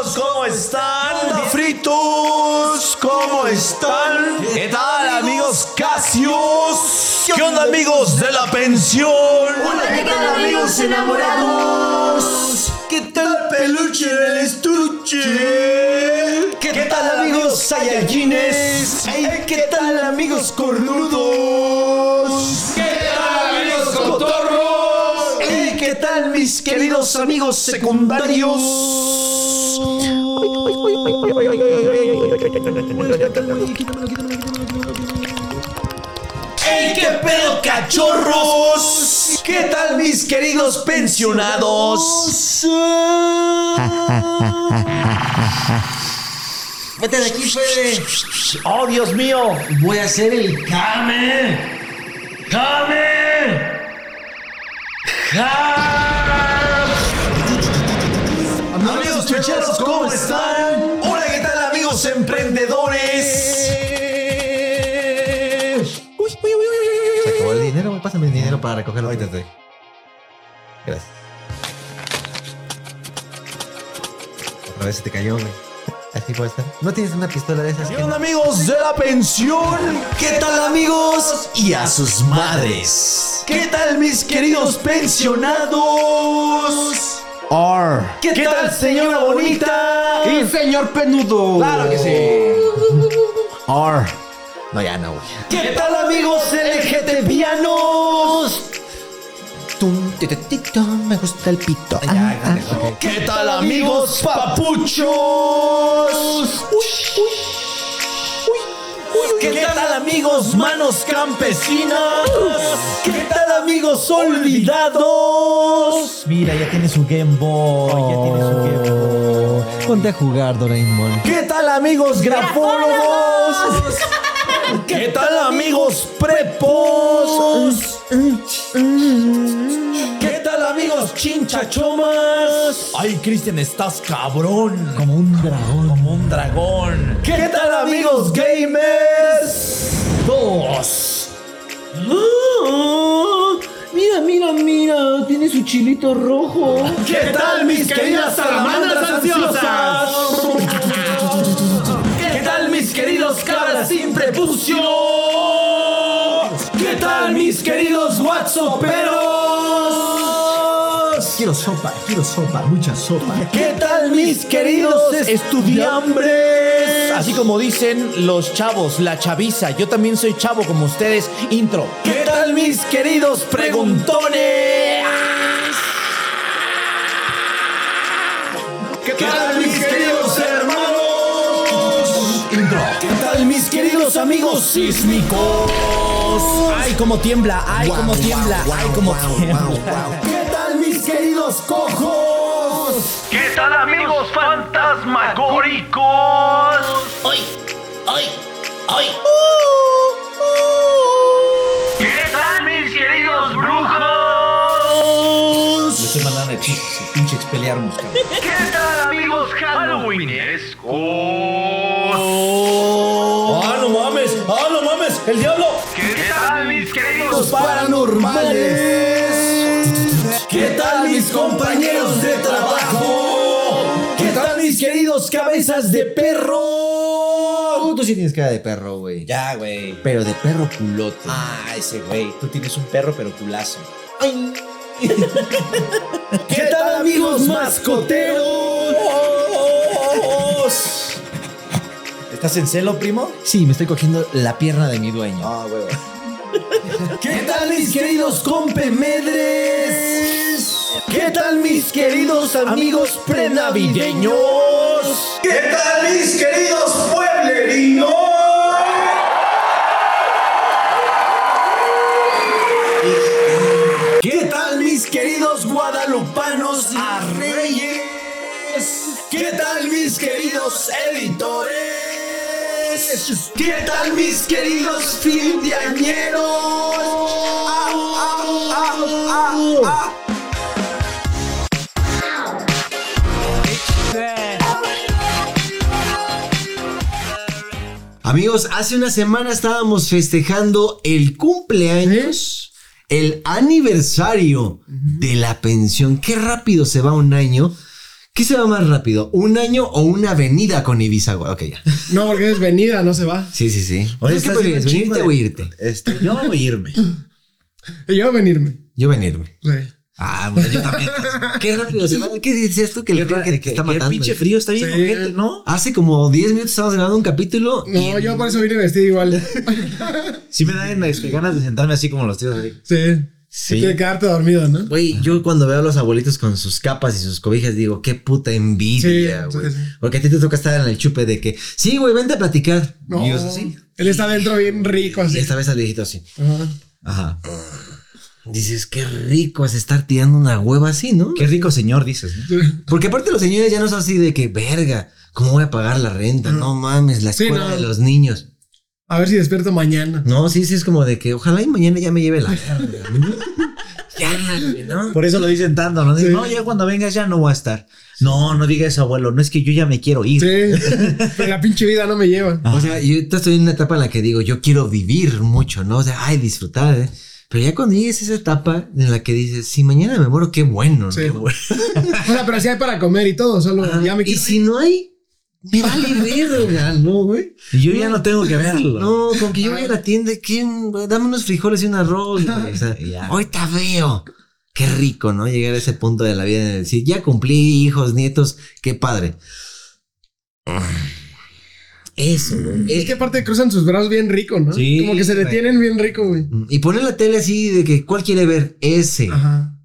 amigos? ¿Cómo están? Fritos, ¿cómo están? ¿Qué tal amigos Casios? ¿Qué onda amigos de la pensión? Hola, ¿qué tal amigos enamorados? ¿Qué tal peluche del estuche? ¿Qué, tal amigos Saiyajines? Ey, ¿Qué tal amigos cornudos? ¿Qué tal amigos cotorros? ¿Qué tal mis queridos amigos secundarios? ¡Ey, qué pedo, cachorros! ¿Qué tal, mis queridos pensionados? Vete de aquí, Fede. ¡Oh, Dios mío! Voy a hacer el ¡Jame! ¡Jame! ¡Jame! Chucheros, ¿cómo están? Hola, ¿qué tal, amigos emprendedores? Uy, uy, uy, uy, uy. Se acabó el dinero, güey. Pásame el dinero para recogerlo. Ahorita estoy. Gracias. Otra vez se te cayó, güey. Así puede estar. ¿No tienes una pistola de esas? ¿Qué onda amigos de la pensión? ¿Qué tal amigos? Y a sus madres. ¿Qué tal mis queridos pensionados? R. ¿Qué, tal señora bonita? Y señor penudo. Claro que sí. R. No, ya no, güey. ¿Qué tal amigos LGTBianos? Me gusta el pito. Ah, ah. ¿Qué tal amigos papuchos? ¿Qué tal amigos manos campesinas? ¿Qué tal amigos olvidados? Mira, ya tienes un Game Boy. Ya tienes un Game Boy. Ponte a jugar, Doraemon. ¿Qué tal amigos grafólogos? ¿Qué tal amigos prepos? ¿Qué tal amigos chinchachomas? Ay, Cristian, estás cabrón. Como un dragón. Como un dragón. ¿Qué tal amigos gamers? Dos. Ah, Mira, mira, mira. Tiene su chilito rojo. ¿Qué tal mis queridas salamandras ansiosas? ¿Qué tal mis queridos cabras sin prepucio? ¿Qué tal mis queridos whatsapperos? Quiero sopa, quiero sopa, mucha sopa. ¿Qué tal mis queridos estudiambres? Así como dicen los chavos, la chaviza. Yo también soy chavo como ustedes. Intro. ¿Qué tal mis queridos preguntones? ¿Qué tal mis queridos hermanos? Intro. ¿Qué tal mis queridos amigos sísmicos? Ay, como tiembla, ay, como tiembla, ay, como tiembla. ¿Qué tal mis queridos cojos? ¿Qué tal amigos fantasmagóricos? ¡Ay! ¡Ay! ¡Ay! ¿Qué tal mis queridos brujos? Le estoy mandando hechizos, pinche expeliarmus, cabrón. ¿Qué tal amigos halloweenescos? ¡Ah, no mames! ¡Ah, no mames! ¡El diablo! ¿Qué tal mis queridos paranormales! ¿Qué tal mis compañeros de trabajo? ¿Qué tal mis queridos cabezas de perro? Tú sí tienes cara de perro, güey. Ya, güey. Pero de perro culote. Ah, ese güey. Tú tienes un perro, pero culazo. ¿Qué tal, amigos mascoteros? ¿Estás en celo, primo? Sí, me estoy cogiendo la pierna de mi dueño. Ah, huevo. ¿Qué tal, mis queridos compemedres? ¿Qué tal, mis queridos amigos prenavideños? ¿Qué tal, mis queridos pueblerinos? ¿Qué tal, mis queridos guadalupanos y reyes? ¿Qué tal, mis queridos editores? ¿Qué tal, mis queridos findiañeros? Ah, ah, Amigos, hace una semana estábamos festejando el cumpleaños, el aniversario de la pensión. Qué rápido se va un año. Qué ¿Qué se va más rápido? ¿Un año o una avenida con Ibiza, güey? Ok, ya. No, porque es venida, no se va. Sí, sí, sí. Oye, ¿Qué prefieres, venirte chingo o de- irte? Este, yo voy a irme. Y yo venirme. Yo venirme. Sí. Ah, bueno, yo también. Qué rápido se va. ¿Qué dices tú que el Qué, que, que, está qué matando? pinche frío está bien, Sí. ojete, ¿no? Hace como 10 minutos estábamos grabando un capítulo. No, y- yo por eso vine vestido igual. Sí me dan este, ganas de sentarme así como los tíos. así. Sí. Sí. Tiene que quedarte dormido, ¿no? Güey, yo cuando veo a los abuelitos con sus capas y sus cobijas digo, qué puta envidia, Sí, güey. sí, sí. Porque a ti te toca estar en el chupe de que, sí, güey, vente a platicar. No. Y yo así. Él está dentro bien rico, Y así. esta vez al viejito así. Ajá. Ajá. Dices, qué rico es estar tirando una hueva así, ¿no? Qué rico señor, dices, ¿no? Porque aparte los señores ya no son así de que, verga, ¿cómo voy a pagar la renta? No mames, la Sí, escuela no. de los niños. A ver si despierto mañana. No, sí, sí, es como de que ojalá y mañana ya me lleve la ya, ¿no? Por eso lo dicen tanto, ¿no? Dicen, Sí. No, ya cuando vengas ya no voy a estar. No, no diga eso, abuelo. No es que yo ya me quiero ir. Sí. Pero la pinche vida no me lleva. O sea, yo estoy en una etapa en la que digo, yo quiero vivir mucho, ¿no? O sea, ay, disfrutar, ¿eh? Pero ya cuando llegues a esa etapa en la que dices, si mañana me muero, qué bueno, ¿no? Sí. Qué bueno. O sea, pero si hay para comer y todo, solo ya me Y quiero si ir. no hay, me vale verga, ¿no, güey? Y yo ya no tengo que verlo. No, con que yo vaya a la tienda, ¿qué? Dame unos frijoles y un arroz. güey. O sea, Ya. ahorita veo. Qué rico, ¿no? Llegar a ese punto de la vida de decir, ya cumplí hijos, nietos, qué padre. Eso, güey. Es que aparte cruzan sus brazos bien rico, ¿no? Sí, Como que se güey. detienen bien rico, güey. Y poner la tele así de que, ¿cuál quiere ver? Ese. Ajá.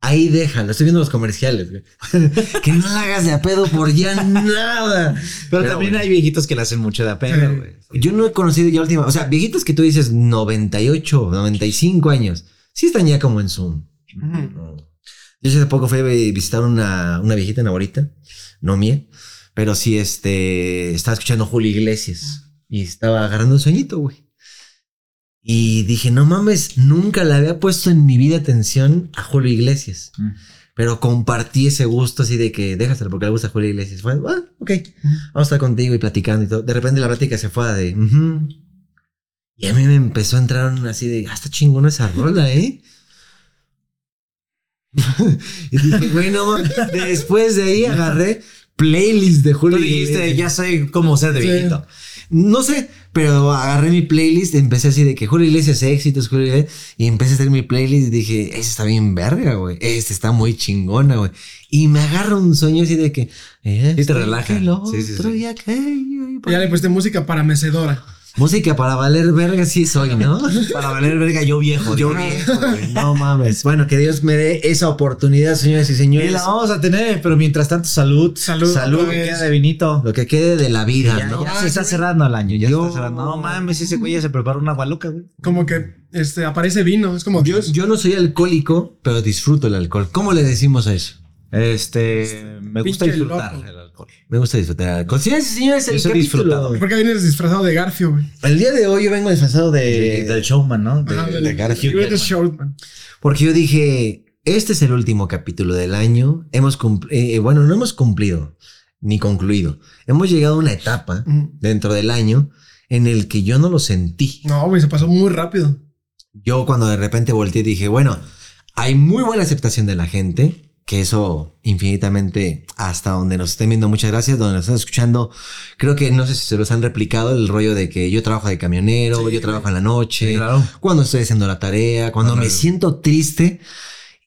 Ahí déjalo. Estoy viendo los comerciales, güey. que no la hagas de a pedo por ya nada. Pero, también hay viejitos que le hacen mucho de apego, Sí. güey. Yo no he conocido ya última. O sea, viejitos que tú dices 98, 95 años. Sí están ya como en Zoom. Yo hace poco fui a visitar una, una viejita en Aborita, no mía, pero sí este, estaba escuchando Julio Iglesias y estaba agarrando un sueñito, güey. Y dije, no mames, nunca le había puesto en mi vida atención a Julio Iglesias. Mm. Pero compartí ese gusto así de que déjaselo porque le gusta Julio Iglesias. Fue, ah, ok, vamos a estar contigo y platicando y todo. De repente la plática se fue de, "Ujú". y a mí me empezó a entrar así de, ah, está chingona esa rola, ¿eh? y dije, bueno, después de ahí agarré playlist de Julio Tú dijiste, Iglesias. ya soy como ser de Sí. viejito. No sé, pero agarré mi playlist, empecé así de que Julio Iglesias éxitos, Julio Iglesias, y empecé a hacer mi playlist y dije, esta está bien verga, güey. Esta está muy chingona, güey. Y me agarra un sueño así de que. te esto relaja. Sí, sí, otro sí. y aquello y Ya le puse música para mecedora. Música para valer verga sí soy, ¿no? Para valer verga, yo viejo. Yo viejo, güey. No mames. Bueno, que Dios me dé esa oportunidad, señores y Y señores. la vamos a tener, pero mientras tanto, salud. Salud. Salud, otra que vez. queda de vinito. Lo que quede de la vida, Ya, ¿no? ya se está cerrando el año, ya Yo- está cerrando. No mames, ese güey ya se preparó una gualuca, güey. Como que este, aparece vino. Es como Yo, Dios. yo no soy alcohólico, pero disfruto el alcohol. ¿Cómo le decimos a eso? Este, me gusta Pinche disfrutar loco. Alcohol. Me gusta disfrutar el alcohol. Señores y señores, el Yo soy capítulo. disfrutador. ¿Por qué vienes disfrazado de Garfio, güey? El día de hoy yo vengo disfrazado de... del showman, ¿no? De, Ajá, de del- Garfield. Greatest Showman. Porque yo dije, este es el último capítulo del año. Hemos cumplido, bueno, no hemos cumplido ni concluido. Hemos llegado a una etapa Mm. dentro del año en el que yo no lo sentí. No, güey, se pasó muy rápido. Yo cuando de repente volteé dije, bueno, hay muy buena aceptación de la gente, que eso infinitamente hasta donde nos estén viendo, muchas gracias, donde nos están escuchando, creo que no sé si se los han replicado el rollo de que yo trabajo de camionero, yo trabajo en la noche, Sí, claro. cuando estoy haciendo la tarea, cuando me siento triste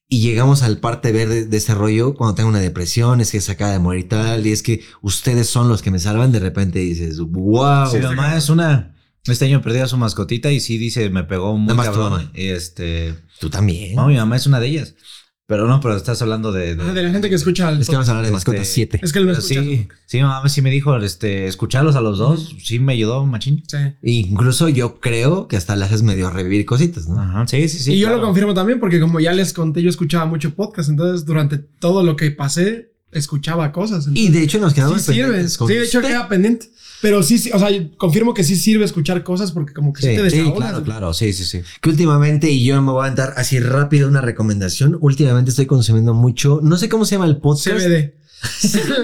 y llegamos al parte verde de ese rollo, cuando tengo una depresión, es que se acaba de morir tal, y es que ustedes son los que me salvan, de repente dices, wow. Sí, mamá es una. Este año perdí a su mascotita y sí dice, me pegó muy Nada más tu cabrón. mamá. Y este. Tú también. No, mi mamá es una de ellas. Pero no, pero estás hablando de. de- Ah, de la gente que escucha al Es que vamos a hablar de Este, mascotas 7. Es que escucha. sí, sí, mamá sí me dijo, este, escucharlos a los dos, sí me ayudó, machín. Sí. Incluso yo creo que hasta le haces medio revivir cositas, ¿no? Ajá, sí, sí, sí. y yo lo confirmo también porque como ya les conté, yo escuchaba mucho podcast. Entonces, durante todo lo que pasé, escuchaba cosas. Y de hecho nos quedamos sí sirve. de hecho queda pendiente. Pero sí, sí, o sea, confirmo que sí sirve escuchar cosas porque como que sí, Sí, te sí, desahogas. claro. Claro, sí, sí, sí. Que últimamente, y yo me voy a dar así rápido una recomendación, últimamente estoy consumiendo mucho, no sé cómo se llama el podcast. CBD.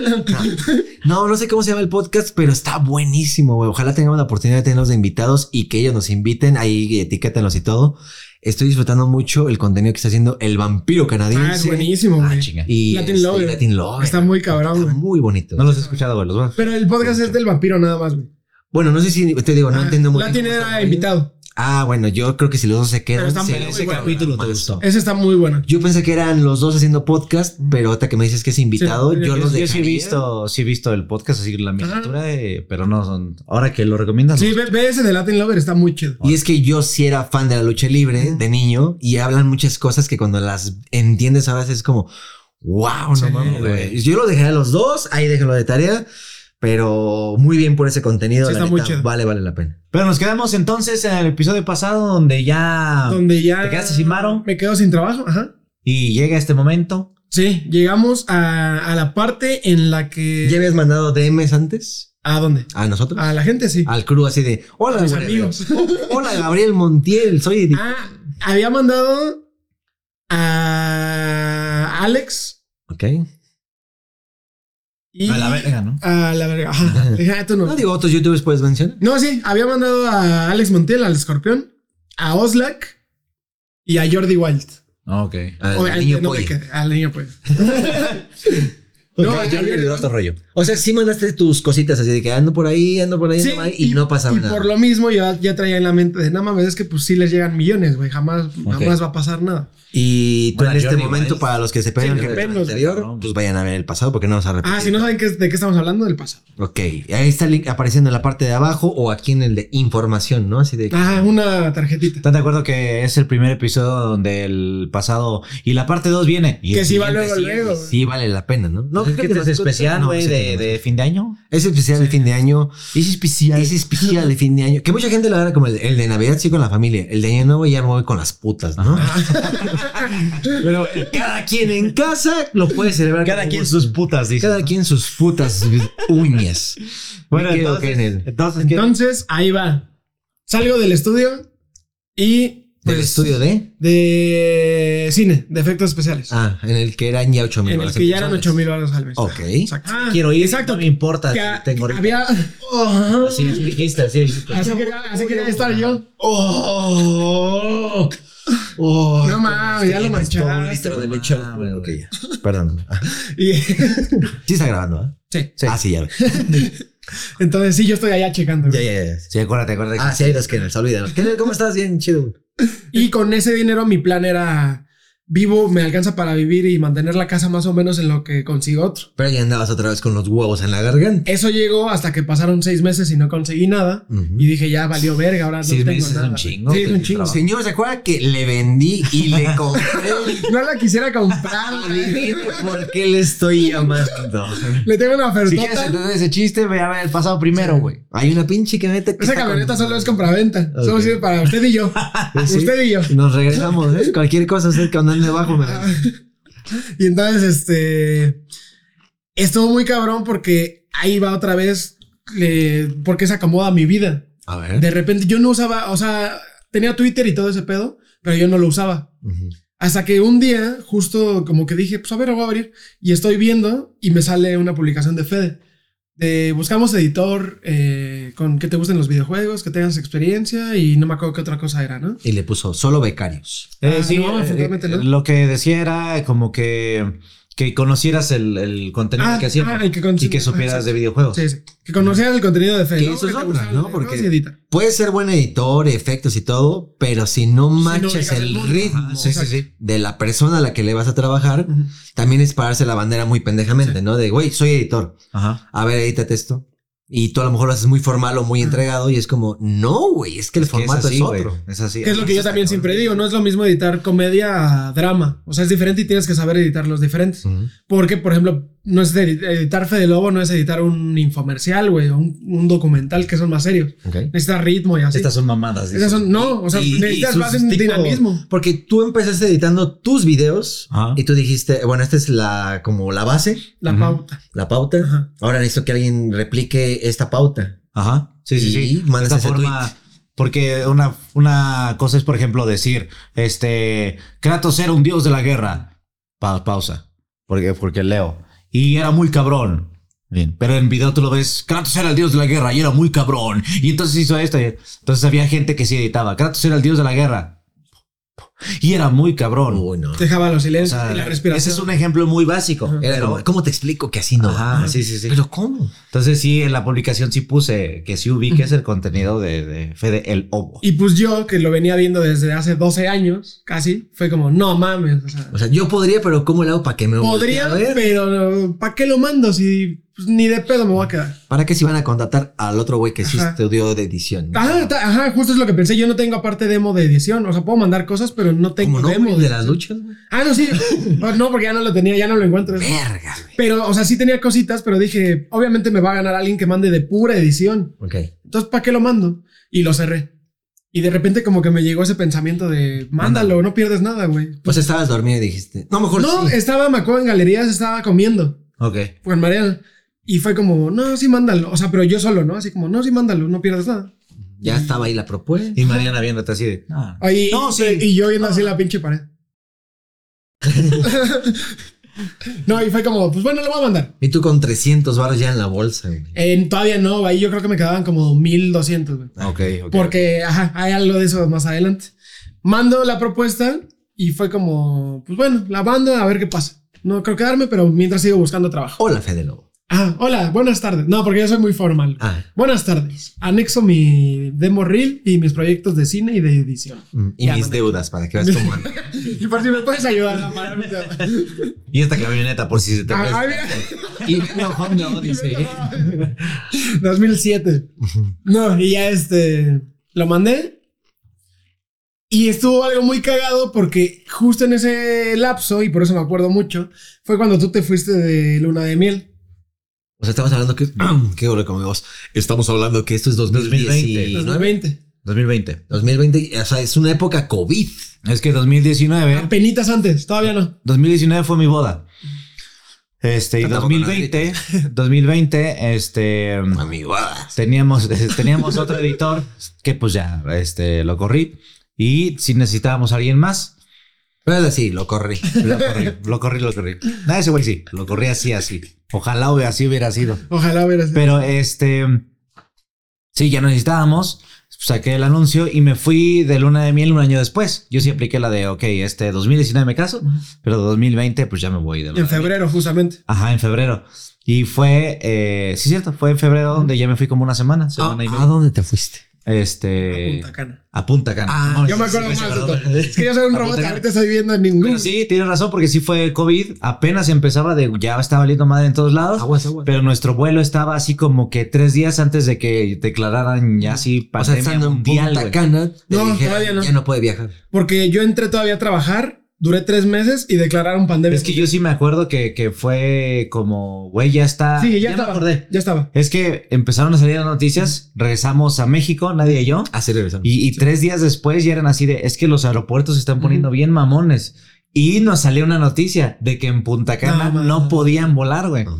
No, no sé cómo se llama el podcast, pero está buenísimo, güey. Ojalá tengamos la oportunidad de tenerlos de invitados y que ellos nos inviten. Ahí etiquétenlos y todo. Estoy disfrutando mucho el contenido que está haciendo el vampiro canadiense. Ah, es buenísimo, Ah. Y Latin este, Lover. Latin Lover. Está muy cabrón, Está muy bonito. No los he escuchado, güey. Los Pero el podcast es del vampiro nada más, güey. Bueno, no sé si te digo, no Ah, entiendo muy Latin bien está era invitado. Ah, bueno, yo creo que si los dos se quedan. Pero está se- muy ese bueno. capítulo te gustó. Ese está muy bueno. Yo pensé que eran los dos haciendo podcast, pero ahorita que me dices que es invitado, Sí, yo yo- los Yo sí he visto, sí he visto el podcast, así la miniatura, pero no son. Ahora que lo recomiendas. Sí, ve, ve ese de Latin Lover, está muy chido. Y es que yo sí era fan de la lucha libre de niño y hablan muchas cosas que cuando las entiendes a veces es como, wow, no Sí, mames, güey. güey. Yo lo dejé a los dos, ahí déjenlo de tarea, pero muy bien por ese contenido. Sí, la está muy neta, chido. Vale, vale la pena. Pero nos quedamos entonces en el episodio pasado donde ya. Donde ya. ¿Te quedaste sin varo? Me quedo sin trabajo, ajá. Y llega este momento. Sí, llegamos a, a la parte en la que. ¿Ya habías mandado DMs antes? ¿A dónde? ¿A nosotros? A la gente, sí. Al crew así de, hola, A mis amigos. Hola, Gabriel Montiel, soy. Ah, había mandado a Alex Ok. Y. A la verga, ¿no? A la verga. Ajá. Ah, tú no. No digo, otros youtubers puedes mencionar. No, sí, había mandado a Alex Montiel, al escorpión, a Oslac y a Jordi Wild. Ok. Al Obviamente, niño no pollo. me quedé- al niño pollo. No, yo había- vi otro rollo. O sea, sí mandaste tus cositas así de que ando por ahí, ando por ahí, Sí, ando por ahí, y, no pasaba y nada. por lo mismo yo ya traía en la mente de, no mames, es que pues sí les llegan millones, güey, jamás, jamás va a pasar nada. Y tú Bueno, en este momento, para los que se pegan Sí, el anterior, cabrón. pues vayan a ver el pasado porque no nos ha repetido. Ah, si no saben qué, de qué estamos hablando, del pasado. Ok, ahí está el link apareciendo en la parte de abajo o aquí en el de información, ¿no? Así de... Ah, una tarjetita. ¿Estás de acuerdo que es el primer episodio donde el pasado y la parte 2 viene? Y Que sí va siguiente luego, luego. Sí vale la pena, ¿no? No, ¿Es que es especial, no, güey, sí, de, sí, de fin de año? Es especial de fin de año. Es especial. Es especial de fin de año. Que mucha gente lo agarra como el, el de Navidad, sí, con la familia. El de Año Nuevo ya me voy con las putas, ¿no? Pero cada quien en casa lo puede celebrar. Cada quien sus putas, dice. Cada quien sus putas uñas. Bueno, entonces, entonces. Entonces, ahí va. Salgo del estudio y. Del pues, estudio de. De cine, de efectos especiales. Ah, en el que eran ya 8 mil en el que ya eran 8 mil dólares al mes. Ok. Exacto. Ah, Quiero ir, Exacto. no me importa Que si tengo había. Así dijiste, así dijiste. Así quería, así quería estar yo. Oh, oh, No mames, ya lo Un manchaste. de leche. Ah, güey, Ok, ya. Perdón. Ah, Y, Sí está grabando, ¿ah? sí. Ah, sí, ya. Entonces, sí, yo estoy allá checando. Ya, ya, ya. Sí, acuérdate, acuérdate. Ah, sí, hay los Kennels, olvídalo. Kennel, ¿cómo estás? Bien, chido. Y con ese dinero, mi plan era vivo, me alcanza para vivir y mantener la casa más o menos en lo que consigo otro. Pero ya andabas otra vez con los huevos en la garganta. Eso llegó hasta que pasaron seis meses y no conseguí nada. Y dije, ya valió verga, ahora no Seis tengo meses es nada. un chingo, Sí, es un chingo. Señor, ¿se acuerda que le vendí y le compré? No la quisiera comprar. ¿Por qué le estoy llamando? Le tengo una Si quieres oferta. entender ese chiste, ve a ver el pasado primero, güey. Hay una pinche camioneta que Esa camioneta con- solo es compraventa. Solo Ok. sirve para usted y yo. Sí. Usted y yo. Nos regresamos, ¿eh? Cualquier cosa, usted me Y entonces, este. Estuvo muy cabrón porque ahí va otra vez. le- porque se acomoda mi vida. A ver. De repente yo no usaba, o sea, tenía Twitter y todo ese pedo, pero yo no lo usaba. Hasta que un día, justo como que dije, pues a ver, lo voy a abrir. Y estoy viendo y me sale una publicación de Fede. De buscamos editor eh, con que te gusten los videojuegos, que tengas experiencia y no me acuerdo qué otra cosa era, ¿no? Y le puso solo becarios. Eh, Ah, sí, no, eh, no. lo que decía era como que, que conocieras el, el contenido Ah, que hacíamos ah, y que con- y que supieras de. Sí, sí. Que conocías el contenido de Fede. Que eso es otra, ¿no? Porque-. Puedes ser buen editor, efectos y todo, pero si no machas el ritmo sí, de la persona a la que le vas a trabajar, también es pararse la bandera muy pendejamente, ¿no? De, güey, soy editor. Ajá. A ver, edítate esto. Y tú a lo mejor lo haces muy formal o muy entregado y es como, no, güey, es que el Es que es formato es, así, güey. otro. Es así. Que es lo que yo también siempre digo, no es lo mismo editar comedia a drama. O sea, es diferente y tienes que saber editar los diferentes. Porque, por ejemplo, no es edi- editar Fede Lobo, no es editar un infomercial, güey, o un, un documental que son más serios. Ok. Necesita ritmo y así. Estas son mamadas. Esas son, no, o sea, Y- y necesitas sus más en tipo- dinamismo. Porque tú empezaste editando tus videos Ajá. y tú dijiste, bueno, esta es la, como la base, La Ujú. pauta. la pauta. Ajá. Ahora necesito que alguien replique esta pauta. Ajá. Sí, sí, Y sí. mandas Esta ese forma. tweet. Porque una, una cosa es, por ejemplo, decir, este, Kratos era un dios de la guerra. Pa- pausa. Porque, porque leo. Y era muy cabrón. Bien, pero en video tú lo ves, Kratos era el dios de la guerra y era muy cabrón. Y entonces hizo esto. Entonces había gente que sí editaba, Kratos era el dios de la guerra. Y era muy cabrón. Uy, no. Dejaba los O silencios sea, y la respiración. ese es un ejemplo muy básico. Era pero- como, ¿cómo te explico que así no? Ajá, sí, sí, sí. Pero ¿cómo? Entonces sí, en la publicación sí puse que sí ubiques el contenido de, de Fede el Ovo. Y pues yo, que lo venía viendo desde hace 12 años, casi, fue como, no mames. O sea, O sea, yo podría, pero ¿cómo le hago para que me podría, voltee a ver? pero ¿para qué lo mando si pues, ni de pedo me voy a quedar? ¿Para qué si van a contratar al otro güey que sí estudió de edición? Ajá, ajá, justo es lo que pensé. Yo no tengo aparte demo de edición. O sea, puedo mandar cosas, pero no tengo Como no, de las luchas. Ah, no, sí. No, no, porque ya no lo tenía, ya no lo encuentro. Verga. Pero, o sea, sí tenía cositas, pero dije, obviamente me va a ganar alguien que mande de pura edición. Ok. Entonces, ¿para qué lo mando? Y lo cerré. Y de repente como que me llegó ese pensamiento de, mándalo, no pierdes nada, güey. Pues estabas dormido y dijiste, no, mejor no, sí. estaba, me acuerdo, en galerías, estaba comiendo Ok. con Mariana. Y fue como, no, sí, mándalo. O sea, pero yo solo, ¿no? Así como, no, sí, mándalo, no pierdes nada. Ya estaba ahí la propuesta. Y Mariana viéndote así de. "Ah". Ahí, No, y, sí. y yo viendo así la pinche pared. no, y fue como, pues bueno, lo voy a mandar. Y tú con 300 baros ya en la bolsa, güey. Eh, todavía no, ahí yo creo que me quedaban como 1200, güey. Ok, ok. Porque, ajá, hay algo de eso más adelante. Mando la propuesta y fue como, pues bueno, la mando a ver qué pasa. No creo quedarme, pero mientras sigo buscando trabajo. Hola, Fede Lobo. Ah, hola, buenas tardes. No, porque yo soy muy formal. Ah, Buenas tardes. Anexo mi demo reel y mis proyectos de cine y de edición. mm, y Ya, mis mandé. deudas para que veas cómo ando. Y por si me puedes ayudar a parar mi deuda. Y esta camioneta, por si se te Ah. Y no, no, dice. 2007. No, y ya este, lo mandé. Y estuvo algo muy cagado porque justo en ese lapso, y por eso me acuerdo mucho, fue cuando tú te fuiste de luna de miel. O sea, estamos hablando que. Qué hora con mi voz. Estamos hablando que esto es 2020. 2020. 2020. 2020, o sea, es una época COVID. Es que 2019. Apenitas antes, todavía no. 2019 fue mi boda. Este, y Ah, tampoco 2020, 2020, este, Amigo. ah. teníamos, teníamos otro editor que pues ya, este, lo corrí. Y si necesitábamos a alguien más, Pero así, lo corrí. lo corrí, lo corrí, lo corrí. Nada, ese güey sí, lo corrí así, así. Ojalá hubiera- así hubiera sido. Ojalá verás. Pero este, sí, ya necesitábamos. Saqué el anuncio y me fui de luna de miel un año después. Yo sí apliqué la de, ok, este 2019 me caso, pero 2020 pues ya me voy de luna En de febrero, justamente. Ajá, en febrero. Y fue, eh, sí, cierto, fue en febrero donde ya me fui como una semana, ¿A, semana y ¿A dónde te fuiste? Este. Punta Cana. A Punta Cana. Ah, No, Yo me acuerdo sí, más de. Es que yo soy un A robot, ahorita estoy viendo ningún. Pero sí, tienes razón, porque sí fue COVID. Apenas empezaba de. Ya estaba valiendo madre en todos lados. Aguas, aguas. Pero nuestro vuelo estaba así como que tres días antes de que declararan ya así o sea, pandemia estando en mundial. Punta. Cana, No, todavía no. Ya no puede viajar. Porque yo entré todavía a trabajar, duré tres meses y declararon pandemia. Es que yo sí me acuerdo que, que fue como, güey, ya está. Sí, ya, estaba. acordé. Ya estaba. Es que empezaron a salir las noticias, regresamos a México, nadie y yo. Así regresamos. Y, y tres días después ya eran así de, es que los aeropuertos se están poniendo bien mamones. Y nos salió una noticia de que en Punta Cana No, podían volar, güey. No.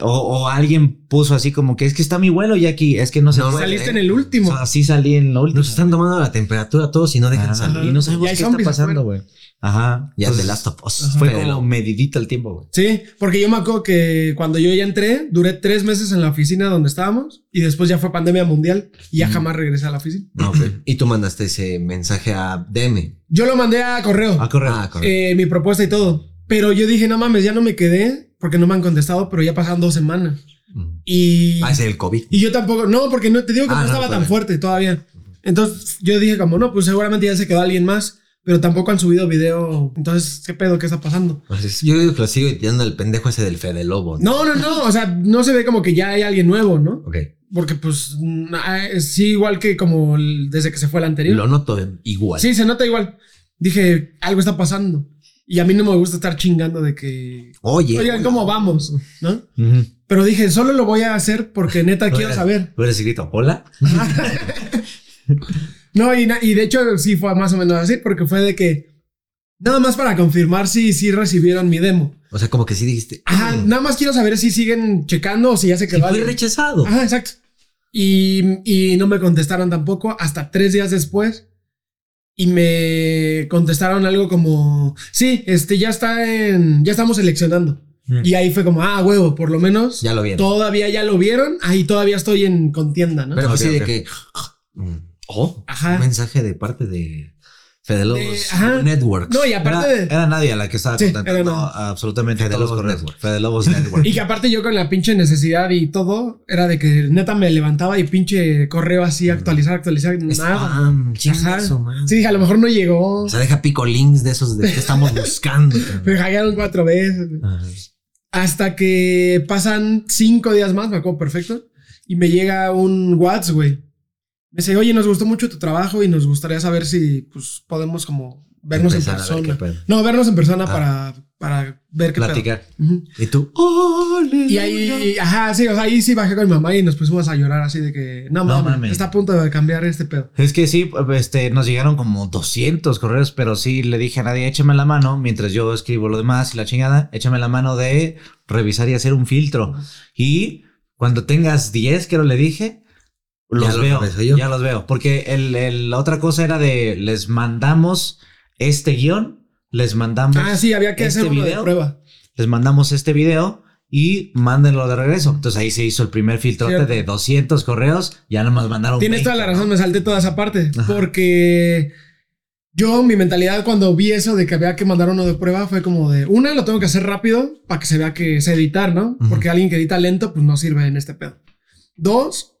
O, o alguien puso así como que es que está mi vuelo y aquí, es que no se No, puede. Saliste en el último. O sea, así salí en lo último. Nos están tomando la temperatura todos y no dejan salir. y no sabemos Ya qué está pasando, güey. Ajá. Ya Entonces, de Last of Us. Fue como medidita el tiempo, güey. Sí, porque yo me acuerdo que cuando yo ya entré, duré tres meses en la oficina donde estábamos y después ya fue pandemia mundial y ya jamás regresé a la oficina. Ah, ok. Y tú mandaste ese mensaje a DM. Yo lo mandé a correo, A correr. Ah, correcto. eh, mi propuesta y todo. Pero yo dije, no mames, ya no me quedé porque no me han contestado, pero ya pasaron dos semanas. Mm. Y, Ah, es el COVID. y yo tampoco, no, porque no te digo que Ah, no no, estaba tan todavía. fuerte todavía. Entonces yo dije como, no, pues seguramente ya se quedó alguien más, pero tampoco han subido video. Entonces, ¿qué pedo? ¿Qué está pasando? Pues Yo digo que lo sigo tirando el pendejo ese del Fede Lobo. No, no, no, o sea, no se ve como que ya hay alguien nuevo, ¿no? Ok. Porque pues ah, sí, igual que como desde que se fue el anterior. Lo noto igual. Sí, se nota igual. Dije, algo está pasando. Y a mí no me gusta estar chingando de que, Oye. oigan, ¿cómo vamos? ¿No? Ujú. Pero dije, solo lo voy a hacer porque neta quiero saber. Hubieras escrito, hola. No, y, y de hecho sí fue más o menos así, porque fue de que nada más para confirmar si, si recibieron mi demo. O sea, como que sí dijiste. Ajá, "Mm". nada más quiero saber si siguen checando o si ya se Sí, quedó fue rechazado. Ajá, exacto. Y, y no me contestaron tampoco hasta tres días después. Y me contestaron algo como, sí, este ya está en, ya estamos seleccionando. Y ahí fue como, ah, huevo, por lo menos. Ya lo vieron. Todavía ya lo vieron. Ahí todavía estoy en contienda, ¿no? Pero así de que. mm, Oh, Ajá. un mensaje de parte de Fede Lobos De- ajá. Networks. no, y aparte Era, de. era nadie a la que estaba Sí, contando. No, absolutamente Fede Lobos eso. Network. Fede Lobos Network. Y que aparte yo con la pinche necesidad y todo, era de que neta me levantaba y pinche correo así, actualizar, actualizar, nada. Spam, su madre. Sí, dije, a lo mejor no llegó. O sea, deja pico links de esos de que estamos buscando. Me hackearon cuatro veces. Ajá. Hasta que pasan cinco días más, me acuerdo perfecto. Y me llega un WhatsApp, güey. Me dice, oye, nos gustó mucho tu trabajo y nos gustaría saber si pues, podemos como vernos Empezar en persona. pedo. No, vernos en persona Ah. para, para ver qué pedo. Platicar. Ujú. Y tú. Y ahí, ajá, sí, o sea, ahí sí bajé con mi mamá y nos pusimos a llorar así de que, no, No mames, mames. está a punto de cambiar este pedo. Es que sí, este, nos llegaron como 200 correos, pero sí le dije a nadie, échame la mano, mientras yo escribo lo demás y la chingada, échame la mano de revisar y hacer un filtro. Y cuando tengas 10, que le dije, los Ya los veo, yo. ya los veo. Porque el, el- la otra cosa era de, les mandamos este guion, les mandamos Ah, sí, había que este hacer uno de video, prueba. les mandamos este video y mándenlo de regreso. Entonces ahí se hizo el primer filtrote Cierto. de 200 correos, ya nomás mandaron Tienes 20, toda la ¿no? razón, me salté toda esa parte. Ajá. Porque yo, mi mentalidad cuando vi eso de que había que mandar uno de prueba fue como de, una, lo tengo que hacer rápido para que se vea que sé editar, ¿no? Porque alguien que edita lento, pues no sirve en este pedo. Dos,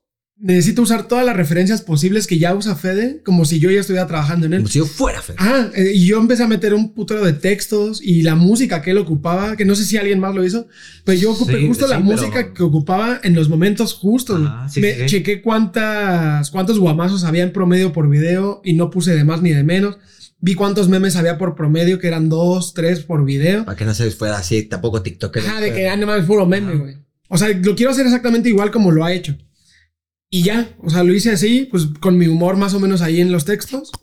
necesito usar todas las referencias posibles que ya usa Fede, como si yo ya estuviera trabajando en él. Como si yo fuera Fede. Ah, eh, y yo empecé a meter un putero de textos y la música que él ocupaba, que no sé si alguien más lo hizo, pero yo ocupé Sí, justo la sí, pero- música que ocupaba en los momentos justos. Ajá, sí, Me chequé cuántas, cuántos guamazos había en promedio por video y no puse de más ni de menos. Vi cuántos memes había por promedio, que eran dos, tres por video. Para que no se fuera así, tampoco TikTok. Ajá, de que nada más puro meme, güey. O sea, lo quiero hacer exactamente igual como lo ha hecho. Y ya, o sea, lo hice así, pues con mi humor más o menos ahí en los textos.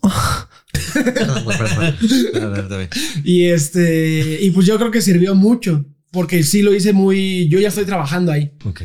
Y este, y pues yo creo que sirvió mucho, porque sí lo hice muy, yo ya estoy trabajando ahí. Ok.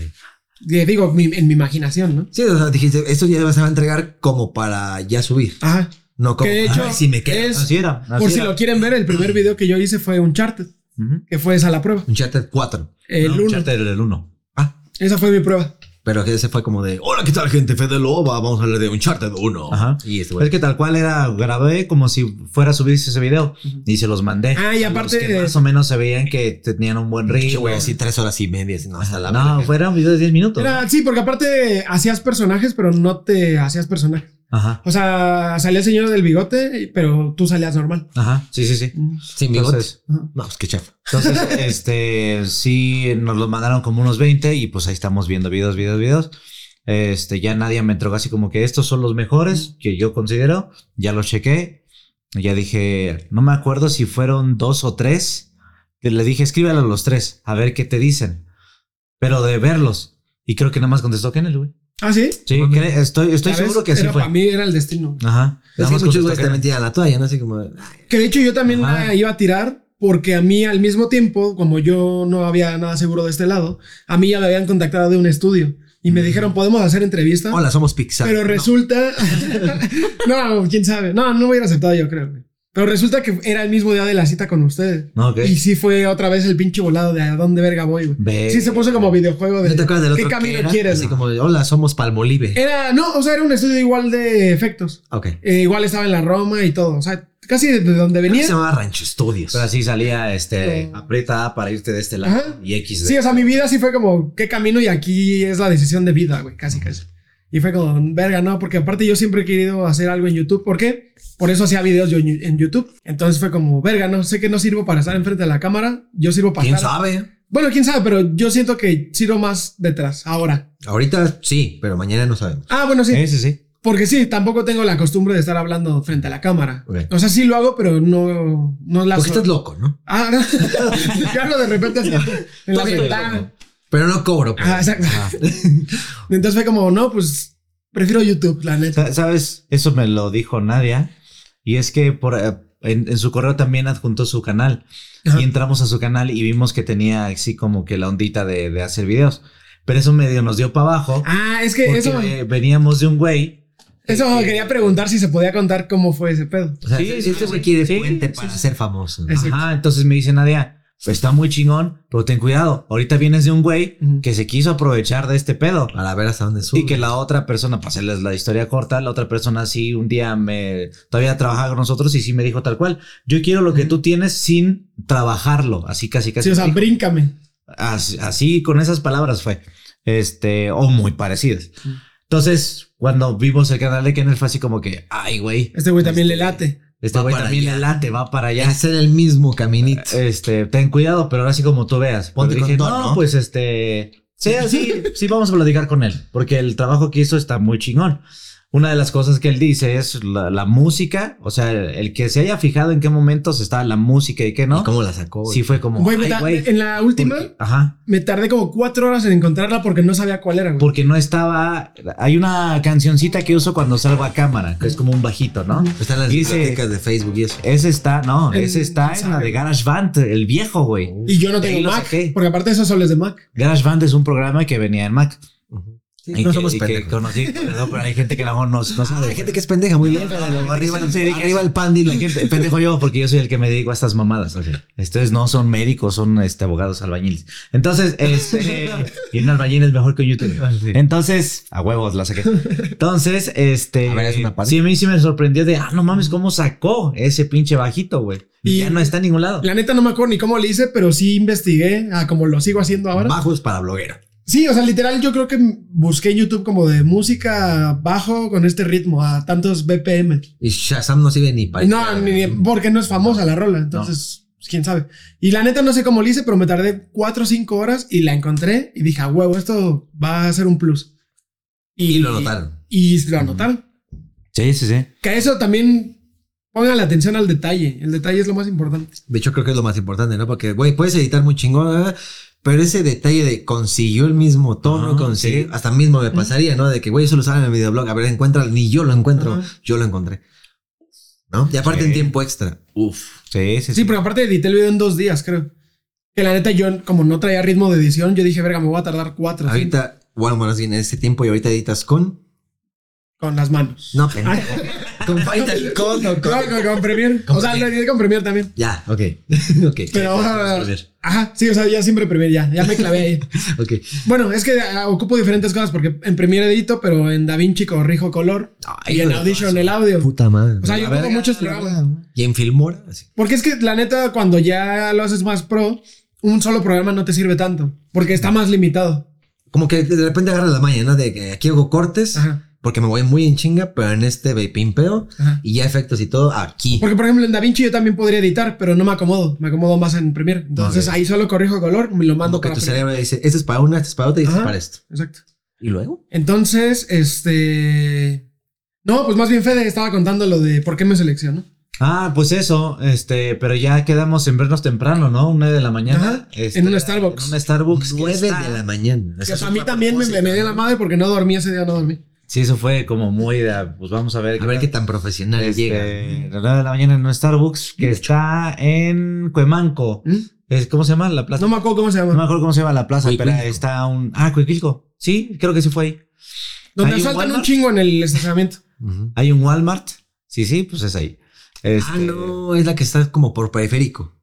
Digo, mi- en mi imaginación, ¿no? Sí, o sea, dijiste, esto ya se va a entregar como para ya subir. Ajá. No como Que de para, hecho "Ay, si me queda. es- Así era. así Por si era. lo quieren ver, el primer video que yo hice fue Uncharted, Ujú. que fue esa la prueba. Uncharted 4. El No, 1. Uncharted el 1. Ah, Esa fue mi prueba. Pero ese fue como de, hola, ¿qué tal, gente? Fede Loba, vamos a hablar de Uncharted 1. Ajá. Y este Es güey. que tal cual era, grabé como si fuera a subirse ese video y se los mandé. Ah, y los aparte- que más o menos se veían que tenían un buen ritmo. güey, así tres horas y media, no, hasta la no, fuera un video de 10 minutos. Era, sí, porque aparte hacías personajes, pero no te hacías personaje. Ajá. O sea, salía el señor del bigote, pero tú salías normal. Ajá. Sí, sí, sí. Sin bigote. No, pues qué chef. entonces este, sí, nos los mandaron como unos 20 y pues ahí estamos viendo videos, videos, videos. Este, ya nadie me entregó así como que estos son los mejores que yo considero. Ya los chequé. Ya dije, no me acuerdo si fueron dos o tres. Que le dije, escríbelo a los tres, a ver qué te dicen. Pero de verlos. Y creo que nada más contestó Kennel, güey. Ah, sí. Sí, estoy, estoy seguro que así Era fue. Para mí era el destino. Ajá. Es que muchos güeyes también tiran la toalla, ¿no? Así como, ay, Que de hecho yo también Ajá. la iba a tirar porque a mí al mismo tiempo, como yo no había nada seguro de este lado, a mí ya me habían contactado de un estudio y me dijeron, podemos hacer entrevista. hola, somos Pixar. Pero No. resulta. no, quién sabe. No, no hubiera aceptado yo, creo. Pero resulta que era el mismo día de la cita con ustedes. No, ok. Y sí fue otra vez el pinche volado de a dónde verga voy, güey. Ve. Sí se puso como videojuego de. ¿No te acuerdas del otro ¿Qué que camino era? quieres? Así como de, hola, somos Palmolive. Era, no, o sea, era un estudio igual de efectos. Ok. Eh, igual estaba en la Roma y todo. O sea, casi de donde venía. se llamaba Rancho Studios. Pero así salía, este, No. aprieta para irte de este lado Ajá. y X de Sí, o sea, mi vida sí fue como, ¿qué camino? Y aquí es la decisión de vida, güey, casi, casi. Y fue como, verga, no, porque aparte yo siempre he querido hacer algo en YouTube. ¿Por qué? Por eso hacía videos yo en YouTube. Entonces fue como, verga, no sé que no sirvo para estar enfrente de la cámara. Yo sirvo para ¿Quién estar. sabe? Bueno, quién sabe, pero yo siento que sirvo más detrás, ahora. Ahorita sí, pero mañana no sabemos. Ah, bueno, sí. Sí, sí, sí. Porque sí, tampoco tengo la costumbre de estar hablando frente a la cámara. O sea, sí lo hago, pero no, no la Porque estás loco, ¿no? Ah, no. Yo hablo de repente así, en la ventana. Pero no cobro. pues. Ah, exacto. Entonces fue como, no, pues prefiero YouTube, la neta. Sa- ¿Sabes? Eso me lo dijo Nadia. Y es que por, eh, en, en su correo también adjuntó su canal. Ajá. Y entramos a su canal y vimos que tenía así como que la ondita de, de hacer videos. Pero eso medio nos dio para abajo. Ah, es que porque eso, eh, veníamos de un güey. eso que- quería preguntar si se podía contar cómo fue ese pedo. O sea, Sí, sí, este sí, güey sí. quiere Sí, fuente sí, para sí. ser famoso. Exacto. Ajá, entonces me dice Nadia, está muy chingón, pero ten cuidado. Ahorita vienes de un güey que se quiso aprovechar de este pedo. Para ver hasta dónde sube. Y que la otra persona, para hacerles la historia corta, la otra persona sí un día me todavía trabajaba con nosotros y sí me dijo tal cual, yo quiero lo que tú tienes sin trabajarlo, así casi casi. Sí, o sea, bríncame. así, así con esas palabras fue, este, o muy parecidas. Entonces, cuando vimos el canal de Kenneth fue así como que, ay, güey, Este güey también le late. Este güey también allá. late, va para allá. Es en el mismo caminito. Este, ten cuidado, pero ahora sí como tú veas. Ponte dije, no, ¿no? pues este, sí, sí, sí vamos a platicar con él, porque el trabajo que hizo está muy chingón. Una de las cosas que él dice es la, la música, o sea, el que se haya fijado en qué momentos está la música y qué no. ¿Y cómo la sacó? güey? Sí fue como, Güey, ay, en la última porque- ajá, me tardé como cuatro horas en encontrarla porque no sabía cuál era, güey. porque no estaba, hay una cancioncita que uso cuando salgo a cámara, que es como un bajito, ¿no? Está en las bibliotecas de Facebook y eso. Ese está, no, El- ese está en la de GarageBand, el viejo, güey. Y yo no tengo Mac, porque aparte eso solo es de Mac. GarageBand es un programa que venía en Mac. Sí, Y no que- somos y que pendejos. conocí, perdón, pero hay gente que a lo mejor no, no sabe. Hay gente que es pendeja, muy bien. Arriba, arriba el pandi. La gente, pendejo yo, porque yo soy el que me dedico a estas mamadas. Estos no son médicos, son este, abogados albañiles. Entonces, este, y un albañil es mejor que un youtuber. Entonces, a huevos la saqué. Entonces, este, A ver, es una parte. sí, a mí sí me sorprendió de, ah, no mames, cómo sacó ese pinche bajito, güey. Y ya no está en ningún lado. La neta no me acuerdo ni cómo le hice, pero sí investigué, ah, como lo sigo haciendo ahora. Bajos para bloguero. Sí, o sea, literal, yo creo que busqué en YouTube como de música bajo con este ritmo a tantos BPM. Y Shazam no sirve ni para. No, ni, ni- porque no es famosa la rola, entonces, pues, quién sabe. Y la neta no sé cómo lo hice, pero me tardé cuatro o cinco horas y la encontré y dije, a huevo, esto va a ser un plus. Y lo notaron. Y lo notaron. Sí, sí, sí. Que eso también pongan la atención al detalle. El detalle es lo más importante. De hecho, creo que es lo más importante, ¿no? Porque, güey, puedes editar muy chingón, ¿eh? Pero ese detalle de consiguió el mismo tono, Ah, consiguió, sí. hasta mismo me pasaría, ¿no? De que, güey, eso lo saben en el videoblog. A ver, encuentra, ni yo lo encuentro, yo lo encontré. ¿No? Y aparte Sí. en tiempo extra. Uf. Sí, sí, sí. Sí, porque aparte edité el video en dos días, creo. Que la neta yo, como no traía ritmo de edición, yo dije, verga, me voy a tardar cuatro. Ahorita, bueno, bien en este tiempo y ahorita editas con. Con las manos. No, pendejo. con Final Cut o con. No, con, con Premiere. O sea, lo edité con Premiere también. Ya, ok. ok. Pero, Ya, ah, ajá, sí, o sea, ya siempre Premiere, ya, ya me clavé ahí. Ok. Bueno, es que ah, ocupo diferentes cosas porque en Premiere edito, pero en DaVinci corrijo color Ay, y en Audition el audio. Puta madre. O sea, yo ocupo muchos programas. y en Filmora, así. Porque es que la neta, cuando ya lo haces más pro, un solo programa no te sirve tanto, porque está más limitado. Como que de repente agarras la maña, ¿no? De que aquí hago cortes, Ajá, porque me voy muy en chinga, pero en este ve pimpeo ajá. y ya efectos y todo aquí. Porque, por ejemplo, en DaVinci yo también podría editar, pero no me acomodo. Me acomodo más en Premiere. Entonces ahí solo corrijo color, me lo mando Como que para tu Premiere. cerebro dice, este es para una, este es para otra y este es para esto. Exacto. ¿Y luego? Entonces, este. No, pues más bien Fede estaba contando lo de por qué me seleccionó. Ah, pues eso, este, pero ya quedamos en vernos temprano, ¿no? Una de la mañana. Ajá, este, en una Starbucks. En una Starbucks. que 9 está- de la mañana. Que a mí también me, me dio la madre porque no dormí ese día, no dormí. Sí, eso fue como muy de, pues vamos a ver. A ver qué tan profesional este, llega. a las nueve de la mañana en un Starbucks que está en Cuemanco. Es, ¿Cómo se llama la plaza? No me acuerdo cómo se No me llama. acuerdo cómo se llama la plaza, pero está un... Ah, Cuicuilco. Sí, creo que sí fue ahí. Donde ¿Hay un saltan un chingo en el estacionamiento. Hay un Walmart. Sí, sí, pues es ahí. Este, Ah, no, es la que está como por periférico.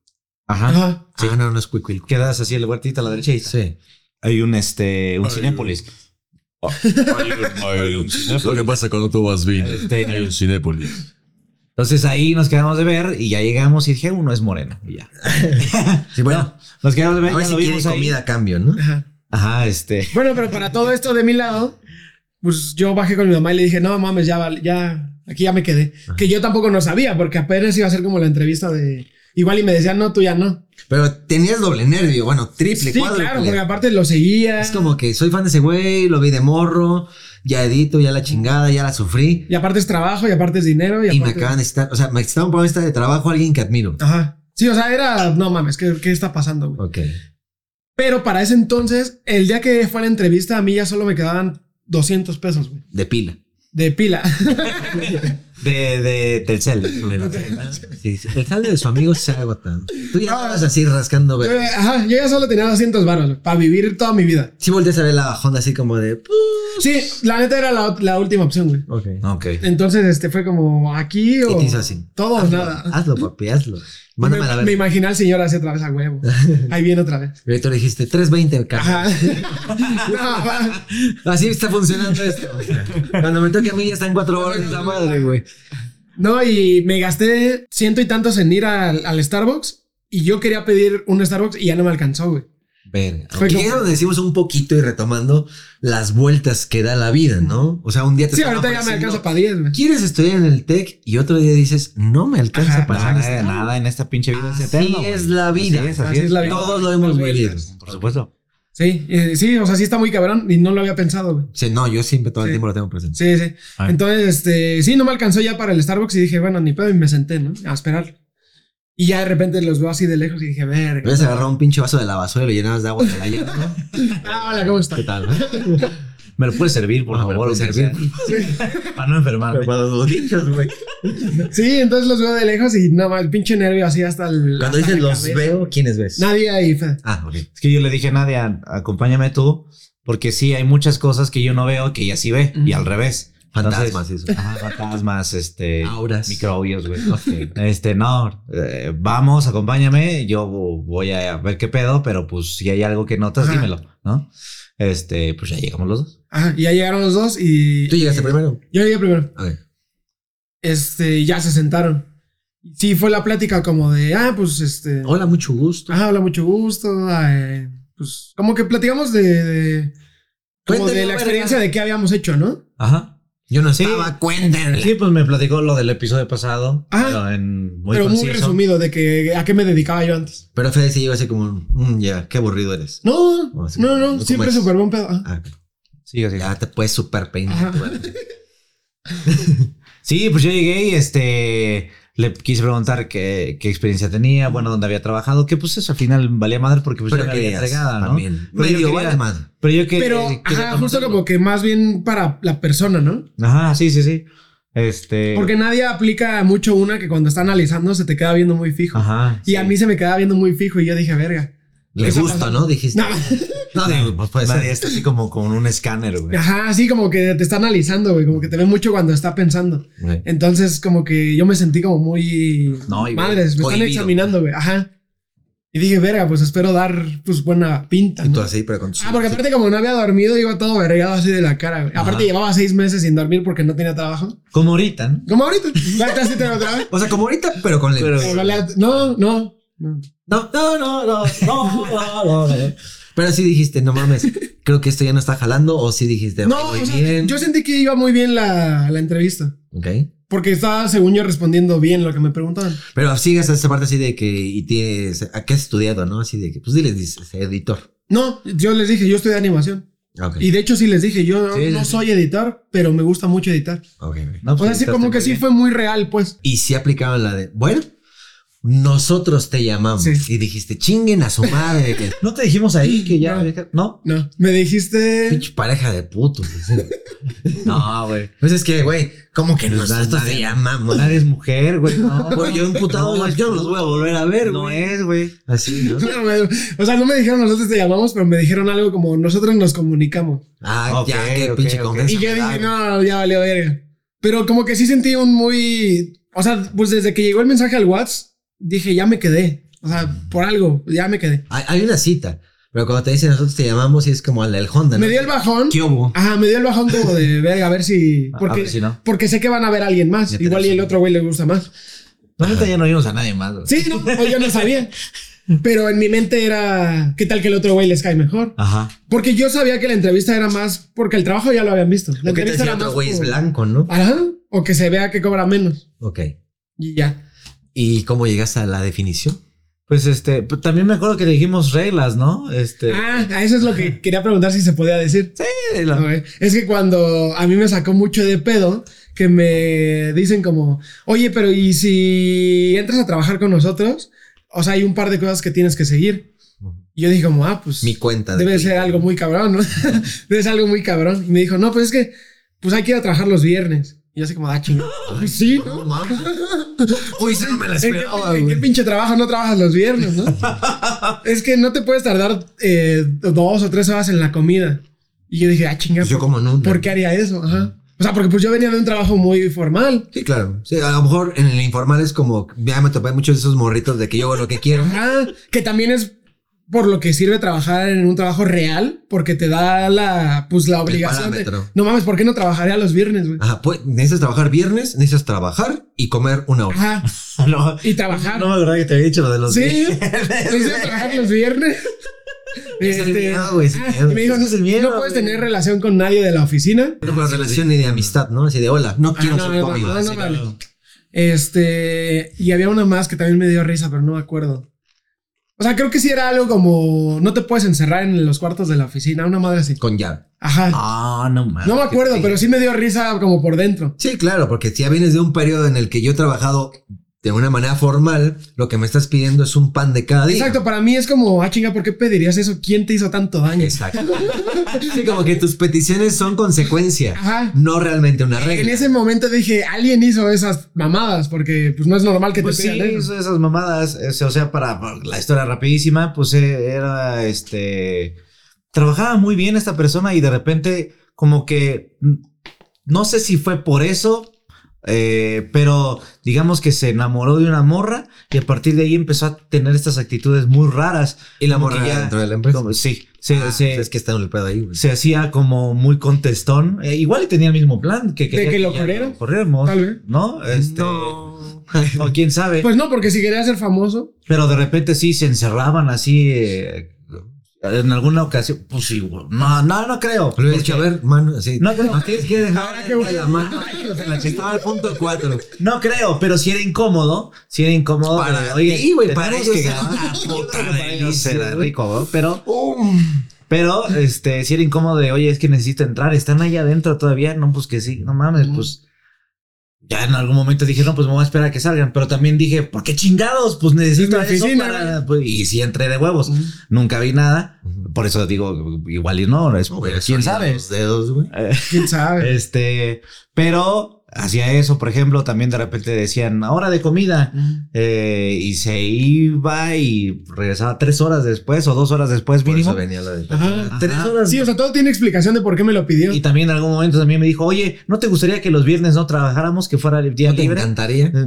Ajá. Ajá. Ah, no, no es Cuicuilco. Quedas así el huertito a la derecha y Sí. hay un, este, un Cinépolis. Lo que pasa cuando tú vas bien. Este, Hay un Cinépolis. Entonces ahí nos quedamos de ver y ya llegamos y dije, uno es moreno. Y ya. Sí, bueno. Nos quedamos de ver, a ver ya si lo quiere vimos ahí. comida a cambio, ¿no? Ajá. Ajá, este. Bueno, pero para todo esto de mi lado, pues yo bajé con mi mamá y le dije, no mames, ya, vale, ya, aquí ya me quedé. Que yo tampoco no sabía, porque apenas iba a ser como la entrevista de. Igual y me decían, no, tú ya no. Pero tenías doble nervio, bueno, triple, Sí, cuádruple. claro, porque aparte lo seguía. Es como que soy fan de ese güey, lo vi de morro, ya edito, ya la chingada, ya la sufrí. Y aparte es trabajo, y aparte es dinero. Y, Y me aparte- acaban de estar, o sea, me estaba un esta de trabajo alguien que admiro. Ajá. Sí, o sea, era. No mames, ¿qué, qué está pasando, güey? Ok. Pero para ese entonces, el día que fue la entrevista, a mí ya solo me quedaban 200 pesos, güey. De pila. De pila. De, de Telcel. Sí, sí. El saldo de su amigo se agota. Tú ya vas así rascando, Yo, güey. Ajá, yo ya solo tenía 200 baros para vivir toda mi vida. Sí volteas a ver la bajona así como de... Sí, la neta era la, la última opción, güey. Ok. Ok. Entonces, este fue como aquí o. Y te hizo así. Todo o Hazlo, nada. Hazlo, papi, hazlo. Mándame a la me, me imaginé al señor así otra vez a huevo. Ahí viene otra vez. Y ahorita le dijiste 320, Ajá. carnal. No, Así está funcionando esto. Cuando me toque a mí ya está en cuatro horas esa madre, güey. No, y me gasté ciento y tantos en ir al, al Starbucks y yo quería pedir un Starbucks y ya no me alcanzó, güey. Fue Aquí es donde decimos un poquito y retomando las vueltas que da la vida, ¿no? O sea, un día te Sí, ahorita ya me alcanza para 10, güey. Quieres estudiar en el TEC y otro día dices, no me alcanza Ajá, para Nada, en esta pinche vida es Así eterno. es la vida. Así es, así Así es. es la vida. Todos lo hemos vivido. Por supuesto. Sí, eh, sí, o sea, sí está muy cabrón y no lo había pensado, güey. Sí, no, yo siempre todo el Sí. tiempo lo tengo presente. Sí, sí. Entonces, este, sí, no me alcanzó ya para el Starbucks y dije, bueno, ni pedo, y me senté, ¿no? A esperar. Y ya de repente los veo así de lejos y dije, verga. Hubieras agarrado un pinche vaso de la basura y lo llenabas de agua de la llave, ¿no? Ah, hola, ¿cómo está? ¿Qué tal? Me lo puedes servir, por Ah, me lo favor. puedes servir. Para no enfermarme. Para los güey. Sí, entonces los veo de lejos y nada más, pinche nervio así hasta el. Cuando hasta dices los cabeza. veo, ¿quiénes ves? Nadie ahí, Fede. Ah, ok. Es que yo le dije a Nadia, acompáñame tú, porque sí, hay muchas cosas que yo no veo que ella sí ve, y al revés. Fantasmas, Entonces, eso. Ajá, fantasmas, este. Auras. Microbios, güey. Este, no, eh, vamos, acompáñame, yo voy a ver qué pedo, pero pues si hay algo que notas, Ajá. dímelo, ¿no? Este, pues ya llegamos los dos. Ajá, ya llegaron los dos y. ¿Tú llegaste primero? Yo llegué primero. Ver. Este, ya se sentaron. Sí, fue la plática como de, ah, pues este. Hola, mucho gusto. Ajá, hola, mucho gusto. eh, pues como que platicamos de. de como de la verga. experiencia de qué habíamos hecho, ¿no? Ajá. Yo no Sí. estaba, cuéntenle. Sí, pues me platicó lo del episodio pasado, Ajá. pero en muy Pero muy resumido de que a qué me dedicaba yo antes. Pero Fede sí llegó así como, mm, ya, qué aburrido eres. No, sí. no, no, ¿Cómo siempre es? súper buen pedo. Ah, ok. Sí, así. ya te puedes super peinar. Sí, pues yo llegué y este le quise preguntar qué, qué experiencia tenía, bueno, dónde había trabajado, que pues eso al final valía madre porque pues Pero ya me había querías entregada, ¿no? también. Pero yo Medio quería- vale madre. Pero yo que Pero, quería ajá, justo como que más bien para la persona, ¿no? Ajá, sí, sí, sí. Este Porque nadie aplica mucho una que cuando está analizando se te queda viendo muy fijo. Ajá. Y a mí se me quedaba viendo muy fijo y yo dije, verga. Le gusta, pasa. ¿no? Dijiste. No. No, digo, pues puede Nadie ser. está así como con un escáner, güey. Ajá, así como que te está analizando, güey. Como que te ve mucho cuando está pensando. Güey. Entonces, como que yo me sentí como muy. No, y- Madres, me están cohibido. examinando, güey. Ajá. Y dije, verga, pues espero dar, pues, buena pinta. Y tú ¿no? así, pero con Ah, porque aparte, como no había dormido, iba todo vergado así de la cara, güey. Aparte, llevaba seis meses sin dormir porque no tenía trabajo. Como ahorita, ¿no? Como ahorita. Ahorita sí tengo trabajo. O sea, como ahorita, pero con lentes. Pero- No, no. no. No, no, no, no, no, no, no, no. Pero sí dijiste, no mames, creo que esto ya no está jalando, o sí dijiste, No, muy o sea, bien. yo sentí que iba muy bien la, la entrevista. Ok. Porque estaba, según yo, respondiendo bien lo que me preguntaban. Pero sigues a esa parte así de que, y tienes, ¿a qué has estudiado, no? Así de que, pues diles, dices, editor. No, yo les dije, yo estudié animación. Ok. Y de hecho sí les dije, yo Sí, no sí, soy editor, pero me gusta mucho editar. Ok, ok. No, O sea, sí, como que sí fue muy real, pues. Y sí aplicaban la de, bueno, nosotros te llamamos. Sí. Y dijiste, chinguen a su madre. que No te dijimos ahí que ya. No. No. No, me dijiste... Pinche pareja de dice. No, güey. Pues es que, güey, ¿cómo que nosotros te llamamos? Nadie es mujer, güey. No, Güey, yo emputado, No, yo no los voy a volver a ver, No es, güey. Así, ¿no? O sea, no me dijeron nosotros te llamamos, pero me dijeron algo como nosotros nos comunicamos. Ah, Ok, ya, qué ok, pinche ok. confianza. Y yo dije, no, ya valió verga. Pero como que sí sentí un muy... O sea, pues desde que llegó el mensaje al WhatsApp, dije, ya me quedé. O sea, por algo, ya me quedé. Hay, hay una cita, pero cuando te dicen nosotros te llamamos y es como al del Honda, ¿no? Me dio el bajón. ¿Qué hubo? Ajá, me dio el bajón como de verga, a ver si. Porque, ver si no. porque sé que van a ver a alguien más. Ya Igual y el otro güey le gusta más. Neta ya no vimos a nadie más, güey. Sí, no, pues yo no sabía. Pero en mi mente era, ¿qué tal que el otro güey les cae mejor? Ajá. Porque yo sabía que la entrevista era más, porque el trabajo ya lo habían visto. La ¿O entrevista decía era otro güey es blanco, no? Ajá, o que se vea que cobra menos. Ok. Y ya. ¿Y cómo llegaste a la definición? Pues este, también me acuerdo que dijimos reglas, ¿no? Este. Ah, a eso es lo que quería preguntar si se podía decir. Sí, la- Ok. Es que cuando a mí me sacó mucho de pedo, que me dicen como, oye, pero ¿y si entras a trabajar con nosotros? O sea, hay un par de cosas que tienes que seguir. Y yo dije como, ah, pues Mi cuenta de debe ser algo muy cabrón, ¿no? debe ser algo muy cabrón. Y me dijo, no, pues es que, pues hay que ir a trabajar los viernes. Y yo así como, ah, chingo. Ay, sí, ¿no? Uy, se no me la ¿En qué, esperaba, en qué pinche trabajo no trabajas los viernes, no? es que no te puedes tardar eh, dos o tres horas en la comida. Y yo dije, ah, chingada. Pues yo ¿por- como nunca. ¿Por qué haría eso? Ajá. O sea, porque pues yo venía de un trabajo muy formal. Sí, claro. Sí, a lo mejor en el informal es como, ya me topé muchos de esos morritos de que yo hago lo que quiero. Ajá. Que también es por lo que sirve trabajar en un trabajo real, porque te da la, pues, la obligación de. No mames, ¿por qué no trabajaría los viernes, güey? Ajá, pues necesitas trabajar viernes, necesitas trabajar y comer una hora. Ajá. No, Y trabajar. no me acordaba que te había dicho lo de los Sí, necesitas trabajar los viernes. El Este, miedo, güey, ese ah, me dijo, es el miedo, no puedes tener relación con nadie de la oficina. No con relación ni de amistad, ¿no? Así de hola, no quiero no, ser no, no, no, vale. Este, y había una más que también me dio risa, pero no me acuerdo. O sea, creo que sí era algo como no te puedes encerrar en los cuartos de la oficina, una madre así. Con llave. Ajá. Ah, no mames. no me acuerdo, pero sí me dio risa como por dentro. Sí, claro, porque si ya vienes de un periodo en el que yo he trabajado de una manera formal, lo que me estás pidiendo es un pan de cada día. Exacto, para mí es como, ah, chinga, ¿por qué pedirías eso? ¿Quién te hizo tanto daño? Exacto. Sí, como que tus peticiones son consecuencia, Ajá. no realmente una regla. En ese momento dije, alguien hizo esas mamadas, porque pues no es normal que Pues te sí, pidan eso. hizo esas mamadas. ese, O sea, para, para la historia rapidísima, pues eh, era este. Trabajaba muy bien esta persona y de repente, como que. mm, No sé si fue por eso. Eh, pero digamos que se enamoró de una morra y a partir de ahí empezó a tener estas actitudes muy raras. Y la morra que ya- dentro de la empresa. como- sí, se, Ah, se- es que está en el pedo ahí. güey. se hacía como muy contestón. Eh, igual y tenía el mismo plan. Que, quería que lo corrieran? corriéramos, Tal vez. ¿No? Este, No. O quién sabe. Pues no, porque si quería ser famoso, Pero de repente sí se encerraban así. eh, en alguna ocasión. Pues sí, güey. No, no, no creo. Hubiera Porque- dicho, a ver, mano, así. No, no. nos tienes que dejar Ahora que voy- la mano. Chistaba al punto 4. No creo, pero si era incómodo. Si era incómodo. Para oye, ti, güey, para que Puta delicia, era güey. rico, ¿no? Pero. Pero, este, si era incómodo de, oye, es que necesito entrar, están ahí adentro todavía, no, pues que sí, no mames, pues. Ya en algún momento dije, no, pues me voy a esperar a que salgan, pero también dije, ¿por qué chingados? Pues necesito Es mi eso oficina, para- pues, y sí entré de huevos, nunca vi nada, por eso digo, igual y no, es, quién sabe. Los dedos, güey. Eh, quién sabe. este, pero hacía eso, por ejemplo, también de repente decían, hora de comida, eh, y se iba y regresaba tres horas después o dos horas después Por mínimo. eso venía lo de. Ajá. Tres horas. Sí, o sea, todo tiene explicación de por qué me lo pidió. Y también en algún momento también me dijo, oye, ¿no te gustaría que los viernes no trabajáramos, que fuera el día ¿No te libre? encantaría? Eh,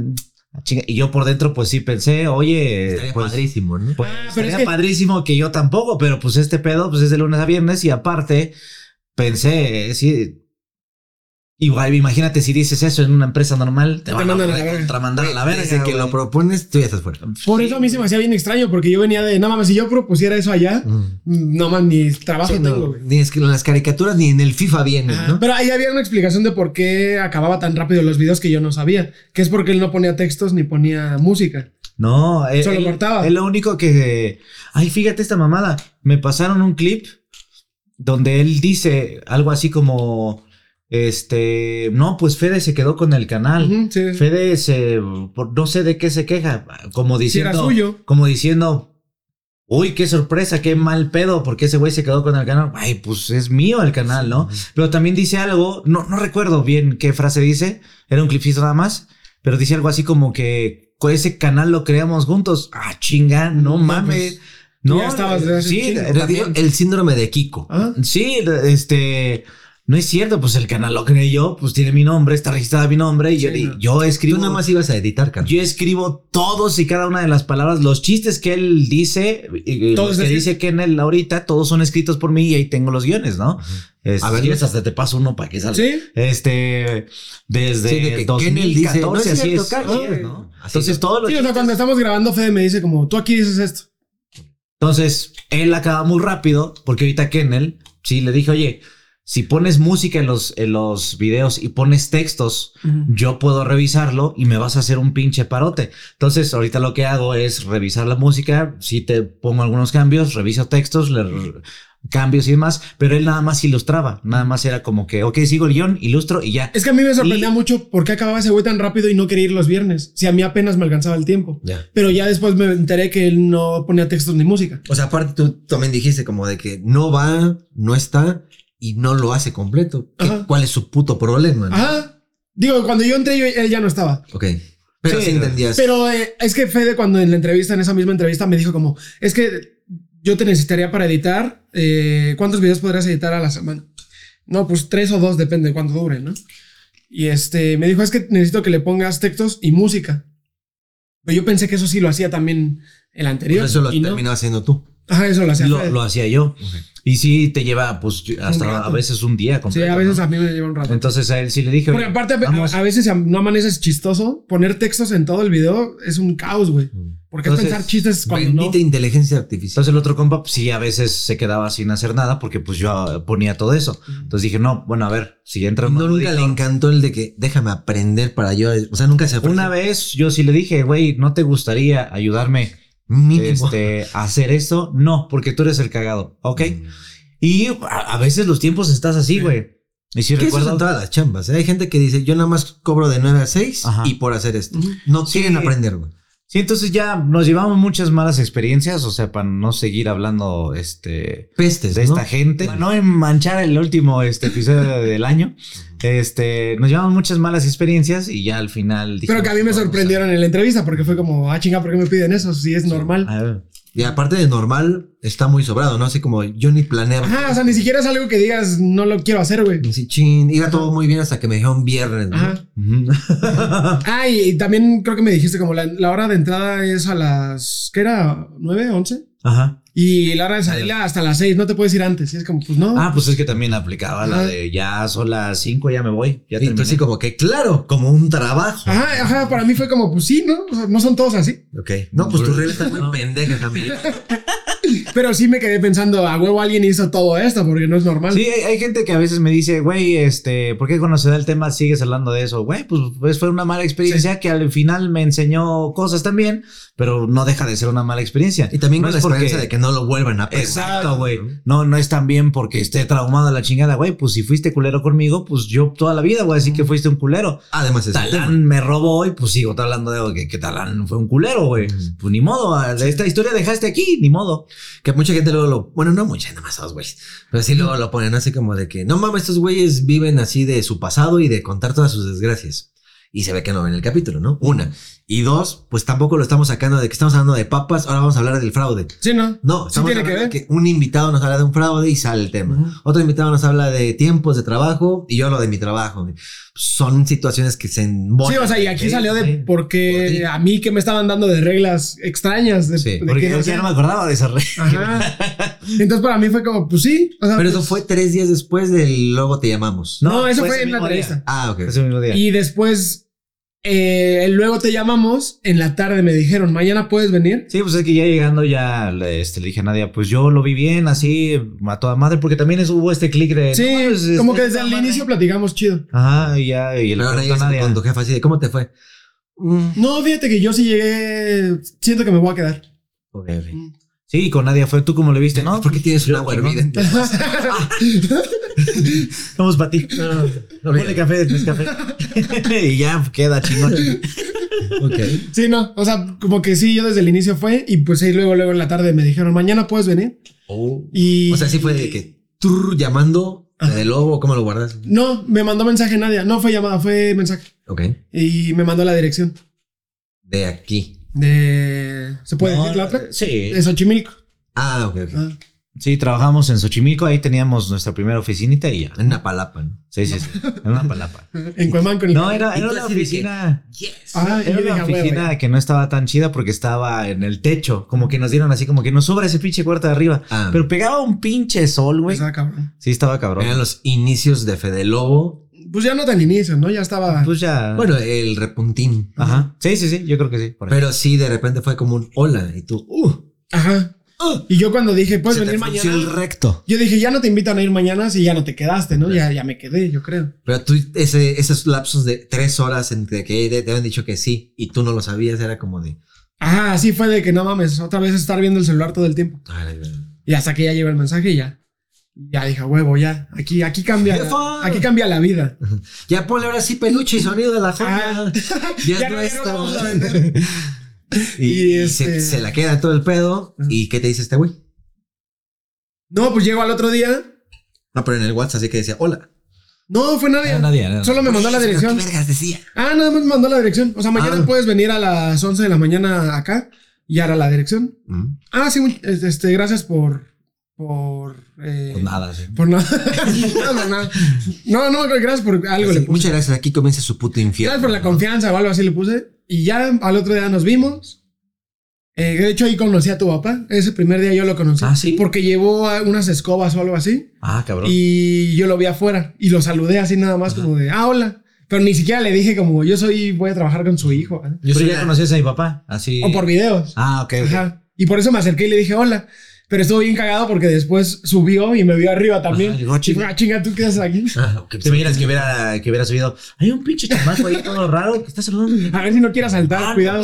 chinga, Y yo por dentro, pues sí pensé, oye, Estaría pues, padrísimo, ¿no? pues, Ah, pero estaría es que- padrísimo que yo tampoco, pero pues este pedo, pues es de lunes a viernes y aparte pensé, eh, sí. Igual, imagínate si dices eso en una empresa normal, te, Te van a a la verga. la verga. Desde que lo propones, tú ya estás fuera. Por eso a mí se me hacía bien extraño, porque yo venía de, no mames, si yo propusiera eso allá, Mm. no mames, ni trabajo Sí, tengo, güey. ni es que en las caricaturas ni en el FIFA. ¿no? Pero ahí había una explicación de por qué acababa tan rápido los videos que yo no sabía. Que es porque él no ponía textos ni ponía música. No, él, Solo cortaba. él lo único que. Ay, fíjate esta mamada. Me pasaron un clip donde él dice algo así como. Este. No, pues Fede se quedó con el canal. Sí. Fede se. por- no sé de qué se queja. Como Si era diciendo. suyo. Como diciendo. Uy, qué sorpresa, qué mal pedo, porque ese güey se quedó con el canal. Ay, pues es mío el canal, ¿no? Pero también dice algo, no, no recuerdo bien qué frase dice, era un clipcito nada más, pero dice algo así como que con ese canal lo creamos juntos. Ah, chinga, no No, mames. pues, No, ya estabas hace sí, chingo. el síndrome de Kiko. Ah, sí, este, no es cierto, pues el canal lo creé yo, pues tiene mi nombre, está registrado mi nombre y yo, Sí, no. yo escribo. Tú nada más ibas a editar, Carlos. Yo escribo todos y cada una de las palabras, los chistes que él dice, Todos que dice que en él ahorita, todos son escritos por mí y ahí tengo los guiones, ¿no? Este, A ver, quieres, hasta te paso uno para que salga. Sí. Este, desde Sí, de que Kennel 2014, dice, no es así cierto, es. Así es, ¿no? Entonces, es. todos los Sí, o sea, cuando estamos grabando, Fede me dice como, tú aquí dices esto. Entonces, él acaba muy rápido, porque ahorita Kennel, sí, le dije, oye, si pones música en los, en los videos y pones textos, yo puedo revisarlo y me vas a hacer un pinche parote. Entonces, ahorita lo que hago es revisar la música, si te pongo algunos cambios, reviso textos, le cambios y demás, pero él nada más ilustraba, nada más era como que, ok, sigo el guion, ilustro y ya. Es que a mí me sorprendía Y- mucho por qué acababa ese güey tan rápido y no quería ir los viernes. Si a mí apenas me alcanzaba el tiempo. Pero ya después me enteré que él no ponía textos ni música. O sea, aparte tú también dijiste como de que no va, no está y no lo hace completo. ¿Qué- Ajá. ¿Cuál es su puto problema? no? Ajá. Digo, cuando yo entré, yo- él ya no estaba. Ok. Pero sí, Sí, entendías. Pero eh, es que Fede, cuando en la entrevista, en esa misma entrevista, me dijo como, es que yo te necesitaría para editar. eh, ¿Cuántos videos podrías editar a la semana? No, pues tres o dos, depende de cuánto dure, ¿no? Y este, me dijo, es que necesito que le pongas textos y música. Pero yo pensé que eso sí lo hacía también el anterior. Eso lo no. terminó haciendo tú. Ajá, eso lo hacía. Lo, lo hacía yo. Y sí te lleva, pues, hasta a veces un día Sí, completo. a veces ¿no? a mí me lleva un rato. Entonces a él sí le dije. Porque "Oye, aparte, a, vamos". a veces no amaneces chistoso. Poner textos en todo el video es un caos, güey. Porque Entonces, es pensar chistes cuando no. Bendita inteligencia artificial. Entonces el otro compa, pues, sí, a veces se quedaba sin hacer nada porque pues yo ponía todo eso. Entonces dije, no, bueno, a ver, si entra un No, nunca le encantó el de que déjame aprender para yo. O sea, nunca se ofreció. Una vez yo sí le dije, güey, ¿no te gustaría ayudarme Mínimo. este, hacer esto? No, porque tú eres el cagado, ¿ok? Y a, a veces los tiempos estás así, güey. Y si Que eso recuerdo... son todas las chambas. ¿eh? Hay gente que dice, yo nada más cobro de 9 a 6 Ajá. y por hacer esto. No Sí. quieren aprender, güey. Sí, entonces ya nos llevamos muchas malas experiencias, o sea, para no seguir hablando este, Pestes, de ¿no? esta gente, no en manchar el último este, episodio del año. Este, nos llevamos muchas malas experiencias y ya al final. Pero que a mí me dijimos, sorprendieron en la entrevista porque fue como, ah, chinga, ¿por qué me piden eso? Si es normal. a- ver. Y aparte de normal, está muy sobrado, ¿no? Así como yo ni planeaba. Ajá, o sea, ni siquiera es algo que digas, no lo quiero hacer, güey. Así, chin, iba todo muy bien hasta que me dijeron viernes, ¿no? Ajá. Ujú. Ah, y, y también creo que me dijiste como la, la hora de entrada es a las, ¿qué era? ¿9, 11? Ajá. Y la hora de salida hasta las 6, no te puedes ir antes. Y es como, pues no. Ah, pues es que también aplicaba la de ya son las 5, ya me voy. Ya terminé. así como que, claro, como un trabajo. Ajá, ajá, para mí fue como, pues sí, ¿no? O sea, no son todos así. Ok. No, pues tu regla está muy pendeja también. Pero sí me quedé pensando, a huevo alguien hizo todo esto porque no es normal. Sí, hay, hay gente que a veces me dice, güey, este, ¿por qué cuando se da el tema sigues hablando de eso? Güey, pues, pues fue una mala experiencia que al final me enseñó cosas también, pero no deja de ser una mala experiencia. Y también no con la porque- esperanza de que no lo vuelvan a preguntar. Exacto, güey. No, no es tan bien porque esté traumado a la chingada, güey. Pues si fuiste culero conmigo, pues yo toda la vida voy a decir que fuiste un culero. Además, es el tema. Talán me robó y pues sigo hablando de que, que Talán fue un culero, güey. Pues ni modo, esta historia dejaste aquí, ni modo. Que mucha gente luego lo. Bueno, no mucha, nada más dos güeyes. Pero sí luego lo ponen así como de que no mames, estos güeyes viven así de su pasado y de contar todas sus desgracias. Y se ve que no ven el capítulo, ¿no? Una. Y dos, pues tampoco lo estamos sacando de que estamos hablando de papas, ahora vamos a hablar del fraude. Sí, ¿no? No, Sí tiene que ver. que un invitado nos habla de un fraude y sale el tema. Otro invitado nos habla de tiempos de trabajo y yo hablo de mi trabajo. Son situaciones que se embonan. Sí, o sea, y aquí Sí, salió de sí. por Por a mí que me estaban dando de reglas extrañas. De, Sí, de Porque que yo no ya no me acordaba de esa red. Ajá. Entonces para mí fue como, pues sí. o sea, Pero eso pues- fue tres días después del luego te llamamos. No, eso fue en la entrevista. Ah, ok. Ese mismo día. Y después, eh, luego te llamamos. En la tarde me dijeron, mañana puedes venir. Sí, pues es que ya llegando ya le, este, le dije a Nadia, pues yo lo vi bien, así, a toda madre, porque también es- hubo este clic de... Sí, no, pues, este, como que desde el madre. inicio platicamos chido. Ajá, y ya, y le Pero ahora Nadia. con tu jefa así de cómo te fue. Mm, No, fíjate que yo sí llegué. Siento que me voy a quedar. ok, ok. Sí, con Nadia fue, ¿tú cómo le viste? No, ¿Por qué tienes un yo- agua chingón. hervida? Vamos para ti. Ponle café de tres café. y ya queda chingón. Ok. Sí, no. O sea, como que sí, yo desde el inicio fue. Y pues ahí luego, luego en la tarde me dijeron, mañana puedes venir. Y. O sea, sí fue de que tú llamando de lobo, ¿cómo lo guardas? No, me mandó mensaje Nadia. No fue llamada, fue mensaje. Ok. Y me mandó la dirección De aquí. de. ¿Se puede No, decir la otra? Sí. De Xochimilco. Ah, ok, ok. Ah. Sí, trabajamos en Xochimilco, ahí teníamos nuestra primera oficinita y ya. En una palapa, ¿no? Sí, sí, sí. En una palapa. En Cuemanco. en el- No, era, era una oficina. Yes. Ah, Era dije, una "Ah, huevo, oficina ya". que no estaba tan chida porque estaba en el techo. Como que nos dieron así, como que nos sobra ese pinche cuarto de arriba. Ah. Pero pegaba un pinche sol, güey. Estaba cabrón. Sí, estaba cabrón. Eran los inicios de Fede Lobo. Pues ya no tan inicio, ¿no? Ya estaba. Pues ya. Bueno, el repuntín. Ajá. Sí, sí, sí. Yo creo que sí. por. Pero sí, de repente fue como un hola. Y tú, uh, Ajá. Y yo cuando dije, te venir mañana. el recto. Yo dije, ya no te invitan a ir mañana si ya no te quedaste, ¿no? Ya, ya me quedé, yo creo. Pero tú, ese, esos lapsos de tres horas entre que te habían dicho que sí y tú no lo sabías, era como de. Ajá, así fue de que no mames, otra vez estar viendo el celular todo el tiempo. "Ay, Y hasta que ya llegó el mensaje y ya. Ya dije, huevo, ya. Aquí, aquí cambia. Jefa. Aquí cambia la vida. Ya ponle ahora sí peluche y sonido de la Ah. joya. Ya, Ya no no, está. Y, este- se, se la queda todo el pedo. ¿Y qué te dice este güey? No, pues llego al otro día. No, pero en el WhatsApp así que decía, hola. No, fue nadie. Era nadie, era Solo me mandó la dirección. ¿Qué vergas decía? Ah, nada más me mandó la dirección. O sea, mañana Ah. puedes venir a las 11 de la mañana acá y ahora la dirección. Mm. Ah, sí, muy- este, gracias por, por. eh, Pues nada, sí. por nada. no, no, no. No, no, gracias por algo le puse. Muchas gracias. Aquí comienza su puto infierno. Gracias por la confianza o algo así le puse. Y ya al otro día nos vimos. Eh, de hecho, ahí conocí a tu papá. Ese primer día yo lo conocí. Ah, ¿sí? Porque llevó unas escobas o algo así. Ah, cabrón. Y yo lo vi afuera. Y lo saludé así nada más como de, ah, hola. Pero ni siquiera le dije como, yo soy, voy a trabajar con su hijo. ¿eh? Yo Pero soy ya conocías a mi papá, así. O por videos. Ah, ok. ok. Ajá. Y por eso me acerqué y le dije hola. Pero estuvo bien cagado porque después subió y me vio arriba también. Ajá, digo, chinga. ah, chinga, ¿tú qué haces aquí? Ah, ok. Te imaginas que hubiera, que hubiera subido. Hay un pinche chamaco ahí todo raro que está saludando. A ver si no quiere saltar, Ah, cuidado.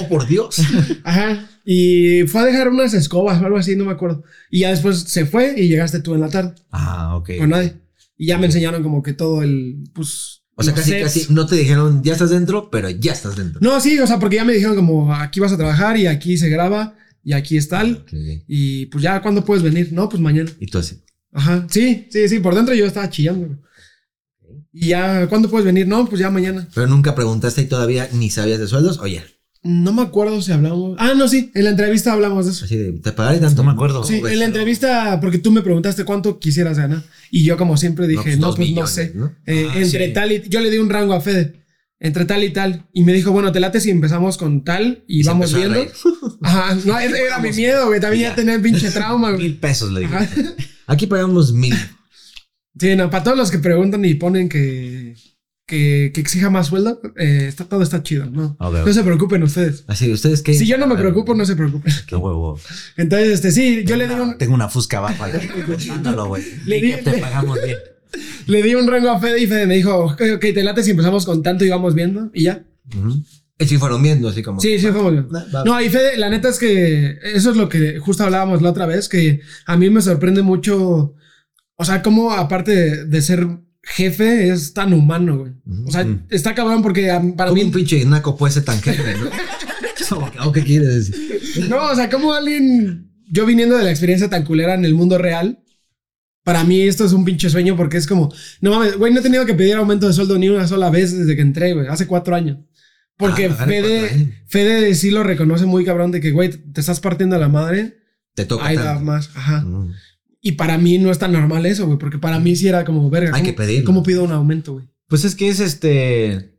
Oh, por Dios. Ajá. Y fue a dejar unas escobas o algo así, no me acuerdo. Y ya después se fue y llegaste tú en la tarde Ah, ok. con nadie. Y ya me enseñaron como que todo el, pues... O sea, casi, sets. casi no te dijeron, ya estás dentro, pero ya estás dentro. No, sí, o sea, porque ya me dijeron como aquí vas a trabajar y aquí se graba y aquí es tal. Ok. Y pues ya, ¿cuándo puedes venir? No, pues mañana. Y tú así. Ajá, sí, sí, sí, por dentro yo estaba chillando. Y ya, ¿cuándo puedes venir? No, pues ya mañana. Pero nunca preguntaste y todavía ni sabías de sueldos. Oye, No me acuerdo si hablamos. Ah, no, sí, en la entrevista hablamos de eso. así de, ¿te pagaré tanto? No me acuerdo. Sí, pues, en la entrevista, porque tú me preguntaste cuánto quisieras ganar. Y yo, como siempre, dije, pues, no, pues, no millones, sé. ¿no? Eh, Ah, entre sí. tal y. Yo le di un rango a Fede. Entre tal y tal. Y me dijo, bueno, te late si empezamos con tal y, vamos viendo. Ajá, no, era mi miedo, güey. También ya tenía el pinche trauma, güey. Mil pesos le dije. Ajá. Aquí pagamos mil. Sí, no, para todos los que preguntan y ponen que, que, que exija más sueldo, eh, está, todo está chido, ¿no? No se preocupen ustedes. Así, ¿ustedes qué? Si yo no me preocupo, no se preocupen. Qué huevo. Entonces, este, sí, yo le di un, Tengo una fusca. Ándalo, güey. Le que te pagamos bien. Le di un rango a Fede y Fede me dijo, ok, te late si empezamos con tanto y vamos viendo y ya. Ujú. Y si fueron viendo, así como. Sí, sí, fue muy bien. Va, va. No, y Fede, la neta es que eso es lo que justo hablábamos la otra vez, que a mí me sorprende mucho, o sea, cómo aparte de, de ser jefe es tan humano, güey. O sea, está cabrón porque para ¿Cómo mí... un pinche naco puede ser tan jefe, no? ¿O qué quieres decir? No, o sea, como alguien, yo viniendo de la experiencia tan culera en el mundo real, para mí esto es un pinche sueño porque es como, no mames, güey, no he tenido que pedir aumento de sueldo ni una sola vez desde que entré, güey, hace cuatro años. Porque Ah, cuatro Fede, sí lo reconoce muy cabrón de que, güey, te estás partiendo la madre, Te toca. ahí da más, ajá. Mm. Y para mí no es tan normal eso, güey, porque para mí sí era como, verga, Hay ¿cómo, que pedirlo. ¿cómo pido un aumento, güey? Pues es que es este.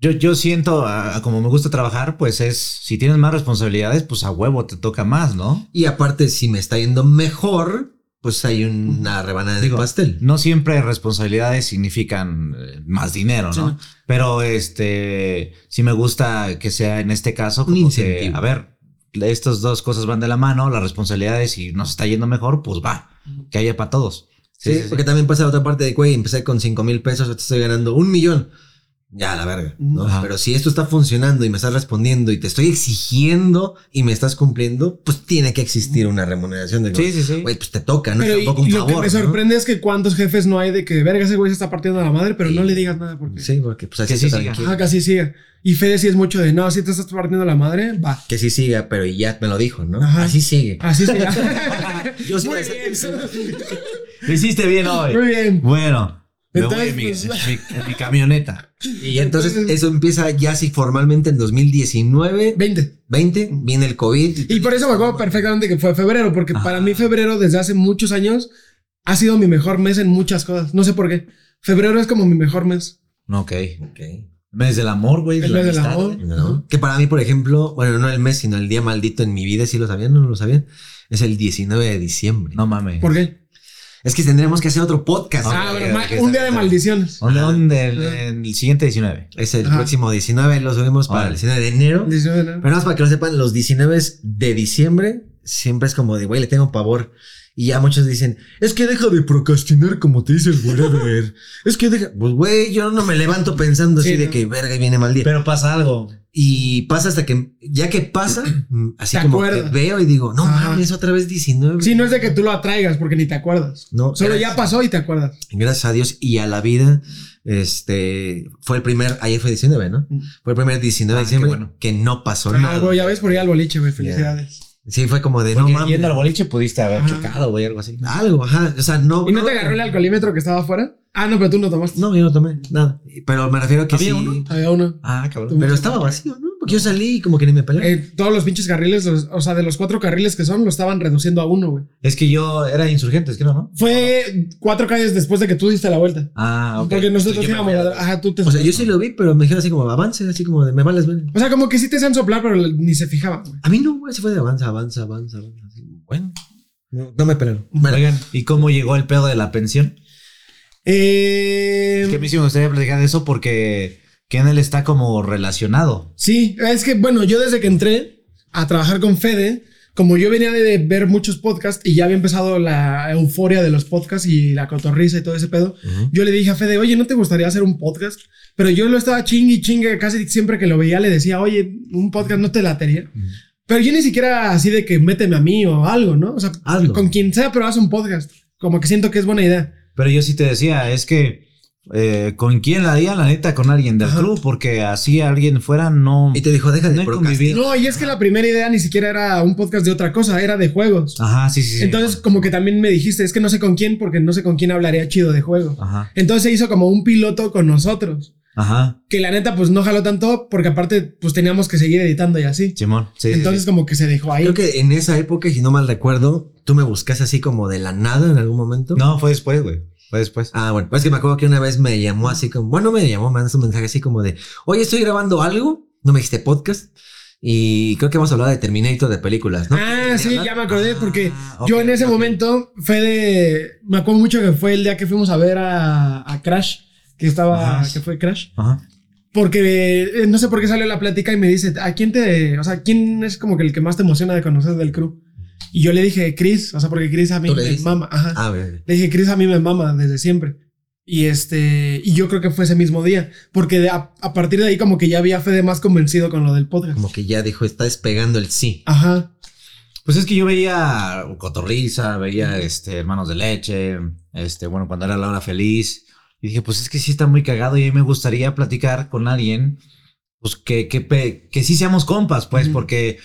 Yo, yo siento, a- a como me gusta trabajar, pues es, si tienes más responsabilidades, pues a huevo te toca más, ¿no? Y aparte, si me está yendo mejor, pues hay una rebanada de pastel. No siempre responsabilidades significan eh, más dinero, ¿no? Pero este, sí me gusta que sea en este caso Un como que, a ver, estas dos cosas van de la mano, las responsabilidades, si nos está yendo mejor, pues va, que haya para todos. Sí, porque también pasa la otra parte de, güey, empecé con 5 mil pesos, ahorita estoy ganando un millón. Ya, la verga, ¿no? Ajá. Pero si esto está funcionando y me estás respondiendo y te estoy exigiendo y me estás cumpliendo, pues tiene que existir una remuneración de, Sí, sí, sí. güey, pues te toca, no Pero es y, tampoco un y lo que favor, me ¿no? sorprende es que cuántos jefes no hay de que, verga, ese güey se está partiendo la madre, pero no le digas nada porque... Sí, porque pues así Que sí siga. Ajá, casi sigue. Y Fede sí es mucho de, no, si te estás partiendo la madre, va. Que sí siga, pero ya me lo dijo, ¿no? Ajá. Así sigue. Así sigue. Yo sí Muy bien. Lo hiciste bien hoy. Muy bien. Bueno, me voy Entonces, en mi, pues- en mi- en mi camioneta. Y entonces eso empieza ya así formalmente en 2019, 20. 20, viene el COVID. Y por eso me acuerdo perfectamente que fue febrero, porque para mí febrero desde hace muchos años ha sido mi mejor mes en muchas cosas. No sé por qué. Febrero es como mi mejor mes. Ok. Ok. Mes del amor, güey. El mes del amor. ¿no? Que para mí, por ejemplo, bueno, no el mes, sino el día maldito en mi vida, si lo sabían, no lo sabían, es el 19 de diciembre. No mames. ¿Por qué? Es que tendremos que hacer otro podcast. ah, un día de maldiciones. ¿Dónde? ¿Dónde? El, en el siguiente 19. Es el Ajá. próximo 19, lo subimos para el 19 de enero. 19 de enero. Pero nada más para que lo sepan, los 19 de diciembre siempre es como de, güey, le tengo pavor. Y ya muchos dicen, es que deja de procrastinar como te dice el whatever. es que deja, pues güey, yo no me levanto pensando así Sí, de que verga y viene mal día. Pero pasa algo. Y pasa hasta que, ya que pasa, así como acuerdas. que veo y digo, no Ajá. mames, otra vez 19. Sí, no es de que tú lo atraigas porque ni te acuerdas. No, Solo gracias. ya pasó y te acuerdas. Gracias a Dios y a la vida, este, fue el primer, ayer fue 19, ¿no? Mm. Fue el primer 19 de Ah, diciembre bueno. que no pasó Ah, nada. ya ves por ir al boliche, güey. Felicidades. Sí, fue como de, Porque no mames. yendo al boliche pudiste haber Ajá. chocado, güey, algo así. Algo, ajá. O sea, no. ¿Y no te agarró el alcoholímetro que estaba afuera? Ah, no, pero tú no tomaste. No, yo no tomé nada. Pero me refiero a que ¿Había sí. uno? Había uno. Ah, cabrón. Pero estaba vacío, ¿no? Porque yo salí y como que ni me pelaron. Eh, todos los pinches carriles, los- o sea, de los cuatro carriles que son, lo estaban reduciendo a uno, güey. Es que yo era insurgente, es que no, ¿no? Fue cuatro calles después de que tú diste la vuelta. Ah, ok. Porque nosotros íbamos a... Ajá, tú te... o sea, yo sí lo vi, pero me dijeron así como avance, así como de me vales, güey. O sea, como que sí te hacían soplar, pero ni se fijaban, güey. A mí no, güey, se fue de avanza, avanza, avanza, avanza. Bueno, no, no me pelaron. Bueno, Oigan, ¿y cómo llegó el pedo de la pensión? Eh, Es que a mí sí me gustaría platicar de eso porque Kennel está como relacionado. Sí, es que bueno, yo desde que entré a trabajar con Fede, como yo venía de ver muchos podcasts y ya había empezado la euforia de los podcasts y la cotorriza y todo ese pedo, yo le dije a Fede, oye, ¿no te gustaría hacer un podcast? Pero yo lo estaba chingue y chingue, casi siempre que lo veía le decía, oye, un podcast no te latería. Pero yo ni siquiera así de que méteme a mí o algo, ¿no? O sea, Hazlo. con quien sea, pero haz un podcast. Como que siento que es buena idea. Pero yo sí te decía, es que eh, ¿con quién la haría? La neta, con alguien del Ajá. club, porque así alguien fuera no... y te dijo, deja de convivido. No, y es que la primera idea ni siquiera era un podcast de otra cosa, era de juegos. Ajá, sí, sí, sí. Entonces, como que también me dijiste, es que no sé con quién, porque no sé con quién hablaría chido de juego. Ajá, Entonces se hizo como un piloto con nosotros. ajá, Que la neta, pues no jaló tanto, porque aparte, pues teníamos que seguir editando y así. Simón. Sí, sí, Entonces, sí. como que se dejó ahí. Creo que en esa época, si no mal recuerdo, tú me buscaste así como de la nada en algún momento. No, fue después, güey. Fue después. Ah, bueno, pues es que me acuerdo que una vez me llamó así como, bueno, me llamó, me mandó un mensaje así como de, oye, estoy grabando algo, no me dijiste podcast, y creo que vamos a hablar de Terminator de películas, ¿no? Ah, sí, ya me acordé, porque Ah, yo en ese momento, Fede, me acuerdo mucho que fue el día que fuimos a ver a, a Crash, que estaba, que fue Crash. Ajá. Porque eh, no sé por qué salió la plática y me dice, ¿a quién te, o sea, quién es como que el que más te emociona de conocer del crew? Y yo le dije, Chris, o sea, porque Chris a mí ¿Tú le me dijiste? mama, ajá. Ah. Le dije, Chris a mí me mama desde siempre. Y este, y yo creo que fue ese mismo día, porque de- a, a partir de ahí como que ya había Fede más convencido con lo del podcast. Como que ya dijo, está despegando el sí. Ajá. Pues es que yo veía Cotorriza, veía este, Hermanos de Leche, este, bueno, cuando era La Hora Feliz. Y dije, pues es que sí está muy cagado y a mí me gustaría platicar con alguien, pues que, que, que sí seamos compas, pues, porque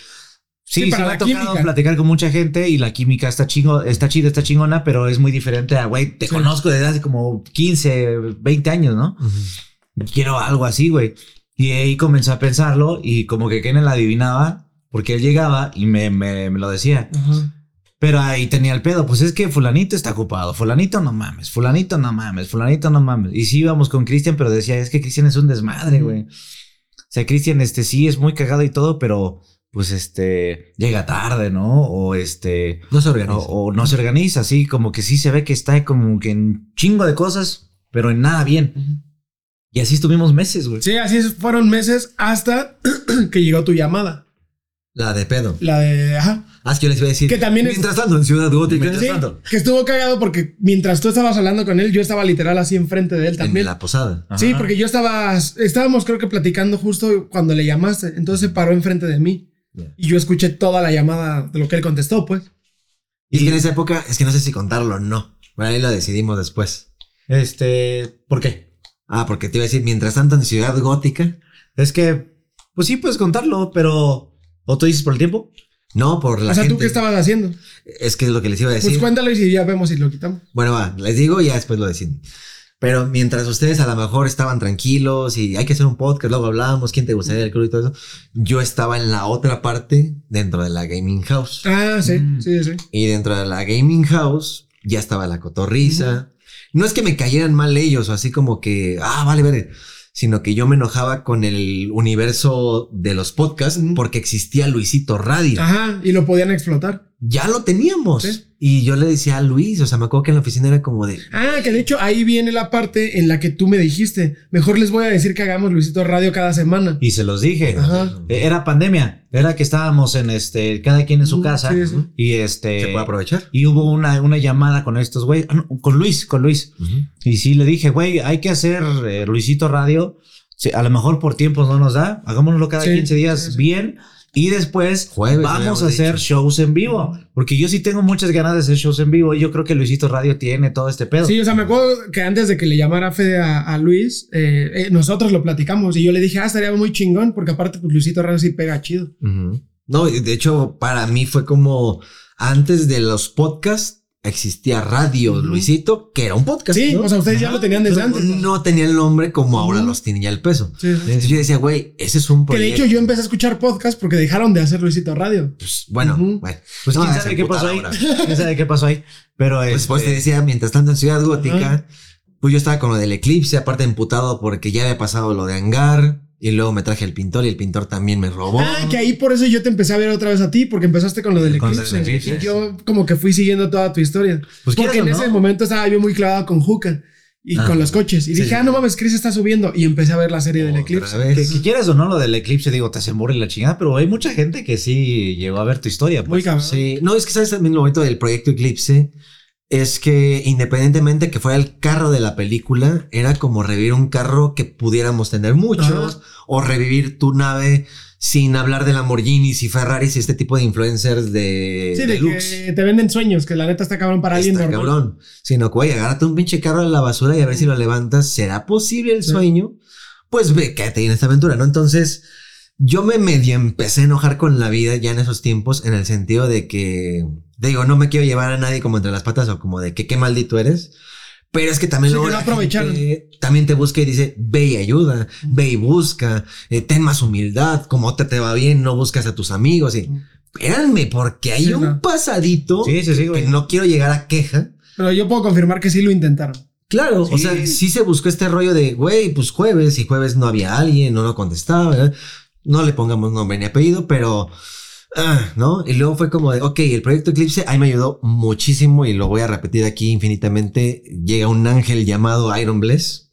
sí, Sí, sí, para me la ha tocado química. platicar con mucha gente y la química está chingo, está chida, está chingona, pero es muy diferente a, güey, te Sí. conozco desde hace como 15, 20 años, ¿no? Quiero algo así, güey. Y ahí comencé a pensarlo y como que Ken la adivinaba porque él llegaba y me, me, me lo decía. Pero ahí tenía el pedo, pues es que fulanito está ocupado, fulanito no mames, fulanito no mames, fulanito no mames. Y sí íbamos con Cristian, pero decía, es que Cristian es un desmadre, güey. O sea, Cristian, este sí es muy cagado y todo, pero pues este llega tarde, ¿no? O este No se organiza. o, o no se organiza, así como que sí se ve que está como que en chingo de cosas, pero en nada bien. Y así estuvimos meses, güey. Sí, así fueron meses hasta que llegó tu llamada. La de pedo. La de, ajá. Ah, es que yo les iba a decir. Que también es- Mientras tanto, en Ciudad Gótica. Mientras Sí, tanto. que estuvo cagado porque mientras tú estabas hablando con él, yo estaba literal así enfrente de él En también. la posada. Sí, Ajá. porque yo estaba, estábamos creo que platicando justo cuando le llamaste, entonces se paró enfrente de mí Y yo escuché toda la llamada de lo que él contestó, pues. Y es que en esa época, es que no sé si contarlo o no. Bueno, ahí lo decidimos después. Este, ¿por qué? Ah, porque te iba a decir, mientras tanto, en Ciudad Gótica. Es que, pues sí puedes contarlo, pero. ¿O tú dices por el tiempo? No, por la o sea, gente. ¿tú qué estabas haciendo? Es que es lo que les iba a decir. Pues cuéntalo y ya vemos si lo quitamos. Bueno, va, les digo y ya después lo deciden. Pero mientras ustedes a lo mejor estaban tranquilos y hay que hacer un podcast, luego hablábamos, quién te gustaría el club y todo eso, yo estaba en la otra parte dentro de la gaming house. Ah, sí, Mm. sí, sí. Y dentro de la gaming house ya estaba la cotorriza. No es que me cayeran mal ellos o así como que, ah, vale, vale, sino que yo me enojaba con el universo de los podcasts porque existía Luisito Radio. Ajá, y lo podían explotar. Ya lo teníamos. Sí. Y yo le decía a Luis, o sea, me acuerdo que en la oficina era como de, Ah, que de hecho ahí viene la parte en la que tú me dijiste, mejor les voy a decir que hagamos Luisito Radio cada semana. Y se los dije. Ajá. Eh, Era pandemia. Era que estábamos en este, cada quien en su casa. sí, sí. Y este. ¿se puede aprovechar? Y hubo una, una llamada con estos güey, ah, con Luis, con Luis. Y sí le dije, güey, hay que hacer eh, Luisito Radio. Sí, a lo mejor por tiempos no nos da. Hagámoslo cada Sí, 15 días sí, sí. bien. Y después Jueves, vamos a hacer dicho. shows en vivo. Porque yo sí tengo muchas ganas de hacer shows en vivo. Y yo creo que Luisito Radio tiene todo este pedo. Sí, o sea, me acuerdo que antes de que le llamara Fede a, a Luis, eh, eh, nosotros lo platicamos y yo le dije, ah, estaría muy chingón porque aparte pues Luisito Radio sí pega chido. No, de hecho, para mí fue como antes de los podcasts, existía Radio Luisito, que era un podcast. Sí, ¿no? o sea, ustedes ya lo tenían desde antes. No tenía el nombre como ahora los tiene ya el peso. Sí, sí. Entonces yo decía, güey, ese es un Que de proyecto. hecho yo empecé a escuchar podcast porque dejaron de hacer Luisito Radio. Pues, bueno, bueno. Pues No, quién sabe qué pasó ahí. Quién sabe qué pasó ahí. Pero Pues, pues te este, decía, mientras tanto en Ciudad Gótica, pues yo estaba con lo del eclipse, aparte emputado porque ya había pasado lo de hangar. Y luego me traje el pintor y el pintor también me robó. Ah, que ahí por eso yo te empecé a ver otra vez a ti, porque empezaste con lo del Con lo eclipse. del eclipse. Y yo como que fui siguiendo toda tu historia. Pues porque en ese momento estaba yo muy clavado con Juca y Ah. con los coches. Y Sí, dije, sí. ah, no mames, Chris está subiendo. Y empecé a ver la serie del eclipse. vez. que, que quieras o no lo del eclipse, digo, te hace morir la chingada, pero hay mucha gente que sí llegó a ver tu historia. Muy Pues. cabrón. Sí, no, es que sabes también lo bonito del proyecto Eclipse es que independientemente que fuera el carro de la película, era como revivir un carro que pudiéramos tener muchos o revivir tu nave sin hablar de Lamborghinis y Ferraris y este tipo de influencers de, Sí, de que te venden sueños, que la neta está cabrón para alguien Está normal. cabrón. Sino que, güey, agárrate un pinche carro de la basura y a ver si lo levantas. ¿Será posible el Sí. sueño? Pues ve, quédate en esta aventura, ¿no? Entonces, yo me medio empecé a enojar con la vida ya en esos tiempos, en el sentido de que, digo, no me quiero llevar a nadie como entre las patas o como de que qué maldito eres. Pero es que también Sí, luego aprovecharon. gente también te busca y dice, ve y ayuda, ve y busca, eh, ten más humildad, como te, te va bien, no buscas a tus amigos y, espérenme, porque hay Sí, un no. pasadito Sí, sí, sí, que no quiero llegar a queja. Pero yo puedo confirmar que sí lo intentaron. Claro, o sea, sí se buscó este rollo de, güey, pues jueves y jueves no había alguien, no lo contestaba, ¿verdad? no le pongamos nombre ni apellido, pero, ah, ¿no? Y luego fue como de, ok, el proyecto Eclipse ahí me ayudó muchísimo y lo voy a repetir aquí infinitamente. Llega un ángel llamado Iron Bless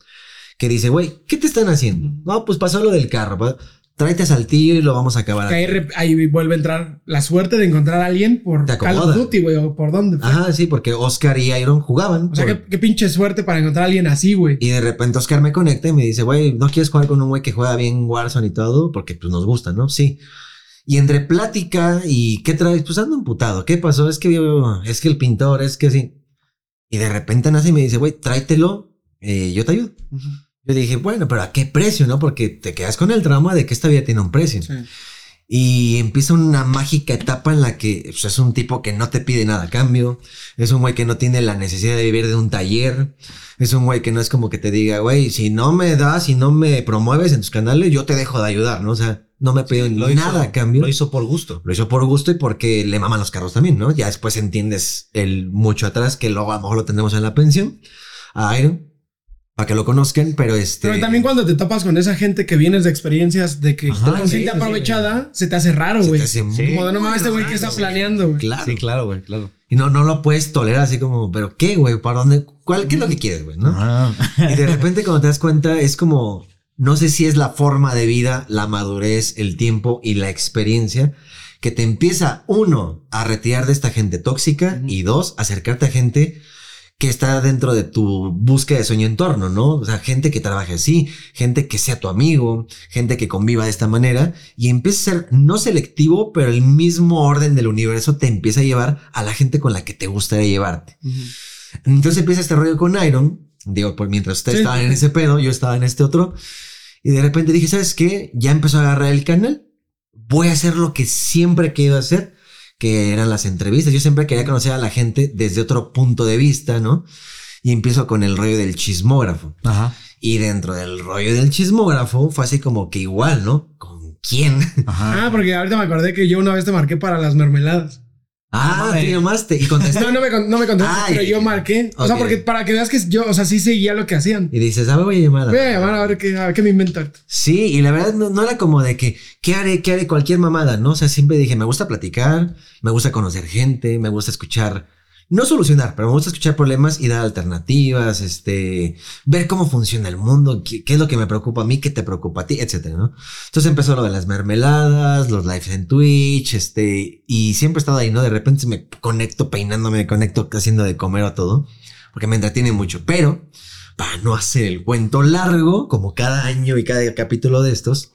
que dice, güey, ¿qué te están haciendo? No, pues pasó lo del carro, tráete a Saltillo y lo vamos a acabar. Que ahí, aquí". re- ahí vuelve a entrar la suerte de encontrar a alguien por Call of. Duty, güey, o por dónde. fue. Ajá, sí, porque Oscar y Iron jugaban. O sea, qué pinche suerte para encontrar a alguien así, güey. Y de repente Oscar me conecta y me dice, güey, ¿no quieres jugar con un güey que juega bien Warzone y todo? Porque pues nos gusta, ¿no? Sí. Y entre plática y ¿qué traes? Pues ando emputado. ¿Qué pasó? Es que yo, es que el pintor, es que sí. Y de repente nace y me dice, güey, tráetelo, eh, yo te ayudo. Yo dije, bueno, pero ¿a qué precio, no? Porque te quedas con el trauma de que esta vida tiene un precio. Sí. Y empieza una mágica etapa en la que pues, es un tipo que no te pide nada a cambio. Es un güey que no tiene la necesidad de vivir de un taller. Es un güey que no es como que te diga, güey, si no me das, si no me promueves en tus canales, yo te dejo de ayudar, ¿no? O sea, no me pidió Lo hizo- nada a cambio. Lo hizo por gusto. Lo hizo por gusto y porque le maman los carros también, ¿no? Ya después entiendes el mucho atrás que luego a lo mejor lo tendremos en la pensión. A Iron. Para que lo conozcan, pero este. Pero también cuando te topas con esa gente que vienes de experiencias de que Ajá, con sí, gente sí, sí, aprovechada, se te hace raro, güey. Sí. Como de no mames, este güey que está planeando, güey. Claro. Sí, claro, güey, claro. Y no, no lo puedes tolerar así como, pero ¿qué, güey? ¿Para dónde? ¿Cuál, ¿Qué es lo que quieres, güey? ¿no? Ah. Y de repente cuando te das cuenta es como, no sé si es la forma de vida, la madurez, el tiempo y la experiencia que te empieza, uno, a retirar de esta gente tóxica y dos, acercarte a gente que está dentro de tu búsqueda de sueño entorno, ¿no? O sea, gente que trabaje así, gente que sea tu amigo, gente que conviva de esta manera y empieza a ser no selectivo, pero el mismo orden del universo te empieza a llevar a la gente con la que te gustaría llevarte. Entonces empieza este rollo con Iron. Digo, pues mientras ustedes Sí. estaban en ese pedo, yo estaba en este otro. Y de repente dije, ¿sabes qué? Ya empezó a agarrar el canal. Voy a hacer lo que siempre he querido hacer, que eran las entrevistas. Yo siempre quería conocer a la gente desde otro punto de vista, ¿no? Y empiezo con el rollo del chismógrafo. Ajá. Y dentro del rollo del chismógrafo fue así como que igual, ¿no? ¿Con quién? Ajá. Ah, porque ahorita me acordé que yo una vez te marqué para las mermeladas. Ah, te llamaste y contestaste. No, no me, no me contestaste, Ay, pero yo marqué. O sea, porque para que veas que yo, o sea, sí seguía lo que hacían. Y dices, ah, voy a llamar. Voy a llamar a ver qué, a ver qué me invento ahorita. Sí, y la verdad no, no era como de que, ¿qué haré? ¿Qué haré? Cualquier mamada, ¿no? O sea, siempre dije, me gusta platicar, me gusta conocer gente, me gusta escuchar, no solucionar, pero me gusta escuchar problemas y dar alternativas, este, ver cómo funciona el mundo, qué, es lo que me preocupa a mí, qué te preocupa a ti, etcétera, ¿no? Entonces empezó lo de las mermeladas, los lives en Twitch, este, y siempre he estado ahí, ¿no? De repente me conecto peinándome, me conecto haciendo de comer o todo, porque me entretiene mucho, pero para no hacer el cuento largo, como cada año y cada capítulo de estos,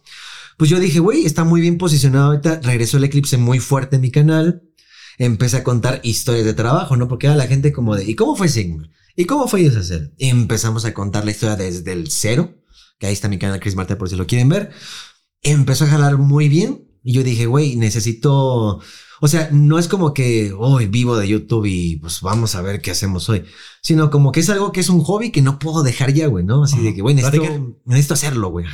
pues yo dije, güey, está muy bien posicionado ahorita, regresó el eclipse muy fuerte en mi canal, empecé a contar historias de trabajo, ¿no? Porque era la gente como de, ¿y cómo fue Sigma? ¿Y cómo fue ellos hacer? Y empezamos a contar la historia desde el cero, que ahí está mi canal Chris Martel por si lo quieren ver. Empezó a jalar muy bien. Y yo dije, güey, necesito. O sea, no es como que hoy vivo de YouTube y pues vamos a ver qué hacemos hoy, sino como que es algo que es un hobby que no puedo dejar ya, güey, ¿no? Así de que, güey, necesito, necesito hacerlo, güey.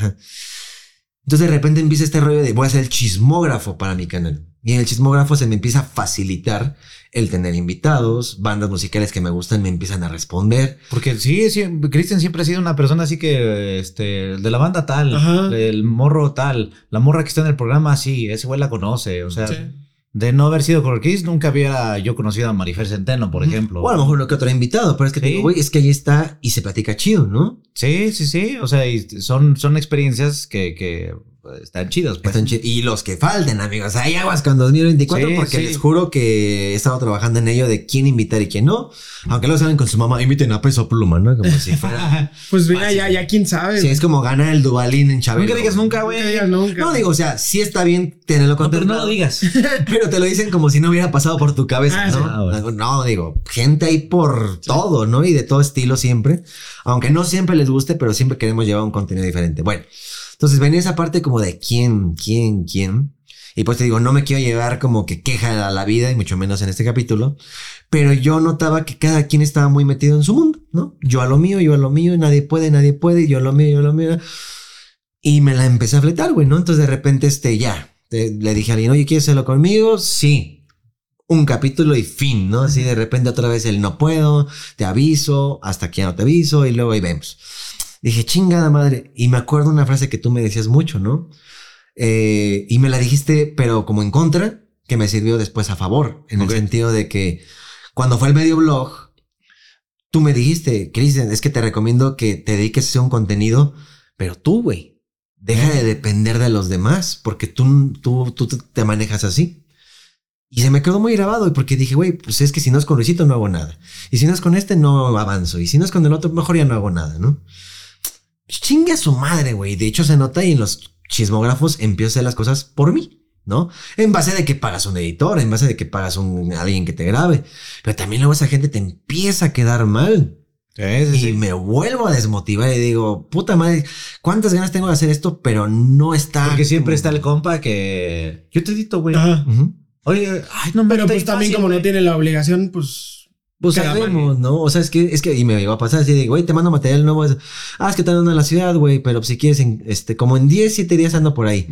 Entonces de repente empieza este rollo de voy a ser el chismógrafo para mi canal. Y en el chismógrafo se me empieza a facilitar el tener invitados, bandas musicales que me gustan me empiezan a responder. Porque sí, sí, Cristian siempre ha sido una persona así que, este, de la banda tal, Ajá. el morro tal, la morra que está en el programa, sí, ese güey la conoce. O sea, Sí. de no haber sido con Chris, nunca hubiera yo conocido a Marifer Centeno, por ejemplo. O a lo mejor lo que otro invitado, pero es que te Sí. digo, güey, es que ahí está y se platica chido, ¿no? Sí, sí, sí. O sea, y son, son experiencias que, que están chidas. Pues. Están chido. Y los que falten, amigos. Hay aguas con 2024 Sí, porque sí. les juro que he estado trabajando en ello de quién invitar y quién no. Aunque luego salen con su mamá, inviten a peso pluma, ¿no? Como si fuera. Pues mira, ya, ya quién sabe. sí, es como ganar el Dubalín en Chabelo. Nunca digas nunca, güey. No, digo, o sea, sí está bien tenerlo No, pero no lo digas. Pero te lo dicen como si no hubiera pasado por tu cabeza, Ah, sí. ¿no? Ah, bueno. No, digo, gente ahí por todo, ¿no? Y de todo estilo siempre. Aunque no siempre les guste, pero siempre queremos llevar un contenido diferente. Bueno, entonces venía esa parte como de quién, quién, quién. Y pues te digo, no me quiero llevar como que queja a la vida, y mucho menos en este capítulo. Pero yo notaba que cada quien estaba muy metido en su mundo, ¿no? Yo a lo mío, yo a lo mío, nadie puede, nadie puede, yo a lo mío, yo a lo mío. Y me la empecé a fletar, güey, ¿no? Entonces de repente, este, ya, te- le dije a alguien, oye, ¿quieres hacerlo conmigo? Sí. Un capítulo y fin, ¿no? Así de repente otra vez el no puedo, te aviso, hasta que ya no te aviso y luego ahí vemos. Dije, chingada madre. Y me acuerdo una frase que tú me decías mucho, ¿no? Eh, y me la dijiste, pero como en contra, que me sirvió después a favor, en el sentido de que cuando fue el medio blog, tú me dijiste, Cristian, es que te recomiendo que te dediques a hacer un contenido, pero tú, güey, deja de depender de los demás, porque tú, tú, tú te manejas así. Y se me quedó muy grabado, porque dije, güey, pues es que si no es con Luisito no hago nada. Y si no es con este, no avanzo. Y si no es con el otro, mejor ya no hago nada, ¿no? Chingue a su madre, güey. De hecho, se nota y en los chismógrafos empiezo a hacer las cosas por mí, ¿no? En base de que pagas un editor, en base de que pagas un alguien que te grabe. Pero también luego esa gente te empieza a quedar mal. Sí, sí, Y sí. me vuelvo a desmotivar y digo, puta madre, cuántas ganas tengo de hacer esto, pero no está. Porque siempre está el compa que. Yo te edito, güey. Ajá. Oye, ay, no me Pero pues también fácil, como no tiene la obligación, pues... Pues sabemos, ¿no? O sea, es que, es que, y me iba a pasar así de, güey, te mando material nuevo. Ah, es que te ando en la ciudad, güey, pero si quieres, en, este, como en 10, 7 días ando por ahí.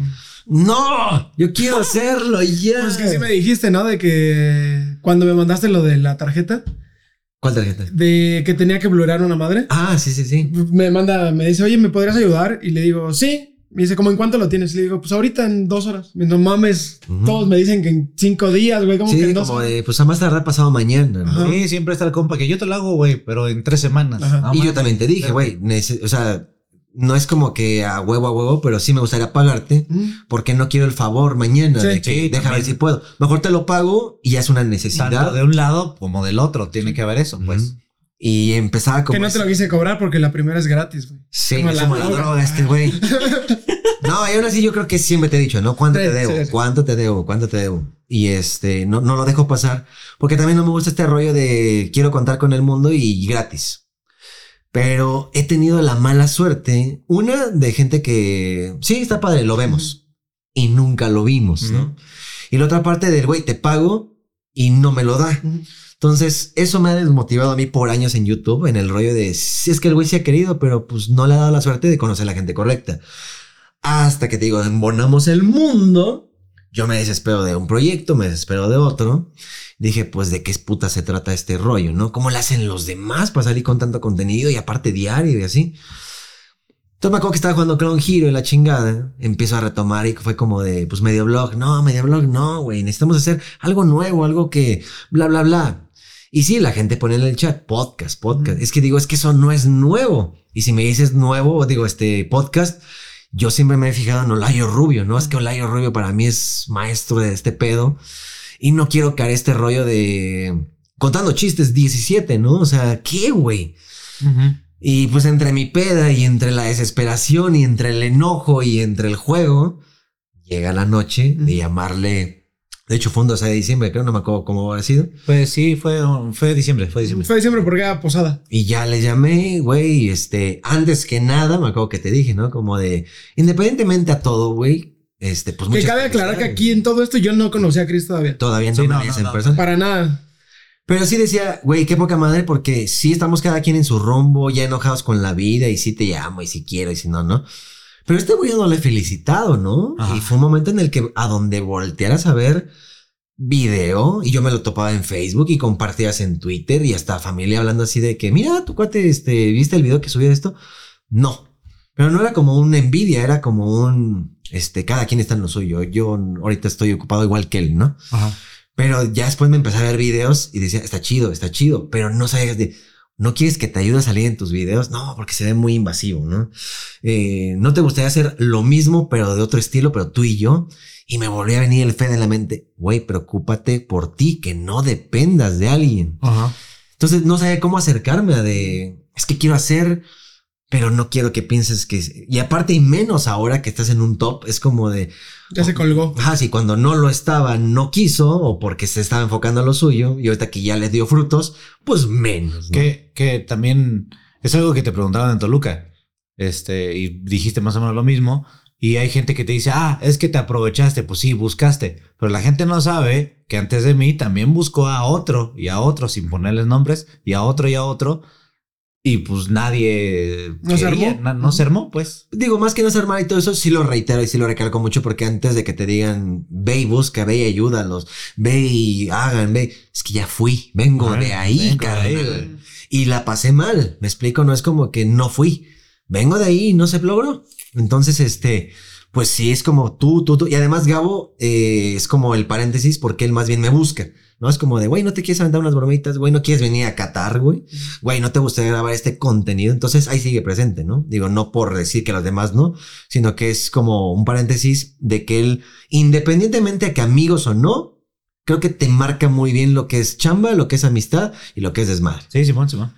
No, yo quiero hacerlo ya. Pues que sí me dijiste, ¿no? De que cuando me mandaste lo de la tarjeta, ¿Cuál tarjeta? de que tenía que blurrar una madre, Ah, sí, sí, sí. me manda, me dice, oye, ¿me podrías ayudar? Y le digo, sí. Me dice, ¿cómo en cuánto lo tienes? Y le digo, pues ahorita en dos horas. Y No mames, todos me dicen que en cinco días, güey, como que Sí, en dos como horas. de, pues a más tardar pasado mañana. Sí, siempre está el compa que yo te lo hago, güey, pero en tres semanas. Ajá. Y yo también te dije, güey, o sea, no es como que a huevo a huevo, pero sí me gustaría pagarte Mm. porque no quiero el favor mañana Sí. de que Sí, deja también. ver si puedo. Mejor te lo pago y ya es una Tanto necesidad. de un lado como del otro. Tiene que haber eso, pues. Y empezaba como Que no te lo quise cobrar porque la primera es gratis, güey. Sí, Como la como la droga. este güey. No, y aún así yo creo que siempre te he dicho, ¿no? ¿Cuánto Sí, te debo? sí, sí. ¿Cuánto te debo? ¿Cuánto te debo? Y este, no, no lo dejo pasar porque también no me gusta este rollo de quiero contar con el mundo y gratis. Pero he tenido la mala suerte, una de gente que sí está padre, lo vemos y nunca lo vimos, ¿no? Ujú. Y la otra parte del güey, te pago y no me lo da. Ujú. Entonces, eso me ha desmotivado a mí por años en YouTube, en el rollo de si es que el güey sí ha querido, pero pues no le ha dado la suerte de conocer a la gente correcta. Hasta que te digo, embonamos el mundo. Yo me desespero de un proyecto, me desespero de otro. Dije, pues de qué puta se trata este rollo, ¿no? ¿Cómo le hacen los demás para salir con tanto contenido y aparte diario y así? Entonces me acuerdo que estaba jugando Clone Hero y la chingada. Empiezo a retomar y fue como de, pues medio blog. No, medio blog, no, güey. Necesitamos hacer algo nuevo, algo que bla, bla, bla. Y sí, la gente pone en el chat podcast, podcast. Es que digo, es que eso no es nuevo. Y si me dices nuevo, digo, este podcast, yo siempre me he fijado en Olayo Rubio, ¿no? Es que Olayo Rubio para mí es maestro de este pedo. Y no quiero caer este rollo de contando chistes 17, ¿no? O sea, ¿qué, güey? Y pues entre mi peda y entre la desesperación y entre el enojo y entre el juego, llega la noche de llamarle. De hecho, fue un 12 de diciembre, creo, no me acuerdo cómo habrá sido. Pues sí, fue, fue diciembre, fue diciembre. Fue diciembre porque era posada. Y ya le llamé, güey, este, antes que nada, me acuerdo que te dije, ¿no? Como de, independientemente a todo, güey, este, pues Que cabe aclarar que aquí en todo esto yo no conocía a Chris todavía. Todavía no Sí, me no, no, en no. persona. Para nada. Pero sí decía, güey, qué poca madre, porque sí estamos cada quien en su rumbo, ya enojados con la vida, y sí te llamo, y si quiero, y si no, no. Pero este güey no le he felicitado, ¿no? Ajá. Y fue un momento en el que a donde voltearas a ver video, y yo me lo topaba en Facebook y compartías en Twitter, y hasta familia hablando así de que, mira, tu cuate, este, ¿viste el video que subí de esto? No. Pero no era como una envidia, era como un, este, cada quien está en lo suyo. Yo ahorita estoy ocupado igual que él, ¿no? Ajá. Pero ya después me empecé a ver videos y decía, está chido, está chido, pero no sabías de, no quieres que te ayude a salir en tus videos, no, porque se ve muy invasivo, ¿no? Eh, no te gustaría hacer lo mismo, pero de otro estilo, pero tú y yo. Y me volvió a venir el fe de la mente, güey, preocúpate por ti, que no dependas de alguien. Ajá. Entonces no sabía cómo acercarme a de, es que quiero hacer, pero no quiero que pienses que... Y aparte y menos ahora que estás en un top, es como de, Ya se colgó. Ah, sí, cuando no lo estaba, no quiso o porque se estaba enfocando a lo suyo y ahorita que ya le dio frutos, pues menos. ¿no? Que, que también es algo que te preguntaban en Toluca. Este, y dijiste más o menos lo mismo. Y hay gente que te dice, ah, es que te aprovechaste. Pues sí, buscaste. Pero la gente no sabe que antes de mí también buscó a otro y a otro sin ponerles nombres y a otro y a otro. Y pues nadie No se armó. na- no se armó, pues. Digo, más que no ser mal y todo eso, sí lo reitero y sí lo recalco mucho porque antes de que te digan, ve y busca, ve y ayúdalos, ve y hagan, ve, es que ya fui, vengo de ahí, vengo de ahí, carnal. güey. Y la pasé mal, me explico, no es como que no fui, vengo de ahí y no se logró. Entonces, este, pues sí, es como tú, tú, tú. Y además Gabo eh, es como el paréntesis porque él más bien me busca. No es como de, güey, no te quieres aventar unas bromitas, güey, no quieres venir a Qatar, güey, güey, no te gustaría grabar este contenido. Entonces ahí sigue presente, ¿no? Digo, no por decir que los demás no, sino que es como un paréntesis de que él, independientemente a que amigos o no, creo que te marca muy bien lo que es chamba, lo que es amistad y lo que es desmadre Sí, Simón, Simón.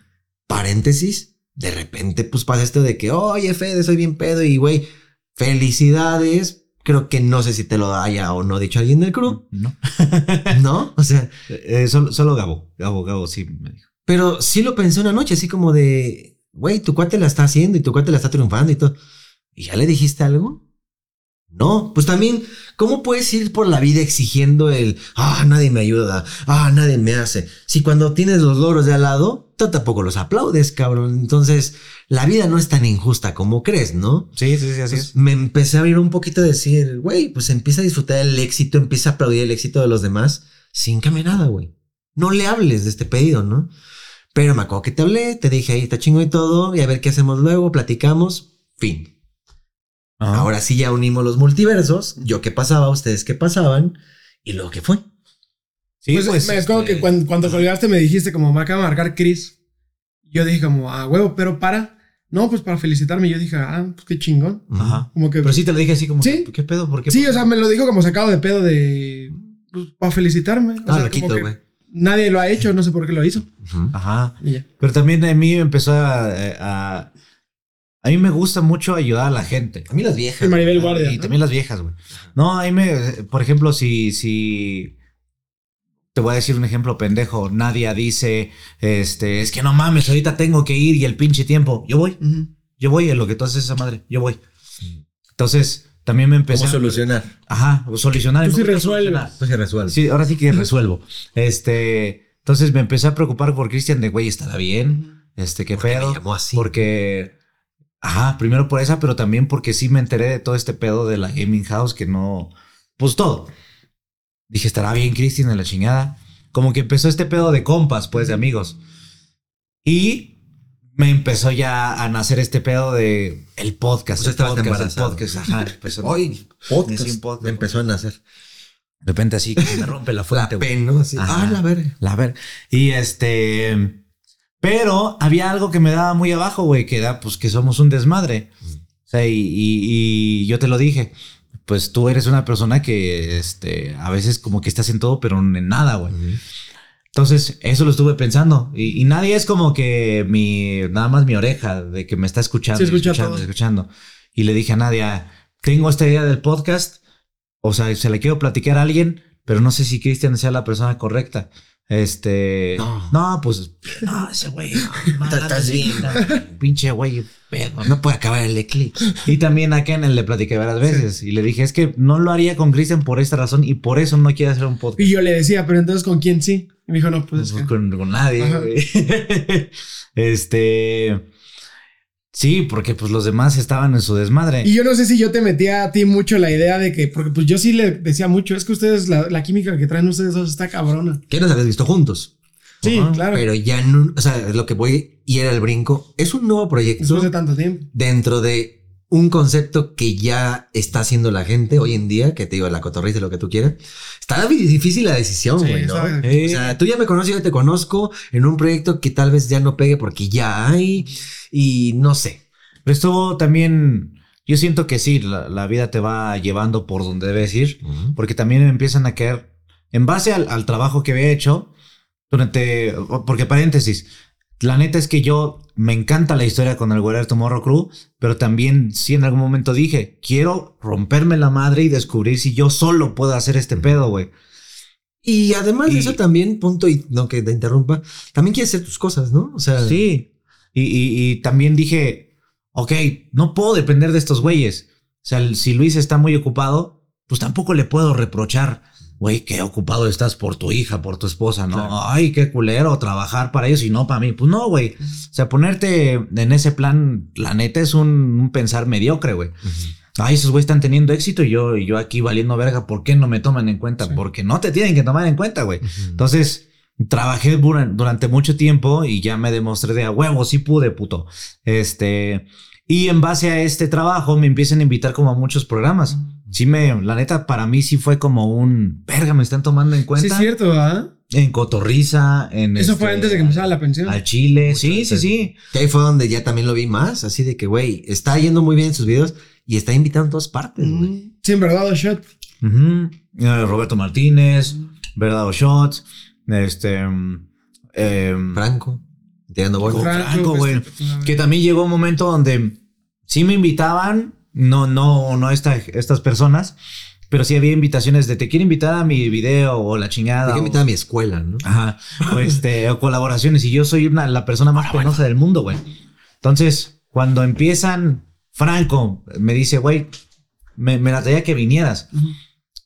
paréntesis, de repente pues pasa esto de que, oye, Fede, soy bien pedo y güey, felicidades. Creo que no sé si te lo haya o no dicho alguien del crew, No. ¿no? O sea, Eh, solo, solo Gabo. Gabo, Gabo, sí me dijo. pero sí lo pensé una noche, así como de, güey, tu cuate la está haciendo y tu cuate la está triunfando y todo. ¿Y ya le dijiste algo? No, pues también, ¿cómo puedes ir por la vida exigiendo el, ah, nadie me ayuda, ah, nadie me hace? Si cuando tienes los logros de al lado, tú tampoco los aplaudes, cabrón. Entonces, la vida no es tan injusta como crees, ¿no? Sí, sí, sí, así Pues es. me empecé a abrir un poquito a decir, güey, pues empieza a disfrutar el éxito, empieza a aplaudir el éxito de los demás sin cambiar nada, güey. No le hables de este pedido, ¿no? Pero me acuerdo que te hablé, te dije, ahí está chingo y todo, y a ver qué hacemos luego, platicamos, fin. Ajá. Ahora sí ya unimos los multiversos, yo qué pasaba, ustedes qué pasaban, y lo que fue. Sí, pues, me- es como este, que cuando, cuando colgaste me dijiste como me acaba de marcar Chris. Yo dije como, ah, huevo, pero para. No, pues para felicitarme. Yo dije, ah, pues qué chingón. Ajá. Como que... Pero sí te lo dije así como, Sí. ¿qué pedo? ¿Por qué? Sí, o sea, me lo dijo como sacado de pedo de... Pues, para felicitarme. O Ah, sea, lo quito, güey. Nadie lo ha hecho, no sé por qué lo hizo. Ajá. Y ya. Pero también a mí me empezó a, a... A mí me gusta mucho ayudar a la gente. A mí las Y viejas. Maribel Ah, Guardia. Y ¿no? también las viejas, güey. No, a mí me... Por ejemplo, si... si te voy a decir un ejemplo pendejo. Nadia dice, este, es que no mames, ahorita tengo que ir y el pinche tiempo. Yo voy, yo voy en lo que tú haces esa madre. Yo voy. Entonces, también me empecé ¿Cómo a... solucionar? Ajá, solucionar. Tú sí resuelves. Pues se resuelve. Sí, ahora sí que resuelvo. Este, entonces me empecé a preocupar por Cristian de, güey, estará bien. Este, qué ¿Por qué me pedo. llamó así? Porque, ajá, primero por esa, pero también porque sí me enteré de todo este pedo de la gaming house que no, pues todo. Dije, estará bien Cristian en la chingada. Como que empezó este pedo de compas, pues, de amigos. Y me empezó ya a nacer este pedo de el podcast, Pues el estabas podcast, el embarazado. podcast, ajá. empezó- Hoy, podcast, un podcast. me empezó a nacer. de repente así que se me rompe la La fuente. güey. pen, ¿no? Así, ah, la verga. La ver. Y este. Pero había algo que me daba muy abajo, güey, que era pues que somos un desmadre. O sea, y, y- y yo te lo dije. Pues tú eres una persona que este, a veces como que estás en todo, pero en nada, güey. Entonces, eso lo estuve pensando. Y, y nadie es como que mi, nada más mi oreja de que me está escuchando, Sí, escucha escuchando, escuchando. Y le dije a Nadia, tengo esta idea del podcast. O sea, se la quiero platicar a alguien, pero no sé si Cristian sea la persona correcta. Este. No. No, pues. No, ese güey. no, Estás- bien. Pinche güey, pedo. No puede acabar el eclipse. Y también a Ken le platiqué varias veces. Y le dije, es que no lo haría con Cristian por esta razón y por eso no quiere hacer un podcast. Y yo le decía, pero entonces ¿con quién sí? Y me dijo, no, pues es Pues que- con, con nadie. Güey. este. Sí, porque pues los demás estaban en su desmadre. Y yo no sé si yo te metía a ti mucho la idea de que, porque pues yo sí le decía mucho, es que ustedes, la, la química que traen ustedes dos está cabrona. ¿Qué nos habías visto juntos? Sí, claro. Pero ya no, o sea, lo que voy y era el brinco. Es un nuevo proyecto Después de tanto tiempo. dentro de un concepto que ya está haciendo la gente hoy en día, que te digo, la cotorriza, lo que tú quieras. Está di- difícil la decisión, Sí, güey, ¿no? O sea, tú ya me conoces, yo ya te conozco en un proyecto que tal vez ya no pegue porque ya hay y no sé. Pero estuvo también. Yo siento que sí, la, la vida te va llevando por donde debes ir. Porque también empiezan a caer. En base al, al trabajo que había hecho, durante. Porque paréntesis. La neta es que yo me encanta la historia con el Guerrero Tomorrow Crew, pero también sí en algún momento dije, quiero romperme la madre y descubrir si yo solo puedo hacer este pedo, güey. Y además de eso también, punto y no que te interrumpa, también quieres hacer tus cosas, ¿no? O sea, Sí. Y, y- y también dije, ok, no puedo depender de estos güeyes. O sea, si Luis está muy ocupado, pues tampoco le puedo reprochar, güey, qué ocupado estás por tu hija, por tu esposa, ¿no? Claro. Ay, qué culero trabajar para ellos y no para mí. Pues no, güey. O sea, ponerte en ese plan, la neta es un, un pensar mediocre, güey. Ay, esos güeyes están teniendo éxito y yo, y yo aquí valiendo verga, ¿por qué no me toman en cuenta? Sí. Porque no te tienen que tomar en cuenta, güey. Entonces, trabajé duran- durante mucho tiempo y ya me demostré de a huevo, sí pude, puto. Este, y en base a este trabajo me empiezan a invitar como a muchos programas. Sí me, la neta, para mí sí fue como un, verga, me están tomando en Sí, cuenta. es cierto, ¿verdad? En Cotorriza, en Eso este, fue antes de que empezara la pensión. Al Chile, Mucho sí, sí, antes. sí. Que ahí fue donde ya también lo vi más, así de que, güey, está yendo muy bien en sus videos y está invitando en todas partes, güey. Mm, Sí, en verdad, o shot. Eh, Roberto Martínez, Verdad o Shots, este, mm, em, Franco, tirando Franco, güey. este, Que también llegó un momento donde sí me invitaban, no, no, no esta- estas personas, pero sí había invitaciones de te quiero invitar a mi video o la chingada. Hay que o- invitar a mi escuela, ¿no? Ajá. O, este, o colaboraciones. Y yo soy una, la persona más penosa del mundo, güey. Entonces, cuando empiezan, Franco me dice, güey, me, me la traía que vinieras.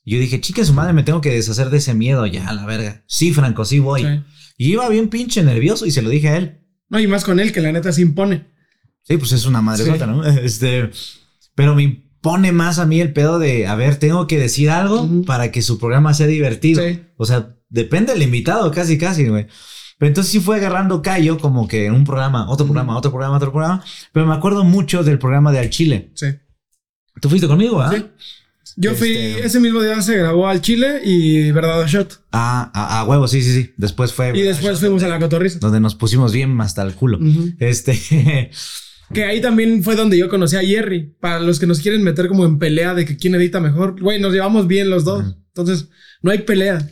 Y yo dije, chica, su madre, me tengo que deshacer de ese miedo ya, a la verga. Sí, Franco, sí voy. Sí. Y iba bien pinche nervioso y se lo dije a él. No, y más con él, que la neta se impone. Sí, pues es una madre Sí. ¿no? Este, pero me impone más a mí el pedo de, a ver, tengo que decir algo para que su programa sea divertido. Sí. O sea, depende del invitado, casi, casi, güey. Pero entonces sí fue agarrando callo como que en un programa, otro programa, otro programa, otro programa. Pero me acuerdo mucho del programa de Al Chile. Sí. Tú fuiste conmigo, ¿ah? Sí. Yo fui, Este- ese mismo día se grabó al Chile y Verdad Shot. Ah, a, a huevo, sí, sí, sí. Después fue Y después fuimos a la cotorriza. donde nos pusimos bien hasta el culo. Este, Que ahí también fue donde yo conocí a Jerry. Para los que nos quieren meter como en pelea de que quién edita mejor. Güey, nos llevamos bien los dos. Entonces, no hay pelea.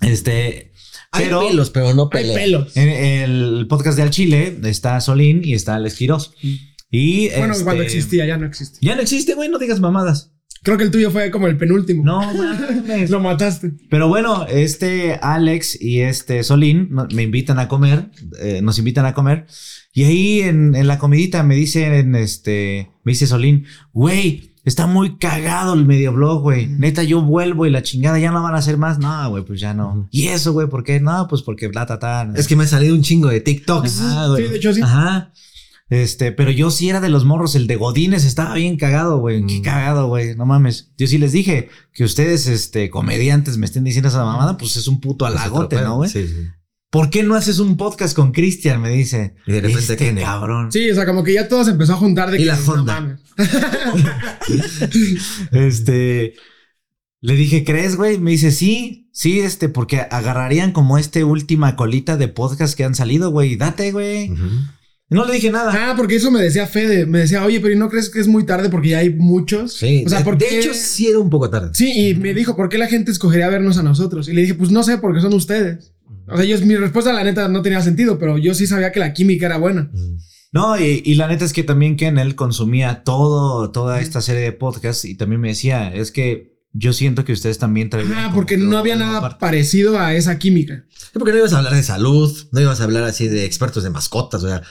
este, Hay pero pelos, pero no Hay peleas. pelos. en el podcast de Al Chile está Solín y está Alex Quiroz. Y Bueno, este, cuando existía, ya no existe. Ya no existe, güey, no digas mamadas. Creo que el tuyo fue como el penúltimo. No, mames. Lo mataste. Pero bueno, este Alex y este Solín me invitan a comer, eh, nos invitan a comer. Y ahí en, en la comidita me dicen, este, me dice Solín, güey, está muy cagado el medio blog, güey. Neta, yo vuelvo y la chingada ya no van a hacer más. No, güey, pues ya no. ¿Y eso, güey? ¿Por qué? No, pues porque bla, ta, ta. Es que me ha salido un chingo de TikToks. Ajá, güey. Sí, de hecho sí. Ajá. Este, pero yo sí era de los morros, el de Godines estaba bien cagado, güey. Qué Mm. cagado, güey. No mames. Yo sí les dije que ustedes, este, comediantes, me estén diciendo esa mamada, pues es un puto halagote, ¿no, güey? Sí, sí. ¿Por qué no haces un podcast con Cristian? Me dice. Y de repente, este ¿qué? cabrón. Sí, o sea, como que ya todo se empezó a juntar de Y que la no Honda. mames. Este. Le dije, ¿crees, güey? Me dice, sí, sí, este, porque agarrarían como este última colita de podcast que han salido, güey. Date, güey. No le dije nada. Ah, porque eso me decía Fede. Me decía, oye, pero ¿y no crees que es muy tarde porque ya hay muchos? Sí. O sea, de, ¿por de hecho, sí era un poco tarde. Sí, y me dijo, ¿por qué la gente escogería vernos a nosotros? Y le dije, pues no sé, porque son ustedes. O sea, yo, mi respuesta, la neta, no tenía sentido, pero yo sí sabía que la química era buena. Mm. No, y, y la neta es que también él consumía todo, toda esta serie de podcasts y también me decía, es que yo siento que ustedes también traían. Ah, porque que no había nada parte. parecido a esa química. Sí, porque no ibas a hablar de salud, no ibas a hablar así de expertos de mascotas, o sea,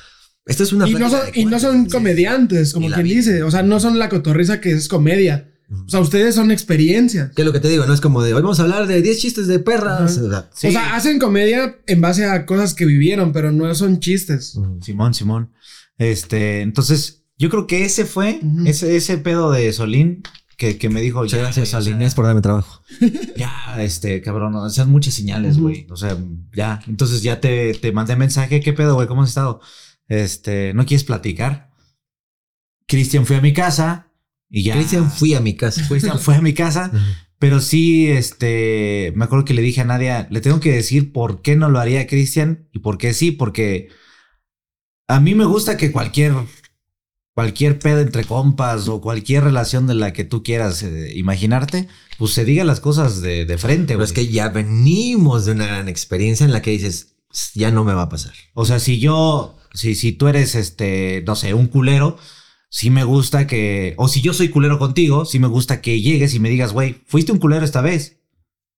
esto es una Y no son, y no son comediantes, como quien vida. dice. O sea, no son la cotorriza que es comedia. O sea, ustedes son experiencias. Que es lo que te digo, no es como de hoy vamos a hablar de 10 chistes de perras. O sea, Sí. O sea, hacen comedia en base a cosas que vivieron, pero no son chistes. Simón, Simón. Este, entonces, yo creo que ese fue, ese, ese pedo de Solín que, que me dijo. Muchas ya, gracias, güey, o sea, por darme trabajo. Ya, este, cabrón, o sea, muchas señales, güey. O sea, ya. Entonces ya te, te mandé mensaje. ¿Qué pedo, güey? ¿Cómo has estado? Este, ¿no quieres platicar? Cristian fue a mi casa y ya. Cristian, fui a mi casa. Cristian fue a mi casa. Pero sí, este, me acuerdo que le dije a Nadia, le tengo que decir por qué no lo haría Cristian y por qué sí, porque a mí me gusta que cualquier, cualquier pedo entre compas o cualquier relación de la que tú quieras eh, imaginarte, pues se diga las cosas de, de frente, Pero es que ya venimos de una gran experiencia en la que dices, ya no me va a pasar. O sea, si yo, si, si tú eres, este, no sé, un culero, sí me gusta que, o si yo soy culero contigo, sí me gusta que llegues y me digas, güey, fuiste un culero esta vez.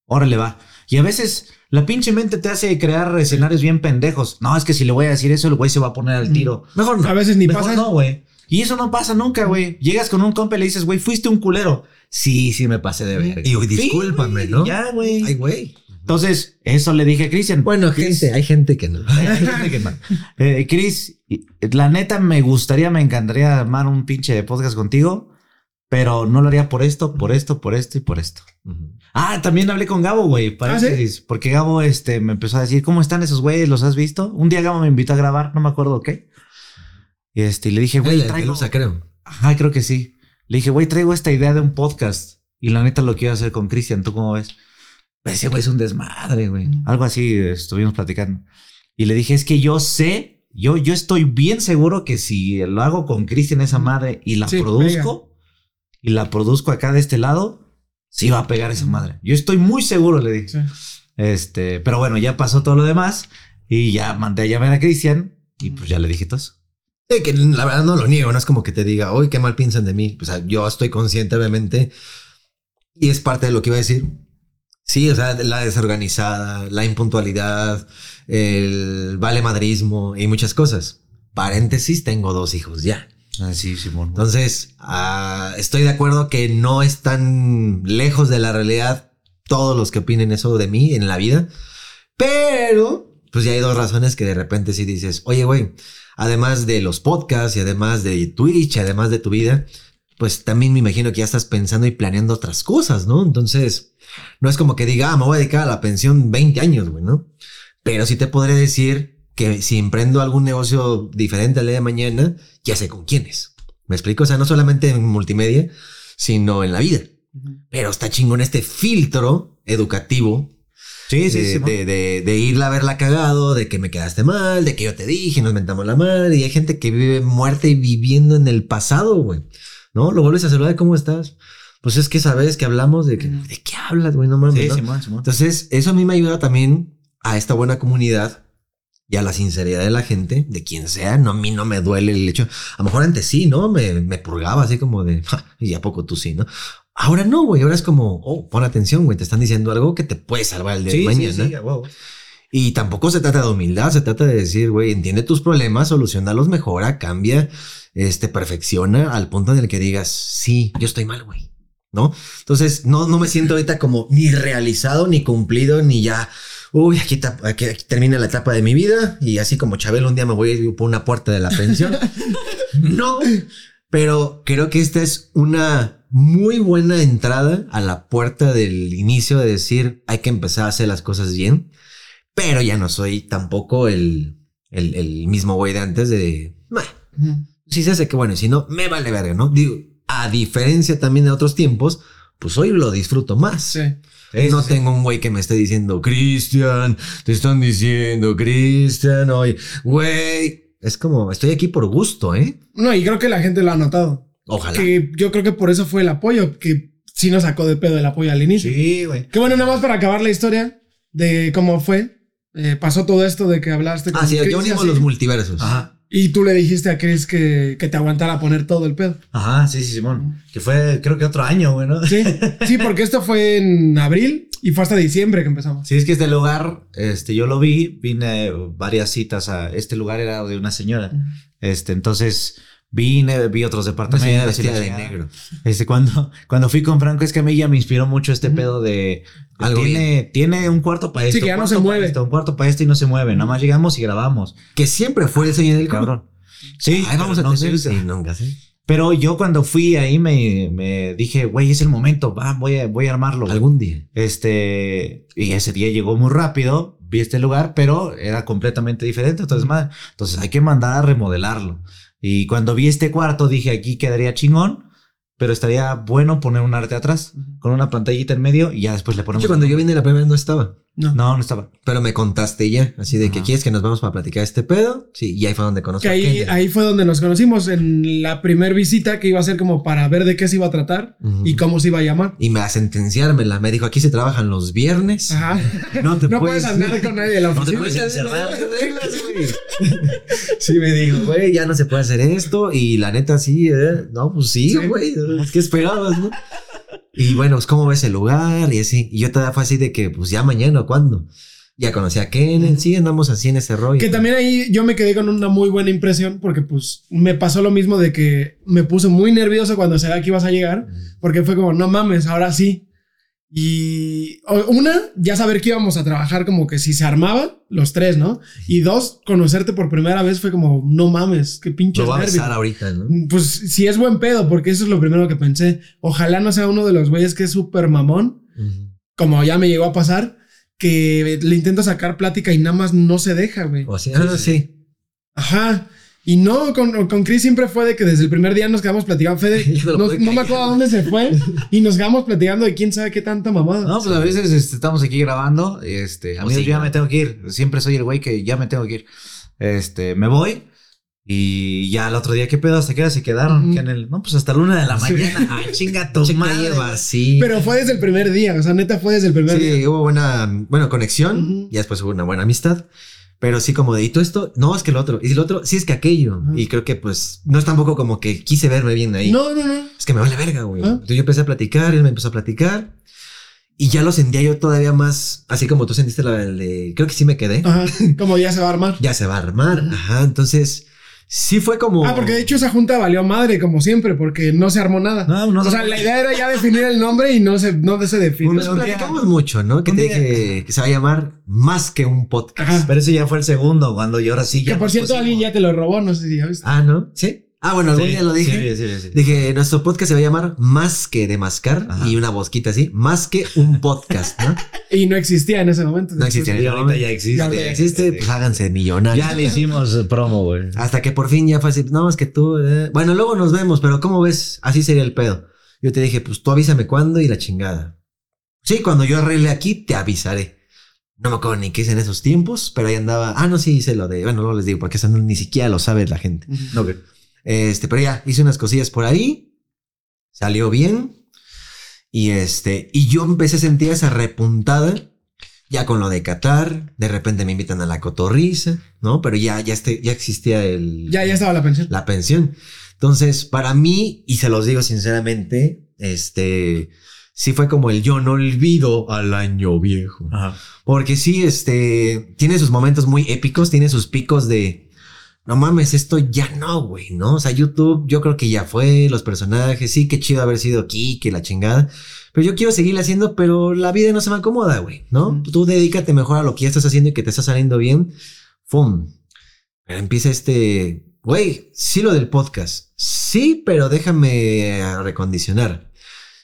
Órale, va. Y a veces la pinche mente te hace crear escenarios bien pendejos. No, es que si le voy a decir eso, el güey se va a poner al tiro. Mejor no. A veces ni Mejor pasa. no, güey. Y eso no pasa nunca, güey. Llegas con un compa y le dices, güey, fuiste un culero. Sí, sí me pasé de ver. Y hoy discúlpame, ¿no? Ya, güey. Ay, güey. Entonces, eso le dije a Cristian. Bueno, Chris, gente, hay gente que no. eh, Chris, la neta me gustaría, me encantaría armar un pinche podcast contigo, pero no lo haría por esto, por esto, por esto y por esto. Ah, también hablé con Gabo, güey, paréntesis, porque Gabo este, me empezó a decir, ¿cómo están esos güeyes? ¿Los has visto? Un día Gabo me invitó a grabar, no me acuerdo qué. Y este, y le dije, güey, Güey, traigo... Pelusa, creo. Ajá, creo que sí. Le dije, güey, traigo esta idea de un podcast. Y la neta lo quiero hacer con Cristian. ¿Tú cómo ves? Ese güey es un desmadre, güey. Algo así estuvimos platicando. Y le dije, es que yo sé, yo, yo estoy bien seguro que si lo hago con Cristian esa madre y la Sí, produzco, y la produzco acá de este lado, sí va a pegar esa madre. Yo estoy muy seguro, le dije. Sí. Este, pero bueno, ya pasó todo lo demás y ya mandé a llamar a Cristian y pues ya le dije todo eso. Sí, que la verdad no lo niego, no es como que te diga, uy, qué mal piensan de mí. O sea, yo estoy consciente, obviamente, y es parte de lo que iba a decir. Sí, o sea, la desorganizada, la impuntualidad, el vale madrismo y muchas cosas. Paréntesis, tengo dos hijos ya. Ah, sí, Simón. Entonces, ah, estoy de acuerdo que no es tan lejos de la realidad todos los que opinen eso de mí en la vida. Pero, pues ya hay dos razones que de repente sí dices, oye, güey, además de los podcasts y además de Twitch, además de tu vida, pues también me imagino que ya estás pensando y planeando otras cosas, ¿no? Entonces, no es como que diga, ah, me voy a dedicar a la pensión 20 años, güey, ¿no? Pero sí te podré decir que si emprendo algún negocio diferente al día de mañana, ya sé con quiénes. ¿Me explico? O sea, no solamente en multimedia, sino en la vida. Pero está chingón este filtro educativo Sí, sí, de, Simón. de, de, de irla a verla cagado, de que me quedaste mal, de que yo te dije, nos mentamos la madre. Y hay gente que vive muerta y viviendo en el pasado, güey. ¿No? Lo vuelves a saludar, ¿cómo estás? Pues es que sabes que hablamos de que, ¿de qué hablas, güey? No mames. Sí, ¿no? Simón, Simón. Entonces, eso a mí me ayuda también a esta buena comunidad y a la sinceridad de la gente, de quien sea. No, a mí no me duele el hecho. A lo mejor antes sí, ¿no? Me, me purgaba así como de, "Ja, y a poco tú sí, ¿no? Ahora no, güey. Ahora es como, oh, pon atención, güey. Te están diciendo algo que te puede salvar el día de Sí, mañana. sí, sí, huevo. Y tampoco se trata de humildad, se trata de decir, güey, entiende tus problemas, solucionalos, mejora, cambia, este, perfecciona al punto en el que digas, sí, yo estoy mal, güey. ¿No? Entonces, no, no me siento ahorita como ni realizado, ni cumplido, ni ya, uy, aquí, ta- aquí- aquí termina la etapa de mi vida y así como Chabelo un día me voy a ir por una puerta de la pensión. no, pero creo que esta es una muy buena entrada a la puerta del inicio de decir, hay que empezar a hacer las cosas bien pero ya no soy tampoco el, el, el mismo güey de antes de... "Meh, Si se hace que bueno, y si no, me vale verga, ¿no? Digo, a diferencia también de otros tiempos, pues hoy lo disfruto más. Sí. no tengo un güey que me esté diciendo, Cristian, te están diciendo, Cristian, oye, güey. Es como, estoy aquí por gusto, ¿eh? No, y creo que la gente lo ha notado. Ojalá. Que yo creo que por eso fue el apoyo, que sí nos sacó de pedo el apoyo al inicio. Sí, güey. Que bueno, nada más para acabar la historia de cómo fue. eh, pasó todo esto de que hablaste Ah, sí, Chris ya y unimos los multiversos. Ajá. Y tú le dijiste a Chris que, que te aguantara poner todo el pedo. Ajá, sí, sí, Simón. Que fue, creo que otro año, güey, ¿no? Sí, sí, porque esto fue en abril y fue hasta diciembre que empezamos. Sí, es que este lugar, este, yo lo vi, vine varias citas a, este lugar era de una señora. Este, entonces vine, vi otros departamentos. señora y la vestida de negro. Este, cuando, cuando fui con Franco, es que a mí ya me inspiró mucho este pedo de. Algo tiene, tiene un cuarto para esto. que ya no se pa' mueve. esto, un cuarto para esto y no se mueve. Nada más llegamos y grabamos. Que siempre fue el sueño del. Cabrón. Sí, Ay, vamos a pero no tener. Sí, nunca sé. Pero yo cuando fui ahí me, me dije, güey, es el momento, va, voy a, voy a armarlo. güey". Algún día. Este, y ese día llegó muy rápido, vi este lugar, pero era completamente diferente. Entonces, madre, entonces hay que mandar a remodelarlo. Y cuando vi este cuarto, dije, aquí quedaría chingón, pero estaría bueno poner un arte atrás, con una pantallita en medio y ya después le ponemos. hecho, cuando yo vine la primera vez no estaba. No. No, no estaba. Pero me contaste ya, así de que Ajá. quieres que nos vamos para platicar este pedo. Sí, y ahí fue donde conocí ahí, ahí fue donde nos conocimos en la primer visita que iba a ser como para ver de qué se iba a tratar y cómo se iba a llamar. Y me a sentenciármela. Me dijo, aquí se trabajan los viernes. Ajá. No te No puedes andar con nadie de la No te oficina. puedes encerrar. Sí, me dijo, güey, ya no se puede hacer esto. Y la neta, sí, ¿eh? No, pues sí, Sí. güey. ¿Qué esperabas, no? Y bueno, pues, ¿cómo ves el lugar? Y así. Y yo todavía fue así de que, pues ya mañana, ¿cuándo? Ya conocí a Kenneth, sí, andamos así en ese rollo. Que también ahí yo me quedé con una muy buena impresión porque pues me pasó lo mismo de que me puse muy nervioso cuando sabía que ibas a llegar porque fue como, no mames, ahora sí. Y una, ya saber que íbamos a trabajar como que si se armaba, los tres, ¿no? Y dos, conocerte por primera vez fue como, no mames, qué pinche Lo va a besar ahorita, ¿no? Pues si es buen pedo, porque eso es lo primero que pensé. Ojalá no sea uno de los güeyes que es súper mamón, como ya me llegó a pasar, que le intento sacar plática y nada más no se deja, güey. O ah, sí. Ajá. Y no, con, con Chris siempre fue de que desde el primer día nos quedamos platicando. Fede, no me acuerdo a dónde se fue. y nos quedamos platicando de quién sabe qué tanta mamada. No, pues a veces este, estamos aquí grabando. Este, a O mí sí, yo ya ¿no? me tengo que ir. Siempre soy el güey que ya me tengo que ir. Este, me voy. Y ya el otro día, ¿qué pedo? ¿Hasta qué hora se quedaron? Que en el, no, pues hasta la una de la Sí. mañana. Ay, chinga tu madre. lleva, sí. Pero fue desde el primer día. O sea, neta fue desde el primer día. Sí, hubo buena, bueno, conexión. Ujú. Y después hubo una buena amistad. Pero sí, como de, ¿y tú esto? No, es que lo otro. Y lo otro, sí, es que aquello. Y creo que, pues, no es tampoco como que quise verme bien ahí. No, no, no. Es que me vale verga, güey. Ah. Entonces yo empecé a platicar, él me empezó a platicar. Y ya lo sentía yo todavía más, así como tú sentiste la de, creo que sí me quedé. Ajá. Como ya se va a armar. Ya se va a armar. Ajá, entonces, sí fue como... Ah, porque de hecho esa junta valió madre, como siempre, porque no se armó nada. No, no o se- sea, la idea era ya definir el nombre y no se, no se definió. Pues platicamos mucho, ¿no? Que te dije que se va a llamar más que un podcast. Ajá. Pero ese ya fue el segundo, cuando yo ahora sí ya. Que por nos cierto, pusimos. alguien ya te lo robó, no sé si ya viste. Ah, ¿no? Sí. Ah, bueno, algún Sí, día lo dije. Sí, sí, sí. Dije, nuestro podcast se va a llamar Más que de mascar Ajá. y una bosquita así, más que un podcast, ¿no? Y no existía en ese momento. No existía. Y ahorita ya existe. Ya Ya existe, pues háganse millonarios. Ya le hicimos promo, güey. Hasta que por fin ya fue así, no, es que tú, eh, bueno, luego nos vemos, pero ¿cómo ves? Así sería el pedo. Yo te dije, pues tú avísame cuándo y la chingada. Sí, cuando yo arregle aquí, te avisaré. No me acuerdo ni qué hice en esos tiempos, pero ahí andaba. Ah, no, sí hice lo de, bueno, no les digo, porque eso no- ni siquiera lo sabe la gente. No, que- Este, pero ya, hice unas cosillas por ahí. Salió bien. Y este, y yo empecé a sentir esa repuntada. Ya con lo de Qatar, de repente me invitan a la cotorriza, ¿no? Pero ya, ya, este, ya existía el, Ya, ya estaba la pensión. la pensión. Entonces, para mí, y se los digo sinceramente, este, sí fue como el yo no olvido al año viejo. Ajá. Porque sí, este, tiene sus momentos muy épicos, tiene sus picos de, no mames, esto ya no, güey, ¿no? O sea, YouTube yo creo que ya fue, los personajes, sí, qué chido haber sido aquí, que la chingada. Pero yo quiero seguirla haciendo, pero la vida no se me acomoda, güey, ¿no? Mm. Tú dedícate mejor a lo que ya estás haciendo y que te está saliendo bien. ¡Fum! Pero empieza este, güey, sí lo del podcast. Sí, pero déjame recondicionar.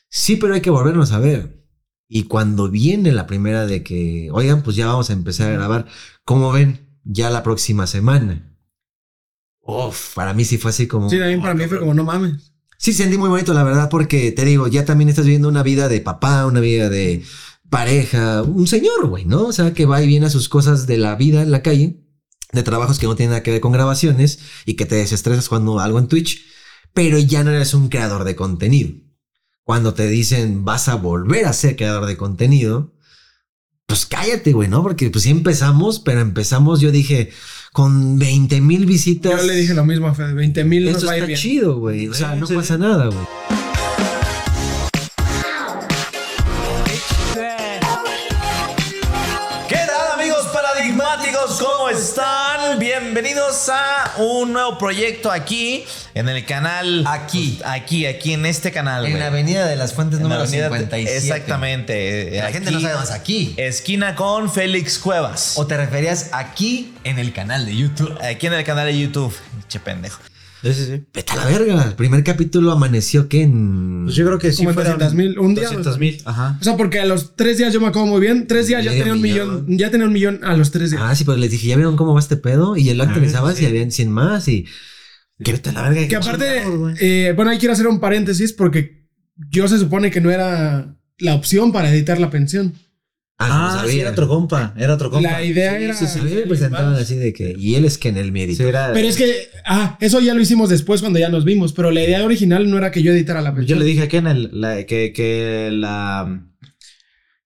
Sí, pero hay que volvernos a ver. Y cuando viene la primera de que, oigan, pues ya vamos a empezar a grabar, ¿cómo ven? Ya la próxima semana. Uf, para mí sí fue así como... Sí, también para mí fue como, no mames. Sí, sentí muy bonito, la verdad, porque te digo, ya también estás viviendo una vida de papá, una vida de pareja, un señor, güey, ¿no? O sea, que va y viene a sus cosas de la vida en la calle, de trabajos que no tienen nada que ver con grabaciones y que te desestresas cuando algo en Twitch, pero ya no eres un creador de contenido. Cuando te dicen vas a volver a ser creador de contenido, pues cállate, güey, ¿no? Porque pues sí empezamos, pero empezamos, yo dije, con 20 mil visitas. Yo le dije lo mismo a Fede, 20 mil nos va a ir está bien. chido, güey. O sea, Sí, no sí, pasa nada, güey. ¿Cómo están? Bienvenidos a un nuevo proyecto aquí en el canal. Aquí. Aquí, aquí en este canal. En la Avenida de las Fuentes En número avenida- 57. Exactamente. La gente no sabe más aquí. Esquina con Félix Cuevas. ¿O te referías aquí en el canal de YouTube? Aquí en el canal de YouTube. Che pendejo. Sí, sí, sí. Vete a la verga. El primer capítulo amaneció que en. Pues yo creo que sí Como 200,000, un día, 200 mil, ajá. O sea, porque a los tres días yo me acuerdo muy bien. Tres días ya tenía un millón. millón. Ya tenía un millón a los tres días. Ah, sí, pues les dije, ¿ya vieron cómo va este pedo? Y él lo actualizaba sí. y habían 100 más y. Que vete a la verga. que aparte, eh, bueno, ahí quiero hacer un paréntesis porque yo se supone que no era la opción para editar la pensión. Ah, Ah, no sí, sabía. era otro compa. Era otro compa. La idea era. Sí, sí, a mí me presentaban así de que. Y él es que en el mi Sí, editor. era- Pero es que, ah, eso ya lo hicimos después cuando ya nos vimos, pero la idea original no era que yo editara la Yo pensión. le dije aquí en el, la- que, que la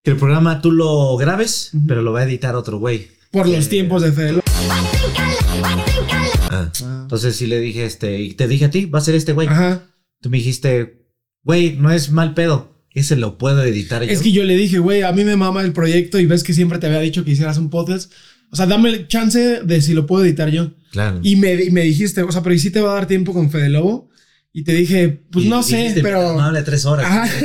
que el programa tú lo grabes, pero lo va a editar otro güey. Por los tiempos de Fede. Ah, Entonces sí le dije, este, y te dije a ti, va a ser este güey. Ajá. Tú me dijiste, güey, no es mal pedo. Ese lo puedo editar yo. Es que yo le dije, güey, a mí me mama el proyecto y ves que siempre te había dicho que hicieras un podcast. O sea, dame el chance de si lo puedo editar yo. claro. Y me, y me dijiste, o sea, pero ¿y si te va a dar tiempo con Fede Lobo? Y te dije, pues Y no sé, pero. No hable tres horas.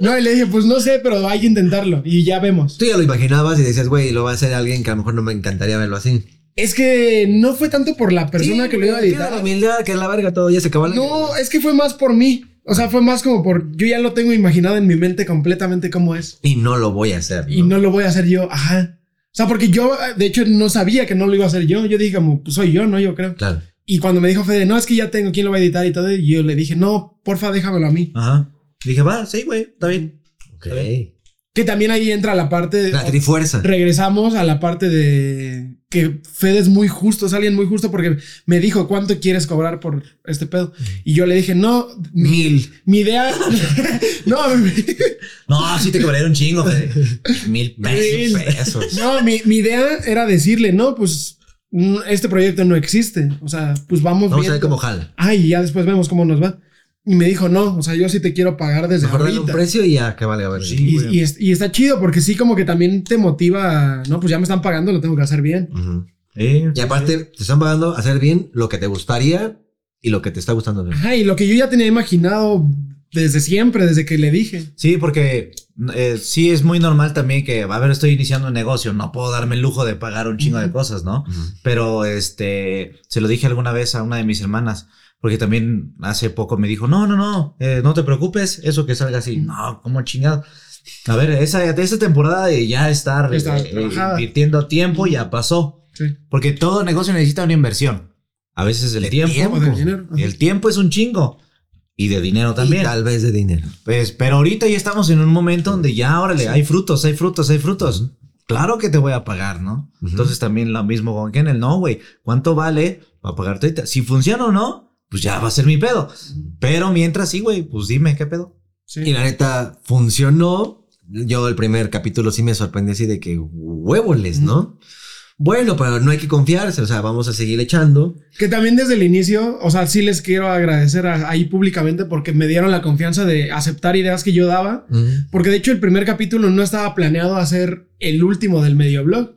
No, y le dije, pues no sé, pero hay que intentarlo y ya vemos. Tú ya lo imaginabas y decías, güey, lo va a hacer alguien que a lo mejor no me encantaría verlo así. Es que no fue tanto por la persona que lo iba a Queda la editar. humildad, que la verga todo, ya se acabó. No, es que fue más por mí. O sea, fue más como por. Yo ya lo tengo imaginado en mi mente completamente cómo es. Y no lo voy a hacer. Y no lo voy a hacer yo. Ajá. O sea, porque yo, de hecho, no sabía que no lo iba a hacer yo. Yo dije, como, pues soy yo, ¿no? Yo creo. Claro. Y cuando me dijo Fede, no, es que ya tengo quién lo va a editar y todo, y yo le dije, no, porfa, déjamelo a mí. Ajá. Dije, va, sí, güey, está bien. Ok. Que también ahí entra la parte. de- La trifuerza. regresamos a la parte de que Fede es muy justo, es alguien muy justo porque me dijo cuánto quieres cobrar por este pedo. Y yo le dije, no, mi, Mil. mi idea. no, No, sí te cobré un chingo, Fede. Mil Mil. pesos. no mi, mi idea era decirle, no, pues mm, este proyecto no existe. O sea, pues vamos, Vamos a ver cómo jala. Ay, ya después vemos cómo nos va. Y me dijo, no, o sea, yo sí te quiero pagar desde Mejor darle un ahorita. precio y ya que vale a ver. Sí. Y, y es- y está chido porque sí, como que también te motiva, no, pues ya me están pagando, lo tengo que hacer bien. Ujú. Sí, Y aparte, te están pagando hacer bien lo que te gustaría y lo que te está gustando. hacer. Ajá, y lo que yo ya tenía imaginado desde siempre, desde que le dije. Sí, porque eh, sí es muy normal también que, a ver, estoy iniciando un negocio, no puedo darme el lujo de pagar un chingo de cosas, ¿no? Ujú. Pero este, se lo dije alguna vez a una de mis hermanas, porque también hace poco me dijo, no, no, no, eh, no te preocupes, eso que salga así, no, como chingado. A ver, esa, esa temporada de ya estar eh, invirtiendo tiempo ya pasó, Sí. porque todo negocio necesita una inversión. A veces el tiempo, tiempo. Dinero. El tiempo es un chingo y de dinero también. Y tal vez de dinero. Pues, pero ahorita ya estamos en un momento donde ya, órale, hay frutos, hay frutos, hay frutos. Claro que te voy a pagar, ¿no? Ujú. Entonces también lo mismo con Kennel, no, güey. ¿Cuánto vale para pagarte ahorita? Si funciona o no, pues ya va a ser mi pedo. Pero mientras sí, güey, pues dime qué pedo. Sí. Y la neta, funcionó. Yo el primer capítulo sí me sorprendí así de que huevoles, ¿no? Bueno, pero no hay que confiarse, o sea, vamos a seguir echando. Que también desde el inicio, o sea, sí les quiero agradecer a- ahí públicamente porque me dieron la confianza de aceptar ideas que yo daba. Porque de hecho el primer capítulo no estaba planeado hacer el último del medio blog.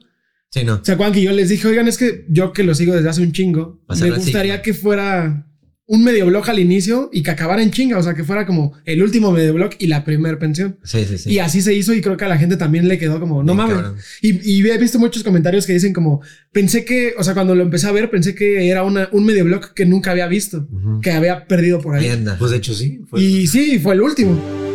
Sí, no. ¿Se acuerdan que yo les dije, oigan, es que yo que lo sigo desde hace un chingo, me así, gustaría ¿no? que fuera un medio blog al inicio y que acabara en chinga, o sea, que fuera como el último medio blog y la primer pensión. Sí, sí, sí. Y así se hizo y creo que a la gente también le quedó como, no Bien mames. cabrón. Y, y he visto muchos comentarios que dicen como, pensé que, o sea, cuando lo empecé a ver, pensé que era una, un medio blog que nunca había visto, que había perdido por ahí. Anda. Pues de hecho sí. fue- Y sí, fue el último.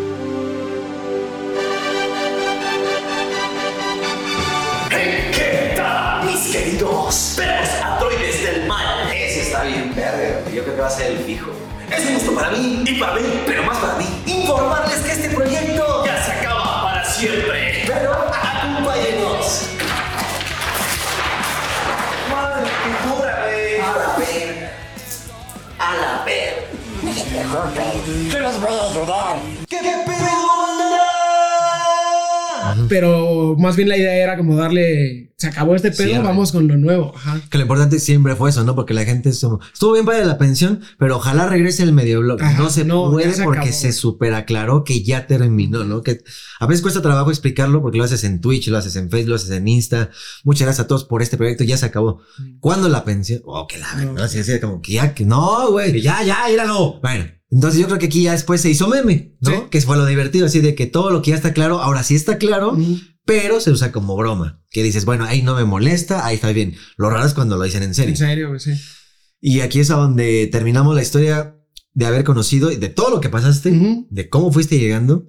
Para mí, Y para mí, pero más para mí, informarles que este proyecto ya se acaba para siempre. Pero acompáñenos. Madre, qué dura, güey. A la ver. A la ver. Pero más bien la idea era como darle, se acabó este pedo, Cierre. vamos con lo nuevo. Ajá. Que lo importante siempre fue eso, ¿no? Porque la gente estuvo, estuvo bien para la pensión, pero ojalá regrese el medio blog. Ajá, no se no, puede se porque se super aclaró que ya terminó, ¿no? Que a veces cuesta trabajo explicarlo porque lo haces en Twitch, lo haces en Facebook, lo haces en Insta. Muchas gracias a todos por este proyecto, ya se acabó. ¿Cuándo la pensión? Oh, que la No. verdad, así, así, como que ya, que no, güey. Ya, ya, íralo. Bueno, entonces yo creo que aquí ya después se hizo meme, ¿no? Sí. Que fue lo divertido, así de que todo lo que ya está claro, ahora sí está claro, pero se usa como broma. Que dices, bueno, ahí no me molesta, ahí está bien. Lo raro es cuando lo dicen en serio. En serio, sí. Y aquí es a donde terminamos la historia de haber conocido y de todo lo que pasaste, de cómo fuiste llegando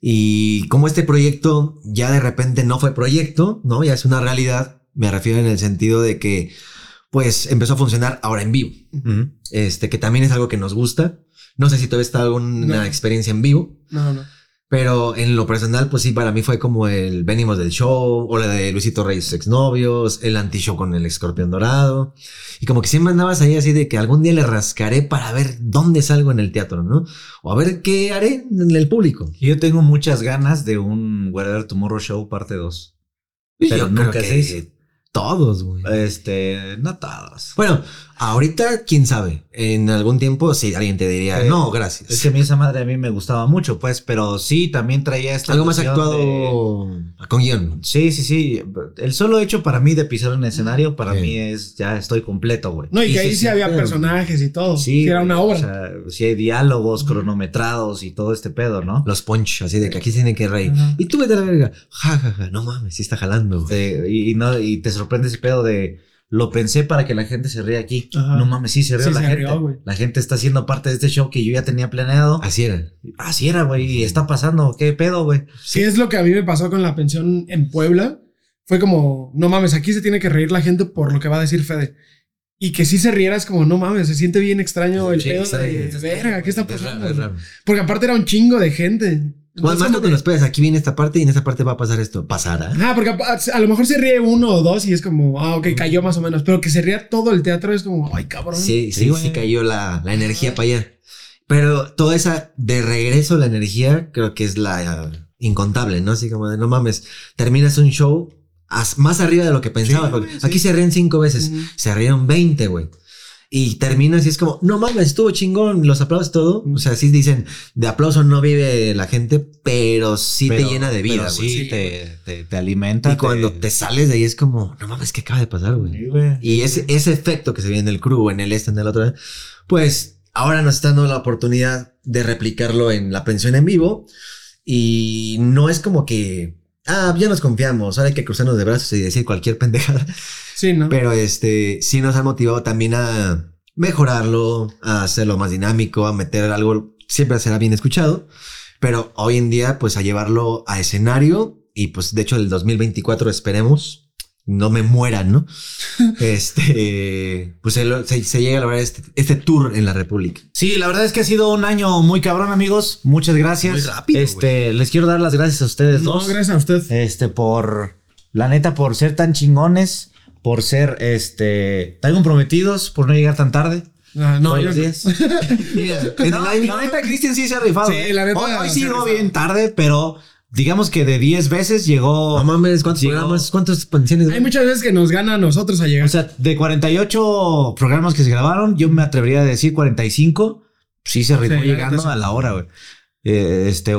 y cómo este proyecto ya de repente no fue proyecto, ¿no? Ya es una realidad. Me refiero en el sentido de que, pues, empezó a funcionar ahora en vivo. Este, que también es algo que nos gusta. No sé si todavía está alguna No. experiencia en vivo, No, no. pero en lo personal, pues sí, para mí fue como el venimos del show, o la de Luisito Reyes exnovios, el anti-show con el escorpión dorado. Y como que siempre andabas ahí así de que algún día le rascaré para ver dónde salgo en el teatro, ¿no? O a ver qué haré en el público. Yo tengo muchas ganas de un Whatever Tomorrow Show parte 2. Y Pero yo nunca. Todos, güey. Este, no todos. Bueno, ahorita, quién sabe. En algún tiempo, sí, alguien te diría, Eh, no, gracias. Es que a mí esa madre a mí me gustaba mucho, pues, pero sí, también traía esta Algo más actuado de- con guion. Sí, sí, sí. El solo hecho para mí de pisar un escenario, para mí es, ya estoy completo, güey. No, y Y que ahí sí, había pero- personajes y todo. Sí, Sí, era una obra. O sea, sí hay diálogos cronometrados y todo este pedo, ¿no? Los punch, así de que aquí se tienen que reír. Ajá. Y tú vete a la verga. Ja, ja, ja. No mames, sí está jalando. güey. Eh, y, y no, y te sorprende ese pedo de lo pensé para que la gente se ría aquí. Ajá. No mames, sí se rió Sí, la se gente. rió, la gente está haciendo parte de este show que yo ya tenía planeado. Así era. Así era, güey. Y está pasando. ¿Qué pedo, güey? Sí, es lo que a mí me pasó con la pensión en Puebla. Fue como, no mames, aquí se tiene que reír la gente por lo que va a decir Fede. Y que sí se riera es como, no mames, se siente bien extraño el Sí, pedo extraño. de, verga, ¿qué está Es pasando? raro, es raro. Porque aparte era un chingo de gente. Bueno, más no te lo esperas. Aquí viene esta parte y en esta parte va a pasar esto. Pasará. Ajá, porque a, a lo mejor se ríe uno o dos y es como, ah, ok, cayó más o menos. Pero que se ría todo el teatro es como, ay, cabrón. Sí, sí, Sí, sí, cayó la, la energía para allá. Pero toda esa de regreso, la energía, creo que es la eh, incontable, ¿no? Así como de, no mames, terminas un show as- más arriba de lo que pensaba. Sí, aquí se ríen cinco veces, Ujú. se rieron 20, güey. Y terminas y es como, no mames, estuvo chingón, los aplausos, todo. O sea, sí dicen, de aplauso no vive la gente, pero sí Pero- te llena de vida, güey. Sí, te, te, te alimenta. Y cuando te sales de ahí es como, no mames, ¿qué acaba de pasar, güey? Sí, güey. Y ese, ese efecto que se ve en el crew, en el este, en el otro, pues ahora nos está dando la oportunidad de replicarlo en la pensión en vivo. Y no es como que, ah, ya nos confiamos, ahora hay que cruzarnos de brazos y decir cualquier pendejada. Sí, ¿no? Pero este, sí nos ha motivado también a mejorarlo, a hacerlo más dinámico, a meter algo, siempre será bien escuchado. Pero hoy en día, pues a llevarlo a escenario y pues de hecho el 2024 esperemos no me mueran, ¿no? este, pues se, se- se llega a lograr este, este tour en la República. Sí, la verdad es que ha sido un año muy cabrón, amigos. Muchas gracias. Muy rápido, Este, les quiero dar las gracias a ustedes no, dos. gracias a usted. Este, por la neta, por ser tan chingones, por ser este tan comprometidos, por no llegar tan tarde. Ah, no, yo- los días. En No, live- la neta, Cristian sí se ha rifado. Sí, ¿eh? la neta, Hoy, hoy sí llegó bien tarde, pero digamos que de 10 veces llegó. No mames, ¿cuántos Llegó- programas, cuántas pensiones? Hay muchas veces que nos gana a nosotros a llegar. O sea, de 48 programas que se grabaron, yo me atrevería a decir 45. Sí se rifó Sí, llegando a la hora, güey. Eh, este,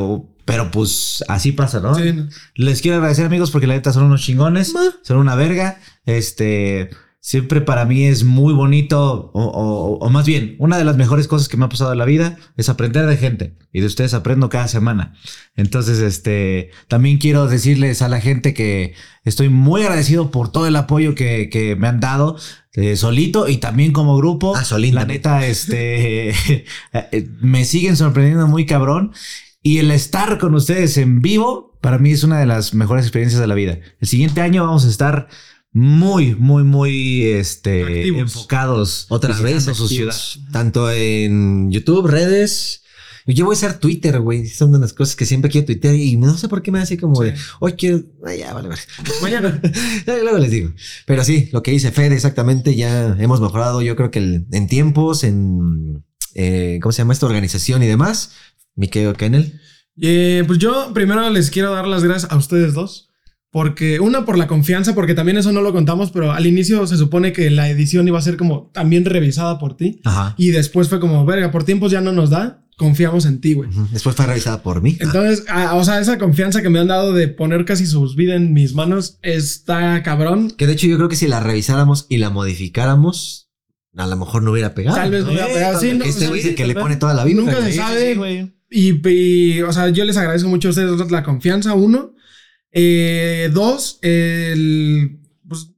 pero pues así pasa, ¿no? Sí. Les quiero agradecer, amigos, porque la neta son unos chingones. Son una verga. Este, siempre para mí es muy bonito, o, o- o más bien, una de las mejores cosas que me ha pasado en la vida es aprender de gente. Y de ustedes aprendo cada semana. Entonces, este, también quiero decirles a la gente que estoy muy agradecido por todo el apoyo que, que me han dado. eh, solito y también como grupo. Ah, La neta, este, eh, me siguen sorprendiendo muy cabrón. Y el estar con ustedes en vivo, para mí es una de las mejores experiencias de la vida. El siguiente año vamos a estar muy, muy, muy este, Activos. enfocados. Otra vez visitando su ciudad. Tanto en YouTube, redes. Yo voy a usar Twitter, güey. Son de las cosas que siempre quiero tuitear y no sé por qué me hace como de, hoy quiero, ay, ya, vale, vale. Mañana. Luego les digo. Pero sí, lo que dice Fede, exactamente, ya hemos mejorado. Yo creo que el- en tiempos, en, eh, ¿cómo se llama esta organización y demás? Mi querido Kennel. Eh, pues yo primero les quiero dar las gracias a ustedes dos. Porque, una, por la confianza, porque también eso no lo contamos, pero al inicio se supone que la edición iba a ser como también revisada por ti. Ajá. Y después fue como, verga, por tiempos ya no nos da, confiamos en ti, güey. Después fue revisada por mí. Entonces, ah, o sea, esa confianza que me han dado de poner casi sus vidas en mis manos está cabrón. Que de hecho yo creo que si la revisáramos y la modificáramos, a lo mejor no hubiera pegado. Tal vez no hubiera pegado. Sí, no, este o güey sea, es el que le pone toda la vida. Nunca se sabe. Y, y, o sea, yo les agradezco mucho a ustedes la confianza, uno. Eh, dos, el, pues,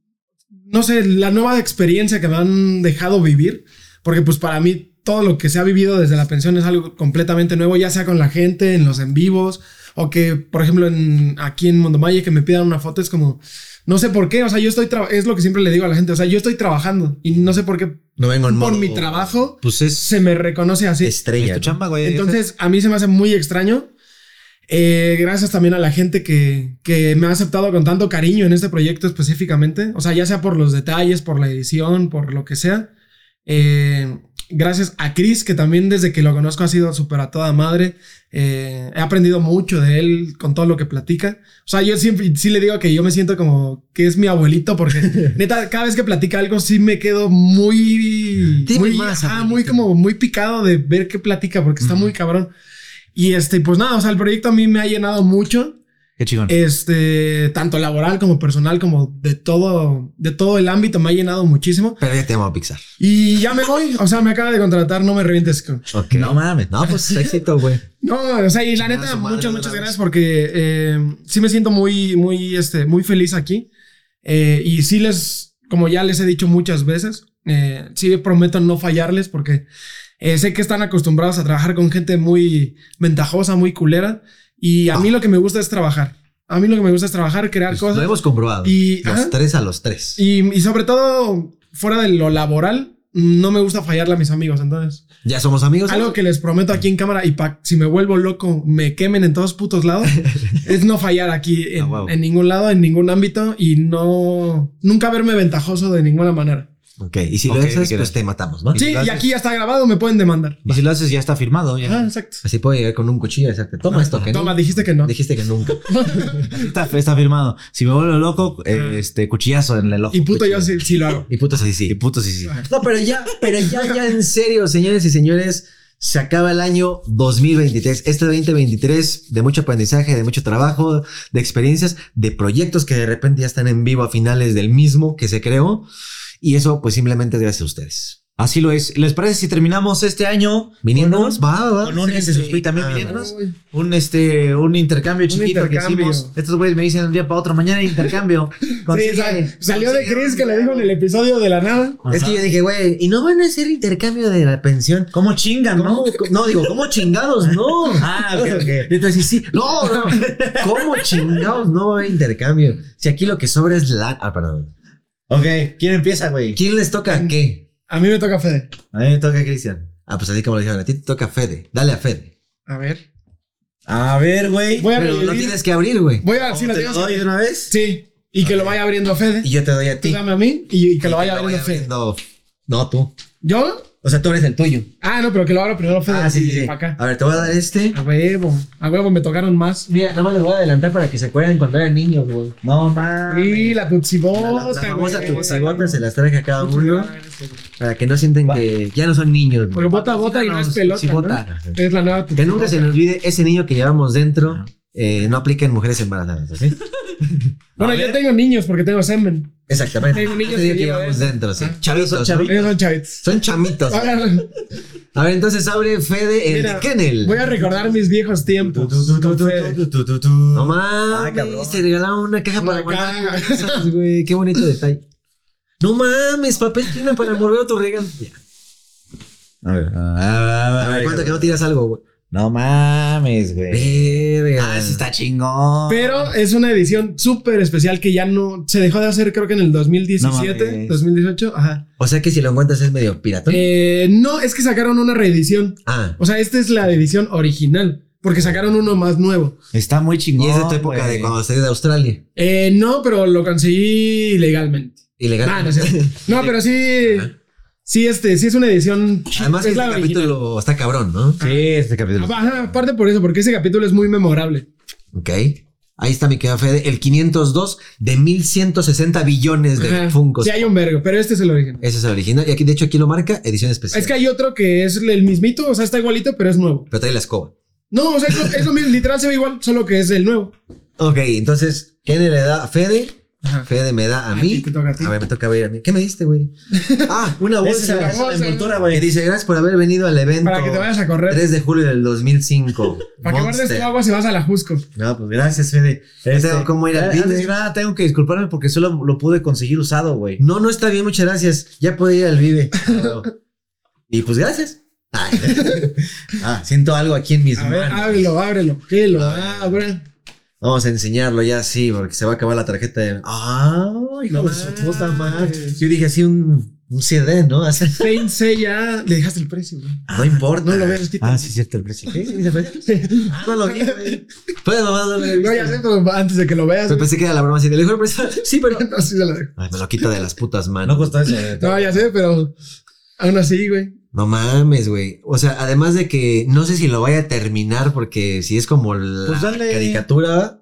no sé, la nueva experiencia que me han dejado vivir. Porque pues para mí todo lo que se ha vivido desde la pensión es algo completamente nuevo, ya sea con la gente, en los en vivos, o que, por ejemplo, en, aquí en Mondomalle que me pidan una foto es como, no sé por qué, o sea, yo estoy, es lo que siempre le digo a la gente, o sea, yo estoy trabajando y no sé por qué No vengo en por modo mi trabajo Pues es, se me reconoce así. estrella. chamba, güey. Entonces, a mí se me hace muy extraño. Eh, gracias también a la gente que, que me ha aceptado con tanto cariño en este proyecto específicamente. O sea, ya sea por los detalles, por la edición, por lo que sea. Eh, gracias a Chris, que también desde que lo conozco ha sido súper a toda madre. Eh, he aprendido mucho de él con todo lo que platica. O sea, yo siempre sí le digo que yo me siento como que es mi abuelito, porque neta, cada vez que platica algo sí me quedo muy. Dime muy, más, abuelito. muy como muy picado de ver qué platica, porque está muy cabrón. Y este, pues nada, o sea, el proyecto a mí me ha llenado mucho. Qué chingón. Este, tanto laboral como personal, como de todo, de todo el ámbito, me ha llenado muchísimo. Pero ya te amo a Pixar. Y ya me voy, o sea, me acaba de contratar, no me revientes. con- Ok. No mames. No, pues éxito, güey. No, o sea, y la Chingar a neta, madre muchas, muchas gracias porque eh, sí me siento muy, muy, este, muy feliz aquí. Eh, y sí les, como ya les he dicho muchas veces, eh, sí prometo no fallarles porque eh, sé que están acostumbrados a trabajar con gente muy ventajosa, muy culera. Y a mí lo que me gusta es trabajar. A mí lo que me gusta es trabajar, crear Pues cosas. lo hemos comprobado. Y- los ajá. tres a los tres. Y, y sobre todo, fuera de lo laboral, no me gusta fallarle a mis amigos. Entonces, Ya somos amigos. algo que les prometo aquí en cámara y pa, si me vuelvo loco, me quemen en todos putos lados, es no fallar aquí en, Ah, en ningún lado, en ningún ámbito y no nunca verme ventajoso de ninguna manera. Ok, y si lo haces, ¿qué pues te matamos, ¿va? Sí, y aquí ya está grabado, me pueden demandar. Y si lo haces, ya está firmado. Ya. Ah, exacto. Así puedo llegar con un cuchillo y decirte, toma esto, que Toma, no. dijiste que no. Dijiste que nunca. Está, está firmado. Si me vuelvo loco, eh, este cuchillazo en el ojo. Y puto yo sí, sí lo hago. Y puto sí, Y sí. puto sí, sí. No, pero ya, pero ya, ya en serio, señores y señores, se acaba el año 2023. Este 2023 de mucho aprendizaje, de mucho trabajo, de experiencias, de proyectos que de repente ya están en vivo a finales del mismo que se creó. Y eso, pues simplemente es gracias a ustedes. Así lo es. ¿Les parece si terminamos este año Viniéndonos, va, va. con un, Sí, este, sí. también Ah, viniéndonos? Uy. Un este, un intercambio chiquito que intercambio. hicimos. Estos güeyes me dicen un día para otro, mañana hay intercambio. Sí, sal- salió de Chris que le dijo en el episodio de la nada. Es que yo dije, güey, ¿y no van a hacer intercambio de la pensión? ¿Cómo chingan, no? ¿Cómo? No, digo, ¿cómo chingados? No. Ah, ok, ok. Y entonces, sí, no, no. ¿Cómo chingados no va a haber intercambio? Si aquí lo que sobra es la. Ah, perdón. Ok, ¿quién empieza, güey? ¿Quién les toca qué? A mí me toca Fede. A mí me toca Cristian. Ah, pues así como lo dijeron, a ti te toca Fede. Dale a Fede. A ver. A ver, güey. Voy a Pero lo revivir. tienes que abrir, güey. Voy a sí, lo ¿Te tengo lo doy de una vez? Sí. Y que lo vaya abriendo Fede. Y yo te doy a Tú ti. dame a mí y, y que lo vaya abriendo Fede. abriendo- No, tú. ¿Yo? O sea, tú eres el tuyo. Ah, no, pero que lo abra primero Fede. Ah, sí, sí, sí. Acá. A ver, te voy a dar este. A huevo. A huevo me tocaron más. Mira, nada más les voy a adelantar para que se acuerden cuando eran niños, güey. No, mames. Sí, la Tutsi La, la famosa güey. tuxibota se las traje a cada uno para que no sienten que ya no son niños. güey. Porque bota, bota y no es pelota. ¿no? Es la nueva Que nunca se nos olvide ese niño que llevamos dentro. Eh, no aplica en mujeres embarazadas, ¿ok? Bueno, yo tengo niños porque tengo semen. Exactamente. Tengo niños Ese niño que llevamos dentro, sí. Ah. Chavitos, Son ¿no? Ellos son chavitos. Son chamitos. A ver, entonces abre Fede el Mira, Kennel. Voy a recordar mis viejos tiempos. No mames, te regalaron una caja Una para guardar caja. cosas, güey. Qué bonito detalle. No mames, papel tiene para envolver tu regalo. A ver, a A ver, ¿cuánto que no tiras algo, güey? No mames, güey. Verga. Ah, ese está chingón. Pero es una edición súper especial que ya no se dejó de hacer, creo que en el 2017, No mames. 2018. Ajá. O sea que si lo encuentras es medio piratón. Eh, no, es que sacaron una reedición. ah. O sea, esta es la edición original. Porque sacaron uno más nuevo. Está muy chingón. Y es de tu época de cuando salí de Australia. Eh, no, pero lo conseguí legalmente. Ilegal. Ah, no, cierto. No, pero sí. Sí, este, sí es una edición. Además que es este la original. capítulo está cabrón, ¿no? Sí, este capítulo. Ajá, aparte por eso, porque ese capítulo es muy memorable. Ok. Ahí está mi querido Fede. El 502 de 1160 billones de Ajá. Funkos. Sí, hay un vergo, pero este es el original. Ese es el original. Y aquí, de hecho, aquí lo marca edición especial. Es que hay otro que es el mismito, o sea, está igualito, pero es nuevo. Pero trae la escoba. No, o sea, es lo, es lo mismo, literal se ve igual, solo que es el nuevo. Ok, entonces, ¿quién le da a Fede? Ajá. Fede me da a A mí. ti, te toca a ti. ver, me toca ver a mí. ¿Qué me diste, güey? Ah, una bolsa. la envoltura, Que güey. dice, gracias por haber venido al evento. Para que te vayas a correr. 3 de julio del 2005. Para que guardes tu agua si vas a la Jusco. No, pues gracias, Fede. Este, Tengo cómo ir al eh, antes Vive. que nada, tengo que disculparme porque solo lo pude conseguir usado, güey. No, no está bien, muchas gracias. Ya puedo ir al Vive. y pues gracias. Ay. ah, siento algo aquí en mis A ver, manos. ábrelo, ábrelo. ¿Qué lo abre? Vamos a enseñarlo ya sí, porque se va a acabar la tarjeta de. ¡Ay, hijo No mames. Yo dije así un, un CD, ¿no? Así, Paint ya. Le dejaste el precio, güey. no importa. No lo quita. Ah, sí, es cierto, el precio. Ah, no lo vi, güey. Pues nomás no lo he No, ya sé, pero antes de que lo veas. Pero pensé que era la broma así. Le dijo el precio. Sí, pero. No, sí se lo dejo. Ay, me lo quita de las putas manos. No costó eso. No, ya sé, pero aún así, güey. No mames, güey. O sea, además de que no sé si lo vaya a terminar porque si es como la Pues dale. caricatura,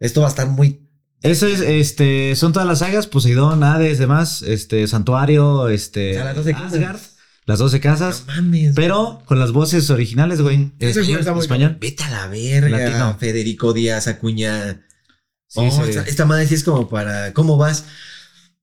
esto va a estar muy... Eso es, este, son todas las sagas, Poseidón, Hades, demás, este, Santuario, este, O sea, las 12 casas. Asgard, las 12 casas, No mames. pero con las voces originales, güey. En español, está muy español. Vete a la verga, Latino. Federico Díaz Acuña. Sí, Oh, sí. esta, esta madre sí es como para... ¿Cómo vas?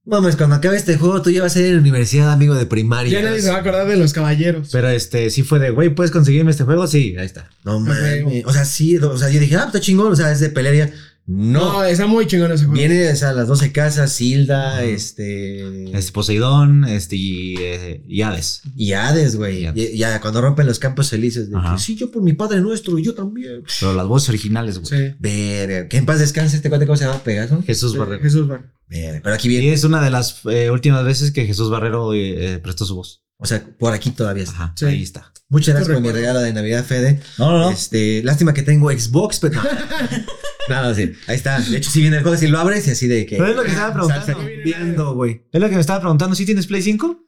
Mames, cuando acabe este juego tú ya vas a ir a la universidad, amigo de primaria. Ya nadie se va a acordar de los caballeros. Pero este, sí fue de, güey, ¿puedes conseguirme este juego? Sí, ahí está. No huevo. mames. O sea, sí, o sea, yo dije, ah, está chingón, o sea, es de pelearia. No. No, está muy chingón ese juego. Viene, o sea, las 12 casas, Hilda, este... Este, Poseidón, este, y, eh, y Hades. Y Hades, güey. Ya, cuando rompen los campos felices. De que, sí, yo por mi padre nuestro, yo también. Pero las voces originales, güey. Sí. Verga. Que en paz descanse este cuate, ¿cómo se llama? Pegaso. Jesús Sí, Barrero. Jesús Barrero. Pero aquí Y viene. es una de las eh, últimas veces que Jesús Barrero eh, eh, prestó su voz. O sea, por aquí todavía está. Ajá, Sí. ahí está. Muchas gracias por mi regalo de Navidad, Fede. No, no, no. Este, lástima que tengo Xbox, pero. no, sí. Ahí está. De hecho, si viene el juego, si lo abres y así de que. Pero es lo que estaba preguntando. Viendo, güey. Es lo que me estaba preguntando, ¿sí tienes Play 5?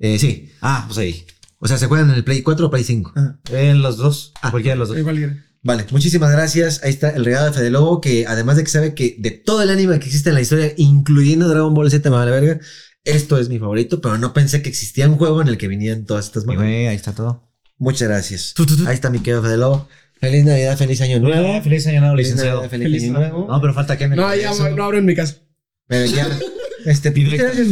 Eh, sí. Ah, pues ahí. O sea, ¿se juegan en el Play 4 o Play 5? En los dos. Ah. cualquiera de los dos. Igual quiere. Vale, muchísimas gracias. Ahí está el regalo de Fede Lobo, que además de que sabe que de todo el anime que existe en la historia, incluyendo Dragon Ball Z, me vale verga, esto es mi favorito, pero no pensé que existía un juego en el que vinieran todas estas manos. güey, ahí está todo. Muchas gracias. Ahí está mi querido Fede Lobo. Feliz Navidad, feliz año nuevo. feliz año nuevo, Feliz licenciado. Feliz, Feliz año nuevo. No, pero falta que No, ya no abro en mi casa. Pero ya. Este, gracias.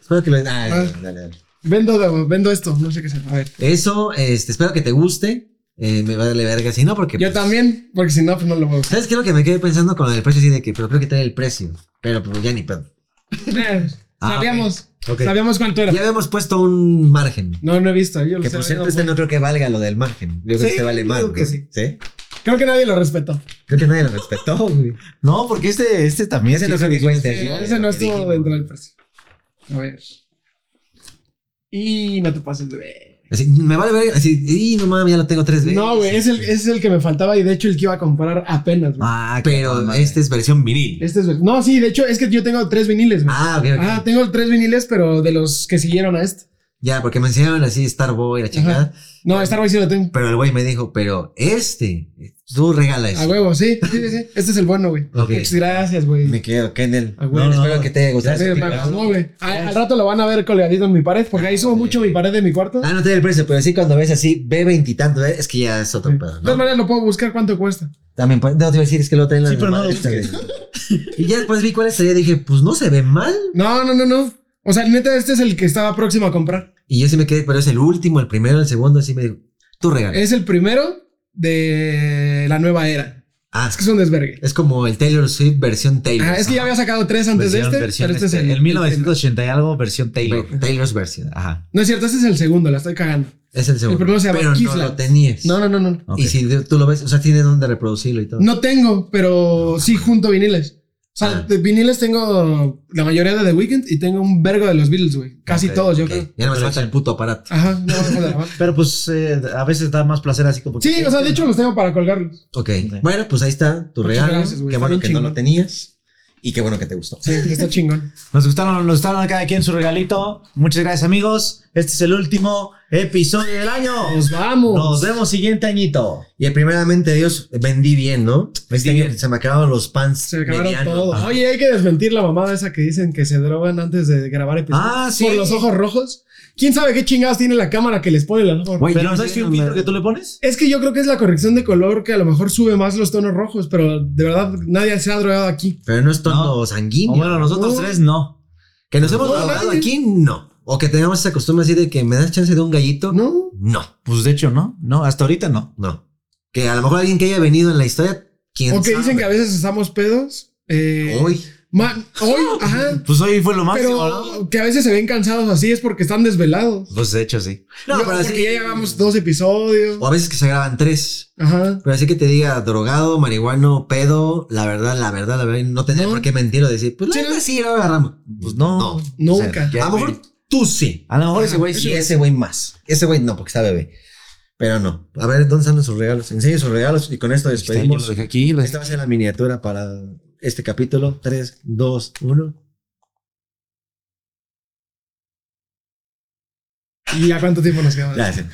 Espero que lo. Ah, dale, dale, dale. Vendo, vendo esto, no sé qué sea. A ver. Eso, este, espero que te guste. Eh, me va a darle verga. Si no, porque. Yo pues, también, porque si no, pues no lo puedo. ¿Sabes qué es lo que me quedé pensando con el precio? Así de que, pero creo que trae el precio. Pero pues ya ni pedo. Eh, Ah, sabíamos, sabíamos cuánto era. Ya habíamos puesto un margen. No, no he visto. Yo lo Que por cierto, no, este no creo que valga lo del margen. Yo creo que este vale más. digo que ¿no? sí. ¿Sí? Creo que nadie lo respetó. Creo que nadie lo respetó, güey. No, porque este, este también. Ese sí no es creo que el- cuente. Sí, ese no estuvo dentro del precio. A ver. Y no te pases de ver. Así, me vale verga. Así, y no mames, ya lo tengo tres veces. No, güey, es el, es el que me faltaba y de hecho el que iba a comprar apenas, güey. Ah, Pero madre. este es versión vinil. Este es. No, sí, de hecho es que yo tengo tres viniles, güey. Ah, ok, ok. Ah, tengo tres viniles, pero de los que siguieron a este. Ya, porque me enseñaron así Starboy, la chingada. No, Star Wars sí lo tengo. Pero el güey me dijo, pero este, tú regala eso. A huevo, sí, sí, sí, sí. Este es el bueno, güey. Ok. Muchas gracias, güey. Me quedo, Kennel. Ah, güey. No, No, espero no. que te haya gustado. Mamó, güey. Al, al rato lo van a ver colgadito en mi pared, porque ahí subo mucho mi pared de mi cuarto. Ah, no te da el precio, pero sí cuando ves así, ve veintitantos, ¿eh? es que ya es otro Sí. pedo, De ¿no? todas maneras lo puedo buscar cuánto cuesta. También, puede- no te iba a decir, es que lo traen la Sí, pero no güey. Y ya después vi cuál sería, dije, pues no se ve mal. No, no, no, no. O sea, neta, este es el que estaba próximo a comprar. Y yo sí me quedé, pero es el último, el primero, el segundo, así me digo, tú regala. Es el primero de la nueva era. Ah, Es que es un desvergue. es como el Taylor Swift versión Taylor. Ah, es que ya había sacado tres antes Versión- de este, versión pero este este, es el. el 1980 y algo, versión Taylor. Taylor's versión. Ajá. No es cierto, este es el segundo, la estoy cagando. Es el segundo. El primero se llama pero no lo tenías. No, no, no, no. Ok. Y si tú lo ves, o sea, tiene donde reproducirlo y todo. No tengo, pero sí junto viniles. O sea, Ah. de viniles tengo la mayoría de The Weeknd y tengo un vergo de los Beatles, güey. Casi todos, yo creo. Ya no me falta el puto aparato. Ajá, no la mano. Pero pues eh, a veces da más placer así como. que- Sí, o sea, de hecho los tengo para colgarlos. Ok. Bueno, pues ahí está tu Muchas regalo. Qué bueno que no lo tenías. Y qué bueno que te gustó. Sí, está chingón. Nos gustaron, nos gustaron cada quien su regalito. Muchas gracias, amigos. Este es el último episodio del año. Nos vamos. Nos vemos siguiente añito. Y primeramente Dios, vendí bien, ¿no? Vendí Este bien. Se me acabaron los pants. Se acabaron todo. Oye, hay que desmentir la mamada esa que dicen que se drogan antes de grabar episodios. Ah, sí. Por los ojos rojos. ¿Quién sabe qué chingados tiene la cámara que les pone ojos rojos? Güey, Pero yo no sé, es un me- filtro que tú le pones. Es que yo creo que es la corrección de color que a lo mejor sube más los tonos rojos, pero de verdad nadie se ha drogado aquí. Pero no es tono No. sanguíneo. O bueno, nosotros No. tres no. Que nos hemos drogado nadie. aquí, no. O que tengamos esa costumbre así de que me das chance de un gallito. ¿No? No, Pues de hecho, no. No, hasta ahorita no. no. Que a lo mejor alguien que haya venido en la historia, quién O que sabe? dicen que a veces estamos pedos. Eh, Hoy. Ma- hoy, ajá. Pues hoy fue lo máximo, ¿no? Pero que a veces se ven cansados así es porque están desvelados. Pues de hecho, sí. No, pero así. porque ya llevamos dos episodios. O a veces que se graban tres. Ajá. Pero así que te diga drogado, marihuano, pedo, la verdad, la verdad, la verdad, no tendría No. por qué mentir o decir, pues la Sí, verdad no. sí lo agarramos. Pues no. No. Nunca. O sea, a lo mejor tú sí. A lo mejor ese güey Y sí. ese güey más. Ese güey no, porque está bebé. Pero no. A ver, ¿dónde están sus regalos? Enseñe sus regalos y con esto despedimos. dejé aquí. lo dejé- Esta va a ser la miniatura para este capítulo. 3, 2, 1. ¿Y a cuánto tiempo nos queda? Gracias.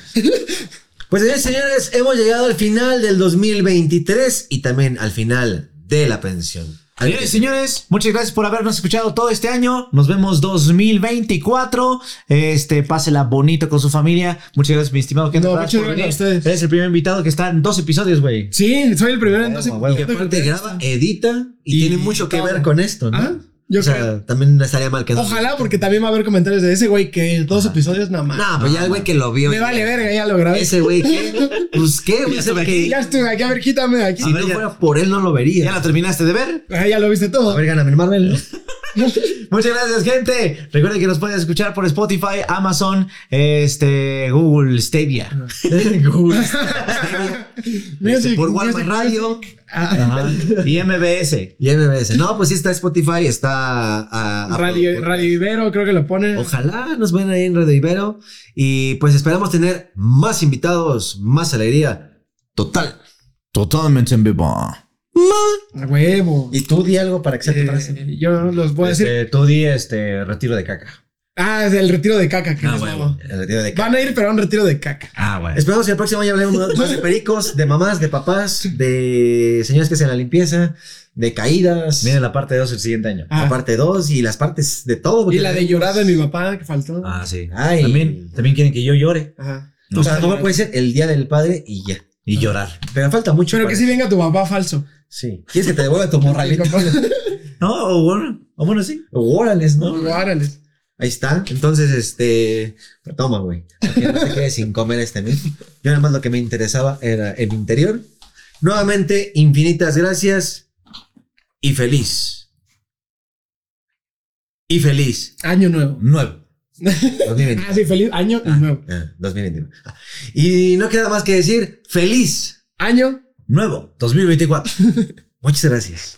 Pues señores, señores, hemos llegado al final del 2023 y también al final de la pensión. Señores, señores, muchas gracias por habernos escuchado todo este año. Nos vemos 2024. Este, pásela bonito con su familia. Muchas gracias, mi estimado Kent. No, muchas gracias a ustedes. Eres el primer invitado que está en dos episodios, güey. Sí, soy el primero entonces. huevo. Y aparte graba, edita y, Y tiene mucho que ver con esto, ¿no? Ah, yo o sea, creo. también no estaría mal que. Ojalá, porque también va a haber comentarios de ese güey que dos episodios nada más. No, pues ya el güey que lo vio. Me ya- vale verga, ya lo grabé. Ese güey que. Pues qué, güey. el que- Ya estuve aquí, a ver, quítame aquí. Si no fuera por él, no lo vería. ¿Ya la terminaste de ver? Ah, ya lo viste A todo. ver, gáname el Marvel. Muchas gracias, gente. Recuerden que nos pueden escuchar por Spotify, Amazon, este, Google Stadia. Mira, sí, por mira, Walmart sí. Radio. Ah, Y MBS. Y MBS. No, pues sí está Spotify, está. a- a- Radio, Radio Ibero, creo que lo pone. Ojalá nos ven ahí en Radio Ibero. Y pues esperamos tener más invitados, más alegría. Total. Totalmente en vivo. A huevo. Y tú di algo para que sea tu frase. Eh, yo los voy a decir. Este, tú di este retiro de caca. Ah, es el retiro de caca. Que Ah, hago. El retiro de Van a ir, pero a un retiro de caca. Ah, bueno. Esperamos que el próximo año hablemos más de pericos, de mamás, de papás, de señores que hacen la limpieza, de caídas. Viene la parte 2 el siguiente año. Ah. la parte 2 y las partes de todo. Y la de llorar de mi papá, que faltó. Ah, sí. Ay. También, también quieren que yo llore Ajá. O sea, mejor puede ser el día del padre y ya. y llorar. Pero falta mucho. Pero que sí eso. venga tu papá falso. Sí. ¿Quieres que te devuelva tu morralito? No, o bueno, o bueno, sí. Órales, ¿no? Órale. Ahí está. Entonces, este. Toma, güey. Que no te quedes sin comer este mes. Yo nada más lo que me interesaba era el interior. Nuevamente, infinitas gracias y feliz. Y feliz. Año nuevo. Nuevo. 2021. Ah, sí, feliz año y nuevo. Ah, 2021. Ah. Y no queda más que decir feliz. Año. Nuevo. 2024. Muchas gracias.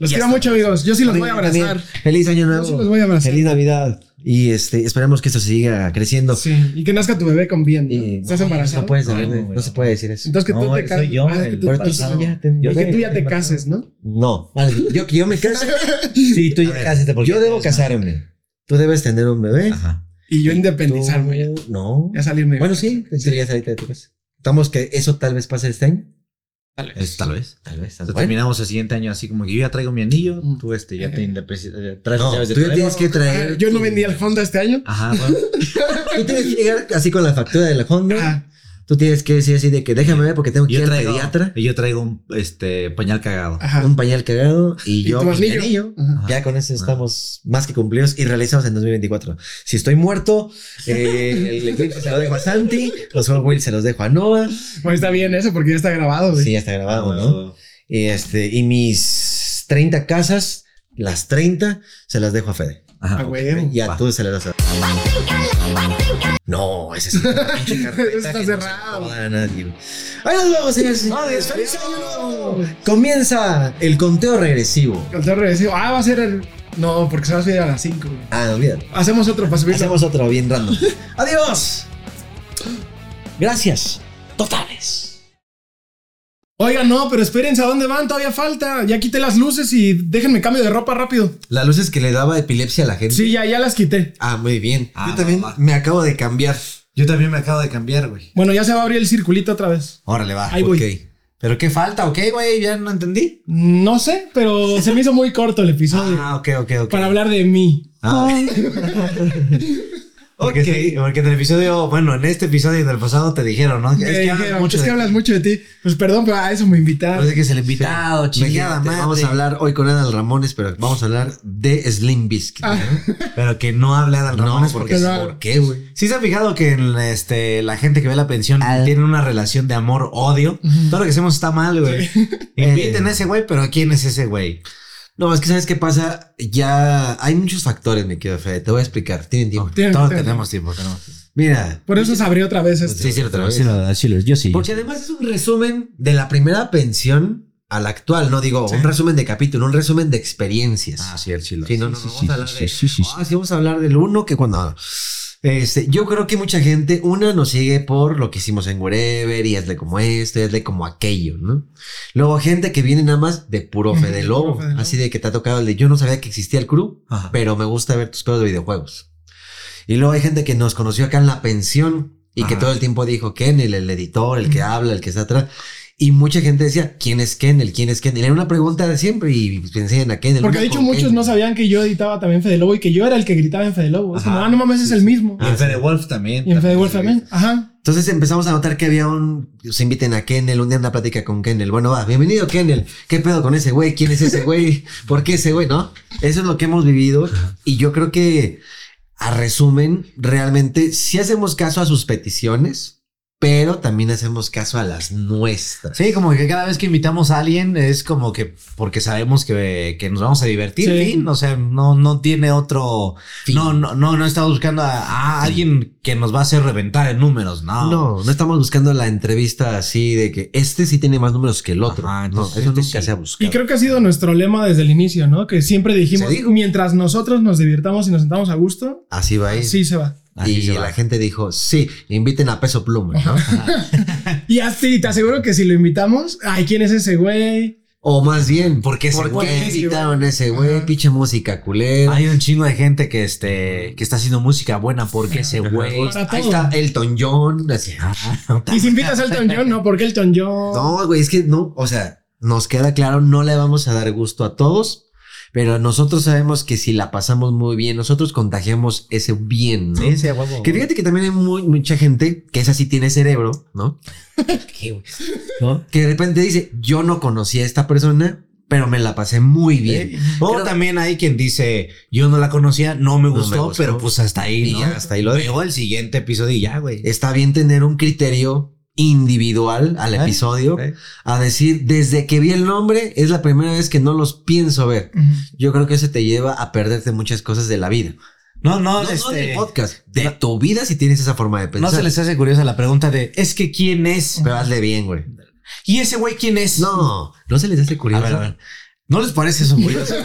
Los Ya quiero mucho, amigos. Yo sí los voy a abrazar. Feliz año Yo sí los nuevo. voy a abrazar. Feliz Navidad. Y este, esperemos que esto siga creciendo. Sí. Y que nazca tu bebé con bien. ¿no? Y- ¿Estás no, embarazado? No, puedes saber, no, no se puede decir eso. Entonces que tú te soy cases. yo, Ah, que el tú, Pero tú pasado. ya te- y que tú ya te cases, ¿no? No, vale, yo que yo me case. Sí, tú ya cásate porque Yo debo casarme. Tú debes tener un bebé. Ajá. Y yo independizarme. ya. Tú- No. Ya salirme. Bueno, sí, tendrías salirte de tu casa. Estamos que eso tal vez pase este año. Es, tal vez. Tal vez. Entonces, Bueno. terminamos el siguiente año así como que yo ya traigo mi anillo, Mm. tú este ya te Eh. independes- eh, traes No, las llaves de tú ya tienes que teléfono. Ah, traer. Yo no vendí el Honda este año. Ajá, bueno. Tú tienes que llegar así con la factura de la Honda. Ah, Tú tienes que decir así de que déjame ver porque tengo que ir yo al traigo, pediatra. y yo traigo un este pañal cagado. ajá. Un pañal cagado y, Y yo pues, mi anillo. anillo. Ajá. Ya con eso estamos más que cumplidos y realizados en 2024. Si estoy muerto, eh, el eclipse se lo dejo a Santi, los Hot Wheels se los dejo a Noah. Pues está bien eso porque ya está grabado, güey. Sí, ya está grabado, ¿no? Y, este, y mis 30 casas, las 30, se las dejo a Fede. Ajá. A huevo. Y a Va. tú se las das a... No, ese es está no cerrado. a nadie. Ahí nos vemos, señores. ¡Feliz año nuevo! Comienza el conteo regresivo. El torre decía, ah, va a ser el. No, porque se va a subir a las 5. Ah, olvídate. Hacemos otro para subirlo. Hacemos otro bien random. ¡Adiós! Gracias. Totales. Oigan, no, pero espérense, ¿a dónde van? Todavía falta. Ya quité las luces y déjenme cambio de ropa rápido. La luz es que le daba epilepsia a la gente. Sí, ya, ya las quité. Ah, muy bien. Ah, Yo también me acabo de cambiar. Yo también me acabo de cambiar, güey. Bueno, ya se va a abrir el circulito otra vez. Órale, va. Ahí voy. Ok. ¿Pero qué falta? ¿Ok, güey? Ya no entendí. No sé, pero se me hizo muy corto el episodio. Ah, ok, ok, ok. Para hablar de mí. Ah. Porque, sí, porque en el episodio, bueno, en este episodio del pasado te dijeron, ¿no? Es que hablas mucho es que de- hablas mucho de ti. Pues perdón, pero a eso me invitaron. Parece que es el invitado, Me chingada madre. Vamos a hablar hoy con Adal Ramones, pero vamos a hablar de Slim Biscuit. Ah. Pero que no hable Adal No, Ramones porque porque... no. ¿por qué, güey? Sí se ha fijado que en, este, la gente que ve la pensión tiene una relación de amor-odio. Todo lo que hacemos está mal, güey. Inviten a ese güey, pero ¿quién es ese güey? No, es que ¿sabes qué pasa? Ya hay muchos factores, mi querido Fede. Te voy a explicar. Tienen tiempo. Tienen- Todos tienen- tenemos tiempo, tenemos tiempo. Mira. Por eso se abrió otra vez esto. Sí, sí, otra vez. Sí, lo- sí, lo- yo sí. Porque además es un resumen de la primera pensión a la actual. No digo un resumen de capítulo, un resumen de experiencias. Ah, sí, el chilo. Sí, no, no, Sí, no, sí, vamos a hablar sí, de. sí, sí, sí. Ah, sí, vamos a hablar del uno que cuando. Este, yo creo que mucha gente, una nos sigue por lo que hicimos en Wherever y hazle como esto, y hazle como aquello, ¿no? Luego gente que viene nada más de puro Fede de Lobo, así de que te ha tocado el de yo no sabía que existía el crew, Ajá. pero me gusta ver tus pedos de videojuegos. Y luego hay gente que nos conoció acá en la pensión y que todo el tiempo dijo Kennel, el editor, el que habla, el que está atrás. Y mucha gente decía, ¿quién es Kennel? ¿Quién es Kennel? Era una pregunta de siempre y pensé en a Kennel. Porque de hecho muchos Kennel. no sabían que yo editaba también Fede Lobo y que yo era el que gritaba en Fede Lobo. Es como, ah, no mames, es el mismo. Y en Fede Wolf también. Y en Fede Wolf también. Ajá. Entonces empezamos a notar que había un. Se inviten a Kennel, un día una plática con Kennel. Bueno, va, bienvenido Kennel. ¿Qué pedo con ese güey? ¿Quién es ese güey? ¿Por qué ese güey? ¿No? Eso es lo que hemos vivido. Y yo creo que, a resumen, realmente sí hacemos caso a sus peticiones, pero también hacemos caso a las nuestras. Sí, como que cada vez que invitamos a alguien es como que porque sabemos que, que nos vamos a divertir, Sí. fin. O sea, no, no tiene otro. Fin. No, no, no, no estamos buscando a, a alguien que nos va a hacer reventar en números, no. No, no estamos buscando la entrevista así de que este sí tiene más números que el otro. Ajá, no, eso este nunca sí. se ha buscado. Y creo que ha sido nuestro lema desde el inicio, ¿no? Que siempre dijimos, mientras nosotros nos divirtamos y nos sentamos a gusto, Así va a ir. así se va. Así y la gente dijo, sí, inviten a Peso Pluma, ¿no? Y así, te aseguro que si lo invitamos, ay, ¿quién es ese güey? o más bien, ¿Por qué ese ¿por güey? qué invitaron a ese güey? Ajá. Pinche música culera. Hay un chingo de gente que, este, que está haciendo música buena porque ese güey. Ahí está Elton John. así. Y si invitas a Elton John, no, porque Elton John. No, güey, es que no, o sea, nos queda claro, no le vamos a dar gusto a todos, pero nosotros sabemos que si la pasamos muy bien, nosotros contagiamos ese bien, ¿no? A huevo. Que fíjate que también hay muy- mucha gente que esa sí tiene cerebro, ¿no? Que de repente dice, yo no conocí a esta persona, pero me la pasé muy bien. O Pero- también hay quien dice, yo no la conocía, no me me gustó, pero pues hasta ahí, Y ¿no? ya, hasta ahí lo dejo. Luego el siguiente episodio y ya, güey. Está bien tener un criterio individual al ¿Eh? episodio, ¿Eh? a decir, desde que vi el nombre, es la primera vez que no los pienso ver. Yo creo que eso te lleva a perderte muchas cosas de la vida. No, no, No, no este, del podcast, de tu vida si tienes esa forma de no pensar. se les hace curiosa la pregunta de, es que quién es. Pero hazle bien, güey. ¿Y ese güey quién es? No, no se les hace A curioso. ver, a ver. ¿No les parece eso curioso?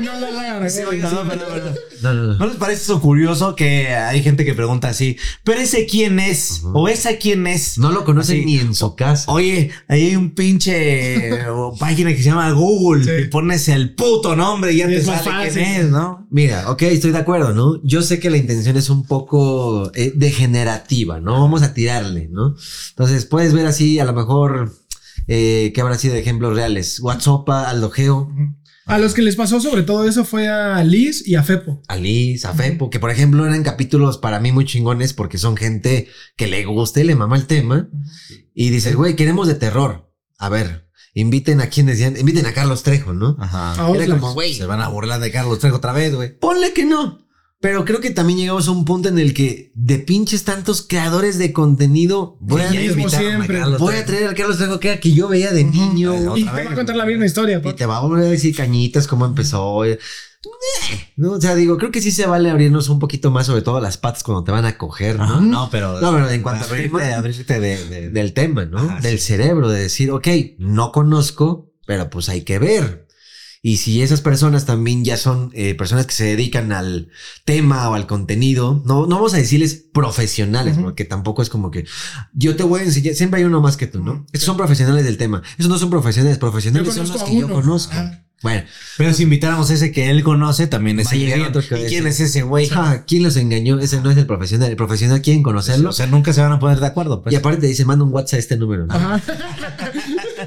No la hagan, güey. No, pero, pero, No, no, no. ¿No les parece eso curioso que hay gente que pregunta así, pero ese quién es? ¿O esa quién es? No lo conocen Así, ni en su casa. Oye, ahí hay un pinche página que se llama Google Sí. y pones el puto nombre y ya Y te sale quién es, ¿no? Mira, ok, estoy de acuerdo, ¿no? Yo sé que la intención es un poco eh, degenerativa, ¿no? Vamos a tirarle, ¿no? Entonces, puedes ver así, a lo mejor, eh, ¿qué habrá sido de ejemplos reales? WhatsApp, Aldo Geo, A los que les pasó sobre todo eso fue a Liz y a Fepo. Alice, a Fepo, que por ejemplo eran capítulos para mí muy chingones porque son gente que le gusta y le mama el tema. Y dices, güey, queremos de terror. A ver, inviten a quienes decían, inviten a Carlos Trejo, ¿no? Ajá. A Era como, güey, Se van a burlar de Carlos Trejo otra vez, güey. Ponle que no. Pero creo que también llegamos a un punto en el que de pinches tantos creadores de contenido voy, a, mismo siempre. voy a traer al Carlos Trejo que, era que yo veía de niño. Y te vez, va a contar la misma historia. Y pa. te va a volver a decir cañitas cómo empezó. Eh, No, o sea, digo, creo que sí se vale abrirnos un poquito más, sobre todo las patas cuando te van a coger, ¿no? Ajá, no, pero. No, pero en cuanto a abrirte, abrirte de, de- del tema, ¿no? Ajá, del sí. cerebro, de decir, ok, no conozco, pero pues hay que ver. Y si esas personas también ya son eh, personas que se dedican al tema o al contenido, no, no vamos a decirles profesionales, porque tampoco es como que yo te voy a enseñar, siempre hay uno más que tú, ¿no? Estos son profesionales del tema. Esos no son profesionales, profesionales son los que yo conozco. Ah. Bueno, Pero si invitáramos a ese que él conoce, también es ¿Y quién es ese güey? ah, ¿quién los engañó? Ese no es el profesional. El profesional quieren conocerlo. O sea, nunca se van a poner de acuerdo. Pues. y aparte te dice, manda un WhatsApp a este número. ¿no?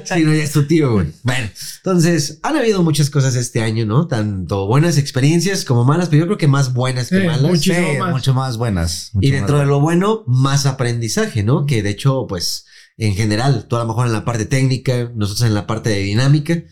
Sí, no, ya es tu tío, güey. Bueno, entonces, han habido muchas cosas este año, ¿no? Tanto buenas experiencias como malas, pero yo creo que más buenas que Sí, malas. mucho. Sí, más. mucho más buenas. Y dentro más de lo bueno, más aprendizaje, ¿no? Que de hecho, pues, en general, tú a lo mejor en la parte técnica, nosotros en la parte de dinámica,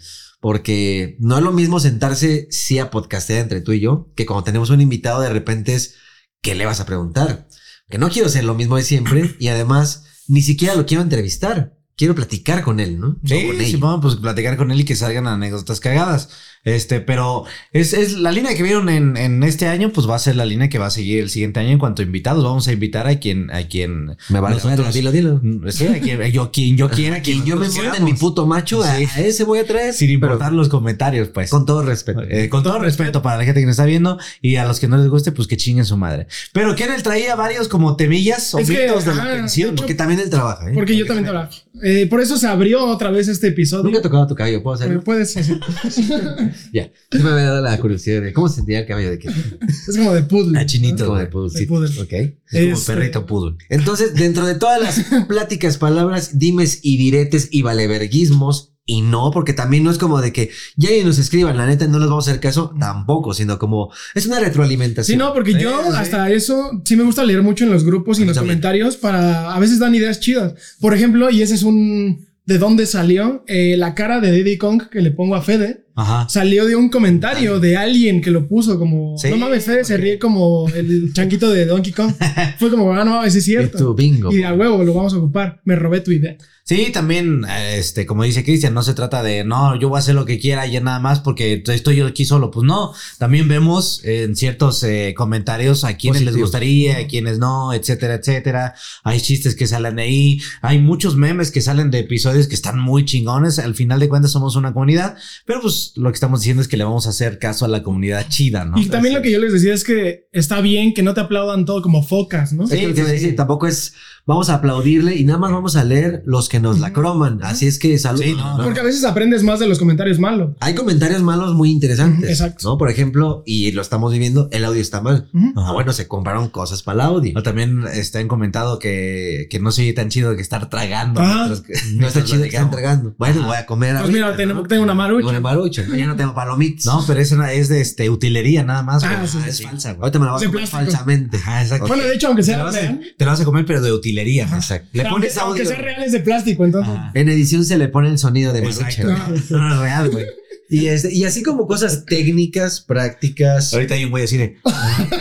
porque no es lo mismo sentarse, sí, a podcastear entre tú y yo, que cuando tenemos un invitado, de repente es, ¿qué le vas a preguntar? Que no quiero ser lo mismo de siempre y además, ni siquiera lo quiero entrevistar. Quiero platicar con él, ¿no? Sí, No con ella. Simón, pues platicar con él y que salgan anécdotas cagadas. Este, pero es, es la línea que vieron en, en este año, pues va a ser la línea que va a seguir el siguiente año en cuanto a invitados. Vamos a invitar a quien, a quien. Me vale nosotros- dilo, dilo. Mm, Sí, a quien, yo quien yo quiera, Y quien yo me monte en mi puto macho, a, Sí. a ese voy a traer. Sin pero importar los comentarios, pues. con todo respeto. Eh, con todo respeto para la gente que nos está viendo y a los que no les guste, pues que chinguen su madre. Pero Kenneth traía varios como temillas o Es que, mitos de la ajá, atención. de hecho, Porque también él trabaja, ¿eh? Porque yo también hablaba. Eh, por eso se abrió otra vez este episodio. Nunca he tocado tu cabello, ¿puedo hacerlo? Puedes. Ya. Sí me había dado la curiosidad de cómo se sentía el cabello de qué. Es como de puzzle. Ah, chinito. Como de poodle. Ok. Es como Este- perrito poodle. Entonces, dentro de todas las pláticas, palabras, dimes y diretes y valeverguismos, y no, porque también no es como de que ya nos escriban, la neta no les vamos a hacer caso, tampoco, sino como es una retroalimentación. Sí, no, porque yo hasta eso sí me gusta leer mucho en los grupos y en los También. comentarios para a veces dan ideas chidas. Por ejemplo, y ese es un de dónde salió eh, la cara de Diddy Kong que le pongo a Fede. Ajá. Salió de un comentario de alguien que lo puso como Sí, no mames, Fede se ríe como el chanquito de Donkey Kong. Fue como, ah, no mames, es cierto. tu bingo. Y a huevo lo vamos a ocupar. Me robé tu idea. Sí, también, este, como dice Cristian, no se trata de, no, yo voy a hacer lo que quiera y ya nada más porque estoy yo aquí solo. Pues no, también vemos en ciertos eh, comentarios a quienes les gustaría, a quienes no, etcétera, etcétera. Hay chistes que salen de ahí, hay muchos memes que salen de episodios que están muy chingones. Al final de cuentas somos una comunidad, pero pues lo que estamos diciendo es que le vamos a hacer caso a la comunidad chida, ¿no? Y también lo que yo les decía es que está bien que no te aplaudan todo como focas, ¿no? Sí, sí, dice, sí. tampoco es vamos a aplaudirle y nada más vamos a leer los que nos la croman. Así es que salud. Sí, no, Porque a veces aprendes más de los comentarios malos. Hay comentarios malos muy interesantes. Ujú, exacto. ¿no? Por ejemplo, y lo estamos viviendo, el audio está mal. Ah, bueno, se compraron cosas para el audio. O también han comentado que, que no se oye tan chido que estar tragando. Ah, mientras No está chido que están entregando. Bueno, voy a comer Pues mira, tengo, ¿no? tengo una Tengo marucha. una marucha. Ya no tengo palomitas. No, pero es, una, es de este, utilería nada más. Ah, sí, es sí. falsa, güey. Ahorita me la De a comer plástico. falsamente. Ajá, exacto. Bueno, de hecho, aunque te, sea la vas a, te la vas a comer, pero de utilería. Exacto. Le aunque, pones aunque audio. sea real es de plástico, entonces. Ajá. En edición se le pone el sonido de marucha. güey. No, real, güey. Y, este, y así como cosas técnicas, prácticas. Ahorita hay un güey así de.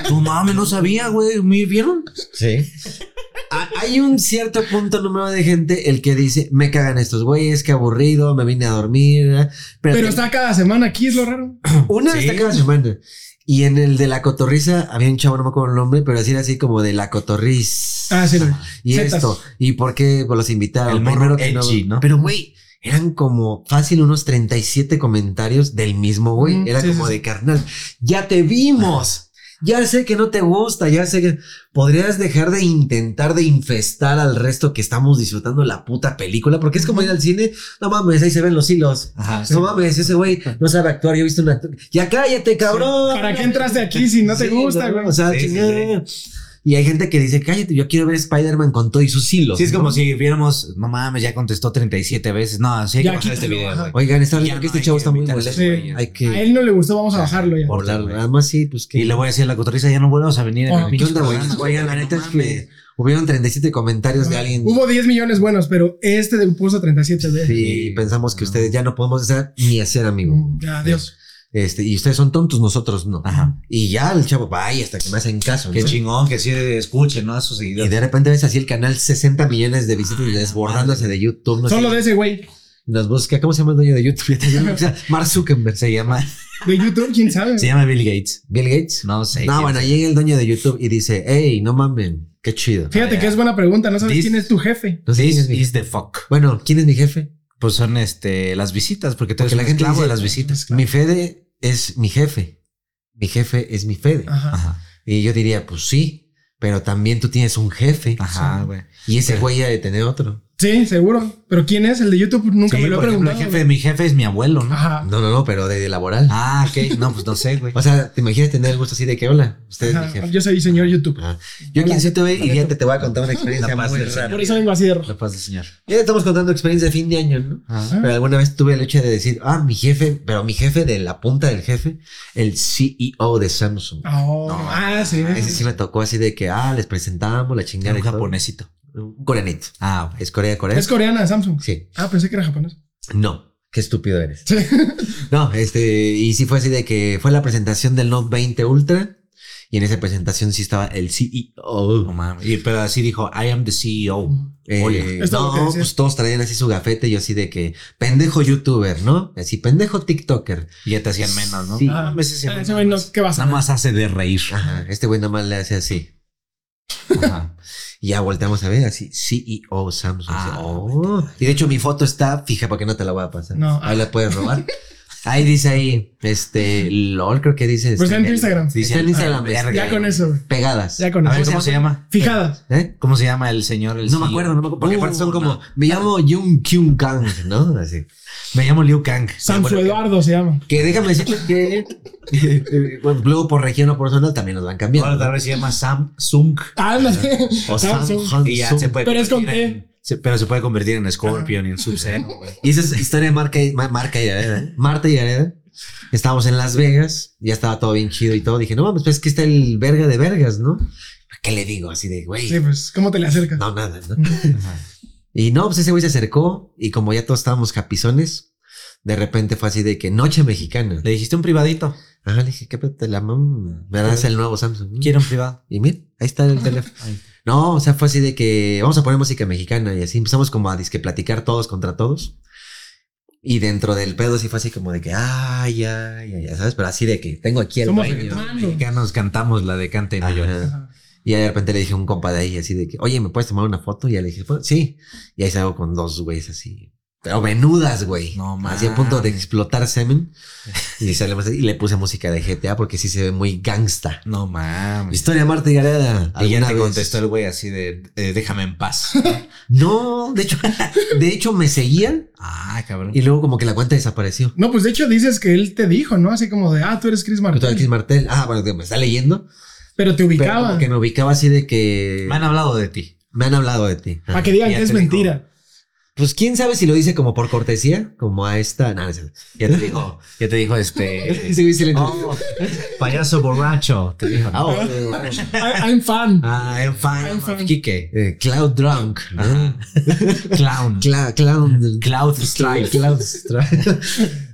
Tu mames, no sabía, güey. ¿Me vieron? Sí. Ha- Hay un cierto punto número de gente el que dice, me cagan estos güeyes, qué aburrido, me vine a dormir. ¿eh?". Pero, Pero está cada semana aquí, es lo raro. una Sí. está cada semana. Y en el de la cotorriza había un chavo, no me acuerdo el nombre, pero decía así como de la cotorriz. Ah, sí, y Zetas. esto. ¿Y por qué pues, los invitaron? El morro Primero que edgy, ¿no? Pero güey, eran como fácil unos 37 comentarios del mismo güey. Mm, Era sí, como sí, de carnal, ya te vimos. Ya sé que no te gusta, ya sé que podrías dejar de intentar de infestar al resto que estamos disfrutando la puta película, porque es como ir al cine, no mames, ahí se ven los hilos. Ajá. No mames, ese güey no sabe actuar, yo he visto un actor. Ya cállate, cabrón. ¿Para qué entraste aquí si no te Sí, gusta, no, güey? O sea, Sí. Y hay gente que dice, cállate, yo quiero ver Spider-Man con todo y sus hilos. Sí, es ¿no? como si viéramos, no mames, ya contestó 37 veces. No, sí hay Ya que bajar este video, ajá. Oigan, está bien que no este chavo que está muy molesto. ese Sí. güey. Hay que A él no le gustó, vamos a bajarlo ya. volarlo. Nada más sí, pues que. Y le voy a decir a la cotorriza, ya no vuelvas a venir Ah, ¿Qué onda, güey? Oigan, la neta es que hubieron 37 comentarios de alguien. Hubo 10 millones buenos, pero este de- puso 37 de. Sí, pensamos que ustedes ya no podemos hacer ni hacer amigo. Mm, adiós. Este, y ustedes son tontos, nosotros no. Ajá. Y ya el chavo, vaya, hasta que me hacen caso. Qué ¿no? chingón que sí escuchen, ¿no? A sus Y seguidores. de repente ves así el canal 60 millones de visitas y desbordándose de YouTube. No Solo sé. de ese güey. Y Nos busca, ¿cómo se llama el dueño de YouTube? O sea, Mark Zuckerberg. Se llama, De YouTube, quién sabe. se llama Bill Gates. Bill Gates. No sé. No, bueno, sabe. llega el dueño de YouTube y dice, hey, no mamen, qué chido. Fíjate que es buena pregunta. No sabes This- quién es tu jefe. No sé quién This es mi- is the fuck. Bueno, ¿quién es mi jefe? Pues son este las visitas, porque Porque la un gente dice, de las visitas. Mi Fede es mi jefe. Mi jefe es mi Fede. Ajá. Ajá. Y yo diría, pues sí, pero también tú tienes un jefe. Ajá, güey. Y ese güey ya de tener otro. Sí, seguro. Pero ¿quién es? El de YouTube nunca Sí, me lo he por ejemplo, preguntado. jefe mi jefe es mi abuelo, ¿no? Ajá. No, no, no, pero de, de laboral. Ah, ok. No, pues no sé, güey. O sea, te imaginas tener el gusto así de que, hola, usted es mi jefe. Yo soy señor YouTube. Ah. Yo aquí sí tuve, y fíjate, te voy a contar una experiencia La paz muy del rara. Por eso vengo así de rojo. La paz del señor. Ya estamos contando experiencia de fin de año, ¿no? Ajá. Pero alguna vez tuve el hecho de decir, ah, mi jefe, pero mi jefe de la punta del jefe, el CEO de Samsung. Oh, ah, sí. Ese sí me tocó así de que, ah, les presentamos la chingada. Un japonesito. Coreanito. Ah. ¿Es Corea, Corea? Es coreana, Samsung. Sí. Ah, pensé que era japonés. No. Qué estúpido eres. Sí. No, este, y sí fue así de que fue la presentación del Note 20 Ultra. Y en esa presentación sí estaba el E No CEO. mames. Y, pero así dijo, I am the CEO. Eh, Oye. No, pues todos traían así su gafete. Y yo así de que pendejo youtuber, ¿no? Así pendejo TikToker. Y ya te hacían menos, ¿no? Sí. Ah, güey ese güey no, ¿qué vas a Nada más hace de reír. Ajá, este güey nada más le hace así. Ajá. Y ya volteamos a ver así, CEO Samsung. Ah, así, oh. Y de hecho mi foto está fija porque no te la voy a pasar. No. Ahí la puedes robar. Ahí dice ahí, este, LOL creo que dice. Pues este, está en Instagram. Dice en Instagram. Ah, Ya con eso. Pegadas. Ya con A ver, eso. ¿cómo se llama? Fijadas. ¿Eh? ¿Cómo se llama el señor? El No me acuerdo, no me acuerdo. Porque Uh, aparte son como, no. me llamo Jung Kyung Kang, ¿no? Así. Me llamo Liu Kang. Bueno, Eduardo se llama. Que déjame decirte que, bueno, luego por región o por zona también nos van cambiando. Ahora tal vez se llama Samsung. Ándale. O Samsung. Samsung. Y ya se puede Pero es con en- se- pero se puede convertir en Scorpion y en Sub-Zero, güey. Y esa es historia de Marca y, Ma- Marca y Areda. ¿eh? Marta y Areda. Estábamos en Las Vegas, ya estaba todo bien chido y todo. Dije, no mames, pues es que está el verga de vergas, ¿no? ¿Qué le digo? Así de, güey. Sí, pues, ¿cómo te le acercas? No, nada, ¿no? Y no, pues ese güey se acercó y como ya todos estábamos capizones, de repente fue así de que noche mexicana. Le dijiste un privadito. Ajá, le dije, ¿qué pedo te la mam? Me das el nuevo Samsung. Quiero un privado. Y mira, ahí está el teléfono. No, o sea, fue así de que vamos a poner música mexicana y así empezamos como a disque platicar todos contra todos. Y dentro del pedo sí fue así como de que, ay, ay, ay, ya sabes, pero así de que tengo aquí el Somos baño. Mexicanos cantamos la de Canta y no Ajá. llores. Ajá. Y de repente le dije a un compa de ahí así de que, oye, ¿me puedes tomar una foto? Y ya le dije, "Pues, sí. Y ahí salgo con dos güeyes así. Pero menudas, güey. No Así a punto de explotar semen. Y, y le puse música de GTA porque sí se ve muy gangsta. No mames. Historia Marta y Gareda. Y ya ¿alguna te vez? contestó el güey así de, eh, déjame en paz. No, de hecho, de hecho me seguían ah, cabrón. y luego como que la cuenta desapareció. No, pues de hecho dices que él te dijo, ¿no? Así como de, ah, tú eres Chris Pero Martin. X Martel. Ah, bueno, me está leyendo. Pero te Pero ubicaba. como que me ubicaba así de que Me han hablado de ti. me han hablado de ti. Para que digan que es dijo. Pues quién sabe si lo dice como por cortesía, como a esta. No. Ya te dijo, ya te dijo este sí oh, payaso borracho. Te dijo. Ah, bueno. I- I'm fan. Ah, I'm fine. I'm fine. Quique. Eh, Cloud Drunk. ¿no? Clown. Cla- clown. Cloud Strife. Cloud Strife.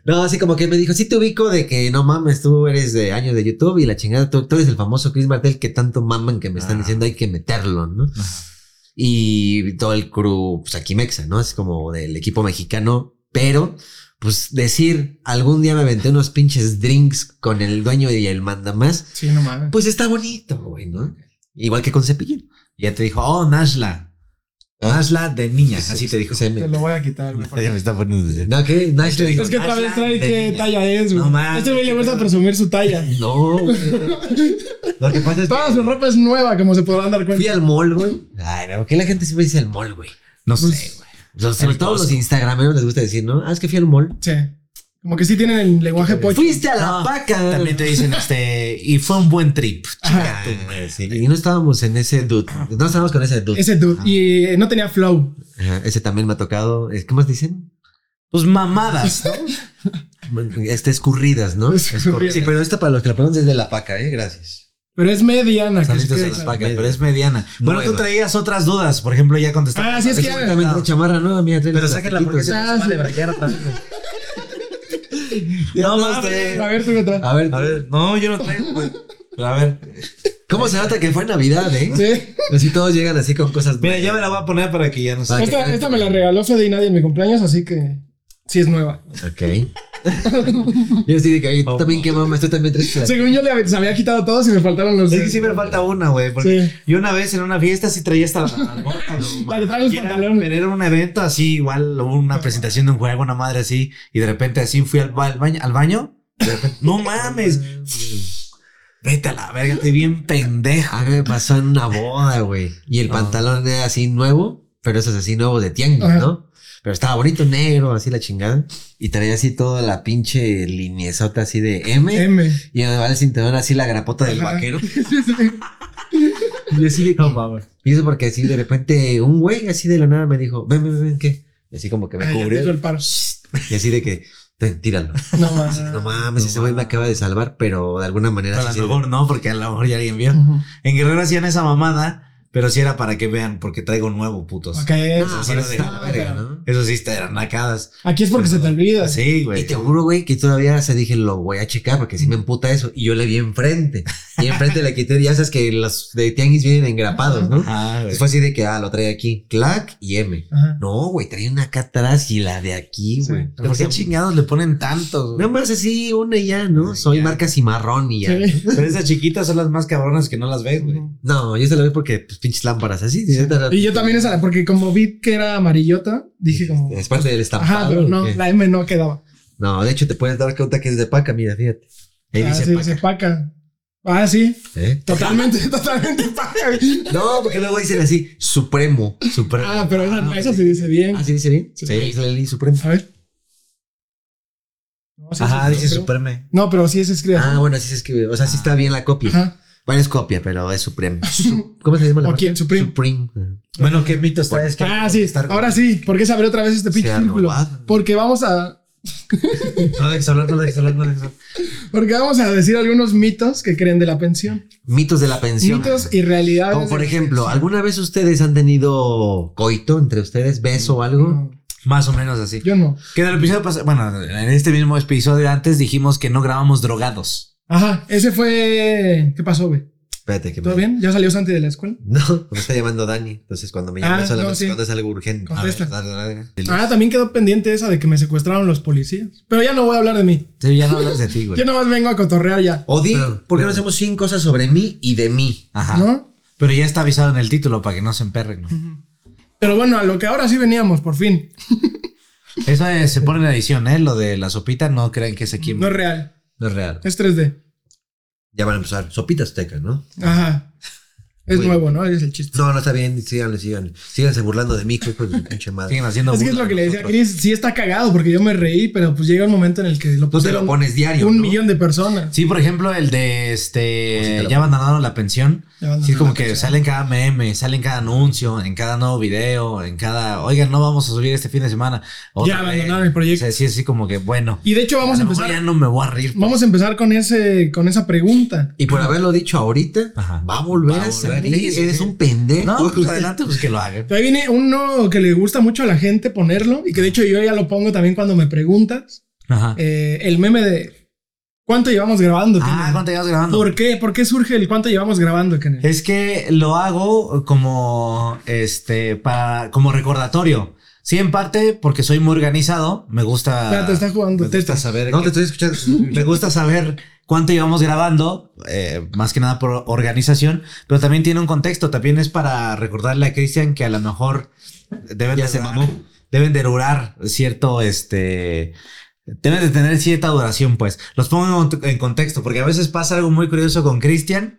No, así como que me dijo, sí te ubico de que no mames, tú eres de años de YouTube y la chingada, tú, tú eres el famoso Chris Martel que tanto maman que me están Ah. diciendo hay que meterlo, ¿no? Y todo el crew, pues aquí mexa, ¿no? Es como del equipo mexicano, pero pues decir, algún día me aventé unos pinches drinks con el dueño y el mandamás, Sí, no mames. pues está bonito, güey, ¿no? Igual que con Cepillín. Ya te dijo, oh, Nashla. Nashla de niña. Así te dijo. Se me- Te lo voy a quitar, güey. Ya me está poniendo de- No, ¿qué? Nice le dijo, Es que otra vez trae de qué niña. talla es, güey. No mames. Este güey le gusta presumir su talla. No, güey. Lo que pasa es Toda que su ropa es nueva, como se podrán dar fui cuenta. al mall, güey. Ay, no, ¿por qué la gente siempre dice el mall, güey? No sé, Pues, güey. Los- sobre todo los instagrameros les gusta decir, ¿no? Ah, es que fui al mall. Sí. Como que sí tienen el lenguaje pocho. Fuiste a la No, paca. También te dicen, este, y fue un buen trip. Chica. Sí, y no estábamos en ese dude. No estábamos con ese dude. Ese dude. Y eh, no tenía flow. Ajá, ese también me ha tocado. Eh, ¿Qué más dicen? Pues mamadas, ¿no? Este, escurridas, ¿no? Escurridas. Sí, pero esta para los que la preguntan es de la paca, ¿eh? Gracias. Pero es mediana. que es que- pero es mediana. Bueno, tú traías otras dudas. Por ejemplo, ya contestaste. Ah, sí, es que trae chamarra, ¿no? Mira, Pero sáquenla porque se plastiquitos. Ah, vale sí. No, mames. este- A ver, tú me traes. A ver, A ver, no, yo no traigo, güey. Pero a ver. ¿cómo se nota que fue Navidad, eh? Sí. Así todos llegan así con cosas. Mira, ya me la voy a poner para que ya no se. Esta, esta me la regaló Fede y nadie en mi cumpleaños, así que sí es nueva. Ok. Yo sí de que, "Oye, tú también qué mames, tú también traes la- Según yo le se había quitado todos y me faltaron los. Es que siempre falta una, güey. Porque Sí. yo una vez en una fiesta sí traía güey. La que Y era- pantalones. Pero era un evento así, igual, hubo una presentación de un juego, una madre así, y de repente así fui al, ba- al baño, al baño. de repente, no mames. Vete a la verga, estoy bien pendejo. A mí me pasó en una boda, güey. Y el No. pantalón era así nuevo, pero esos así nuevos de tianguis, Ajá. ¿no? Pero estaba bonito, negro, así la chingada. Y traía así toda la pinche liniezota así de M. M. Y me va el cinturón así la grapota del Ajá. vaquero. Y así de Y eso porque así de repente un güey así de la nada me dijo, ven, ven, ven, ¿qué? Y así como que me cubrió. el paro. Y así de que, "Ten, tíralo. No más. No mames, ese güey me acaba de salvar, pero de alguna manera a lo mejor no, porque a lo mejor ya alguien vio. En Guerrero hacían esa mamada, pero sí era para que vean, porque traigo nuevo, putos. Ok. Ah, sí está verga, ¿no? Eso sí eran nacadas. Aquí es porque se te olvida. Sí, Y güey. te juro, güey, que todavía se dije, lo voy a checar porque sí me emputa eso. Y yo le vi enfrente. Y enfrente le quité, ya sabes que los de tianguis vienen engrapados, ¿no? Ajá, güey. Entonces fue así de que, ah, lo trae aquí, clac y M. Ajá. No, güey, trae una acá atrás y la de aquí, Sí. güey. ¿Por qué chingados le ponen tantos? Nada más así, una y ya, ¿no? Ay, Soy ya. marca cimarrón y ya. Sí. Pero esas chiquitas son las más cabronas que no las ves, güey. No, yo se lo vi porque, pues, pinches lámparas así. Y yo también esa, porque como vi que era amarillota, dije como. Es parte del estampado. Ajá, pero no, la M no quedaba. No, de hecho te puedes dar cuenta que es de paca, mira, fíjate. Ahí Ah, dice sí, paca. dice paca. Ah, sí. ¿Eh? Totalmente, totalmente paca. No, porque luego dicen así, supremo. Supremo. Ah, pero esa, esa se dice bien. ¿Ah, sí dice bien? Sí. Sí, la ley supremo. A ver. No, sí, Ajá, sí, dice Supreme. No, pero sí se escribe. Ah, bueno, así se escribe. O sea, sí está bien la copia. Ajá. Bueno, es copia, pero es supremo. Su- ¿Cómo se llama la ¿O quién? Supreme. Supreme. Bueno, ¿qué mitos traes? que Ah, sí. Ahora sí. ¿Por qué se abrió otra vez este pinche círculo? Porque vamos a. No dejes hablar, no dejes hablar, no dejes hablar. Porque vamos a decir algunos mitos que creen de la pensión. Mitos de la pensión. Mitos y realidades. Como por ejemplo, ¿alguna vez ustedes han tenido coito entre ustedes, beso o algo? No, Más o menos así. yo no. Que en el episodio pasado, bueno, en este mismo episodio antes dijimos que no grabamos drogados. Ajá, ese fue. ¿Qué pasó, güey? Espérate, que ¿Todo me... bien? ¿Ya salió Santi de la escuela? No, me está llamando Dani. Entonces, cuando me llama Ah, solamente no, sí. es cuando es algo urgente. Contesta. A ver, dale, dale. Ah, también quedó pendiente esa de que me secuestraron los policías. Pero ya no voy a hablar de mí. Sí, ya no hablas de ti, güey. Yo nomás vengo a cotorrear ya. O di, Pero- ¿por qué no pero- hacemos 100 cosas sobre mí y de mí? Ajá. ¿No? Pero ya está avisado en el título para que no se emperren. ¿no? Pero bueno, a lo que ahora sí veníamos, por fin. Eso eh, se pone en edición, ¿eh? Lo de la sopita, no creen que es aquí. No es real. No es real. Es 3D. Ya van a empezar. Sopita azteca, ¿no? Ajá. Es nuevo, ¿no? Es el chiste. No, no está bien. Síganle, síganle. Síganse burlando de mí, hijo de pinche madre. Siguen haciendo Es que es lo que le de decía a. Chris. Sí está cagado porque yo me reí, pero pues llega un momento en el que lo Tú te lo pones diario, un ¿no? millón de personas. Sí, por ejemplo, el de este. Ya abandonaron la pensión. Sí, como la que pensión. sale en cada meme, sale en cada anuncio, en cada nuevo video, en cada. Oigan, no vamos a subir este fin de semana. Otra Ya abandonaron el proyecto. O sea, sí, así como que bueno. Y de hecho vamos a empezar. Ya no me voy a reír. Vamos a empezar con ese, con esa pregunta. Y por haberlo dicho ahorita, Ajá. va a volver Va a volver. salir. Eres sí. un pendejo. No, pues adelante, pues que lo hagan. Ahí viene uno que le gusta mucho a la gente ponerlo y que de hecho yo ya lo pongo también cuando me preguntas. Ajá. Eh, el meme de ¿cuánto llevamos grabando? Ah? ¿cuánto llevas grabando? ¿Por qué? ¿Por qué surge el cuánto llevamos grabando, Kenneth? Es que lo hago como este para como recordatorio. Sí, en parte porque soy muy organizado. Me gusta. Espérate, está jugando Me gusta saber. No que- te estoy escuchando. me gusta saber cuánto llevamos grabando, eh, más que nada por organización, pero también tiene un contexto. También es para recordarle a Cristian que a lo mejor deben Ya de se durar- mamó. Deben de durar cierto, este, deben de tener cierta duración, pues. Los pongo en, contexto, porque a veces pasa algo muy curioso con Cristian.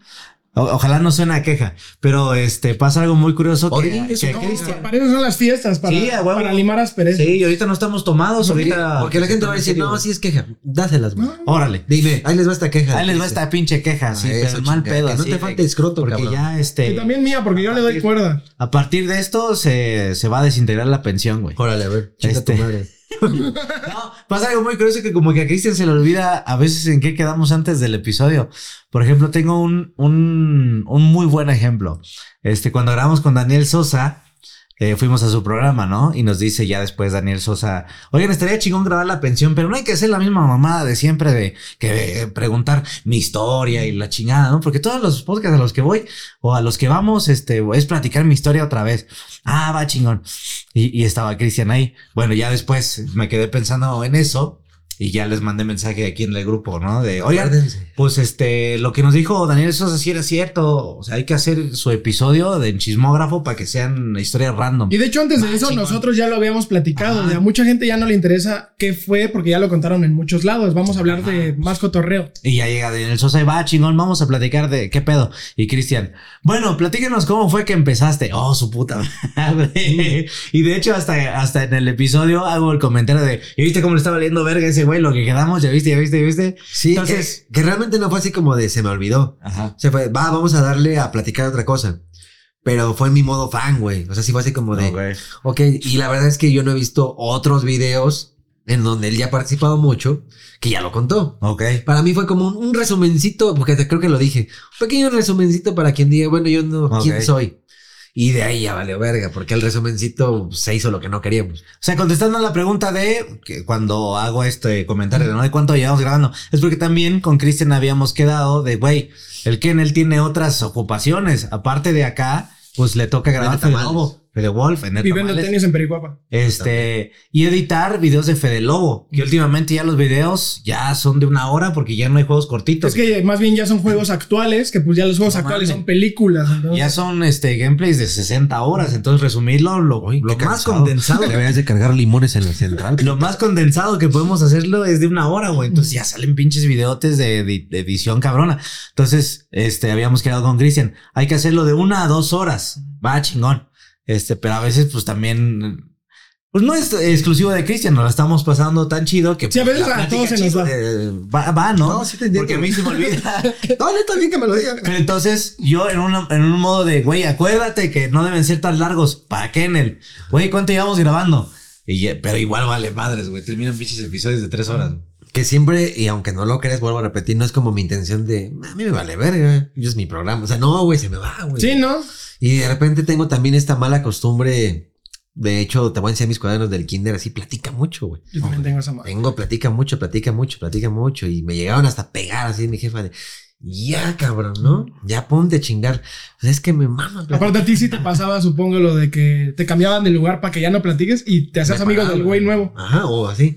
Ojalá no suene a queja, pero este pasa algo muy curioso que, Oye, eso que No, Cristian. para eso son las fiestas, para, Sí, a huevo. para limar asperezas. Sí, ahorita no estamos tomados, Porque, ahorita. porque la gente va a decir, no, sí es queja. Dáselas, güey. Órale. Dime, ahí les va esta queja. Ahí les va esta pinche queja, sí, Ah, pero eso, mal pedo. que no te falte escroto, Porque cabrón. ya este. Y también mía, porque yo le doy cuerda. A partir de esto se, se va a desintegrar la pensión, güey. Órale, a ver, chinga Este. tu madre. No, pasa algo muy curioso que como que a Cristian se le olvida a veces en qué quedamos antes del episodio. Por ejemplo, tengo un, un, un muy buen ejemplo. Este, cuando grabamos con Daniel Sosa, eh, fuimos a su programa, ¿no? Y nos dice ya después Daniel Sosa, oigan, estaría chingón grabar la pensión, pero no hay que hacer la misma mamada de siempre de que eh, preguntar mi historia y la chingada, ¿no? Porque todos los podcasts a los que voy o a los que vamos, este, es platicar mi historia otra vez. Ah, va chingón. Y, y estaba Cristian ahí. Bueno, ya después me quedé pensando en eso Y ya les mandé mensaje aquí en el grupo, ¿no? De, oigan, Acuérdense. pues este, lo que nos dijo Daniel Sosa sí era cierto. O sea, hay que hacer su episodio de chismógrafo para que sean historias random. Y de hecho, antes de Ah, eso, chingón. nosotros ya lo habíamos platicado. Ajá. y a mucha gente ya no le interesa qué fue, porque ya lo contaron en muchos lados. Vamos a hablar de más cotorreo. Y ya llega Daniel Sosa y va, chingón, vamos a platicar de qué pedo. Y Cristian, bueno, platíquenos cómo fue que empezaste. Oh, su puta madre. y de hecho, hasta, hasta en el episodio hago el comentario de, ¿y viste cómo le estaba valiendo verga ese güey? Lo que quedamos, ya viste, ya viste, ya viste. Sí, Entonces- que, que realmente no fue así como de se me olvidó. Ajá. Se fue, va, vamos a darle a platicar otra cosa. Pero fue en mi modo fan, güey. O sea, sí fue así como de, Ok. ok, y la verdad es que yo no he visto otros videos en donde él ya ha participado mucho, que ya lo contó. Ok. Para mí fue como un, un resumencito, porque te- creo que lo dije, un pequeño resumencito para quien diga, bueno, yo no, Ok. ¿quién soy? Y de ahí ya valió verga, porque el resumencito se hizo lo que no queríamos. O sea, contestando a la pregunta de que cuando hago este comentario de no de cuánto llevamos grabando, es porque también con Cristian habíamos quedado de, güey, el Ken, él tiene otras ocupaciones. Aparte de acá, pues le toca grabar Fede. Lobo, Fede Wolf, en Y vendo tenis en Pericuapa. Este, y editar videos de Fede Lobo, que últimamente ya los videos ya son de una hora porque ya no hay juegos cortitos. Es que más bien ya son juegos actuales, que pues ya los juegos No actuales mames. son películas. entonces- ya son este gameplays de 60 horas, entonces resumirlo lo, Uy, lo más cansado. condensado. Deberías de cargar limones en la central. Lo más condensado que podemos hacerlo es de una hora, güey. Entonces ya salen pinches videotes de, de- de edición cabrona. Entonces, este, habíamos quedado con Cristian. Hay que hacerlo de una a dos horas. Va chingón. Este, pero a veces, pues también, pues no es exclusivo de Cristian. Nos lo estamos pasando tan chido que. Sí, a pues, veces la a todos se nos va. eh, va. Va, ¿no? No, sí te entiendo. Porque a mí se me olvida. No, neta, bien que me lo digan. Pero entonces yo en, una- en un modo de, güey, acuérdate que no deben ser tan largos. ¿Para qué en el? Güey, ¿cuánto llevamos grabando? Y ya- pero igual vale madres, güey. Terminan pinches episodios de tres horas. Que siempre, y aunque no lo creas, vuelvo a repetir, no es como mi intención de, a mí me vale verga, yo es mi programa. O sea, no, güey, se me va, güey. Sí, ¿no? Y de repente tengo también esta mala costumbre. De hecho, te voy a enseñar mis cuadernos del kinder, así platica mucho, güey. Yo también tengo esa madre. Tengo, platica mucho, platica mucho, platica mucho. Y me llegaron hasta pegar así mi jefa de, ya, cabrón, ¿no? Ya ponte a chingar. Es que me mama. Aparte a ti sí te pasaba, supongo, lo de que te cambiaban de lugar para que ya no platiques y te hacías Me amigo pagaban, del güey nuevo. Ajá, o así.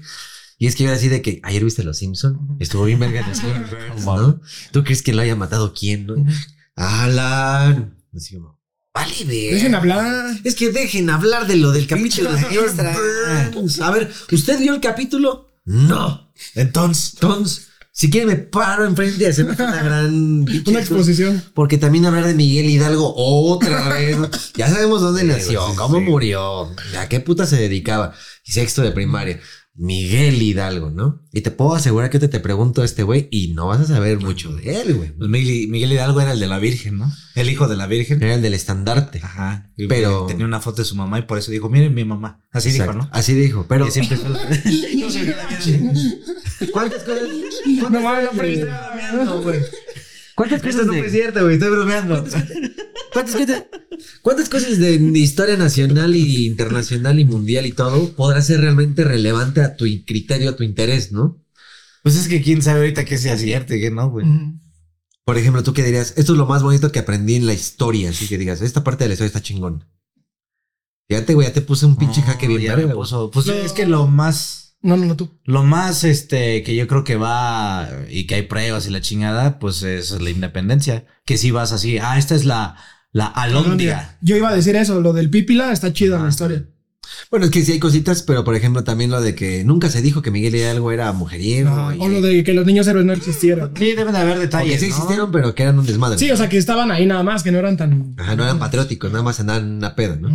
Y es que yo era así de que ayer viste Los Simpson, estuvo bien verga ¿no? ¿Tú crees que lo haya matado quién, no? Alan. Así como, vale, ver. Dejen hablar. Es que dejen hablar de lo del capítulo de extra. A ver, ¿usted vio el capítulo? No. Entonces, entonces, si quiere me paro enfrente y hacemos una gran Una exposición. porque también hablar de Miguel Hidalgo otra vez. Ya sabemos dónde nació, cómo murió, a qué puta se dedicaba. Y sexto de primaria. Miguel Hidalgo, ¿no? Y te puedo asegurar que te, te pregunto a este güey y no vas a saber mucho de él, güey. Pues Miguel, Miguel Hidalgo era el de la Virgen, ¿no? El hijo de la Virgen. Era el del estandarte. Ajá. Y Pero- tenía una foto de su mamá y por eso dijo, miren mi mamá. Así Exacto, dijo, ¿no? Así dijo, pero Y siempre fue la- No sé qué la Virgen. ¿cuántas cosas? No mames, no, pero- ¿Cuántas cosas Esto no de- fue cierto, güey. Estoy bromeando. ¿Cuántas cosas, cuántas cosas de historia nacional y internacional y mundial y todo podrá ser realmente relevante a tu criterio, a tu interés, no? Pues es que quién sabe ahorita qué sea cierto y qué no, güey. Por ejemplo, tú que dirías, esto es lo más bonito que aprendí en la historia, así que digas, esta parte de la historia está chingón. Fíjate, güey, ya te puse un pinche jaque bien ya verga, me güey. puso- Pues No. es que lo más, No, no, no, tú. lo más este que yo creo que va y que hay pruebas y la chingada, pues es la independencia. Que si vas así, ah, esta es la, la alóndiga. Yo iba a decir eso, lo del pípila está chido en la historia. Bueno, es que sí hay cositas, pero por ejemplo también lo de que nunca se dijo que Miguel Hidalgo era mujeriego. Y- O lo de que los niños héroes no existieran. Sí, deben de haber detalles. sí ¿no? existieron, pero que eran un desmadre. Sí, o sea que estaban ahí nada más, que no eran tan. Ajá, no eran patrióticos, nada más andaban en una peda, ¿no?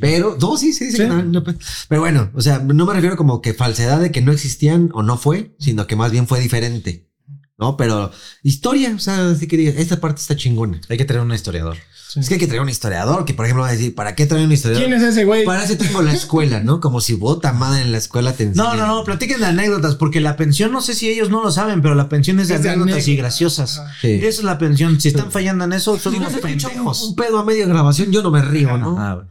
Pero, no, sí, sí, dice Sí. que no, no, Pero bueno, o sea, no me refiero como que falsedad de que no existían o no fue, sino que más bien fue diferente. ¿No? Pero historia, o sea, así que digas, esta parte está chingona. Hay que tener un historiador. Sí. Es que hay que traer un historiador, que por ejemplo va a decir, ¿para qué traer un historiador? ¿Quién es ese güey? Para eso tengo la escuela, ¿no? Como si bota madre en la escuela te No, enseñan. no, no, platiquen de anécdotas, porque la pensión, no sé si ellos no lo saben, pero la pensión es de Es de anécdotas y graciosas. Sí. Esa es la pensión. Si están fallando en eso, son Si no unos un, pendejos. un pedo a media grabación, yo no me río, ¿no? Ajá,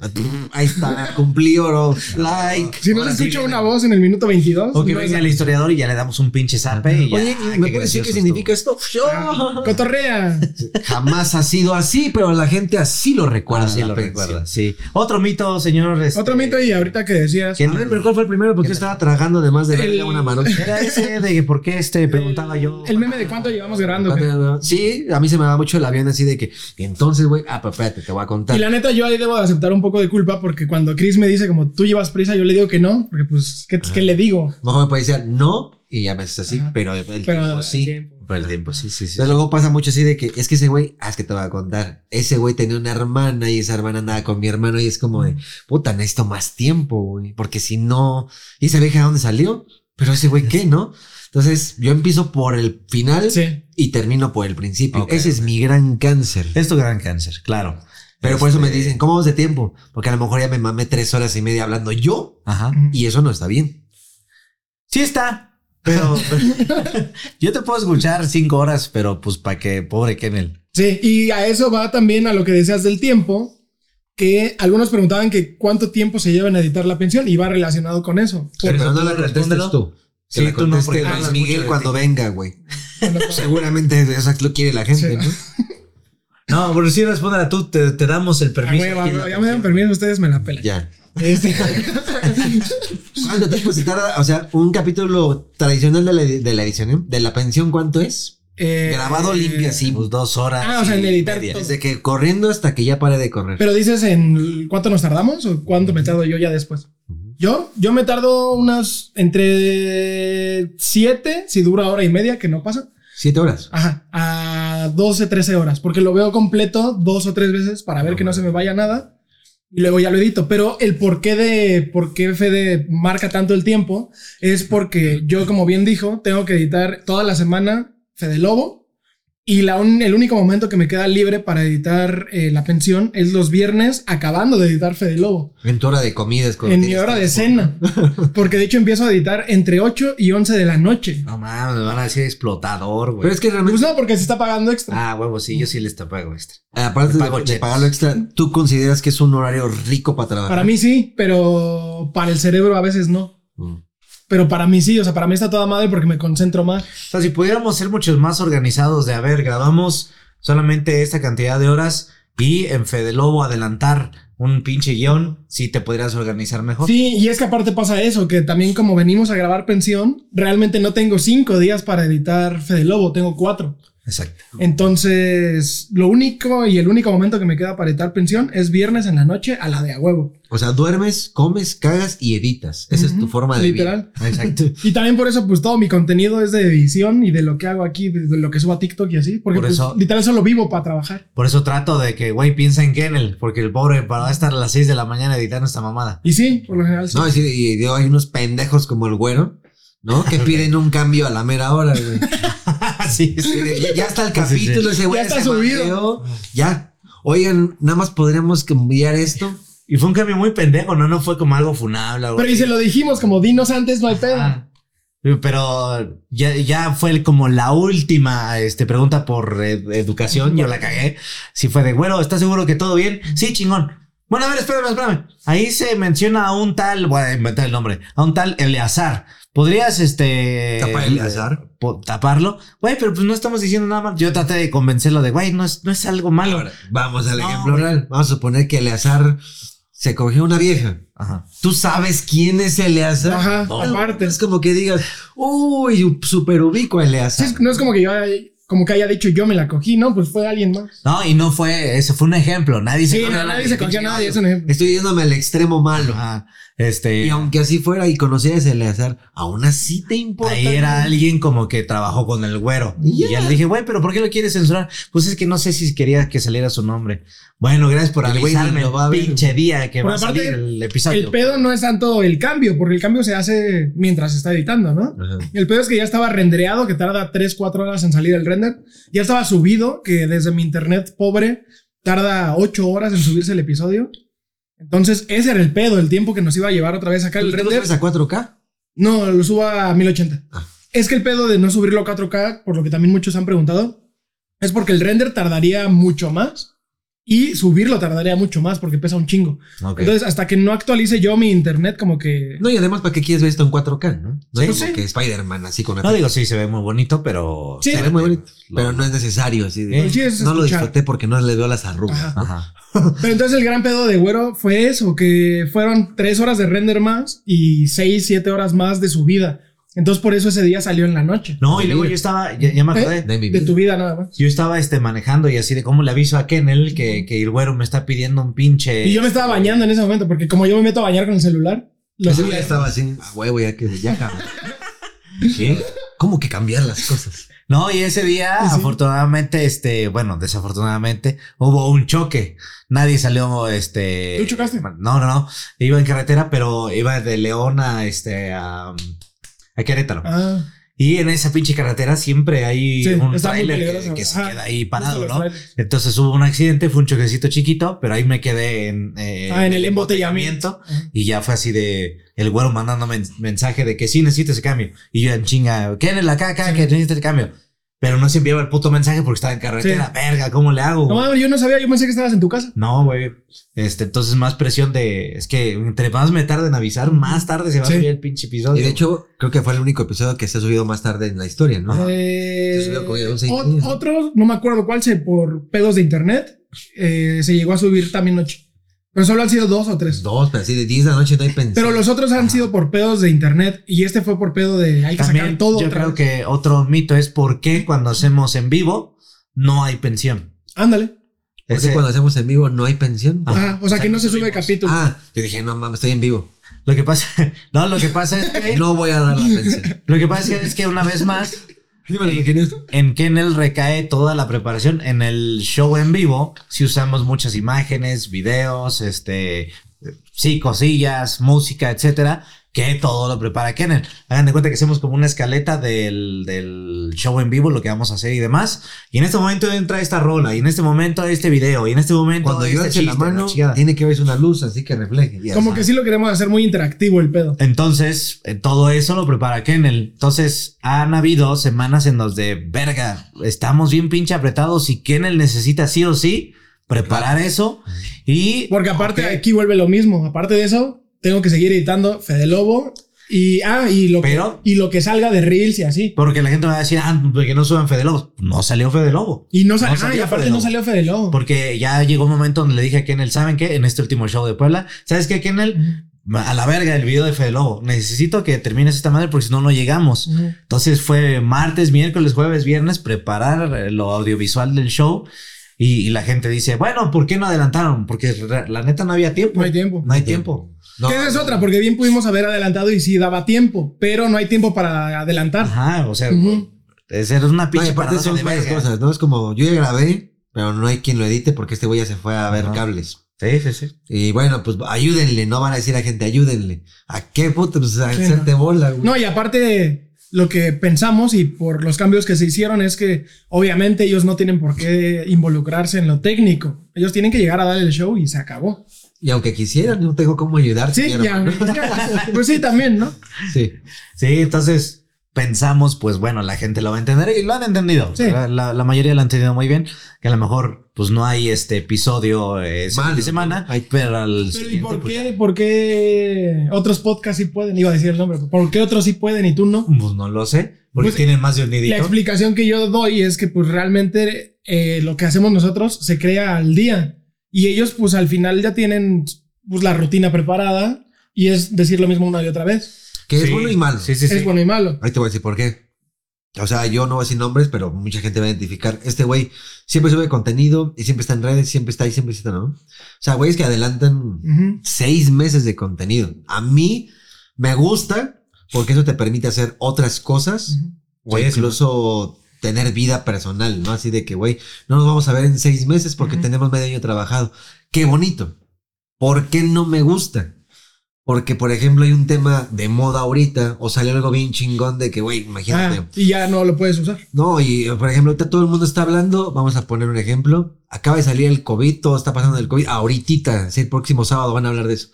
Ahí está, cumplí oro, like. Si no se escucha una voz en el minuto 22. O que no venga es- el historiador y ya le damos un pinche zape y ya. Oye, ¿me puedes decir qué significa esto? Ah, Cotorrea. Jamás ha sido así, pero la gente así lo recuerda. Así lo pensión. recuerda, sí. Otro mito, señor. este, Otro mito y ahorita que decías. A ver, pero ¿cuál fue el primero? Porque yo estaba tragando además de El- verga una marucha. Era ese de que por qué este preguntaba yo. El meme de cuánto llevamos grabando. Sí, a mí se me va mucho el avión así de que, entonces, güey, ah, pero espérate, te voy a contar. Y la neta, yo ahí debo de aceptar un poco de culpa porque cuando Chris me dice como tú llevas prisa, yo le digo que no, porque pues, ¿qué, qué le digo? Mejor me puede decir no y ya me haces así, Ajá. pero el Pero tiempo sí. tiempo. Por el tiempo, sí, sí, sí. Entonces luego pasa mucho así de que es que ese güey, ah, es que te voy a contar. Ese güey tenía una hermana y esa hermana andaba con mi hermano y es como de, puta, necesito más tiempo, güey. Porque si no, ¿y esa vieja de dónde salió? Pero ese güey, ¿qué, no? Entonces yo empiezo por el final Sí. y termino por el principio. Ok, ese es ok. mi gran cáncer. Es tu gran cáncer, claro. Pero por eso me Este, dicen, ¿cómo vamos de tiempo? Porque a lo mejor ya me mamé tres horas y media hablando yo Ajá. y eso no está bien. Sí está. Pero, yo te puedo escuchar cinco horas, pero pues para que pobre Kennel. Sí, y a eso va también a lo que decías del tiempo, que algunos preguntaban que cuánto tiempo se lleva en editar la pensión y va relacionado con eso. Pero no la respóndelo. tú. Que Sí, la tú no, Luis Miguel cuando venga, güey. Bueno, Seguramente eso lo quiere la gente, Sí. No, ¿no? pero sí respóndela tú, te, te damos el a permiso. a en huevo, la ya me dan permiso, ustedes me la pelan. Ya. Este, ¿Cuánto tiempo se tarda? O sea, un capítulo tradicional de la, de la edición, ¿eh? de la pensión, ¿cuánto es? eh, Grabado limpio así, Pues dos horas. Ah, o sea, en editar media. Desde que corriendo hasta que ya pare de correr. Pero dices en cuánto nos tardamos o cuánto me tardo yo ya después. Yo, yo me tardo unas entre 7, si dura hora y media, que no pasa. Siete horas. Ajá, a 12, 13 horas, porque lo veo completo dos o tres veces para ver que no se me vaya nada y luego ya lo edito. Pero el porqué de por qué Fede marca tanto el tiempo es porque yo, como bien dijo, tengo que editar toda la semana Fede Lobo y la un- el único momento que me queda libre para editar eh, la pensión es los viernes acabando de editar Fede Lobo. En tu hora de comida es cuando En mi hora de cena. Porque de hecho empiezo a editar entre 8 y 11 de la noche. No mames, me van a decir explotador, güey. Pero es que realmente. Pues no, porque se está pagando extra. Ah, huevo, sí, yo sí les pago extra. Aparte Me de, pago de chetos. pagar lo extra, ¿tú consideras que es un horario rico para trabajar? Para mí sí, pero para el cerebro a veces no. Mm. Pero para mí sí, o sea, para mí está toda madre porque me concentro más. O sea, si pudiéramos ser muchos más organizados de, a ver, grabamos solamente esta cantidad de horas y en Fede Lobo adelantar un pinche guion, sí te podrías organizar mejor. Sí, y es que aparte pasa eso, que también como venimos a grabar pensión, realmente no tengo cinco días para editar Fede Lobo, tengo cuatro. Exacto. Entonces, lo único y el único momento que me queda para editar pensión es viernes en la noche a la de a huevo. O sea, duermes, comes, cagas y editas. Esa es tu forma de Literal. vida. Exacto. Y también por eso, pues todo mi contenido es de edición y de lo que hago aquí, de, lo que subo a TikTok y así. Porque Por pues, eso- literal solo vivo para trabajar. Por eso trato de que, güey, piensa en Kennel, porque el pobre para estar a las 6 de la mañana editando esta mamada. Y sí, por lo general sí. No, sí, y digo, hay unos pendejos como el güero, ¿no? Que piden un cambio a la mera hora, güey. sí, ya, ya está el Sí, sí, sí. capítulo, ese güey Ya está subido. Ya. Oigan, nada más podríamos cambiar esto. Y fue un cambio muy pendejo, ¿no? No fue como algo funable. algo Pero y se lo dijimos, como dinos antes, no hay pedo. Pero ya, ya fue como la última este, pregunta por eh, educación. Yo la cagué. Si fue de, bueno, ¿estás seguro que todo bien? Sí, chingón. Bueno, a ver, espérame, espérame. Ahí se menciona a un tal, voy a inventar el nombre, a un tal Eleazar. ¿Podrías, este... ¿Tapar po- taparlo? Güey, pero pues no estamos diciendo nada mal. Yo traté de convencerlo de, güey, no es, no es algo malo. Ahora, vamos al No, ejemplo real. Vamos a suponer que Eleazar se cogió una vieja. Ajá. ¿Tú sabes quién es Eleazar? Ajá, No, aparte. Es como que digas, uy, super ubico a Eleazar. no es como que yo como que haya dicho yo me la cogí, no, pues fue alguien más. No, y no fue, ese fue un ejemplo. Nadie se Sí, cogió no, a nadie se cogió a nadie, es un ejemplo. Estoy yéndome al extremo malo. Ajá. Este. Y aunque así fuera y conocieras a Eleazar, aún así te importa. Ahí era alguien como que trabajó con el güero. Y ya le dije, güey, pero ¿por qué lo quieres censurar? Pues es que no sé si quería que saliera su nombre. Bueno, gracias por El avisarme lo va a pinche día que Por va a salir el episodio. El pedo no es tanto el cambio, porque el cambio se hace mientras se está editando, ¿no? Ajá. El pedo es que ya estaba rendereado, que tarda 3, 4 horas en salir el render. Ya estaba subido, que desde mi internet pobre tarda 8 horas en subirse el episodio. Entonces, ese era el pedo, el tiempo que nos iba a llevar otra vez acá el ¿Tú lo render. subes a 4K? No, lo subo a 1080. Ah. Es que el pedo de no subirlo a 4K, por lo que también muchos han preguntado, es porque el render tardaría mucho más y subirlo tardaría mucho más porque pesa un chingo. Entonces, hasta que no actualice yo mi internet, como que. No, y además, ¿para qué quieres ver esto en 4K, no? No es Pues como sí. que Spider-Man así con no digo, sí, se ve muy bonito, pero. Sí. Se ve muy bonito, Lo- pero no es necesario. Así de- Pues sí, es no lo disfruté porque no le veo las arrugas. Ajá. Pero entonces el gran pedo de Güero fue eso, que fueron tres horas de render más y seis, siete horas más de su vida. Entonces por eso ese día salió en la noche. No, y luego yo estaba, ya, ya me acordé. De mi De tu vida nada más. Yo estaba este, manejando y así de cómo le aviso a Kennel que, que el güero me está pidiendo un pinche. Y yo me estaba bañando en ese momento, porque como yo me meto a bañar con el celular, lo día estaba así, a huevo, ya que ya cabrón. ¿Cómo que cambiar las cosas? No, y ese día, Sí. afortunadamente, este, bueno, desafortunadamente, hubo un choque. Nadie salió, este. ¿Tú chocaste? No, no, no. Iba en carretera, pero iba de León a este, a, a Querétaro. Ah, Y en esa pinche carretera siempre hay Sí, un trailer que, que se Ajá. queda ahí parado, ¿no? Entonces hubo un accidente, fue un choquecito chiquito, pero ahí me quedé en, eh, Ah, en el embotellamiento. Y ya fue así de el güero mandándome mensaje de que sí necesito ese cambio. Y yo en chinga, ¿qué en la acá, acá, que necesito el cambio? Pero no se enviaba el puto mensaje porque estaba en carretera. Verga, ¿cómo le hago? No, mames, yo no sabía, yo pensé que estabas en tu casa. No, güey. Este, entonces más presión de. Es que entre más me tarde en avisar, más tarde se va Sí. a subir el pinche episodio. Y de hecho, creo que fue el único episodio que se ha subido más tarde en la historia, ¿no? Eh, Se subió como ot- otro, no me acuerdo cuál, se por pedos de internet, eh, se llegó a subir también noche. Pero solo han sido dos o tres. Dos, pero así de 10 de la noche no hay pensión. Pero los otros han sido por pedos de internet y este fue por pedo de hay que También sacar todo. yo otra creo vez. que otro mito es por qué cuando hacemos en vivo no hay pensión. Ándale. ¿Por qué Ese- cuando hacemos en vivo no hay pensión? Ah, Ajá, o sea o sea, que no se sube capítulo. Ah, yo dije, no mames, estoy en vivo. Lo que pasa, no, lo que pasa es que, No voy a dar la pensión. lo que pasa es que, es que una vez más ¿quién es? en Kennel recae toda la preparación. En el show en vivo, si usamos muchas imágenes, videos, este, sí, cosillas, música, etcétera, que todo lo prepara Kennel. Hagan de cuenta que hacemos como una escaleta del, del show en vivo, lo que vamos a hacer y demás. Y en este momento entra esta rola, y en este momento este video, y en este momento Cuando yo este eche la mano, chingada. tiene que verse una luz así que refleje. Ya Como que sí lo queremos hacer muy interactivo el pedo. Entonces, eh, todo eso lo prepara Kennel. Entonces, han habido semanas en donde, verga, estamos bien pinche apretados y Kennel necesita sí o sí preparar eso. Y. Porque aparte Ok, aquí vuelve lo mismo. Aparte de eso, tengo que seguir editando Fede Lobo y ah, y lo Pero- que y lo que salga de Reels y así. Porque la gente me va a decir, ah, porque no suben Fede Lobo. No salió Fede Lobo. Y no, ah, salió y aparte Fede no salió Fede Lobo. Porque ya llegó un momento donde le dije a Kennel, ¿saben qué? En este último show de Puebla, ¿sabes qué, Kennel? A la verga el video de Fede Lobo. Necesito que termines esta madre porque si no, no llegamos. Entonces fue martes, miércoles, jueves, viernes, preparar lo audiovisual del show. Y, y la gente dice, bueno, ¿por qué no adelantaron? Porque la neta no había tiempo. No hay tiempo. No hay tiempo. No, Que esa es otra, porque bien pudimos haber adelantado y sí daba tiempo, pero no hay tiempo para adelantar. Ajá, o sea, es una No, pinche aparte son de varias verga. cosas, ¿no? Es como, yo ya grabé, pero no hay quien lo edite porque este güey ya se fue a ver cables. Sí, sí, sí. Y bueno, pues ayúdenle, no van a decir a la gente, ayúdenle. ¿A qué puto? Pues a hacerte bola, güey. No, y aparte lo que pensamos y por los cambios que se hicieron es que obviamente ellos no tienen por qué involucrarse en lo técnico. Ellos tienen que llegar a dar el show y se acabó. Y aunque quisieran, no tengo cómo ayudar. Sí, quiero. ya. Pues sí, también, ¿no? Sí. Sí, entonces pensamos, pues bueno, la gente lo va a entender y lo han entendido. Sí. La, la- la mayoría lo han entendido muy bien. Que a lo mejor, pues no hay este episodio eh, Malo, de semana. Hay- pero al Pero ¿y por pues, qué, por qué otros podcasts sí pueden? Iba a decir el nombre. ¿Por qué otros sí pueden y tú no? Pues no lo sé, porque Pues, tienen más de un La explicación que yo doy es que pues realmente eh, lo que hacemos nosotros se crea al día y ellos pues al final ya tienen pues la rutina preparada y es decir lo mismo una y otra vez. Que es Sí, bueno y malo. Sí, sí, sí. Es bueno y malo. Ahí te voy a decir por qué. O sea, yo no voy a decir nombres, pero mucha gente va a identificar. Este güey siempre sube contenido y siempre está en redes, siempre está ahí, siempre está, ¿no? O sea, güeyes que adelantan Ujú. seis meses de contenido. A mí me gusta porque eso te permite hacer otras cosas o Sí, sí. incluso tener vida personal, ¿no? Así de que, güey, no nos vamos a ver en seis meses porque Ujú. tenemos medio año trabajado. Qué bonito. ¿Por qué no me gusta? Porque, por ejemplo, hay un tema de moda ahorita o salió algo bien chingón de que, güey, imagínate. Ah, y ya no lo puedes usar. No, y por ejemplo, ahorita todo el mundo está hablando, vamos a poner un ejemplo, acaba de salir el COVID, todo está pasando del COVID, ahorita, sí, el próximo sábado van a hablar de eso.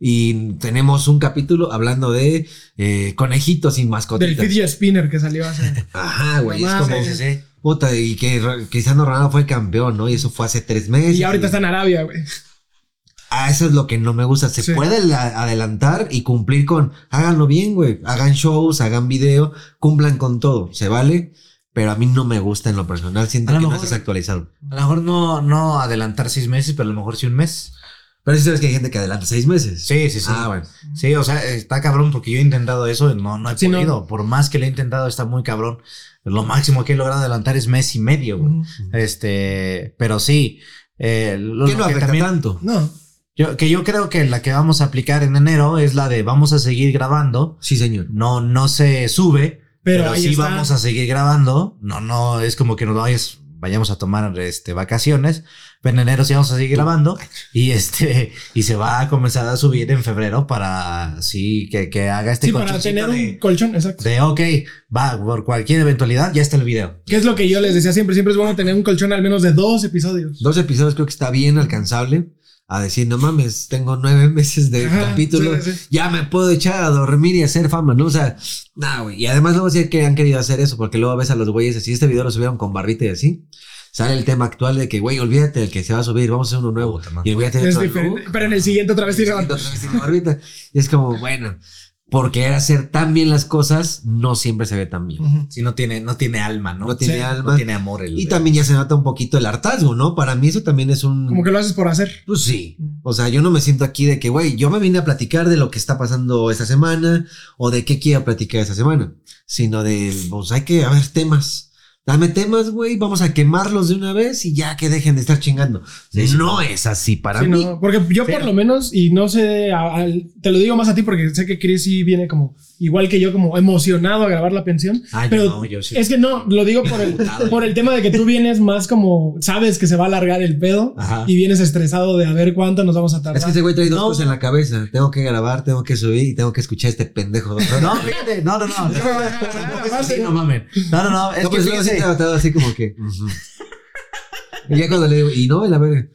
Y tenemos un capítulo hablando de eh, conejitos y Del mascotitas. fidget spinner que salió hace. Ajá, güey. Es como, sí, sí, puta, y que Cristiano Ronaldo fue campeón, ¿no? Y eso fue hace tres meses. Y ahorita está en Arabia, güey. Ah, eso es lo que no me gusta. Se Sí. puede la- adelantar y cumplir con. Háganlo bien, güey. Hagan shows, hagan video, cumplan con todo. Se vale. Pero a mí no me gusta en lo personal. Siento A lo que no mejor- estás actualizado. A lo mejor no, no adelantar seis meses, pero a lo mejor sí un mes. Pero sí sabes que hay gente que adelanta seis meses. Sí, sí, sí. Ah, bueno. Sí, o sea, está cabrón porque yo he intentado eso, no, no he Sí, no. podido. Por más que le he intentado, está muy cabrón. Lo máximo que he logrado adelantar es mes y medio, güey. Este, pero sí. eh, lo- ¿Qué lo no que afecta también- tanto? No. yo, que yo creo que la que vamos a aplicar en enero es la de vamos a seguir grabando. Sí, señor. No, no se sube, Pero, pero, ahí sí está. vamos a seguir grabando. No, no es como que nos vayas, vayamos a tomar este, vacaciones. Pero en enero sí vamos a seguir grabando y este y se va a comenzar a subir en febrero para sí que, que haga este Sí, para tener un de, colchón, exacto. de ok, va por cualquier eventualidad ya está el video. Que es lo que yo les decía siempre. Siempre es bueno tener un colchón al menos de dos episodios. Dos episodios creo que está bien alcanzable. A decir, no mames, tengo nueve meses de Ajá, capítulo. sí, sí. Ya me puedo echar a dormir y hacer fama, ¿no? O sea, nada, güey. Y además luego sí que han querido hacer eso, porque luego ves a los güeyes así. Este video lo subieron con barbita y así. Sale el tema actual de que, güey, olvídate del que se va a subir, vamos a hacer uno nuevo. Puta, no. Y el güey ya tiene Es otro diferente. look. Pero en el siguiente otra vez tiene Otra vez tiene barbita. Y es como, bueno, por querer hacer tan bien las cosas, no siempre se ve tan bien. Si no tiene, no tiene alma, ¿no? No tiene Sí, alma. No tiene amor. El, Y también ya se nota un poquito el hartazgo, ¿no? Para mí eso también es un... Como que lo haces por hacer. Pues sí. O sea, yo no me siento aquí de que, güey, yo me vine a platicar de lo que está pasando esta semana o de qué quiero platicar esta semana, sino de, pues hay que haber temas. Dame temas, güey, vamos a quemarlos de una vez y ya que dejen de estar chingando. no es así para Sí, mí. no, porque yo por lo menos, y no sé, a- te lo digo más a ti porque sé que Chris sí viene como, igual que yo, como emocionado a grabar la pensión. Ay, pero no, yo sí. es que no, lo digo por el, por el tema de que tú vienes más como, sabes que se va a alargar el pedo Ajá. y vienes estresado de a ver cuánto nos vamos a Es tardar. que ese güey trae dos No. cosas en la cabeza. Tengo que grabar, tengo que subir y tengo que escuchar a este pendejo. No, No, fíjate, no, no, no. No mames. No, no, no. Es no que pues sí tratado así como que. ujú. Y ya cuando le digo, y no, y la verga.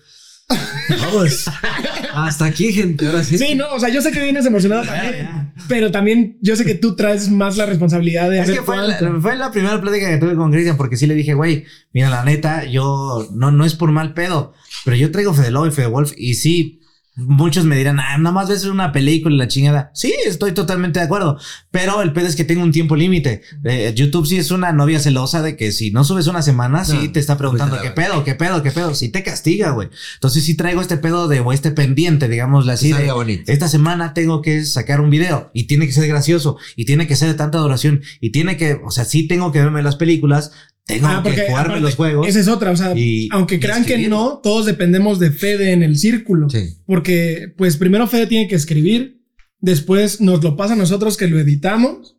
Vamos. Hasta aquí, gente. Ahora sí. Sí, no, o sea, yo sé que vienes emocionado también, pero también yo sé que tú traes más la responsabilidad de Es hacer que fue, cuánto. la, fue la primera plática que tuve con Cristian porque sí le dije, güey, mira, la neta, yo no, no es por mal pedo, pero yo traigo Fede Lobo y Fede Wolf y sí, muchos me dirán, ah, nada más ves una película y la chingada. Sí, estoy totalmente de acuerdo, pero el pedo es que tengo un tiempo límite. Eh, YouTube sí es una novia celosa de que si no subes una semana, sí te está preguntando qué pedo, qué pedo, qué pedo, sí te castiga, güey. Entonces sí traigo este pedo de, o este pendiente, digámosle así, de, bonito. esta semana tengo que sacar un video y tiene que ser gracioso y tiene que ser de tanta duración y tiene que, o sea, sí tengo que verme las películas, tengo Ah, que jugarme aparte, los juegos. Esa es otra, o sea, y- aunque crean que no, todos dependemos de Fede en el círculo. Sí. Porque, pues, primero Fede tiene que escribir, después nos lo pasa a nosotros que lo editamos.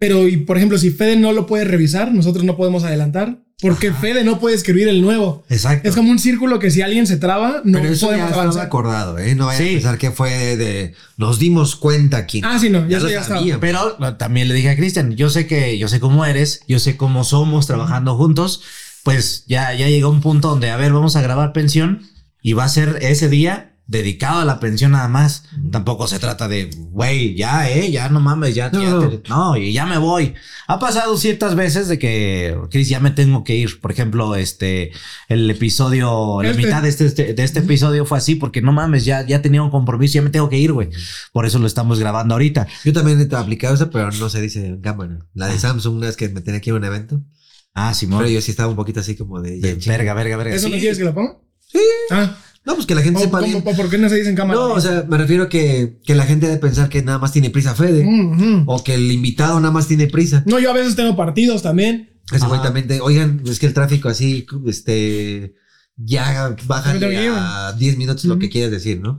Pero, y por ejemplo, si Fede no lo puede revisar, nosotros no podemos adelantar. Porque Fede no puede escribir el nuevo. Exacto. Es como un círculo que si alguien se traba, no Pero eso ya podemos avanzar. acordado, ¿eh? No vayan Sí. a pensar que fue de. Nos dimos cuenta aquí. Ah, sí, no, ya, Ya lo ya sabía. Pero también le dije a Cristian, yo sé que, yo sé cómo eres, yo sé cómo somos trabajando juntos, pues ya, ya llegó un punto donde, a ver, vamos a grabar pensión y va a ser ese día dedicado a la pensión nada más. Tampoco se trata de, güey, ya, eh, ya no mames, ya, No, ya no. te- no, y ya me voy. Ha pasado ciertas veces de que, Chris, ya me tengo que ir. Por ejemplo, este, el episodio, la Este. mitad de este, este- de este episodio fue así porque no mames, ya, ya tenía un compromiso, ya me tengo que ir, güey. Por eso lo estamos grabando ahorita. Yo también he aplicado eso, pero no se dice en cámara. La de Samsung, una vez que me tenía que ir a un evento. Ah, Simón. Pero yo sí estaba un poquito así como de. De verga, verga, verga. ¿Eso Sí. no quieres que lo ponga? Sí. Ah, No, pues que la gente ¿o sepa bien. ¿por qué no se dice en cámara? No, o sea, me refiero a que, que la gente debe pensar que nada más tiene prisa Fede. Mm. O que el invitado nada más tiene prisa. No, yo a veces tengo partidos también. Ese güey Ajá. también te- oigan, es que el tráfico así, este, ya baja a 10 minutos lo que Ujú. quieres decir, ¿no?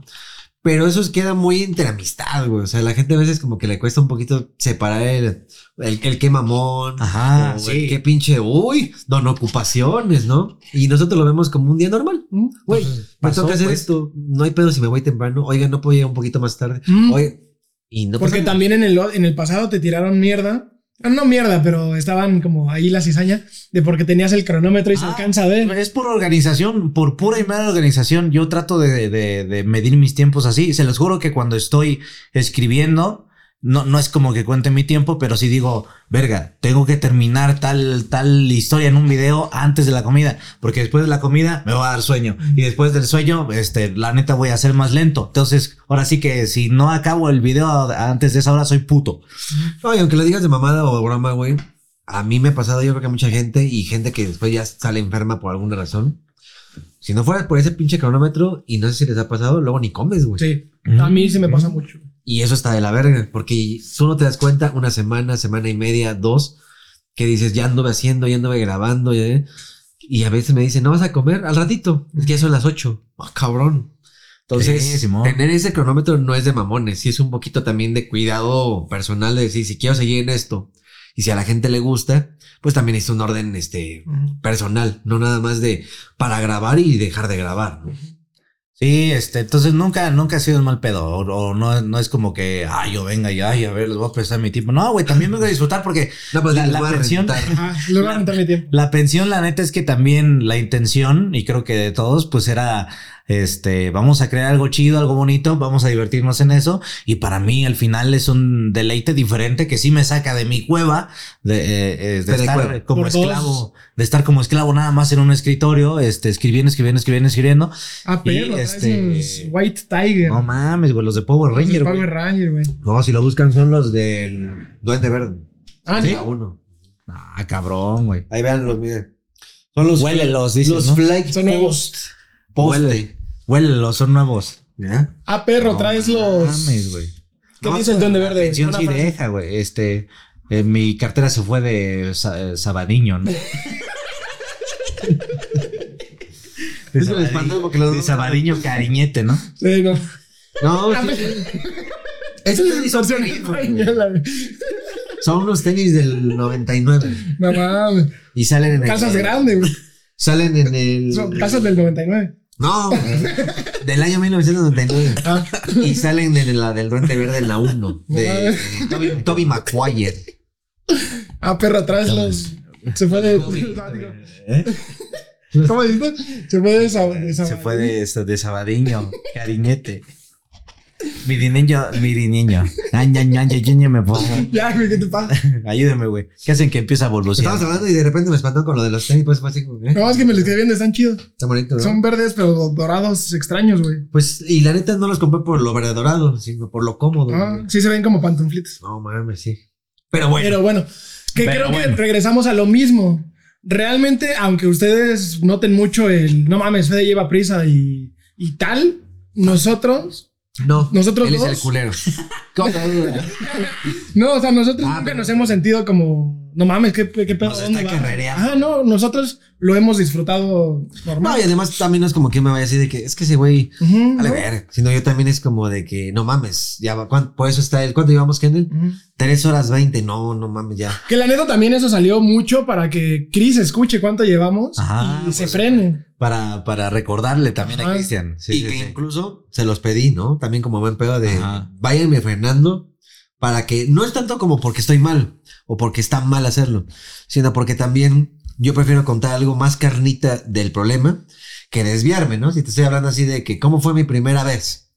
Pero eso queda muy entre amistad, güey. O sea, la gente a veces como que le cuesta un poquito separar el, el, el qué mamón. Ajá, o sí. el qué pinche, uy, don ocupaciones, ¿no? Y nosotros lo vemos como un día normal. Mm. Güey, me pasó, toca hacer pues. esto. No hay pedo si me voy temprano. Oiga, no puedo llegar un poquito más tarde. Mm. Y no Porque también en el, en el pasado te tiraron mierda No mierda, pero estaban como ahí la cizaña de porque tenías el cronómetro y se Ah, alcanza a ver. Es por organización, por pura y mera organización. Yo trato de, de- de medir mis tiempos así. Se los juro que cuando estoy escribiendo, no, no es como que cuente mi tiempo, pero sí digo, verga, tengo que terminar tal, tal historia en un video antes de la comida, porque después de la comida me va a dar sueño. Y después del sueño, este, la neta voy a ser más lento. Entonces, ahora sí que si no acabo el video antes de esa hora, soy puto. No, y aunque lo digas de mamada o de broma, güey, a mí me ha pasado, yo creo que a mucha gente y gente que después ya sale enferma por alguna razón. Si no fuera por ese pinche cronómetro, y no sé si les ha pasado, luego ni comes, güey. Sí, a mí sí me pasa mucho. Y eso está de la verga, porque tú no te das cuenta una semana, semana y media, dos, que dices, ya anduve haciendo, ya anduve grabando, ya, y a veces me dicen, ¿no vas a comer? Al ratito, es que ya son las ocho. Ah, cabrón. Entonces, Sí, Simón. tener ese cronómetro no es de mamones, sí es un poquito también de cuidado personal de decir, si quiero seguir en esto, y si a la gente le gusta, pues también es un orden este, personal, no nada más de para grabar y dejar de grabar. ¿no? Sí, este, entonces nunca, nunca ha sido un mal pedo. O, o no, no es como que, ay, yo venga y ay, a ver, les voy a prestar mi tiempo. No, güey, también me voy a disfrutar porque No, pues La- pensión- a rentar mi tiempo. la pensión, la neta es que también la intención, y creo que de todos, pues era, este, vamos a crear algo chido, algo bonito, vamos a divertirnos en eso. Y para mí, al final es un deleite diferente que sí me saca de mi cueva, de, eh, eh, de estar Cueva. como Por dos. esclavo, de estar como esclavo nada más en un escritorio, este, escribiendo, escribiendo, escribiendo, escribiendo. Ah, traes este, White Tiger. No mames, güey, los de Power Los de Ranger, güey. Power Ranger, güey. No, si lo buscan son los del Duende Verde. Ah, Sí. Ah, cabrón, güey. Ahí veanlos, miren. Son los Huélelos, dices, los ¿no? Son. Post. Huele. Huélelos, son nuevos. ¿Ya? Ah, perro, No traes los. Mames, güey. ¿Qué dice el Duende Verde? Pensión sí frase. deja, güey. Este, eh, mi cartera se fue de sa- eh, Sabadiño, ¿no? De Es el espantoso que lo- de Sabadiño cariñete, ¿no? Sí, no. No, sí. Esos tenis son, Española, son unos tenis del 99. No mames. Y salen en el. Casas grandes, güey. Salen en el. Son casas del 99. No, del año 1999. Ah, Y salen en la del Duende Verde en la 1. De Toby, Toby Maguire. ah, perro, traes los. Se fue de. ¿Cómo dijiste? Se fue de de esa- Se fue de, de Sabadiño, cariñete. Mi niño, mi niño. Me pongo. Ya, güey, ¿qué te pasa? Ayúdame, güey. ¿Qué hacen que empieza a evolucionar? Estábamos hablando y de repente me espantó con lo de los tenis. Pues fue así como, ¿eh? No, es que me los quedé viendo, están chidos. Está bonito, ¿no? Son verdes, pero dorados extraños, güey. Pues, y la neta no los compré por lo verde dorado, sino por lo cómodo. Ah, güey. sí se ven como pantuflitos. No mames, sí. Pero bueno. Pero bueno, que Pero creo que regresamos a lo mismo. Realmente, aunque ustedes noten mucho el no mames, Fede lleva prisa y, y tal, nosotros, no, nosotros él es dos. el culero. no, o sea, nosotros Ah, nunca pero- nos hemos sentido como, no mames, qué, qué pedo. Nos ¿dónde está. Ah, no, nosotros lo hemos disfrutado No, normal. y además también no es como que me vaya a decir de que es que ese güey, Ujú, vale ¿no? ver. Sino yo también es como de que no mames, ya va. ¿cuán- Por eso está él. ¿Cuánto llevamos, Kendall? Tres horas veinte. No, no mames, ya. Que la neta también eso salió mucho para que Chris escuche cuánto llevamos Ajá, y se pues, frene. Para, para recordarle también a. Cristian. Sí, y sí, que sí. incluso se los pedí, ¿no? También como buen pedo de Ajá. váyanme frenando para que no es tanto como porque estoy mal o porque está mal hacerlo, sino porque también yo prefiero contar algo más carnita del problema que desviarme, ¿no? Si te estoy hablando así de que cómo fue mi primera vez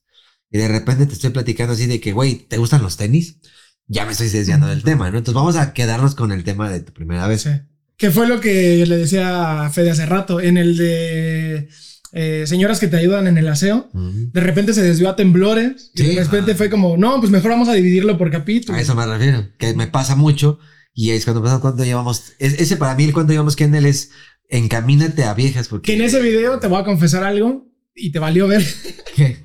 y de repente te estoy platicando así de que, güey, ¿te gustan los tenis? Ya me estoy desviando del tema, ¿no? Entonces vamos a quedarnos con el tema de tu primera vez. Sí. Que fue lo que le decía a Fede hace rato, en el de eh, señoras que te ayudan en el aseo. De repente se desvió a temblores y de repente Ah. fue como, no, pues mejor vamos a dividirlo por capítulo. A eso me refiero, que me pasa mucho y es cuando pasa cuánto llevamos, es- ese para mí el cuánto llevamos Kendall es encamínate a viejas porque Que en ese video te voy a confesar algo y te valió ver. ¿Qué?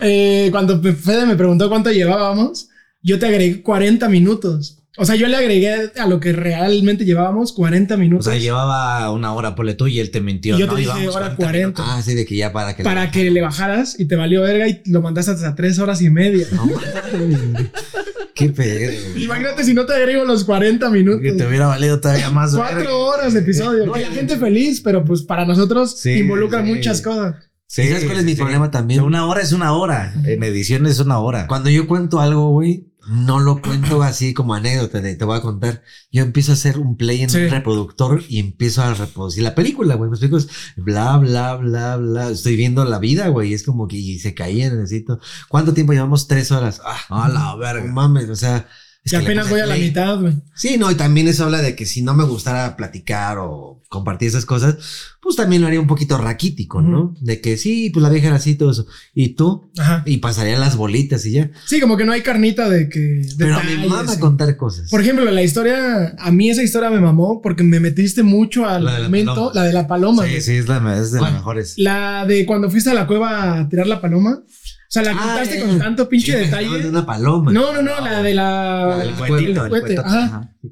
Eh, cuando Fede me preguntó cuánto llevábamos, yo te agregué 40 minutos. O sea, yo le agregué a lo que realmente llevábamos 40 O minutos. sea, llevaba una hora por tú y él te mintió. y yo ¿no? te dije Íbamos hora 40 40. Ah, sí, de que ya para que para que le bajaras y te valió verga y lo mandaste hasta 3 horas y media. No. Qué pedo. Imagínate si no te agrego los 40 minutos. Que te hubiera valido todavía más. verga. Cuatro horas de episodio. No, la gente feliz, pero pues para nosotros Sí, involucra sí. muchas cosas. Sí, ¿Y sabes cuál es mi sí. problema también? Una hora es una hora. En edición es una hora. Cuando yo cuento algo, güey, no lo cuento así como anécdota, de, te voy a contar. Yo empiezo a hacer un play en Sí. un reproductor y empiezo a reproducir la película, güey. Me explico, Es bla, bla, bla, bla. Estoy viendo la vida, güey. Es como que y se caía, necesito. ¿Cuánto tiempo llevamos? Tres horas. Ah, A la no verga. mames, o sea. Es que apenas voy a la mitad, güey. Sí, no, y también eso habla de que si no me gustara platicar o compartir esas cosas, pues también lo haría un poquito raquítico, ¿no? De que sí, pues la vieja era así, todo eso. Y tú, Ajá. y pasarían las bolitas y ya. Sí, como que no hay carnita de que. Pero me mama sí. contar cosas. Por ejemplo, la historia, a mí esa historia me mamó porque me metiste mucho al La de la momento, la de la paloma. Sí, güey. sí, es, la, es de las mejores. La de cuando fuiste a la cueva a tirar la paloma. O sea, la Ah, contaste eh, con tanto pinche detalle. hablaban de una paloma. No, no, no, la de la. La del el cuetito.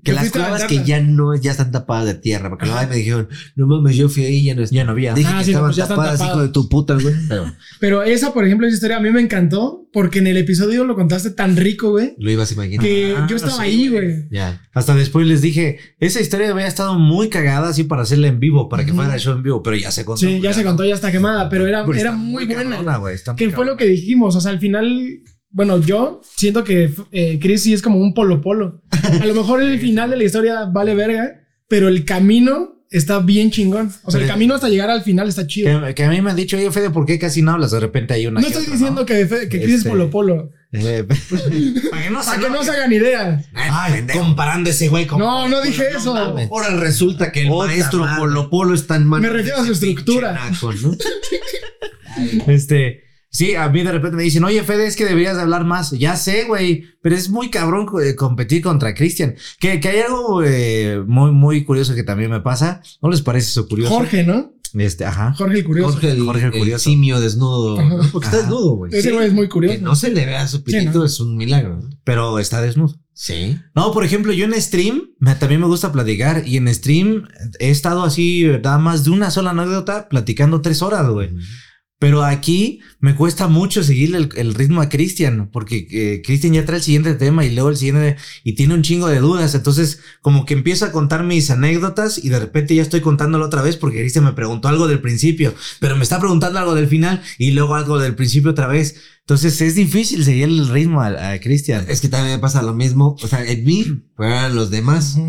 Que las cuevas que ya no, ya están tapadas de tierra. Porque luego me dijeron, no mames, yo fui ahí y ya no Ya no había. Dije Ah, que sí, no, estaban pues ya están tapadas, hijo tapadas. de tu puta, güey. Pero Pero esa, por ejemplo, esa historia a mí me encantó porque en el episodio lo contaste tan rico, güey, lo ibas a imaginar. que Ah, yo estaba sí, ahí, güey. Ya. Hasta después les dije, esa historia había estado muy cagada así para hacerla en vivo, para que fuera show en vivo, pero ya se contó. Sí, ya se contó, ya está quemada, pero era, era muy buena. Que fue lo que dijimos, o sea, al final, bueno, yo siento que eh, Chris sí es como un polo polo. A lo mejor el final de la historia vale verga, pero el camino está bien chingón. O sea, el camino hasta llegar al final está chido. Que, que a mí me han dicho, oye, Fede, ¿por qué casi no hablas? De repente hay una. No estoy otra, diciendo que, Fe- que Chris es Este- polo polo. Eh, para que no que no se hagan idea. Ay, comparando ese güey con. No, no dije eso. Ahora resulta que el Puta maestro madre. Polo Polo está en manos Me refiero a su estructura. naco, ¿no? Este. Sí, a mí de repente me dicen, oye, Fede, es que deberías de hablar más. Ya sé, güey, pero es muy cabrón eh, competir contra Cristian. Que, que hay algo eh, muy, muy curioso que también me pasa. ¿No les parece eso curioso? Jorge, ¿no? Este, ajá. Jorge el curioso. Jorge el, Jorge el el curioso. simio desnudo. Ajá. Porque está Ajá. desnudo, güey. Ese Sí. güey es muy curioso. Que no se le vea su pitito ¿no? es un milagro. Pero está desnudo. Sí. No, por ejemplo, yo en stream me- también me gusta platicar y en stream he estado así, nada más de una sola anécdota platicando tres horas, güey. Pero aquí me cuesta mucho seguirle el, el ritmo a Cristian, porque eh, Cristian ya trae el siguiente tema y luego el siguiente y tiene un chingo de dudas. Entonces, como que empiezo a contar mis anécdotas y de repente ya estoy contándolo otra vez porque Cristian me preguntó algo del principio, pero me está preguntando algo del final y luego algo del principio otra vez. Entonces, es difícil seguir el ritmo a, a Cristian. Es que también me pasa lo mismo. O sea, en mí, fueran los demás.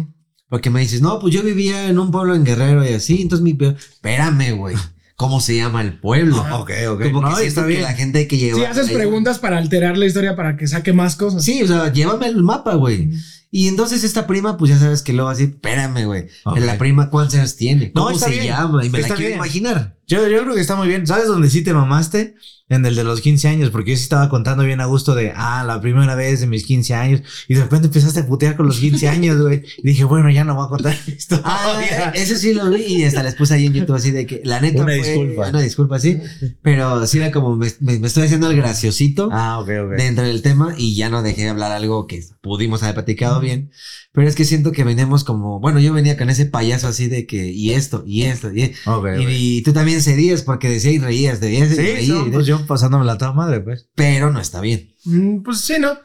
Porque me dices, no, pues yo vivía en un pueblo en Guerrero y así. Entonces mi. Espérame, güey. ¿Cómo se llama el pueblo? Ok, ok. Como No, que está siento que bien. la gente hay que llevar. Si haces preguntas para alterar la historia para que saque más cosas. Sí, o sea, llévame el mapa, güey. Y entonces esta prima, pues ya sabes que luego así, espérame, güey. Ok. La prima, ¿cuántos años tiene? ¿Cómo se bien. llama? Y me Está la quiero bien. imaginar. Yo, yo creo que está muy bien. ¿Sabes dónde sí te mamaste? En el de los 15 años, porque yo sí estaba contando bien a gusto de, ah, la primera vez de mis 15 años, y de repente empezaste a putear con los 15 años, güey. Y dije, bueno, ya no voy a contar esto. Ah, eso sí lo vi y hasta les puse ahí en YouTube así de que la neta Una fue- disculpa. Una disculpa, sí. Pero sí era como me, me- me estoy haciendo el graciosito ah, ok, ok. dentro del tema y ya no dejé de hablar algo que pudimos haber platicado bien. Pero es que siento que venimos como, bueno, yo venía con ese payaso así de que, y esto, y esto, y, Ok, y, ok. y tú también cedías porque decías y reías, y Sí, reías, no, pues yo pasándome la toda madre, pues. pero no está bien. Mm, Pues sí, ¿no?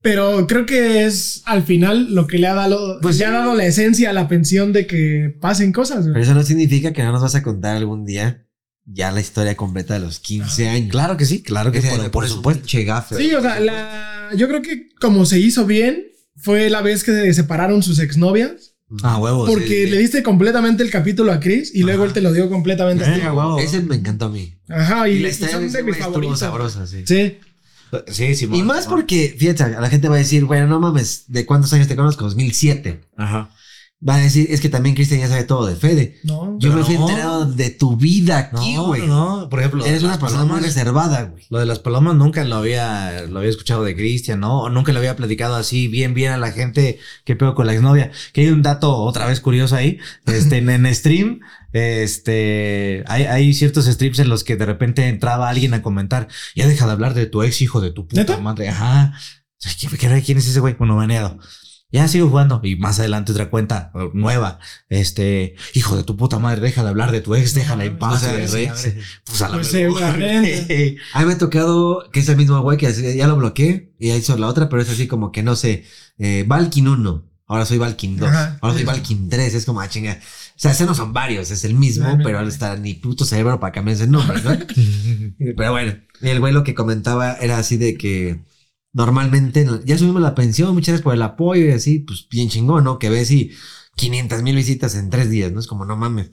Pero creo que es al final lo que le ha dado, Pues le ha dado la esencia a la pensión de que pasen cosas. güey. Pero eso no significa que no nos vas a contar algún día ya la historia completa de los 15 años. Claro que sí, claro que por, me por un supuesto. gafe. Sí, o sea, la, yo creo que como se hizo bien fue la vez que se separaron sus exnovias. Ah, huevos. Porque le diste completamente el capítulo a Chris y luego él te lo dio completamente a ti. Eh, huevo. Ese me encantó a mí. Ajá, y, Y la y historia son de mis favoritos. sabrosa, sí. Sí. Sí, sí, Y más porque, fíjate, a la gente va a decir, bueno, no mames, ¿de cuántos años te conozco? 2007. Ajá. Va a decir, es que también Cristian ya sabe todo de Fede. No. Yo me fui no. enterado de tu vida aquí, No, güey. no, por ejemplo. Eres una persona muy palomas- reservada, güey. Lo de las palomas nunca lo había, lo había escuchado de Cristian, ¿no? O nunca le había platicado así bien, bien a la gente que pego con la exnovia. Que hay un dato otra vez curioso ahí. Este, en, en stream, este, hay, hay ciertos streams en los que de repente entraba alguien a comentar, ya deja de hablar de tu ex hijo de tu puta ¿Neta? madre. Ajá. ¿Quién, quién- quién es ese güey? Bueno, baneado. Ya sigo jugando. Y más adelante otra cuenta nueva. Este, hijo de tu puta madre, deja de hablar de tu ex, déjala en paz. Pues a la Pues seguramente. A mí me ha tocado que es el mismo güey que ya lo bloqueé y ya hizo la otra, pero es así como que no sé, eh, Valkin 1, ahora soy Valkin 2, Ajá. ahora soy Valkin 3, es como, ah, chinga. O sea, ese no son varios, es el mismo, No, pero no. está ni puto cerebro para cambiar ese nombre, ¿no? pero bueno, el güey lo que comentaba era así de que normalmente ya subimos la pensión, muchas gracias por el apoyo y así, pues bien chingón, ¿no? Que ves y 500 mil visitas en tres días, ¿no? Es como, no mames.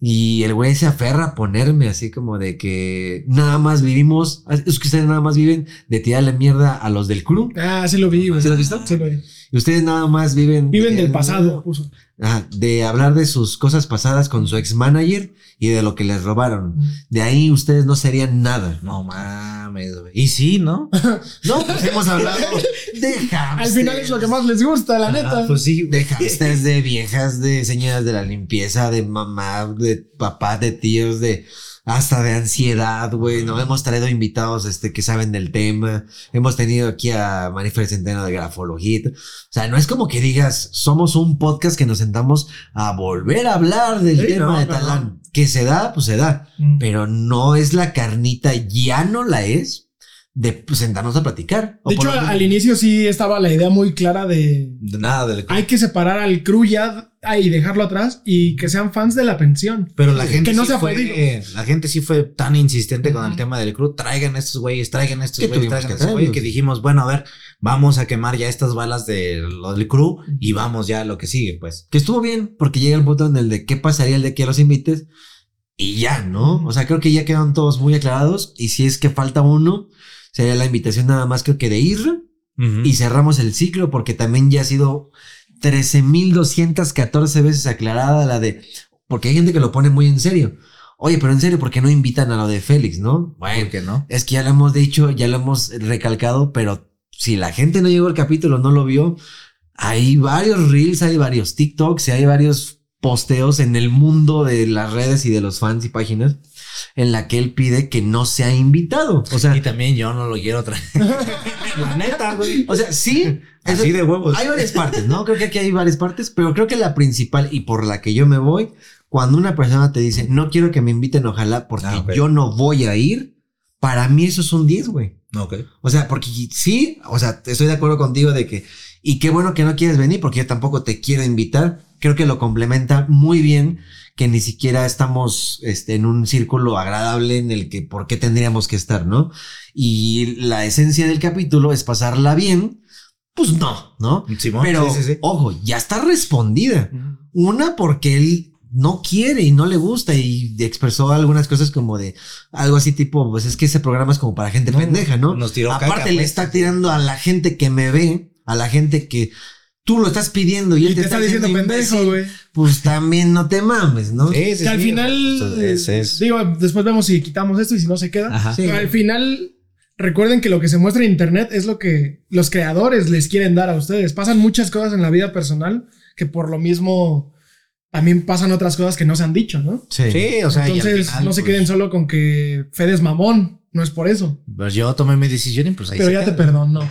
Y el güey se aferra a ponerme así como de que nada más vivimos, es que ustedes nada más viven de tirarle mierda a los del crew. Ah, sí lo vi, güey. ¿Sí lo has visto? Sí lo vi. Y ustedes nada más viven... Viven del de- pasado. Ajá, de hablar de sus cosas pasadas con su ex manager y de lo que les robaron. De ahí ustedes no serían nada. No mames, güey. Y sí, ¿no? No, pues hemos hablado de hamsters. Al final es lo que más les gusta, la neta. Ah, pues sí. De hamsters, de viejas, de señoras de la limpieza, de mamá, de papá, de tíos, de hasta de ansiedad, güey. No hemos traído invitados este que saben del tema. Hemos tenido aquí a Manifer Centeno de grafología. O sea, no es como que digas, somos un podcast que nos sentamos a volver a hablar del Sí, tema no, de no, Talán. Que se da, pues se da. Mm. Pero no es la carnita, ya no la es de sentarnos a platicar. De hecho, al inicio sí estaba la idea muy clara de De nada del hay que separar al crew ya y dejarlo atrás y que sean fans de la pensión. Pero la gente Que no sí se fue, podido. la gente sí fue tan insistente con el tema del crew, traigan estos güeyes, traigan estos güeyes, traigan que estos güeyes, que dijimos, bueno, a ver, vamos a quemar ya estas balas de lo del crew y vamos ya a lo que sigue, pues. que estuvo bien, porque llega el punto en el de qué pasaría el de que los invites y ya, ¿no? O sea, creo que ya quedaron todos muy aclarados y si es que falta uno, sería la invitación nada más creo que de Isra y cerramos el ciclo porque también ya ha sido 13.214 veces aclarada la de, porque hay gente que lo pone muy en serio. Oye, pero en serio, ¿por qué no invitan a lo de Félix, no? Bueno, ¿Por qué no? es que ya lo hemos dicho, ya lo hemos recalcado, pero si la gente no llegó al capítulo, no lo vio, hay varios reels, hay varios TikToks y hay varios posteos en el mundo de las redes y de los fans y páginas en la que él pide que no sea invitado. O sea, Y también yo no lo quiero traer. la neta, güey. o sea, sí, eso- Así de huevos. hay varias partes, ¿no? Creo que aquí hay varias partes, pero creo que la principal y por la que yo me voy, cuando una persona te dice, no quiero que me inviten, ojalá, porque Ah, yo no voy a ir, para mí eso es un 10, güey. Ok. O sea, porque sí, o sea, estoy de acuerdo contigo de que, y qué bueno que no quieres venir porque yo tampoco te quiero invitar. Creo que lo complementa muy bien que ni siquiera estamos este, en un círculo agradable en el que por qué tendríamos que estar, ¿no? Y la esencia del capítulo es pasarla bien. Pues no, ¿no? Simón, Pero, sí, sí, sí. ojo, ya está respondida. Una porque él no quiere y no le gusta y expresó algunas cosas como de algo así tipo, pues es que ese programa es como para gente No, pendeja, ¿no? nos tiró Aparte caca, le pues. está tirando a la gente que me ve, a la gente que tú lo estás pidiendo y él Y te está diciendo pendejo, güey. Pues también no te mames, ¿no? Sí, sí, Que al sí. final, Es- es- digo, después vemos si quitamos esto y si no se queda. Ajá. Sí. Pero al final, recuerden que lo que se muestra en internet es lo que los creadores les quieren dar a ustedes. Pasan muchas cosas en la vida personal que por lo mismo también pasan otras cosas que no se han dicho, ¿no? Sí, o sea, y al Entonces, final, no se pues, queden solo con que Fede es mamón. No es por eso. Pues yo tomé mi decisión y pues ahí Pero se ya te queda. perdono.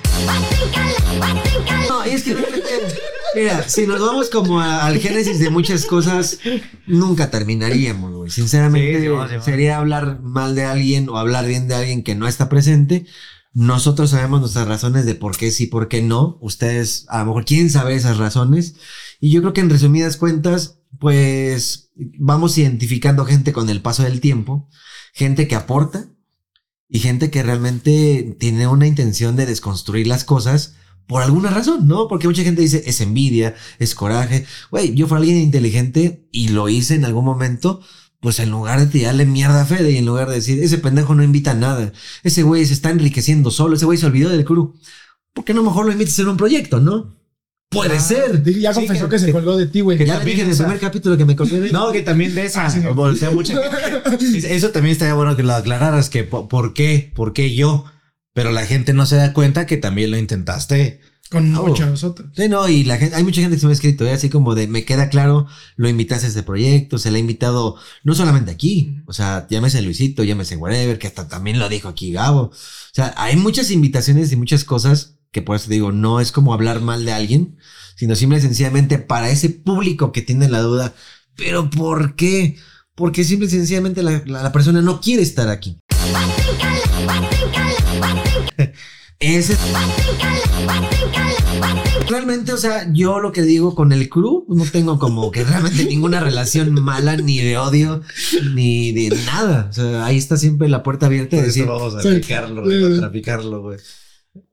No, y es que realmente, mira, si nos vamos como a- al génesis de muchas cosas, nunca terminaríamos, güey. Sinceramente, Sí, sí, va, sí, va. sería hablar mal de alguien o hablar bien de alguien que no está presente. Nosotros sabemos nuestras razones de por qué sí, por qué no. Ustedes a lo mejor quieren saber esas razones. Y yo creo que en resumidas cuentas, pues vamos identificando gente con el paso del tiempo, gente que aporta y gente que realmente tiene una intención de desconstruir las cosas por alguna razón, ¿no? Porque mucha gente dice es envidia, es coraje. Güey, yo fui alguien inteligente y lo hice en algún momento. Pues en lugar de tirarle mierda a Fede y en lugar de decir, ese pendejo no invita a nada, ese güey se está enriqueciendo solo, ese güey se olvidó del crew. ¿Por qué no mejor lo invites en un proyecto, no? Puede Ah, ser. Ya Sí, confesó que- que, se colgó de ti, güey. Ya dije en el primer capítulo que me colgué de No, que también de esa. Ah, sí. voltea mucha gente. Eso también estaría bueno que lo aclararas, que po- por qué, por qué yo. Pero la gente no se da cuenta que también lo intentaste. Con Oh. muchos otros. Sí, no, y la gente, hay mucha gente que se me ha escrito, ¿eh? así como de, me queda claro, lo invitaste a este proyecto, se le ha invitado, no solamente aquí, o sea, llámese Luisito, llámese whatever, que hasta también lo dijo aquí Gabo. O sea, hay muchas invitaciones y muchas cosas que por eso digo, no es como hablar mal de alguien, sino simple y sencillamente para ese público que tiene la duda, pero ¿por qué? Porque simple y sencillamente la, la- la persona no quiere estar aquí. Ese Realmente, o sea, yo lo que digo con el crew, no tengo como que realmente ninguna relación mala, ni de odio, ni de nada. O sea, ahí está siempre la puerta abierta de decir, vamos a Sí. traficarlo, Sí. güey, a traficarlo, güey.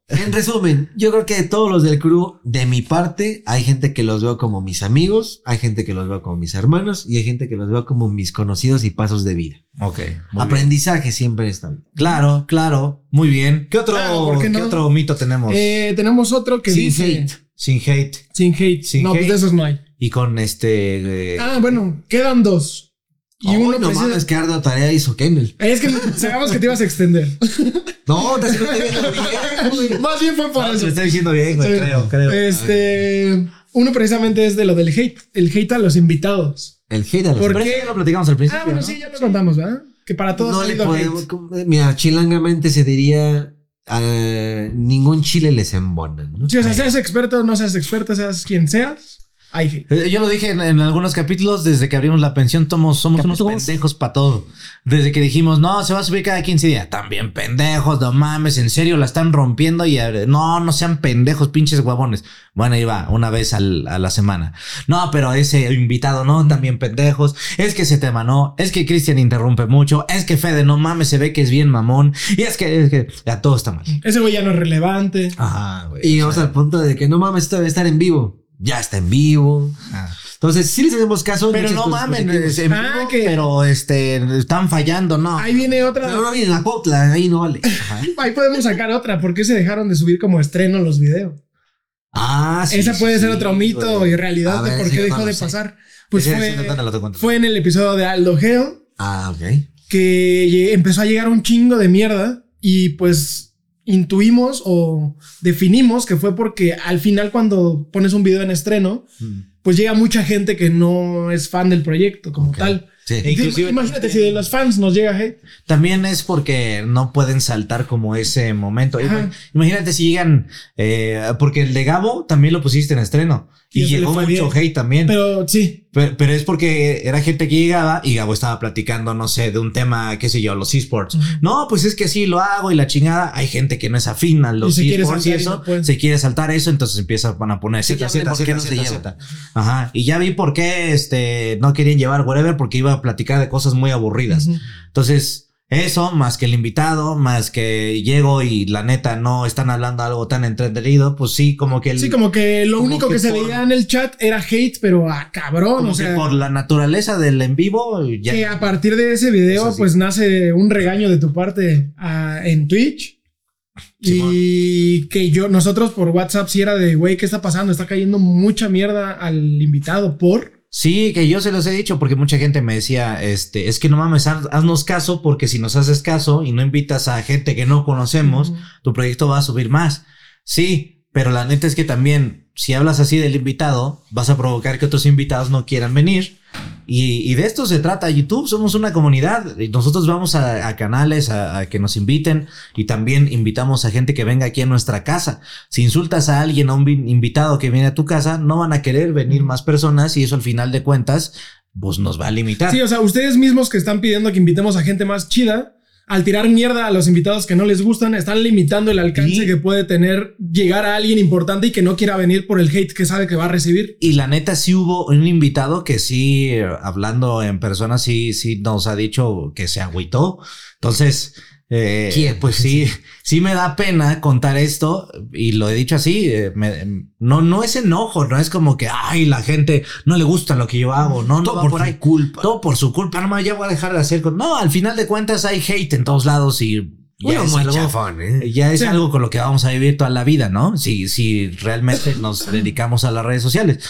En resumen, yo creo que de todos los del crew, de mi parte, hay gente que los veo como mis amigos, hay gente que los veo como mis hermanos y hay gente que los veo como mis conocidos y pasos de vida. Ok. muy Aprendizaje siempre está bien. bien. Claro, claro. Muy bien. ¿Qué otro, Claro, ¿por qué ¿qué no? otro mito tenemos? Eh, tenemos otro que Sin dice. hate. Sin hate. Sin hate. Sin no, hate. pues de esos no hay. Y con este. eh, Ah, bueno, quedan dos. Y uno no precisa- mames, que arda tarea hizo Kennel. Es que sabemos que te ibas a extender. No, te estoy viendo bien. Más bien fue por no, eso. lo está diciendo bien, güey. Sí. Creo, creo. Este. Uno precisamente es de lo del hate. El hate a los invitados. El hate a los ¿Por Pero qué? lo platicamos al principio. Ah, bueno, ¿no? sí, ya lo contamos, ¿verdad? Que para todos No le podemos. hate. Mira, chilangamente se diría. ah, ningún chile les embona. ¿no? Sí, o sea, seas experto, no seas experto, seas quien seas, Eh, Yo lo dije en, en algunos capítulos, desde que abrimos la pensión, somos, somos unos pendejos para todo. Desde que dijimos, no, se va a subir cada 15 días. También pendejos, no mames, en serio, la están rompiendo y eh, no, no sean pendejos, pinches huevones. Bueno, ahí va, una vez al- a la semana. No, pero ese invitado, no, también pendejos. Es que ese tema no, es que Cristian interrumpe mucho, es que Fede, no mames, se ve que es bien mamón. Y es que, es que ya todo está mal. Ese güey ya no es relevante. Ajá, güey. Y o vamos sea, al punto de que no mames, esto debe estar en vivo. Ya está en vivo. ah. Entonces, sí les hacemos caso. Pero no cosas mames, positivas. es en Ah, vivo, que- pero este, están fallando, no. Ahí viene otra. No, no viene la copla, ahí no vale. Ajá. Ahí podemos sacar otra. ¿Por qué se dejaron de subir como estreno los videos? Ah, sí. Esa sí, puede ser sí, otro mito y realidad A de ver, por sí, qué dejó de pasar. Pues fue, fue en el episodio de Aldo Geo Ah, ok. que empezó a llegar un chingo de mierda y pues intuimos o definimos que fue porque al final cuando pones un video en estreno, pues llega mucha gente que no es fan del proyecto como tal. Sí. E inclusive- Imagínate si de los fans nos llega hate. También es porque no pueden saltar como ese momento. Ajá. Imagínate si llegan, eh, porque el de Gabo también lo pusiste en estreno Y y, llegó mucho bien. hate también. Pero, sí, pero, es porque era gente que llegaba y Gabo estaba platicando, no sé, de un tema, qué sé yo, los esports. No, pues es que sí lo hago y la chingada. Hay gente que no es afín a los se quiere esports y y eso, no puede. se quiere saltar eso, entonces empiezan a poner Z, Z, Z. Ajá. Y ya vi por qué este, no querían llevar whatever, porque iba a platicar de cosas muy aburridas. Entonces, eso, más que el invitado, más que llego y la neta no están hablando algo tan entretenido, pues sí, como que el, sí, como que lo como único que, que se por- veía en el chat era hate, pero a cabrón, como o que sea, por la naturaleza del en vivo, ya. que a partir de ese video, pues nace un regaño de tu parte en Twitch. Y que yo, nosotros por WhatsApp sí era de, güey, ¿qué está pasando? Está cayendo mucha mierda al invitado por. Sí, que yo se los he dicho porque mucha gente me decía, este, es que no mames, haz- haznos caso porque si nos haces caso y no invitas a gente que no conocemos, tu proyecto va a subir más. Sí, pero la neta es que también, si hablas así del invitado, vas a provocar que otros invitados no quieran venir. Y, y de esto se trata YouTube, somos una comunidad. y Nosotros vamos a, a canales a, a que nos inviten y también invitamos a gente que venga aquí a nuestra casa. Si insultas a alguien, a un vi- invitado que viene a tu casa, no van a querer venir más personas y eso al final de cuentas, pues nos va a limitar. Sí, o sea, ustedes mismos que están pidiendo que invitemos a gente más chida, al tirar mierda a los invitados que no les gustan, están limitando el alcance Y- que puede tener llegar a alguien importante y que no quiera venir por el hate que sabe que va a recibir. Y la neta sí hubo un invitado que sí, eh, hablando en persona, sí, sí nos ha dicho que se agüitó. Entonces, eh, ¿Quién? pues sí, sí me da pena contar esto y lo he dicho así. eh, me- no, no es enojo, no es como que, ay, la gente no le gusta lo que yo hago. No, no Todo va por por ahí. culpa. Todo por su culpa. No, ya voy a dejar de hacer. con- No, al final de cuentas hay hate en todos lados y ya Uno es algo- chafón, ¿eh? ya es Sí. algo con lo que vamos a vivir toda la vida, ¿no? Si, si realmente nos dedicamos a las redes sociales.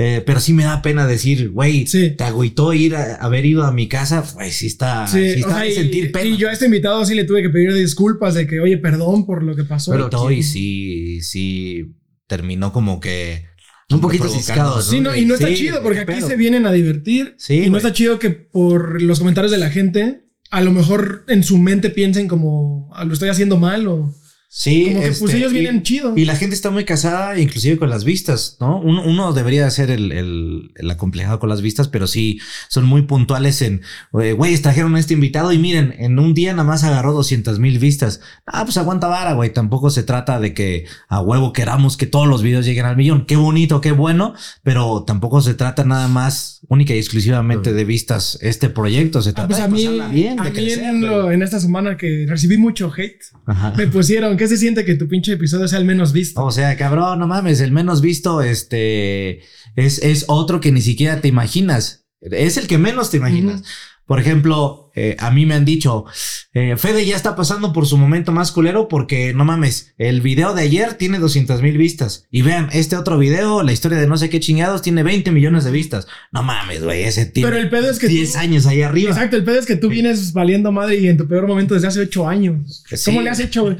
Eh, pero sí me da pena decir, güey, Sí. te agüitó ir a haber ido a mi casa, pues sí está, sí, Sí, o está sea, de y, sentir pena. y yo a este invitado sí le tuve que pedir disculpas de que, oye, perdón por lo que pasó. pero todo y sí, sí terminó como que Un poquito provocando- ciscado, ¿no? Sí, no, y no está Sí, chido porque aquí se vienen a divertir. Sí, y no está chido que por los comentarios de la gente, a lo mejor en su mente piensen como "Ah, lo estoy haciendo mal o Sí, como que pues este, ellos y- vienen chido. Y la gente está muy casada, inclusive con las vistas, ¿no? Uno, uno debería ser el, el, el acomplejado con las vistas, pero sí son muy puntuales en, güey, trajeron a este invitado y miren, en un día nada más agarró 200 mil vistas. Ah, pues aguanta vara, güey. Tampoco se trata de que a huevo queramos que todos los videos lleguen al millón. Qué bonito, qué bueno, pero tampoco se trata nada más única y exclusivamente de vistas este proyecto. Se Ah, trata pues de a mí, pasarla bien, a de mí crecer, en, lo- en esta semana que recibí mucho hate, Ajá. me pusieron ¿qué se siente que tu pinche episodio sea el menos visto? O sea, cabrón, no mames, el menos visto, este, es, es otro que ni siquiera te imaginas. Es el que menos te imaginas. Por ejemplo, eh, a mí me han dicho, eh, Fede ya está pasando por su momento más culero porque no mames, el video de ayer tiene 200 mil vistas. Y vean, este otro video, la historia de no sé qué chingados, tiene 20 millones de vistas. No mames, güey, ese tiene Pero el pedo es que 10 tú- años ahí arriba. Exacto, el pedo es que tú vienes valiendo madre y en tu peor momento desde hace ocho años. Sí. ¿Cómo le has hecho, güey?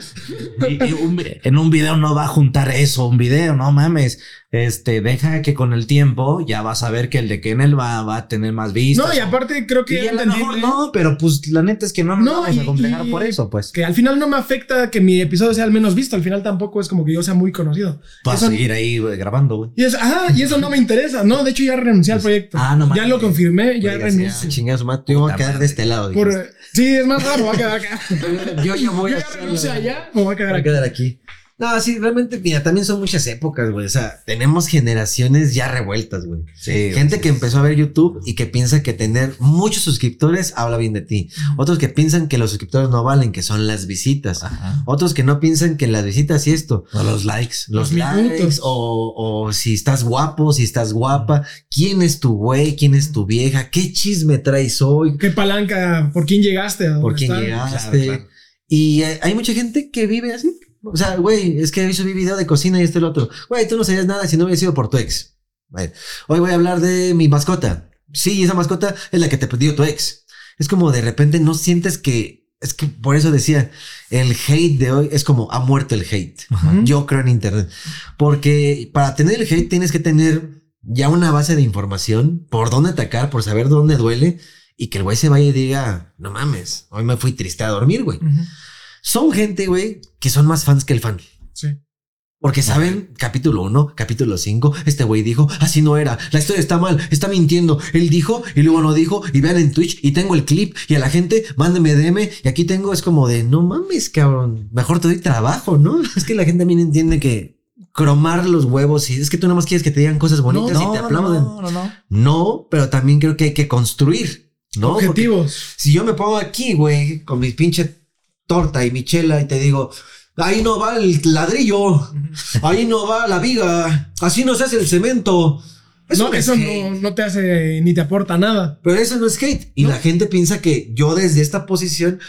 En un video no va a juntar eso, un video, no mames. Este, deja que con el tiempo ya vas a ver que el de Kennel va, va a tener más vistas. No, y aparte creo que Y es a lo mejor no, pero pues la neta es que no nos No, vamos y- a complejar por eso, pues. que al final no me afecta que mi episodio sea el menos visto. Al final tampoco es como que yo sea muy conocido. Vas a seguir ahí grabando, güey. Y, es, ajá, y eso no me interesa. No, de hecho ya renuncié al proyecto. Ah, no ya lo confirmé, ya Oiga, sí, renuncio. ah, chinga su madre, yo voy a quedar de este lado. Por- sí, es más raro, me voy a quedar acá. Yo ya voy Yo a ya renuncio allá, me voy a quedar Voy a acá. quedar aquí. No, sí, realmente, mira, también son muchas épocas, güey. O sea, tenemos generaciones ya revueltas, güey. Sí. Gente que empezó a ver YouTube y que piensa que tener muchos suscriptores habla bien de ti. Otros que piensan que los suscriptores no valen, que son las visitas. Ajá. Otros que no piensan que las visitas y esto. O los likes. Los Los likes minutos. o, o si estás guapo, si estás guapa, quién es tu güey, quién es tu vieja, qué chisme traes hoy, ¿Qué palanca? ¿Por quién llegaste? por quién llegaste. Claro, claro. Y hay mucha gente que vive así. O sea, güey, es que hoy subí video de cocina y esto y lo otro. Güey, tú no sabías nada si no hubiera sido por tu ex. Hoy voy a hablar de mi mascota. Sí, esa mascota es la que te pidió tu ex. Es como de repente no sientes que... Es que por eso decía, el hate de hoy es como ha muerto el hate. Yo creo en Internet. Porque para tener el hate tienes que tener ya una base de información, por dónde atacar, por saber dónde duele y que el güey se vaya y diga, no mames, hoy me fui triste a dormir, güey. Son gente, güey, que son más fans que el fan. Sí. Porque saben, capítulo 1, capítulo 5, este güey dijo, así no era, la historia está mal, está mintiendo, él dijo y luego no dijo, y vean en Twitch y tengo el clip y a la gente, mándeme DM y aquí tengo, es como de, no mames, cabrón, mejor te doy trabajo, ¿no? Es que la gente también entiende que cromar los huevos y es que tú nada más quieres que te digan cosas bonitas y te aplauden. No, no, no. pero también creo que hay que construir, ¿no? Porque Objetivos. si yo me pongo aquí, güey, con mi pinche torta y mi chela y te digo, ahí no va el ladrillo, ahí no va la viga, así no se hace el cemento. No, es eso no, no te hace ni te aporta nada. Pero eso no es hate. Y la gente piensa que yo desde esta posición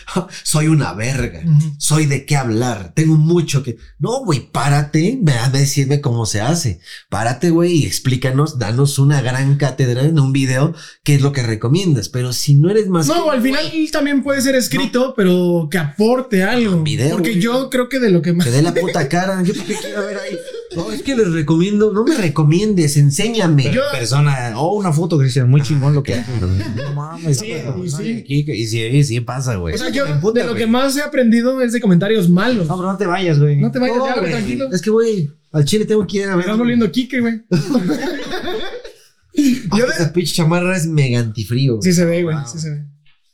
soy una verga. Soy de qué hablar. Tengo mucho que. No, güey, párate. Ve a decirme cómo se hace. Párate, güey, y explícanos. Danos una gran cátedra en un video. ¿Qué es lo que recomiendas? Pero si no eres más. No, que- al final también puede ser escrito, pero que aporte algo. Video, Porque yo creo que de lo que más. Te dé la puta cara. Yo qué quiero ver ahí. No, es que les recomiendo. No me recomiendes. Enséñame. Yo- Persona, o una foto, Cristian, muy chingón lo que hace. No mames, Sí, y sí. aquí- Y sí, pasa, güey. O sea, yo emputa, de lo que más he aprendido es de comentarios malos. No, pero no te vayas, güey. No te vayas No, ya, tranquilo. Es que, güey, al chile tengo que ir a Me ver. estás volviendo Kike, güey. Yo Esa pinche chamarra es mega antifrío. Sí se ve, güey, sí se ve.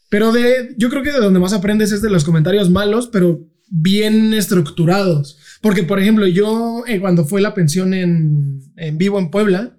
Pero de, yo creo que de donde más aprendes es de los comentarios malos, pero bien estructurados. Porque, por ejemplo, yo eh, cuando fue la pensión en, en vivo en Puebla,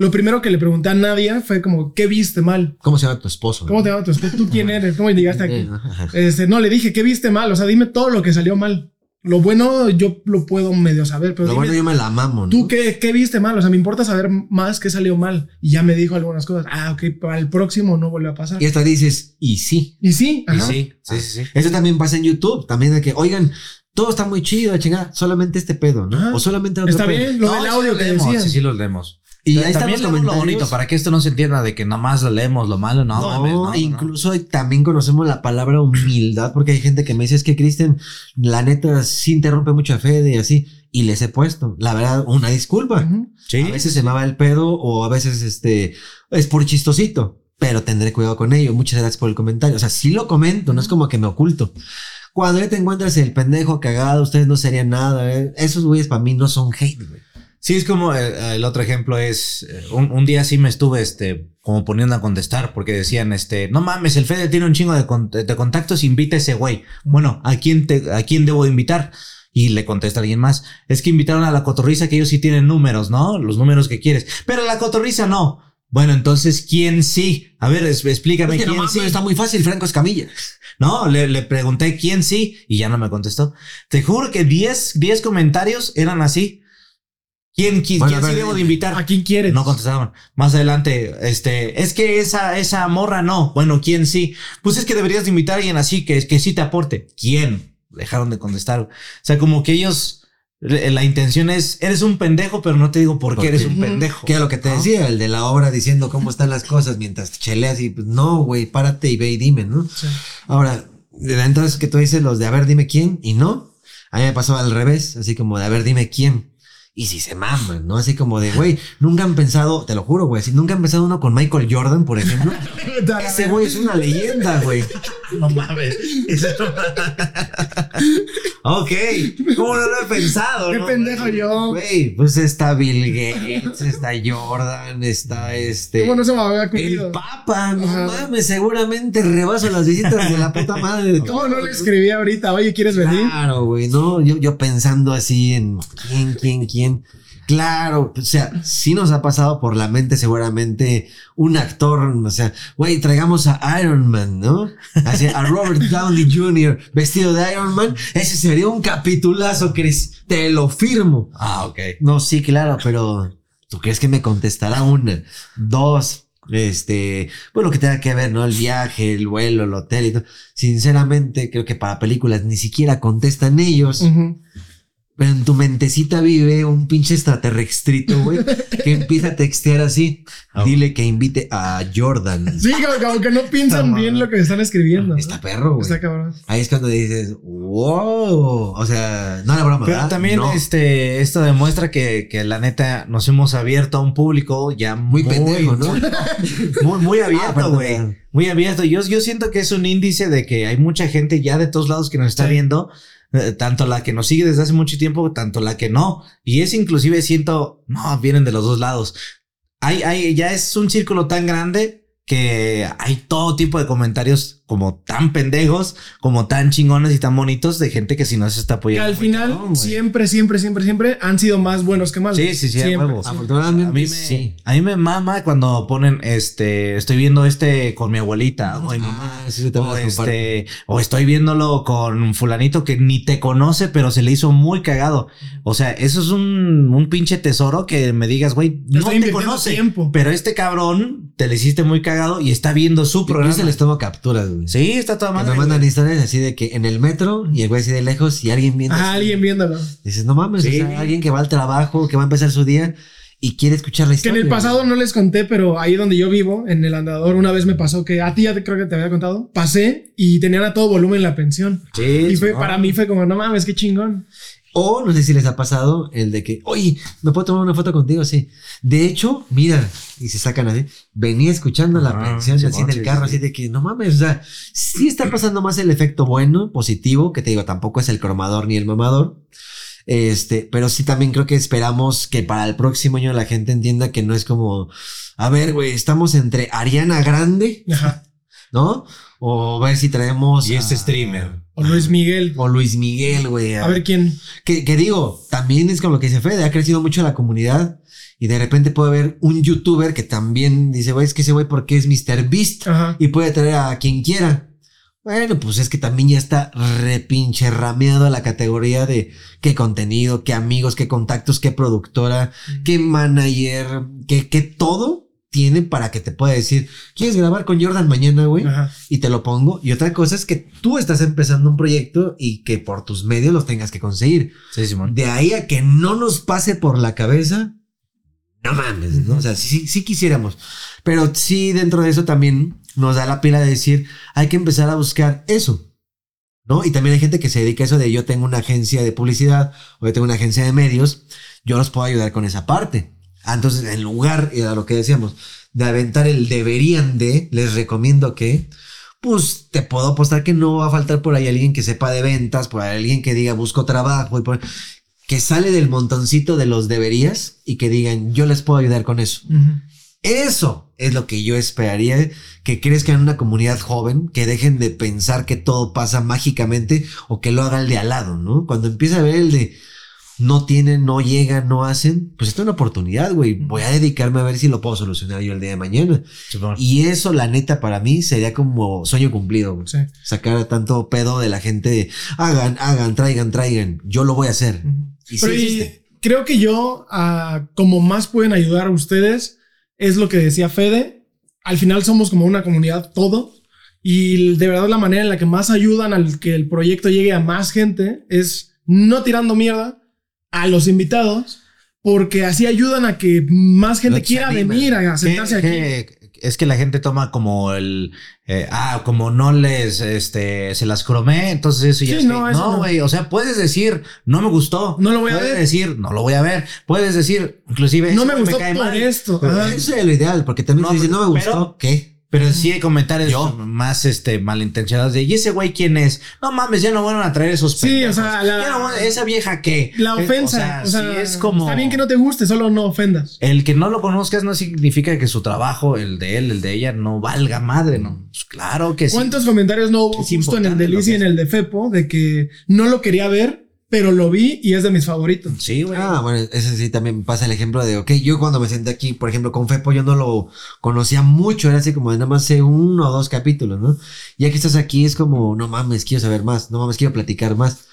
lo primero que le pregunté a Nadia fue como, ¿qué viste mal? ¿Cómo se llama tu esposo? ¿Cómo te llamas tu esposo? ¿Tú quién eres? ¿Cómo llegaste aquí? Este, no, le dije, ¿qué viste mal? O sea, dime todo lo que salió mal. Lo bueno yo lo puedo medio saber, pero Lo dime, bueno, yo me la mamo, ¿no? ¿tú qué, qué viste mal? O sea, me importa saber más qué salió mal. Y ya me dijo algunas cosas. Ah, ok, para el próximo no vuelve a pasar. Y hasta dices, y sí. Y sí, Y sí, sí, sí, sí. Eso también pasa en YouTube. También de que, oigan, todo está muy chido, chingada. Solamente este pedo, ¿no? Ajá. o solamente otro Está pedo. bien, lo No, del audio que leemos, decían. Sí, sí, los leemos. Y Ta- ahí están también los lo bonito, para que esto no se entienda de que nomás lo leemos lo malo, no, No, mames, no, no, no. incluso también conocemos la palabra humildad, porque hay gente que me dice, es que Cristian, la neta, sí interrumpe mucho a Fede y así. Y les he puesto, la verdad, una disculpa. Ujú. Sí. A veces se me va el pedo o a veces este es por chistosito, pero tendré cuidado con ello. Muchas gracias por el comentario. O sea, sí lo comento, no es como que me oculto. Cuando ya te encuentras el pendejo cagado, ustedes no serían nada. ¿eh? Esos güeyes para mí no son hate, güey. Sí, es como eh, el otro ejemplo es eh, un, un día sí me estuve este como poniendo a contestar porque decían este no mames el Fede tiene un chingo de, con- de contactos invita a ese güey bueno a quién te a quién debo invitar y le contesta alguien más es que invitaron a la cotorriza que ellos sí tienen números no los números que quieres pero la cotorriza no Bueno, entonces, ¿quién sí? A ver, es- explícame Es que quién sí. está muy fácil, Franco Escamilla. No, le, le pregunté quién sí y ya no me contestó. Te juro que 10, 10 comentarios eran así. ¿Quién, quién, Bueno, quién sí debo de invitar? ¿A quién quieres? No contestaban. Más adelante, este, es que esa, esa morra no. Bueno, ¿quién sí? Pues es que deberías de invitar a alguien así que, que sí te aporte. ¿Quién? Dejaron de contestar. O sea, como que ellos, la intención es, eres un pendejo, pero no te digo por qué ¿Por eres un pendejo. Que era lo que te ¿no? decía, el de la obra diciendo cómo están las cosas mientras cheleas y pues no, güey, párate y ve y dime, ¿no? Sí. Ahora, de entonces que tú dices los de a ver, dime quién y no. A mí me pasó al revés, así como de a ver, dime quién. Y si se maman, ¿no? Así como de, güey, nunca han pensado, te lo juro, güey, si nunca han pensado uno con Michael Jordan, por ejemplo. Ese güey es una leyenda, güey. No mames. ok. ¿Cómo no lo he pensado? Qué no? pendejo yo. Güey, pues está Bill Gates, está Jordan, está este. ¿Cómo no se me había El? Papa, no Ajá. mames, seguramente rebaso las visitas de la puta madre. de ¿Cómo no le escribí ahorita? Oye, ¿quieres venir? Claro, güey, no, yo, yo pensando así en quién, quién, quién. Claro, o sea, sí nos ha pasado por la mente seguramente un actor, o sea, güey, traigamos a Iron Man, ¿no? Así, a Robert Downey Jr. vestido de Iron Man, ese sería un capitulazo, Chris, te lo firmo. Ah, ok. No, sí, claro, pero ¿tú crees que me contestará una? Dos, este, bueno, que tenga que ver, ¿no? El viaje, el vuelo, el hotel y todo. Sinceramente, creo que para películas ni siquiera contestan ellos. Pero en tu mentecita vive un pinche extraterrestrito, güey, que empieza a textear así. Ah, Dile que invite a Jordan. Sí, como, como que no piensan bien lo que están escribiendo. Está perro, güey. Está cabrón. Ahí es cuando dices, wow. O sea, no era broma. Pero ¿verdad? también No. este, esto demuestra que, que la neta nos hemos abierto a un público ya Muy pendejo, ¿no? Muy, muy Ah, abierto, güey. muy abierto. Yo, yo siento que es un índice de que hay mucha gente ya de todos lados que nos está Sí. viendo. Eh, Tanto la que nos sigue desde hace mucho tiempo, tanto la que no. Y es inclusive siento, no, vienen de los dos lados. Hay, hay, ya es un círculo tan grande que hay todo tipo de comentarios como tan pendejos, como tan chingones y tan bonitos de gente que si no se está Que apoyando. al muy final, cabrón, siempre, siempre, siempre, siempre han sido más buenos que malos. Sí, sí, sí, a Siempre. huevo. Afortunadamente, A mí me, sí. a mí me mama cuando ponen este, estoy viendo este con mi abuelita, o mi mamá, Ah, sí, o las comparto. este, o estoy viéndolo con fulanito que ni te conoce, pero se le hizo muy cagado. O sea, eso es un, un pinche tesoro que me digas, güey, no te conoce, tiempo. pero este cabrón te le hiciste muy cagado y está viendo su Yo programa. se les tomo capturas, güey. Sí, está toda Que madre. me mandan güey. historias así de que en el metro y el güey así de lejos y alguien viendo. Así. alguien viéndolo. Dices, no mames, Sí. o sea, alguien que va al trabajo, que va a empezar su día y quiere escuchar la Que historia. en el pasado no les conté, pero ahí donde yo vivo, en el andador, una vez me pasó que a ti ya te, creo que te había contado. Pasé y tenían a todo volumen la pensión. Sí, Y fue, no. para mí fue como, no mames, qué chingón. O no sé si les ha pasado el de que, oye, ¿me puedo tomar una foto contigo? Sí. De hecho, mira, y se sacan así, venía escuchando la Ah, pensión sí, así en el carro, sí. así de que, no mames, o sea, sí está pasando más el efecto bueno, positivo, que te digo, tampoco es el cromador ni el mamador. Este, pero sí también creo que esperamos que para el próximo año la gente entienda que no es como, a ver, güey, estamos entre Ariana Grande, Ajá. ¿no? O ver si traemos. Y este streamer. O Luis Miguel. O Luis Miguel, güey. A ver quién. Que, que digo, también es como lo que dice Fede, ha crecido mucho la comunidad y de repente puede haber un youtuber que también dice, güey, es que ese güey porque es Mr. Beast Ajá. y puede traer a quien quiera. Bueno, pues es que también ya está repinche rameado a la categoría de qué contenido, qué amigos, qué contactos, qué productora, qué manager, qué, qué todo tiene para que te pueda decir, ¿quieres grabar con Jordan mañana, güey? Y te lo pongo. Y otra cosa es que tú estás empezando un proyecto y que por tus medios los tengas que conseguir. Sí, Simón. De ahí a que no nos pase por la cabeza, no mames, ¿no? O sea, sí, sí quisiéramos. Pero sí, dentro de eso también nos da la pila de decir, hay que empezar a buscar eso. ¿No? Y también hay gente que se dedica a eso de yo tengo una agencia de publicidad o yo tengo una agencia de medios, yo los puedo ayudar con esa parte. Ah, entonces, en lugar, y a lo que decíamos, de aventar el deberían de, les recomiendo que, pues te puedo apostar que no va a faltar por ahí alguien que sepa de ventas, por ahí alguien que diga busco trabajo y por que sale del montoncito de los deberías y que digan yo les puedo ayudar con eso. Eso es lo que yo esperaría, que crezcan en una comunidad joven, que dejen de pensar que todo pasa mágicamente o que lo haga el de al lado, ¿no? Cuando empieza a ver el de, no tienen, no llegan, no hacen, pues esta es una oportunidad, güey. Voy a dedicarme a ver si lo puedo solucionar yo el día de mañana. Y eso, la neta, para mí sería como sueño cumplido, güey. Sí. Sacar tanto pedo de la gente de hagan, hagan, traigan, traigan. Yo lo voy a hacer. Y sí Pero y existe. creo que yo, ah, como más pueden ayudar a ustedes, es lo que decía Fede. Al final somos como una comunidad todo. Y de verdad la manera en la que más ayudan al que el proyecto llegue a más gente es no tirando mierda a los invitados, porque así ayudan a que más gente No quiera anima. venir a sentarse aquí. que- es que la gente toma como el eh, ah como no les este se las cromé entonces eso ya Sí, es no, eso no no. güey o sea puedes decir no me gustó No lo voy a puedes ver. decir no lo voy a ver puedes decir inclusive No me güey gustó cae por mal. esto. Pero Ajá. eso es lo ideal, porque también No, se dice, no me pero- gustó. ¿Qué? Pero sí hay comentarios Yo. más este malintencionados de ¿y ese güey quién es? No mames, ya no van a traer esos Sí, pendejos. o sea, la- Ya no van- esa vieja qué? La Eh, ofensa. O sea, sí es como está bien que no te guste, solo no ofendas. El que no lo conozcas no significa que su trabajo, el de él, el de ella, no valga madre, ¿no? Pues claro que sí. ¿Cuántos comentarios no hubo Es justo en el de Liz y que en el de Fepo de que no lo quería ver, pero lo vi y es de mis favoritos? Sí, güey. Ah, bueno, ese sí también pasa el ejemplo de, ok, yo cuando me senté aquí, por ejemplo, con Fepo, yo no lo conocía mucho, era así como de nada más sé uno o dos capítulos, ¿no? Ya que estás aquí es como, no mames, quiero saber más, no mames, quiero platicar más.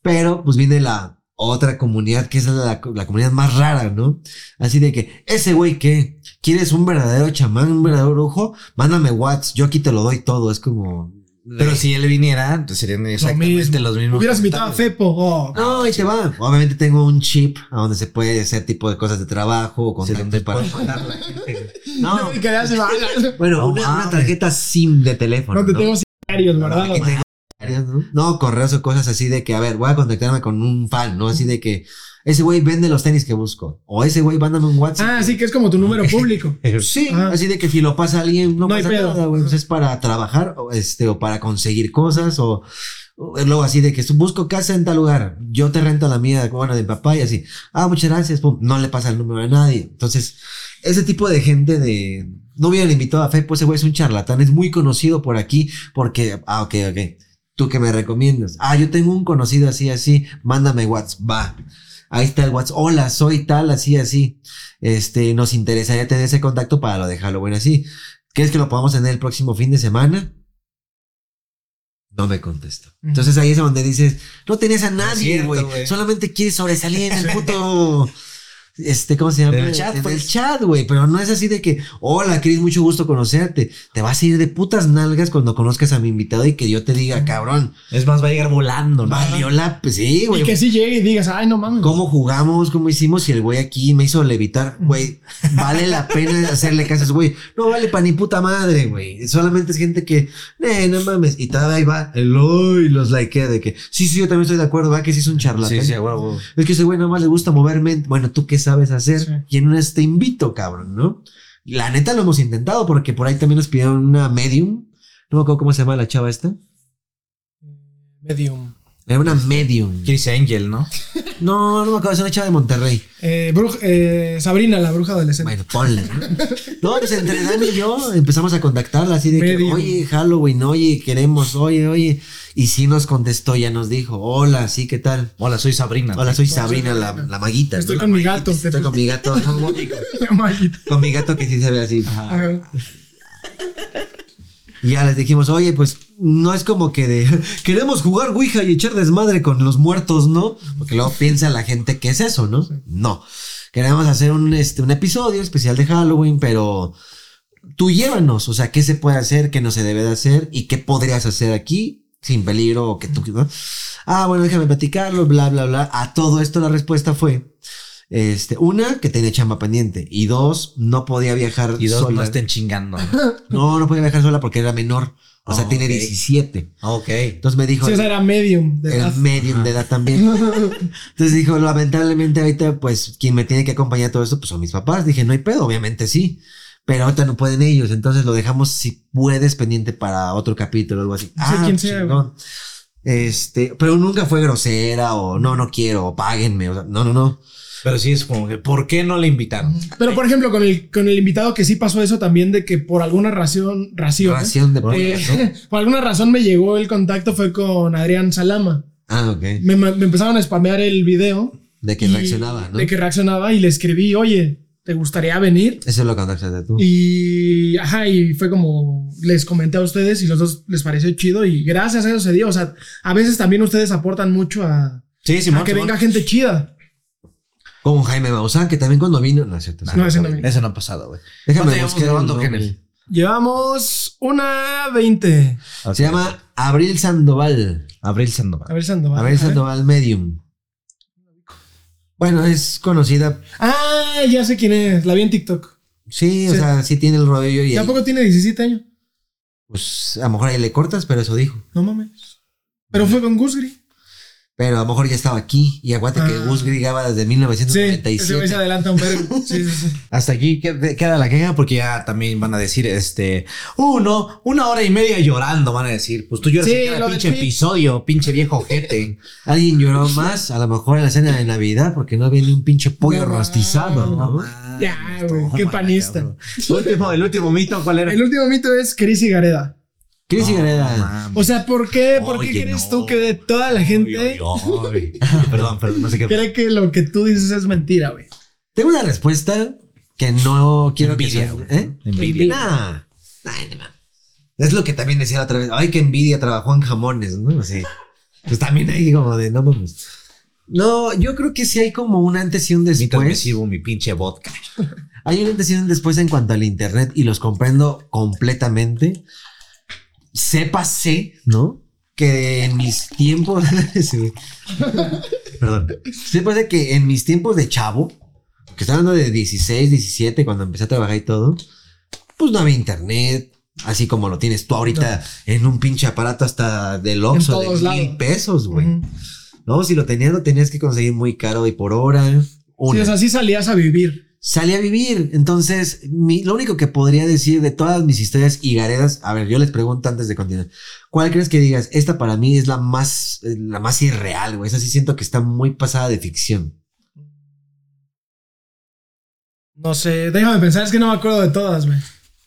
Pero pues viene la otra comunidad, que es la, la comunidad más rara, ¿no? Así de que, ese güey, ¿qué? ¿Quieres un verdadero chamán, un verdadero brujo? Mándame Whats, yo aquí te lo doy todo, es como... Pero si él viniera, entonces serían exactamente mismo. los mismos. Hubieras invitado a. Fepo. oh. No, ahí te va. Obviamente tengo un chip a donde se puede hacer tipo de cosas de trabajo o Sí, donde para mandar la gente. No, Y que ya se va. bueno, No una, tarjeta SIM de teléfono. No te ¿no? tengo diarios, ¿verdad? No, correos o cosas así de que, a ver, voy a contactarme con un fan, ¿no? Así de que ese güey vende los tenis que busco. O ese güey, mándame un WhatsApp. Ah, sí, que es como tu número público. Sí, Ajá. así de que si lo pasa alguien, no, No hay pasa pedo. nada, güey. Pues es para trabajar, o este, o para conseguir cosas, o, o luego así de que busco casa en tal lugar, yo te rento la mía, bueno, de mi papá y así. Ah, muchas gracias, pum, no le pasa el número a nadie. Entonces, ese tipo de gente de, no hubieran invitado a Fe, pues ese güey es un charlatán, es muy conocido por aquí, porque, ah, ok, ok. ¿Tú qué me recomiendas? Ah, yo tengo un conocido así, así, mándame WhatsApp, va. Ahí está el WhatsApp. Hola, soy tal, así, así. Este, nos interesaría tener ese contacto para lo de Halloween así. ¿Quieres que lo podamos tener el próximo fin de semana? No me contesta. Entonces ahí es donde dices, no tenías a nadie, güey. Solamente quieres sobresalir en el puto. Este, ¿cómo se llama? En el chat, En pues. el chat, güey. Pero no es así de que, hola, Cris, mucho gusto conocerte. Te vas a ir de putas nalgas cuando conozcas a mi invitado y que yo te diga, cabrón, Es más, va a llegar volando, ¿no? valió la. Pues sí, Y güey. que sí llegue y digas, ay, no mames. ¿Cómo jugamos? ¿Cómo hicimos? Y el güey aquí me hizo levitar, güey. Vale la pena hacerle caso güey. No vale pa' ni puta madre, güey. Solamente es gente que, eh, no mames. Y todavía ahí va el y los likea de que, sí, sí, yo también estoy de acuerdo, va que sí es un charlatán. Sí, sí, huevo. Es que ese güey nada más le gusta moverme. Bueno, ¿tú qué sabes hacer? Sí. Y en una te invito, cabrón, ¿no? La neta lo hemos intentado porque por ahí también nos pidieron una medium. No me acuerdo cómo se llama la chava esta. Medium. Era una medium. Chris Angel, ¿no? No, no me acuerdo, es una chava de Monterrey. Eh, bruj- eh, Sabrina, la bruja adolescente. Bueno, ponle, ¿no? No, pues entre Dani y yo empezamos a contactarla así de que, oye, Halloween, oye, queremos, oye, oye. Y sí nos contestó, ya nos dijo, hola, sí, ¿qué tal? Hola, soy Sabrina. Hola, soy Sabrina, la, la maguita. Estoy ¿no? con La mi maguita. gato. Estoy con mi gato. Maguito. con mi gato que sí se ve así. Ajá. Y ya les dijimos, oye, pues no es como que de queremos jugar Ouija y echar desmadre con los muertos, ¿no? Porque luego piensa la gente que es eso, ¿no? No. Queremos hacer un, este, un episodio especial de Halloween, pero tú llévanos, o sea, qué se puede hacer, qué no se debe de hacer y qué podrías hacer aquí sin peligro o que tú, ¿no? Ah, bueno, déjame platicarlo, bla, bla, bla. A todo esto la respuesta fue, este, una, que tenía chamba pendiente y dos, no podía viajar Y dos, sola. no estén chingando. No, no podía viajar sola porque era menor. O sea, Ah, tiene ok. 17. ok. Entonces me dijo, Sí, o sea, era medium. De el edad. medium de edad también. Entonces dijo, lamentablemente ahorita, pues, quien me tiene que acompañar a todo esto, pues son mis papás. Dije, no hay pedo, obviamente sí. Pero ahorita no pueden ellos. Entonces lo dejamos, si puedes, pendiente para otro capítulo o algo así. No sé quién sea. Este, pero nunca fue grosera o no, no quiero, o páguenme. O sea, no, no, no. Pero sí es como que, ¿por qué no le invitaron? Pero, por ejemplo, con el, con el invitado que sí pasó eso también de que por alguna razón, ración, ¿eh? Ración de Eh, por alguna razón me llegó el contacto fue con Adrián Salama. Ah, ok. Me, me empezaron a spamear el video De que Y- reaccionaba, ¿no? De que reaccionaba y le escribí, oye, ¿te gustaría venir? Eso lo contactaste tú. Y, ajá, y fue como les comenté a ustedes y los dos les pareció chido y gracias a eso se dio. O sea, a veces también ustedes aportan mucho a, Sí, a Simón. que Simón. venga gente chida. Como Jaime Maussan, que también cuando vino. No es cierto. No, ese no vino. Eso no ha pasado, güey. Déjame ¿Cuánto llevamos buscar grabando. Kenneth? Llevamos una 20. Se llama Abril Sandoval. Abril Sandoval. A ver, Sandoval. Abril. Sandoval Medium. Bueno, es conocida. Ah, ya sé quién es. La vi en TikTok. Sí, o Sí. sea, sí tiene el rodillo y ¿Y a ahí, poco tiene 17 años? pues a lo mejor ahí le cortas, pero eso dijo. No mames. Pero fue con Gusgri. Pero a lo mejor ya estaba aquí. Y aguante que Ah. Gus grigaba desde Sí, ese 1997. güey se adelanta un verbo. Sí, sí, sí. Hasta aquí qued- queda la queja porque ya también van a decir, este, uno, una hora y media llorando, van a decir, pues tú lloras en cada pinche pi- episodio, pinche viejo ojete. Alguien lloró más, a lo mejor en la cena de Navidad, porque no había ni un pinche pollo No, rostizado, ¿no? Ya, güey. Qué panista. El último, el último mito, ¿cuál era? El último mito es Cris y Gareda. No, Gareda. mames. O sea, ¿por qué, ¿por qué Oye, crees no. tú que de toda la gente. Perdón, perdón, no sé qué. cree que lo que tú dices es mentira, güey? Tengo una respuesta que no quiero que Envidia, sea- güey. ¿Eh? Envidia. Nah. No mames. Es lo que también decía la otra vez. Ay, que envidia trabajó en jamones, ¿no? Así. Pues también hay como de no mames. No, yo creo que sí hay como un antes y un Mientras me después. sirvo mi pinche vodka. Hay un antes y un después en cuanto al internet y los comprendo completamente. Sépase, ¿no? Que en mis tiempos. Perdón. Sépase que en mis tiempos de chavo, que estaba hablando de 16, 17, cuando empecé a trabajar y todo, pues no había internet. Así como lo tienes tú ahorita en un pinche aparato hasta del Oxxo de mil lados. pesos, güey. No, si lo tenías, lo tenías que conseguir muy caro y por hora. Sí, Una o sea, sí salías a vivir. Salí a vivir. Entonces, lo único que podría decir de todas mis historias y garedas, a ver, yo les pregunto antes de continuar, ¿cuál crees que digas? Esta para mí es la más, eh, la más irreal, güey. Esa sí siento que está muy pasada de ficción. No sé, déjame pensar, es que no me acuerdo de todas, güey.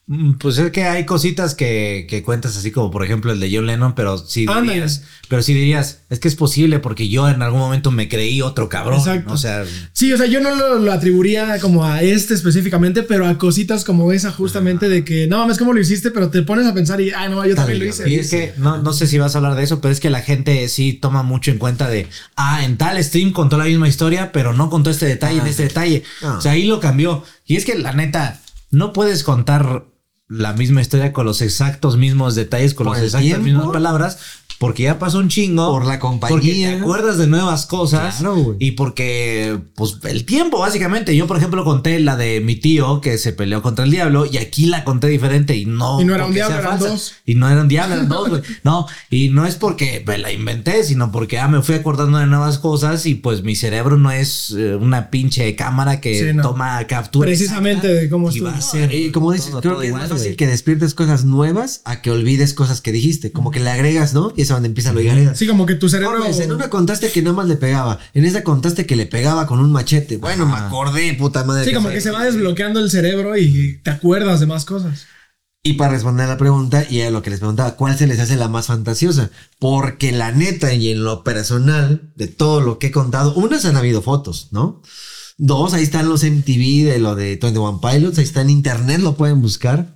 Mm, Pues es que hay cositas que, que cuentas así como por ejemplo el de John Lennon, pero sí dirías, pero sí dirías, es que es posible porque yo en algún momento me creí otro cabrón. Exacto. O sea, Sí, o sea, yo no lo, lo atribuiría como a este específicamente, pero a cositas como esa justamente de que, no mames, ¿cómo lo hiciste? Pero te pones a pensar y, ah, no, yo también lo hice. y es que no, no sé si vas a hablar de eso, pero es que la gente sí toma mucho en cuenta de, ah, en tal stream contó la misma historia, pero no contó este detalle, en este detalle. Ah. O sea, ahí lo cambió. Y es que la neta, no puedes contar la misma historia con los exactos mismos detalles, con exactas tiempo. mismas palabras, porque ya pasó un chingo. Por la Porque te compañía. acuerdas de nuevas cosas Claro, y porque, pues, el tiempo, básicamente. Yo, por ejemplo, conté la de mi tío que se peleó contra el diablo y aquí la conté diferente y no. Y no era un diablo, eran falsa. dos. Y no era un diablo, eran dos, güey. No, y no es porque me la inventé, sino porque ah, me fui acordando de nuevas cosas y pues mi cerebro no es eh, una pinche cámara que Sí, no. toma captura. Precisamente de cómo estuvo. va a ser. Y como dices, creo todo que igual, es más fácil que despiertes cosas nuevas a que olvides cosas que dijiste. Como que le agregas, ¿no? Y es donde empieza lo de Sí, como que tu cerebro. Gómez, en una contaste que nada más le pegaba. En esta contaste que le pegaba con un machete. Bueno, me acordé, puta madre. Sí, como que se va desbloqueando el cerebro y te acuerdas de más cosas. Y para responder a la pregunta, y a lo que les preguntaba, ¿cuál se les hace la más fantasiosa? Porque la neta y en lo personal, de todo lo que he contado, unas han habido fotos, ¿no? Dos, ahí están los MTV de lo de 21 Pilots, ahí está en internet, lo pueden buscar.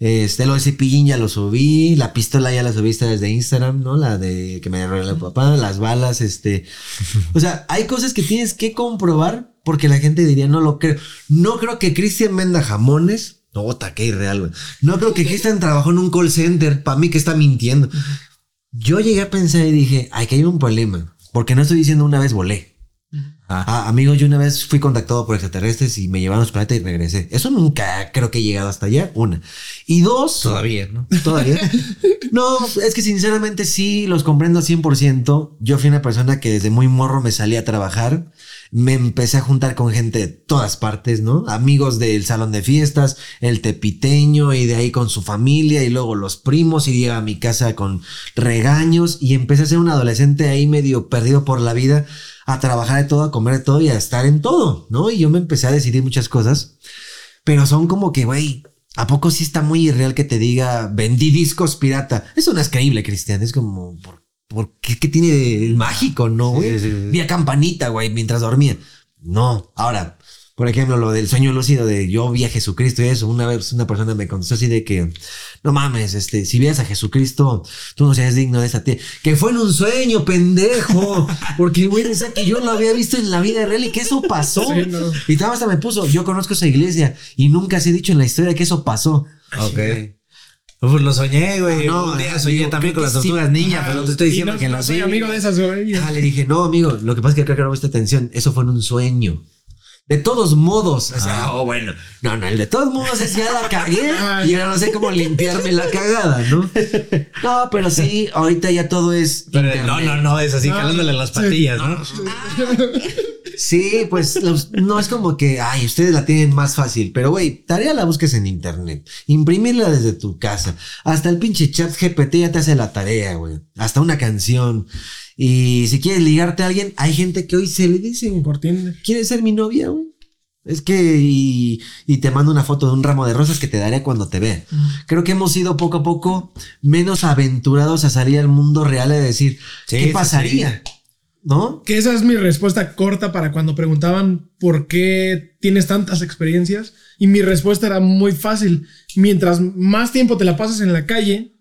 Este, lo de cepillín ya lo subí, la pistola ya la subiste desde Instagram, ¿no? La de que me regaló el papá, las balas, este. O sea, hay cosas que tienes que comprobar porque la gente diría, no lo creo. No creo que Cristian venda jamones. No, qué irreal, güey. No creo que Cristian trabajó en un call center. Para mí que está mintiendo. Yo llegué a pensar y dije, aquí hay un problema. Porque no estoy diciendo una vez volé. Ah, amigos, yo una vez fui contactado por extraterrestres y me llevaron a su planeta y regresé. Eso nunca creo que he llegado hasta allá. Una. Y dos. Todavía, ¿no? Todavía. No, es que sinceramente sí los comprendo al 100%. Yo fui una persona que desde muy morro me salí a trabajar. Me empecé a juntar con gente de todas partes, ¿no? Amigos del salón de fiestas, el tepiteño y de ahí con su familia y luego los primos y llega a mi casa con regaños y empecé a ser un adolescente ahí medio perdido por la vida, a trabajar de todo, a comer de todo y a estar en todo, ¿no? Y yo me empecé a decidir muchas cosas, pero son como que, güey, ¿A poco sí está muy irreal que te diga vendí discos pirata? Eso no es creíble, Cristian. Es como, ¿por ¿por qué, qué tiene de mágico, no, güey? Sí, sí, sí. Vi a campanita, güey, mientras dormía. No, ahora, por ejemplo, lo del sueño lúcido de yo vi a Jesucristo y eso, una vez una persona me contestó así de que, no mames, este, si vieras a Jesucristo, tú no seas digno de esa tía. Que fue en un sueño, pendejo. Porque, güey, decía que yo lo había visto en la vida real y que eso pasó. Sí, no. Y estaba hasta me puso, yo conozco esa iglesia y nunca se ha dicho en la historia que eso pasó. Ok. Pues lo soñé, güey. No, un día ah, soñé también con las que sí. tortugas niñas, pero te estoy diciendo no- que no soy amigo de esas, güey. Ah, le dije, no, amigo, lo que pasa es que creo que no presta atención. Eso fue en un sueño. De todos modos, o sea, oh, bueno, no, no, el de todos modos es ya la cagué y ahora no sé cómo limpiarme la cagada, ¿no? No, pero sí, ahorita ya todo es. Pero internet. no, no, no, es así, No, jalándole las patillas, ¿no? Sí, pues los- no es como que, ay, ustedes la tienen más fácil, pero güey, tarea la busques en internet, imprimirla desde tu casa, hasta el pinche chat GPT ya te hace la tarea, güey, hasta una canción. Y si quieres ligarte a alguien, hay gente que hoy se le dice, Por Tinder. ¿quieres ser mi novia, güey? Es que, y, y te mando una foto de un ramo de rosas que te daré cuando te vea. Creo que hemos ido poco a poco menos aventurados a salir al mundo real y decir, Sí, ¿qué pasaría? ¿No? Que esa es mi respuesta corta para cuando preguntaban por qué tienes tantas experiencias. Y mi respuesta era muy fácil. Mientras más tiempo te la pasas en la calle,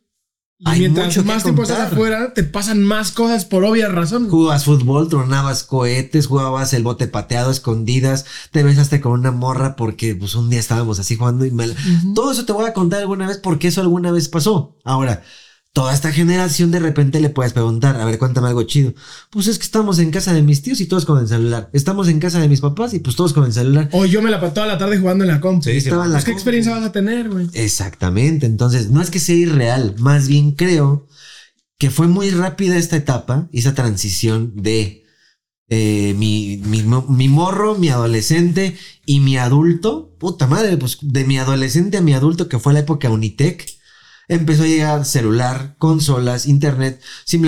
y Hay mientras mucho más tiempo estás afuera, te pasan más cosas por obvia razón. Jugabas fútbol, tronabas cohetes, jugabas el bote pateado, escondidas, te besaste con una morra porque pues un día estábamos así jugando y me... la- Todo eso te voy a contar alguna vez porque eso alguna vez pasó. Ahora, toda esta generación de repente le puedes preguntar, a ver, cuéntame algo chido. Pues es que estamos en casa de mis tíos y todos con el celular. Estamos en casa de mis papás y pues todos con el celular. O yo me la pasé toda la tarde jugando en la compu. Sí, sí. Estaba en la Pues, ¿Qué compu. experiencia vas a tener, güey? Exactamente. Entonces, no es que sea irreal, más bien creo que fue muy rápida esta etapa y esa transición de eh, mi, mi morro, mi adolescente y mi adulto. Puta madre, pues de mi adolescente a mi adulto, que fue la época Unitec. Empezó a llegar celular, consolas, internet,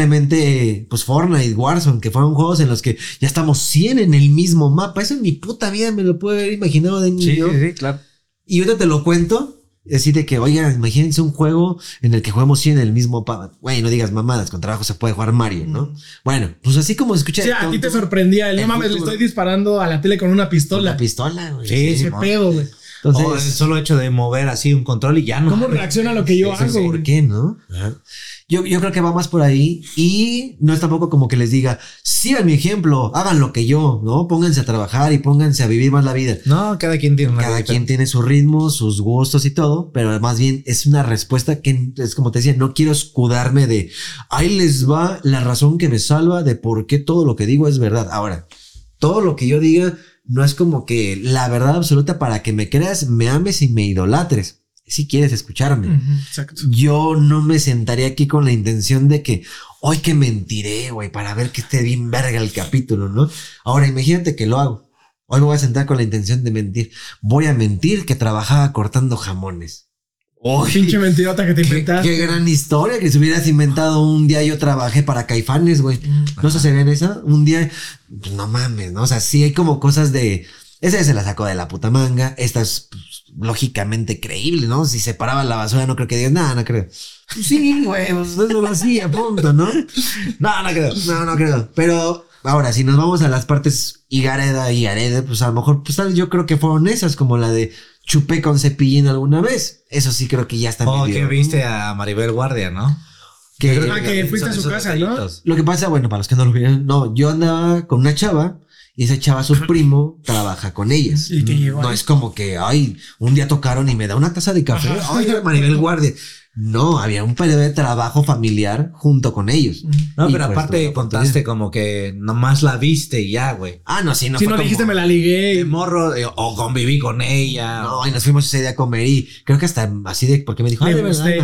simplemente, pues Fortnite, Warzone, que fueron juegos en los que ya estamos 100 en el mismo mapa. Eso en mi puta vida me lo puedo haber imaginado de niño. sí, sí, claro. Y ahorita te lo cuento. Así de que, oigan, imagínense un juego en el que jugamos 100 en el mismo pa- Güey, no digas mamadas, con trabajo se puede jugar Mario, ¿no? Bueno, pues así como se escucha. Sí, a ti te sorprendía el no el mames, le estoy disparando a la tele con una con pistola. La pistola, güey. Sí, Ese pedo, güey. Entonces, o el solo hecho de mover así un control y ya no. ¿Cómo reacciona a lo que yo Eso hago, ¿Por qué, no? Yo, yo creo que va más por ahí y no es tampoco como que les diga, sigan mi ejemplo, hagan lo que yo, ¿no? Pónganse a trabajar y pónganse a vivir más la vida. No, cada quien tiene una Cada vida quien tiene su ritmo, sus gustos y todo, pero más bien es una respuesta que es como te decía, no quiero escudarme de ahí les va la razón que me salva de por qué todo lo que digo es verdad. Ahora, todo lo que yo diga no es como que la verdad absoluta para que me creas, me ames y me idolatres. Si quieres escucharme. Exacto. Yo no me sentaría aquí con la intención de que hoy que mentiré, güey, para ver que esté bien verga el capítulo, ¿no? Ahora imagínate que lo hago. Hoy me voy a sentar con la intención de mentir. Voy a mentir que trabajaba cortando jamones. Uy, Pinche mentirota que te qué, inventaste. qué gran historia que se hubieras inventado un día yo trabajé para Caifanes, güey. ¿No se ven esa? Un día, pues, no mames, ¿no? O sea, sí hay como cosas de... Ese se la sacó de la puta manga. Esta es pues, lógicamente creíble, ¿no? Si se paraba la basura, no creo que digan, nada, no creo. Pues Sí, güey, pues eso lo hacía, punto, ¿no? No, no creo. No, no creo. Pero ahora, si nos vamos a las partes Igareda y Arede, pues a lo mejor, pues yo creo que fueron esas, como la de chupé con cepillín alguna vez. Eso sí creo que ya está Oh, medio- que viste a Maribel Guardia, ¿no? que- Ah, que fuiste a su casa, ¿no? Lo que pasa, bueno, para los que no lo vieron, no, yo andaba con una chava y esa chava, su primo, trabaja con ellas. Y No ahí. es como que, ay, un día tocaron y me da una taza de café. Ajá. Ay, Maribel Guardia. No, había un periodo de trabajo familiar junto con ellos. No, Y pero pues, aparte la contaste como que nomás la viste y ya, güey. Ah, no, sí, no si fue no como- dijiste, me la ligué. De morro eh, o conviví con ella. No, y nos fuimos ese día a comer y creo que hasta así de, porque me dijo, Le gusté.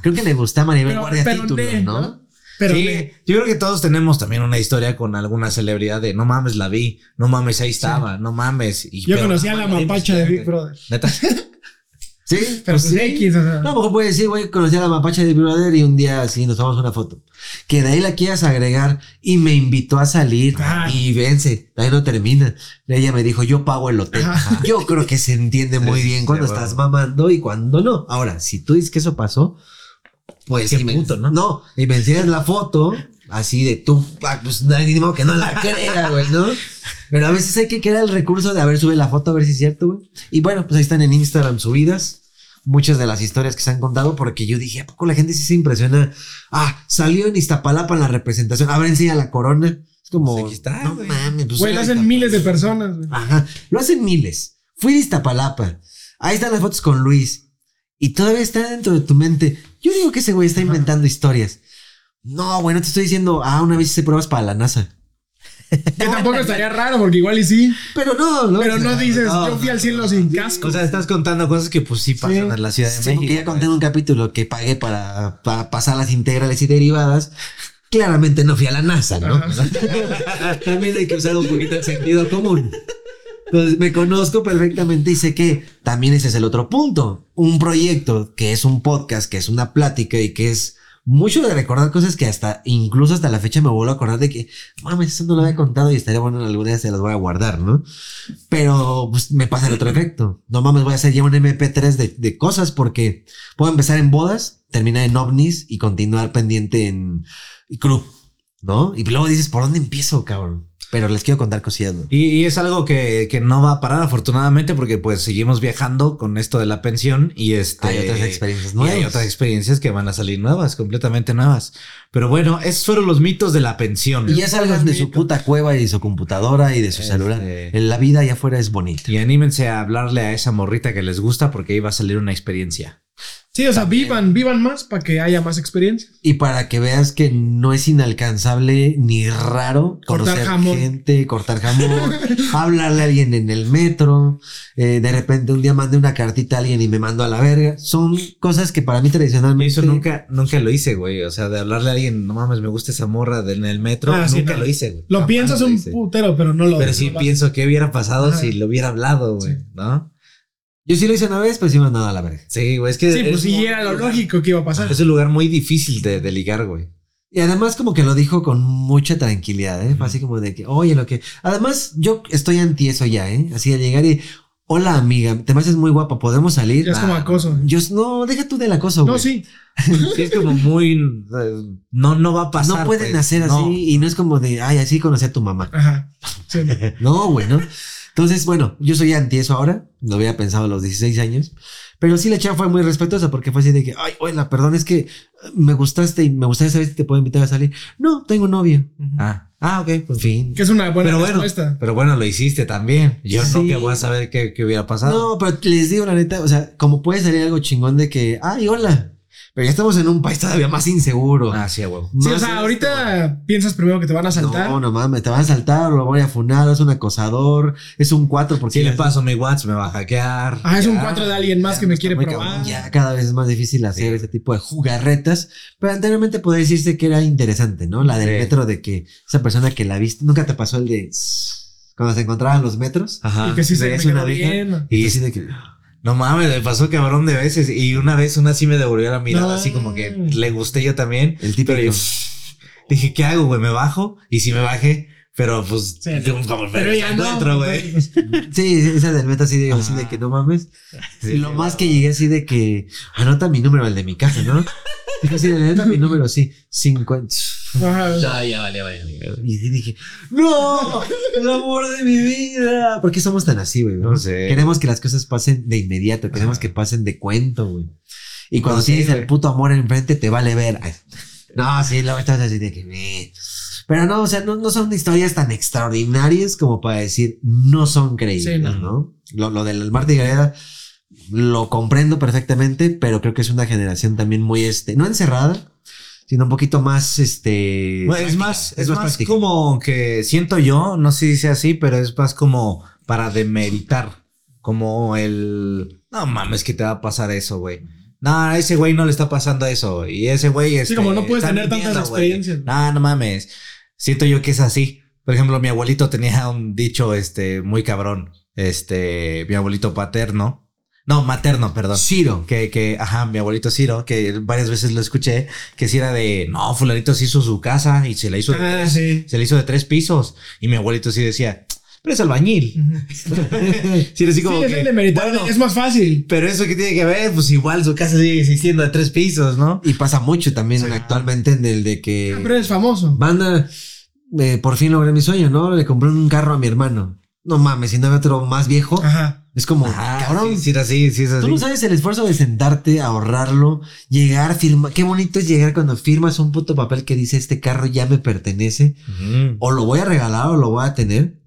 creo que le gusta a Maribel Pero- Guardia pero título, ¿no? ¿no? Pero sí, le- yo creo que todos tenemos también una historia con alguna celebridad de no mames, la vi, no mames, ahí estaba, no mames. Y, yo pero- conocí a la mapacha de Big Brother. Neta. Sí, Pero pues pues sí. X, o sea. No, a lo mejor puede decir, güey, conocí a la mapacha de Big Brother y un día así nos tomamos una foto. Que de ahí la quieras agregar y me invitó a salir Ah. y vence, ahí no termina. Ella me dijo, yo pago el hotel. Ajá. Yo creo que se entiende muy Sí, bien cuando estás bueno. mamando y cuando no. Ahora, si tú dices que eso pasó, pues Qué y me- puto, ¿no? No, y me enseñas la foto, Así de tú, pues no hay ni modo que no la crea, güey, ¿no? Pero a veces hay que crear el recurso de a ver, sube la foto a ver si es cierto, güey. Y bueno, pues ahí están en Instagram subidas muchas de las historias que se han contado porque yo dije, ¿a poco la gente sí se impresiona? Ah, salió en Iztapalapa en la representación, a ver, enseña la corona. Es como, Pues aquí está, no güey. mames, pues Güey, lo hacen miles de personas. güey. Ajá, lo hacen miles. Fui a Iztapalapa. Ahí están las fotos con Luis. Y todavía está dentro de tu mente. Yo digo que ese güey está inventando historias. No, bueno, te estoy diciendo, ah, una vez hice pruebas para la NASA. Que tampoco estaría raro, porque igual y sí. Pero no, no. Pero no dices, no, yo fui al cielo sin casco. O sea, estás contando cosas que pues sí pasan Sí. en la Ciudad de Sí, México. porque ya conté en un capítulo que pagué para, para pasar las integrales y derivadas. Claramente no fui a la NASA, ¿no? También hay que usar un poquito el sentido común. Entonces me conozco perfectamente y sé que también ese es el otro punto. Un proyecto que es un podcast, que es una plática y que es mucho de recordar cosas que hasta, incluso hasta la fecha me vuelvo a acordar de que, mames, eso no lo había contado y estaría bueno en alguna vez se las voy a guardar, ¿no? Pero pues me pasa el otro efecto. No mames, voy a hacer ya un MP3 de, de cosas porque puedo empezar en bodas, terminar en ovnis y continuar pendiente en crew, ¿no? Y luego dices, ¿por dónde empiezo, cabrón? Pero les quiero contar cosillas. Y, y es algo que, que no va a parar afortunadamente porque pues seguimos viajando con esto de la pensión y este Hay otras experiencias y nuevas. hay otras experiencias que van a salir nuevas, completamente nuevas. Pero bueno, esos fueron los mitos de la pensión. Y ya salgan de su puta cueva y de su computadora y de su celular. Este- En la vida allá afuera es bonita. Y anímense a hablarle a esa morrita que les gusta porque ahí va a salir una experiencia. Sí, o sea, vivan, vivan más para que haya más experiencia. Y para que veas que no es inalcanzable ni raro Cortar conocer jamón. gente, cortar jamón, hablarle a alguien en el metro, eh, de repente un día mandé una cartita a alguien y me mandó a la verga. Son cosas que para mí tradicionalmente... Eso nunca, nunca lo hice, güey. O sea, de hablarle a alguien, no mames, me gusta esa morra de- en el metro. Ah, sí, nunca no. lo hice, güey. Lo Jamás piensas lo un hice. putero, pero no lo Pero sí no pienso qué hubiera pasado Ajá. si lo hubiera hablado, güey, Sí. ¿no? Yo sí lo hice una vez, pero sí me mandó a la verga. Sí, güey, es que Sí, es pues sí, muy- era lo lógico que iba a pasar. Es un lugar muy difícil de, de ligar, güey. Y además como que lo dijo con mucha tranquilidad, ¿eh? Fue así como de que, oye, lo que... Además, yo estoy anti eso ya, ¿eh? Así de llegar y, hola amiga, te me haces muy guapa, ¿podemos salir? Ya es como Ah, acoso. Yo, no, deja tú del acoso, No, güey. sí. Sí, es como muy. eh, No, no va a pasar. No pueden pues. hacer así No. y no es como de, ay, así conocí a tu mamá. Ajá. Sí. No, güey, ¿no? Entonces, bueno, yo soy anti eso ahora, lo había pensado a los 16 años, pero sí la chava fue muy respetuosa porque fue así de que, ay, hola, perdón, es que me gustaste y me gustaría saber si te puedo invitar a salir. No, tengo novio. Ah, ah, ok, En pues. fin. Que es una buena Pero bueno, respuesta. pero bueno, lo hiciste también. Yo Sí. no que voy a saber qué, qué hubiera pasado. No, pero les digo la neta, o sea, como puede salir algo chingón de que, ay, hola. Pero ya estamos en un país todavía más inseguro. Ah, sí, güey. Sí, o sea, ahorita piensas primero que te van a saltar. No, no mames, te van a saltar, lo voy a funar, es un acosador, es un 4 porque Si le paso mi WhatsApp, me va a hackear. Ah, es un Ya. 4 de alguien más Ya que me quiere probar. cabrón, Ya cada vez es más difícil hacer Sí. ese tipo de jugarretas, pero anteriormente podría decirse que era interesante, ¿no? La del Sí. metro de que esa persona que la viste, nunca te pasó el de cuando se encontraban los metros. Ajá. Y que sí se me una bien. y así de que No mames, me pasó cabrón de veces. Y una vez una sí me devolvió la mirada, No. así como que le gusté yo también. el yo dije, ¿qué hago, güey? ¿Me bajo? Y si me bajé, pero pues. Sí, yo, como, Pero ya encuentro, güey. Sí, esa del metro así de, así de que no mames. Sí, Y lo más que llegué así de que anota mi número, el de mi casa, ¿no? Dijo así, anota mi número, sí, 50. Ajá. Ya, ya, vale, vale. Y sí dije, ¡No! ¡El amor de mi vida! ¿Por qué somos tan así, güey? No sé. Queremos que las cosas pasen de inmediato, queremos que pasen de cuento, güey. Y cuando No sé, tienes el puto amor enfrente, te vale ver. No, sí, luego estás así de que. Pero no, o sea, no, no son historias tan extraordinarias como para decir no son creíbles, Sí, no. no. Lo, lo del Marta y Gareda lo comprendo perfectamente, pero creo que es una generación también muy, este, no encerrada, sino un poquito más, este. Bueno, es más, es más práctica. como que siento yo, no sé si sea así, pero es más como para demeritar. Como el. No mames, que te va a pasar eso, güey. No, a ese güey no le está pasando eso. Y ese güey es. Sí, como no puedes tener tantas experiencias. No, no mames. Siento yo que es así. Por ejemplo, mi abuelito tenía un dicho este muy cabrón. Este, mi abuelito paterno. No, materno, perdón. Ciro. Que, que, ajá, mi abuelito Ciro, que varias veces lo escuché, que si era de, no, fulanito se hizo su casa y se la hizo de, Ah, tres, sí. se la hizo de tres pisos. Y mi abuelito sí decía, pero es albañil. sí, así como sí, es que, el de Meridian, bueno, es más fácil. pero eso que tiene que ver, pues igual su casa sigue existiendo de tres pisos, ¿no? Y pasa mucho también actualmente en el de que. Ah, pero es famoso. Banda, eh, por fin logré mi sueño, ¿no? Le compré un carro a mi hermano. No mames, si no había otro más viejo. Ajas Es como, Ah, cabrón. sí, sí, es así, sí, es así. Tú no sabes el esfuerzo de sentarte, ahorrarlo, llegar, firmar. Qué bonito es llegar cuando firmas un puto papel que dice este carro ya me pertenece. O lo voy a regalar o lo voy a tener.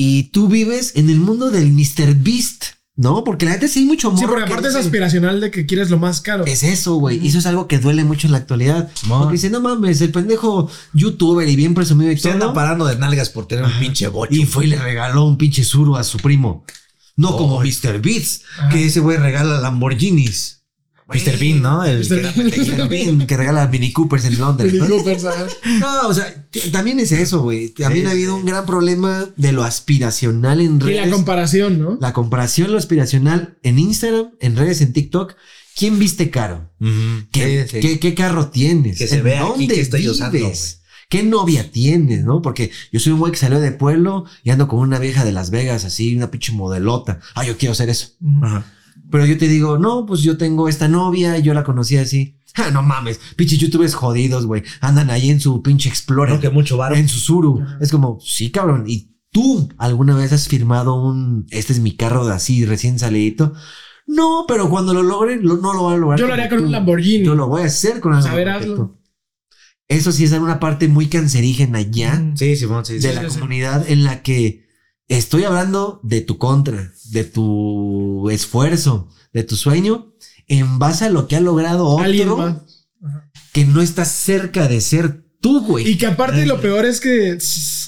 Y tú vives en el mundo del Mr. Beast, ¿no? Porque la gente sí hay mucho Sí, morro porque que aparte es aspiracional de que quieres lo más caro. Es eso, güey. Y eso es algo que duele mucho en la actualidad. Mon. Porque dice, no mames, el pendejo youtuber y bien presumido y Se anda parando de nalgas por tener un pinche bocho. Y fue y le regaló un pinche suru a su primo. No como. Mr. Beats, Ajá. que ese güey regala Lamborghinis. Mr. Bean, ¿no? El que Mr. Bean, que regala Mini Coopers en Londres. Mini ¿no? Coopers, ajá. No, o sea, también es eso, güey. También Sí, ha habido un gran problema de lo aspiracional en Y redes. la comparación, ¿no? La comparación, lo aspiracional en Instagram, en redes, en TikTok. ¿Quién viste caro? ¿Qué, Sí, sí. qué- qué carro tienes? Que se ¿En vea aquí dónde que estoy usando? ¿Qué novia tienes, no? Porque yo soy un güey que salió de pueblo y ando con una vieja de Las Vegas, así, una pinche modelota. Ah, yo quiero hacer eso. Ajá. Pero yo te digo, no, pues yo tengo esta novia y yo la conocí así. Ah, no mames, pinche youtubers jodidos, güey. Andan ahí en su pinche Explorer. No, que mucho varo. En su Suru. Es como, sí, cabrón. ¿Y tú alguna vez has firmado un, este es mi carro de así recién salidito? No, pero cuando lo logre, lo- no lo voy a lograr. Yo lo haría con tú. un Lamborghini. Yo lo voy a hacer con hazlo. tú. Eso sí es una parte muy cancerígena ya Mm. Sí, sí, sí. de la sí, sí. comunidad en la que estoy hablando de tu contra, de tu esfuerzo, de tu sueño, en base a lo que ha logrado otro que no está cerca de ser tú, güey. Y que aparte lo peor es que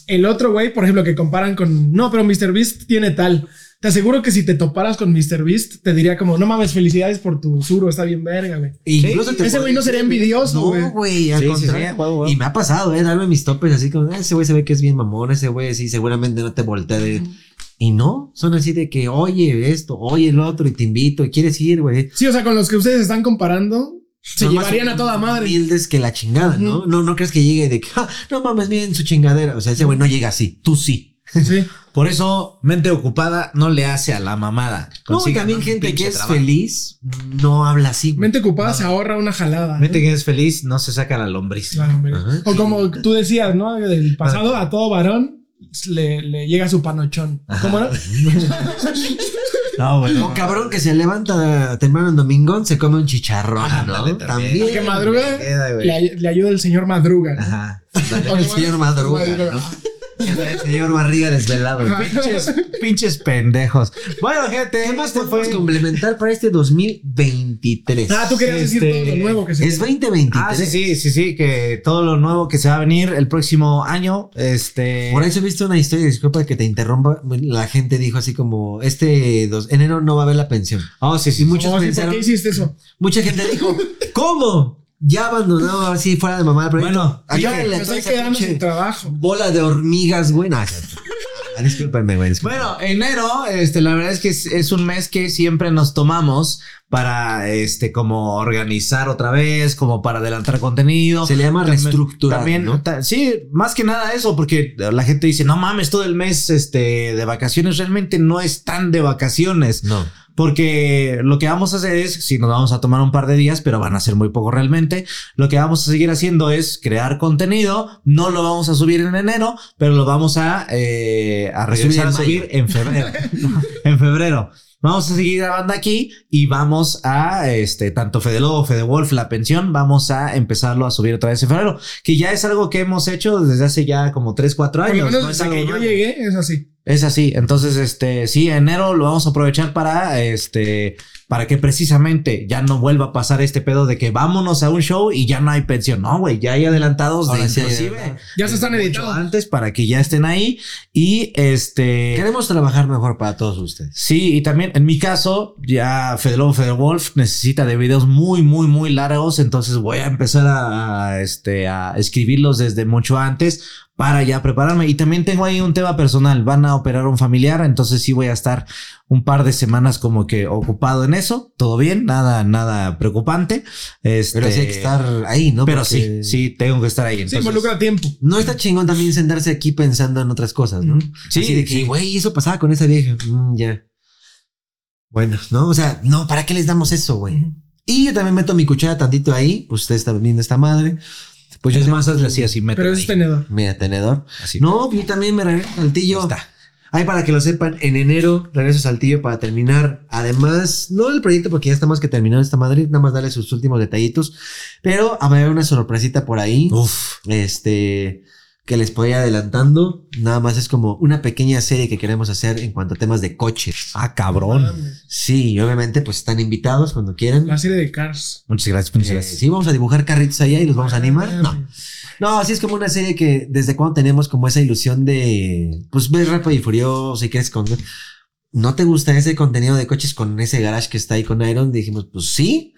el otro güey, por ejemplo, que comparan con, no, pero Mr. Beast tiene tal. Te aseguro que si te toparas con Mr. Beast, te diría como, no mames, felicidades por tu suro, está bien verga, güey. E Incluso te Ese güey no sería envidioso, güey. No, güey, al Sí, sí, sí, contrario. Y me ha pasado, eh, darme mis topes así como, "Ah, ese güey se ve que es bien mamón, ese güey sí, seguramente no te voltea de... Y no, son así de que, oye esto, oye el otro, y te invito, y quieres ir, güey. Sí, o sea, con los que ustedes están comparando, se Son más llevarían a toda madre. Humildes que la chingada, ¿no? No, no crees que llegue de que, "Ah, no mames, miren su chingadera. O sea, ese güey no llega así, tú sí. Sí. Por eso, mente ocupada no le hace a la mamada. No, y Consigan también un gente que es trabajo. feliz no habla así. Mente ocupada se ahorra una jalada. ¿no? Mente que es feliz no se saca la lombriz. Hombre. Ajá. O como tú decías, ¿no? Del pasado a todo varón le, le llega su panochón. ¿Cómo no? No, O cabrón que se levanta temprano en domingo, se come un chicharrón, Ah, ¿no? ándale, también. también. que madruga, queda, le, le ayuda el señor Madruga. ¿no? Ajá. O El señor Madruga, ¿no? El señor Barriga desvelado. pinches, pinches pendejos. Bueno, gente, ¿Qué más este podemos fue. complementar para este 2023? Ah, tú querías decir Este, todo lo nuevo que se Es 2023. Ah, sí, sí, sí, sí, que todo lo nuevo que se va a venir el próximo año, este... Por eso he visto una historia, disculpa que te interrumpa. La gente dijo así como: Este dos, enero no va a haber la pensión. Oh, sí, sí. Y muchos Oh, sí, ¿Por pensaron, qué hiciste eso? mucha gente dijo: ¿Cómo? Ya abandonó así fuera de mamá el proyecto. Bueno, Ayúdenle a toda estoy esa quedando pinche sin trabajo. bola de hormigas, güey. Ah, discúlpenme, güey. discúlpenme. Bueno, enero, este, la verdad es que es, es un mes que siempre nos tomamos para, este, como organizar otra vez, como para adelantar contenido. se le llama También- reestructurar. También, ¿no? ta- sí, más que nada eso, porque la gente dice, no mames, todo el mes, este, de vacaciones, realmente no es tan de vacaciones. No. Porque lo que vamos a hacer es, si nos vamos a tomar un par de días, pero van a ser muy poco realmente, lo que vamos a seguir haciendo es crear contenido. No lo vamos a subir en enero, pero lo vamos a, eh, a regresar a subir en febrero. en febrero. Vamos a seguir grabando aquí y vamos a, este, tanto Fede Lobo, Fede Wolf, la pensión, vamos a empezarlo a subir otra vez en febrero, que ya es algo que hemos hecho desde hace ya como 3, 4 Por lo años. menos ¿no? Es desde que yo llegué, es así. Es así. Entonces, este, sí, enero lo vamos a aprovechar para, este, para que precisamente ya no vuelva a pasar este pedo de que vámonos a un show y ya no hay pensión. No, güey, ya hay adelantados de sí inclusive. Ya se están editados. Antes para que ya estén ahí. Y este. Queremos trabajar mejor para todos ustedes. Sí, y también en mi caso, ya Fede Lobo, Fede Wolf necesita de videos muy, muy, muy largos. Entonces voy a empezar a, a, este, a escribirlos desde mucho antes para ya prepararme. Y también tengo ahí un tema personal. Van a operar a un familiar, entonces sí voy a estar un par de semanas como que ocupado en eso. Todo bien, nada, nada preocupante. Este, Pero sí hay que estar ahí, ¿no? Pero Porque sí, sí, tengo que estar ahí. Sí, Entonces, involucra tiempo. No está chingón también sentarse aquí pensando en otras cosas, ¿no? Sí, Así de que, sí. güey, eso pasaba con esa vieja. Mm, ya. Bueno, ¿no? O sea, no, ¿para qué les damos eso, güey? Y yo también meto mi cuchara tantito ahí. Pues ustedes están viendo esta madre. Pues yo es más, hazle así, así, Pero es ahí. tenedor. Mira, tenedor. Así. No, yo también me regreso a Saltillo. Ahí está. Ahí para que lo sepan, en enero regreso a Saltillo para terminar. Además, no el proyecto porque ya está más que terminado esta madre, nada más darle sus últimos detallitos. Pero a ver una sorpresita por ahí. Uf. Este que les voy adelantando. Nada más es como una pequeña serie que queremos hacer en cuanto a temas de coches. Ah, cabrón. Mames. Sí, y obviamente, pues están invitados cuando quieran. La serie de Cars. Muchas gracias, muchas Eh, gracias. sí, vamos a dibujar carritos allá y los vamos a animar. No. No, así es como una serie que desde cuando tenemos como esa ilusión de, pues ver Rápido y Furioso y que es con... ¿No te gusta ese contenido de coches con ese garage que está ahí con Iron? Dijimos, pues sí.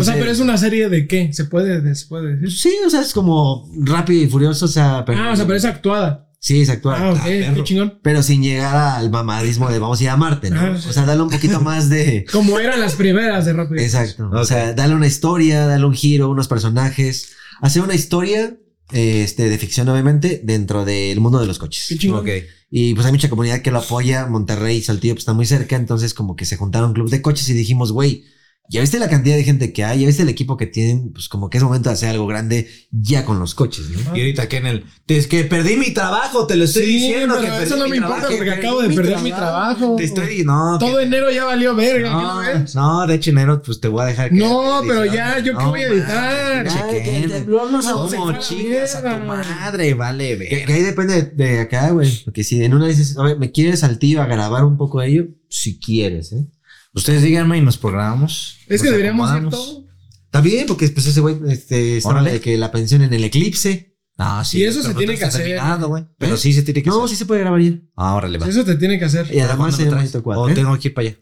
O sea, pero es una serie de qué? ¿Se puede, se puede decir? Sí, o sea, es como Rápido y Furioso, o sea... Pero, Ah, o sea, pero es actuada. Sí, es actual. Ah, ok, perro. qué chingón. Pero sin llegar al mamadismo de vamos a ir a Marte, ¿no? O sea, darle un poquito más de... Como eran las primeras de Rápido. y Exacto. O sea, darle una historia, darle un giro, unos personajes. Hacer una historia, este, de ficción, obviamente, dentro del mundo de los coches. Qué chingón. Y pues hay mucha comunidad que lo apoya. Monterrey y Saltillo pues, están muy cerca. Entonces, como que se juntaron un club de coches y dijimos, güey, ya viste la cantidad de gente que hay, ya viste el equipo que tienen. Pues como que es momento de hacer algo grande ya con los coches, ¿no? Y ahorita que en el. Es que perdí mi trabajo, te lo estoy Sí, diciendo. pero que eso no me importa trabajo, porque que acabo de perder mi trabajo. Te estoy. No, Todo que- enero ya valió verga. ¿qué no No, ves? no, de hecho, enero, pues te voy a dejar. que No, pero ya, ¿yo qué voy a editar? pinche Ay, que Ken. te habló, no ¿Cómo se fue a la chingas a tu madre? Vale, Que, ahí depende de, de acá, güey. Porque si en una dices, a ver, ¿me quieres Saltillo a grabar un poco de ello? Si quieres, ¿eh? Ustedes díganme y nos programamos. Es que deberíamos ir todo. Está bien, porque pues ese güey este, estaba de que la pensión en el eclipse. Ah, sí. Y eso se tiene no que hacer. terminado, güey. Pero ¿Eh? sí se tiene que No, hacer. sí se puede grabar ya. Ah, órale, va. Eso te tiene que hacer. Y además ¿Cuándo sería lo traes? bonito cuadro. O ¿eh? tengo que ir para allá.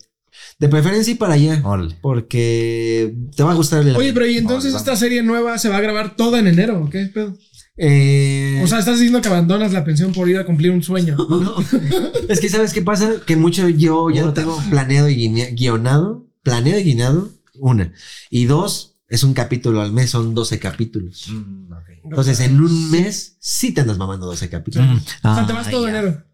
De preferencia y para allá. Órale. Porque te va a gustar el Oye, pero y entonces No, esta serie nueva se va a grabar toda en enero, ¿o ¿qué pedo? Eh, O sea, estás diciendo que abandonas la pensión por ir a cumplir un sueño. no. es que ¿sabes qué pasa? Que mucho yo ya lo tengo planeado y guionado. Planeado y guionado, una. Y dos, es un capítulo al mes, son 12 capítulos. Mm, Entonces, en un mes sí te andas mamando 12 capítulos. Mm. O sea, te vas Ah, todo ya. enero.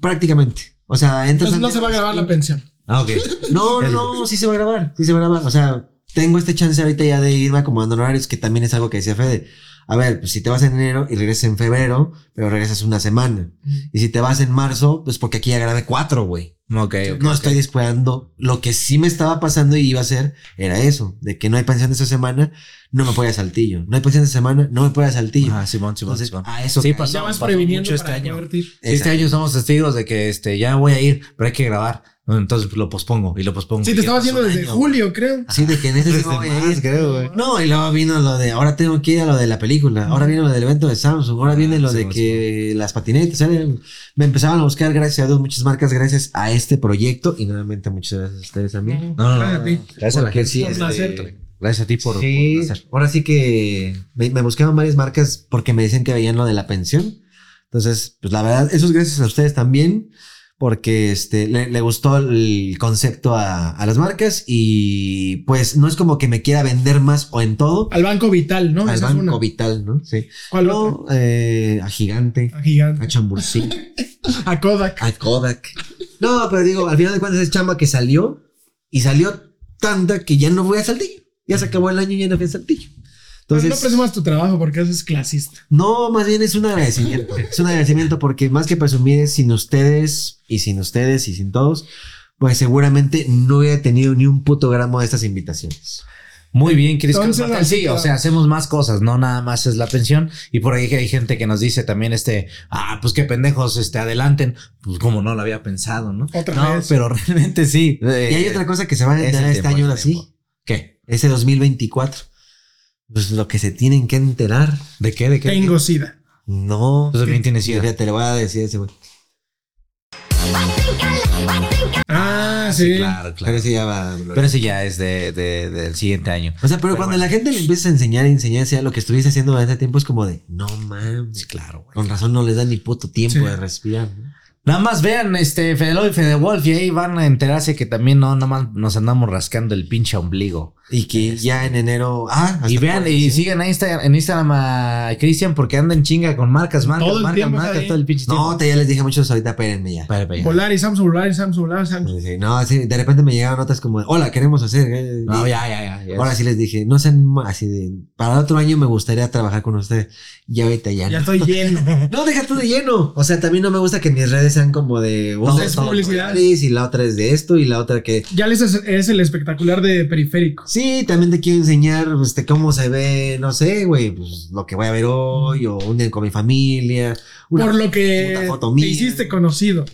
Prácticamente. O sea, entras Entonces no se va a grabar la pensión. Ah, ok. No, no, no, sí se va a grabar, sí se va a grabar. O sea, tengo este chance ahorita ya de irme acomodando en horarios, que también es algo que decía Fede. A ver, pues si te vas en enero y regresas en febrero, pero regresas una semana. Y si te vas en marzo, pues porque aquí ya grabé cuatro, güey. Ok, ok. No estoy descuidando. Lo que sí me estaba pasando y iba a hacer era eso, de que no hay pensión esta semana, no me puede a Saltillo. No hay pensión esta semana, no me puede a Saltillo. Ah, Simón, Simón, Entonces, Simón. a eso Sí, pasó. Ya vas pasó previniendo mucho para este año. este año somos testigos de que este, ya voy a ir, pero hay que grabar. Entonces pues, lo pospongo y lo pospongo. Sí, te estaba haciendo desde año. julio, creo. Sí, de que en ese voy a más, ir. creo, güey. No, y luego vino lo de ahora tengo que ir a lo de la película, ahora viene lo del evento de Samsung, ahora viene lo sí, de sí, que las patinetas, ¿sabes? me empezaban a buscar, gracias a Dios, muchas marcas gracias a este proyecto y nuevamente muchas gracias a ustedes también. No, no, Gracias a no. ti. Gracias a la gente. sí, este. Gracias a ti por, Sí, por hacer. ahora sí que me, me buscaban varias marcas porque me decían que veían lo de la pensión. Entonces, pues la verdad, eso es gracias a ustedes también, porque este, le, le gustó el concepto a, a las marcas y pues no es como que me quiera vender más o en todo. Al Banco Vital, ¿no? Al Esa Banco. Vital, ¿no? Sí. ¿Cuál No, otra? eh, a Gigante, A Gigante. a Chambursí, A Kodak. a Kodak. No, pero digo, al final de cuentas es chamba que salió y salió tanta que ya no voy a Saltillo. Ya se acabó el año y ya no fui a Saltillo. Pero Entonces, no presumas tu trabajo porque eso es clasista. no, más bien es un agradecimiento. es un agradecimiento porque más que presumir, sin ustedes y sin ustedes y sin todos, pues seguramente no hubiera tenido ni un puto gramo de estas invitaciones. Muy bien, Cris. Sí, o sea, hacemos más cosas, no nada más es la pensión. Y por ahí que hay gente que nos dice también este, ah, pues qué pendejos, este, adelanten. Pues como no lo había pensado, ¿no? Otra no, vez. pero realmente sí. Y hay otra cosa que se va a es enterar este tiempo, año es ahora sí. ¿Qué? ese 2024. Pues lo que se tienen que enterar. ¿De qué? ¿De qué? Tengo sida. No. Tú también tienes sida. Fíjate, le voy a decir a ese güey. Ah, sí. Claro, claro. Pero ese ya va. Pero ese ya es de, de- del siguiente año. o sea, pero, cuando la gente le empieza a enseñar y enseñar sea lo que estuviste haciendo durante tiempo es como de, no mames. Claro, güey. Con razón no les da ni puto tiempo Sí. de respirar. ¿no? Nada más vean este Fede y Fede Wolf y ahí van a enterarse que también no nada más nos andamos rascando el pinche ombligo. Y que ya en enero. Ah, Y vean, y sigan a Instagram, en Instagram a Cristian porque anda en chinga con marcas, marcas, Todo marcas, marcas, ahí. todo el pinche tiempo. No, te ya les dije muchos ahorita, espérenme ya. Espera. Volar y Samsung, volar y Samsung, volar y Samsung. Sí, no, sí, de repente me llegaron notas como, hola, queremos hacer. eh", No, y- ya, ya, ya. ya. Ahora sí les dije, no sean así de, para el otro año me gustaría trabajar con ustedes. Ya ahorita ya. Ya no. estoy lleno. No, deja todo de lleno. O sea, también no me gusta que mis redes sean como de una es todo publicidad. Y la otra es de esto y la otra que. Ya les es, es el espectacular de periférico. Sí, también te quiero enseñar este, cómo se ve, no sé, güey, pues lo que voy a ver hoy o un día con mi familia. una Por lo que te hiciste conocido.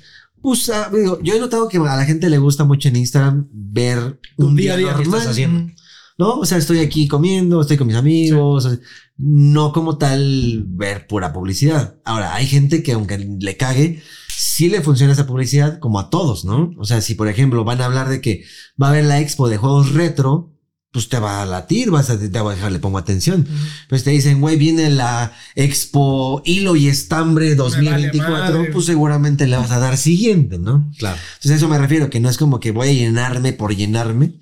Pues, ah, digo, yo he notado que a la gente le gusta mucho en Instagram ver un día día, a día, ¿qué normal. estás haciendo? ¿No? O sea, estoy aquí comiendo, estoy con mis amigos. o sea, no como tal ver pura publicidad. Ahora, hay gente que aunque le cague, sí le funciona esa publicidad como a todos, ¿no? O sea, si por ejemplo van a hablar de que va a haber la expo de juegos retro, pues te va a latir, vas a, te va a dejar, le pongo atención. Pues te dicen, güey, viene la expo hilo y estambre 2024, madre. pues seguramente le vas a dar siguiente, ¿no? Claro. Entonces a eso me refiero, que no es como que voy a llenarme por llenarme.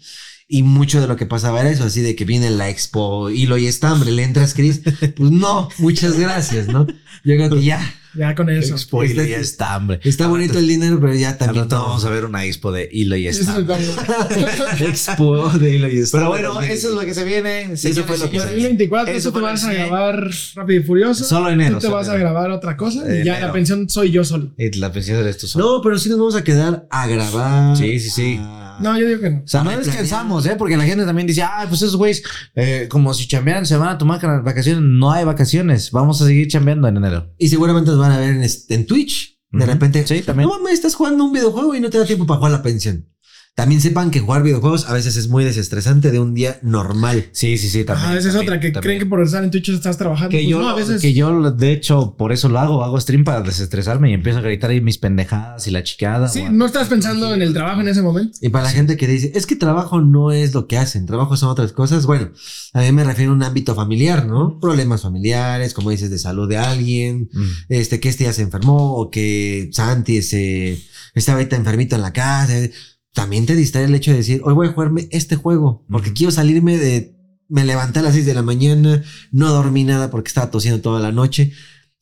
Y mucho de lo que pasaba era eso, así de que viene la expo hilo y estambre, le entras, Chris. Pues no, muchas gracias, ¿no? Yo creo que ya. Ya con eso. Expo Hilo y Está- estambre. Está bonito el dinero, pero ya Al también. rato no. vamos a ver una expo de Hilo y estambre. expo de hilo y estambre. Pero bueno, eso es lo que se viene. Eso fue lo que se 2024, Eso fue vas a grabar Rápido y Furioso. Solo enero, Tú te vas a grabar otra cosa y ya la pensión soy yo solo. Y la pensión eres tú solo. No, pero sí nos vamos a quedar a grabar. Sí, sí, sí. A- No, yo digo que no. O sea, no descansamos, ¿eh? Porque la gente también dice, ah, pues esos güeyes, eh, como si chambearan, se van a tomar vacaciones. No hay vacaciones. Vamos a seguir chambeando en enero. Y seguramente nos van a ver en, este- en Twitch. De repente. Sí, también. No mames, estás jugando un videojuego y no te da tiempo para jugar la pensión. También sepan que jugar videojuegos a veces es muy desestresante de un día normal. Sí, sí, sí, también. Ah, esa es también, otra, que también. creen que por estar en Twitch estás trabajando. Que Pues yo, no, a veces. que yo, de hecho, por eso lo hago. Hago stream para desestresarme y empiezo a gritar ahí mis pendejadas y la chicada. Sí, o- no estás pensando en el trabajo en ese momento. Y para la gente que dice, es que trabajo no es lo que hacen, trabajo son otras cosas. Bueno, a mí me refiero a un ámbito familiar, ¿no? Problemas familiares, como dices, de salud de alguien, Mm. este, que este ya se enfermó o que Santi se, está ahorita enfermito en la casa. También te distrae el hecho de decir, hoy voy a jugarme este juego porque quiero salirme de, me levanté a las 6 de la mañana, no dormí nada porque estaba tosiendo toda la noche.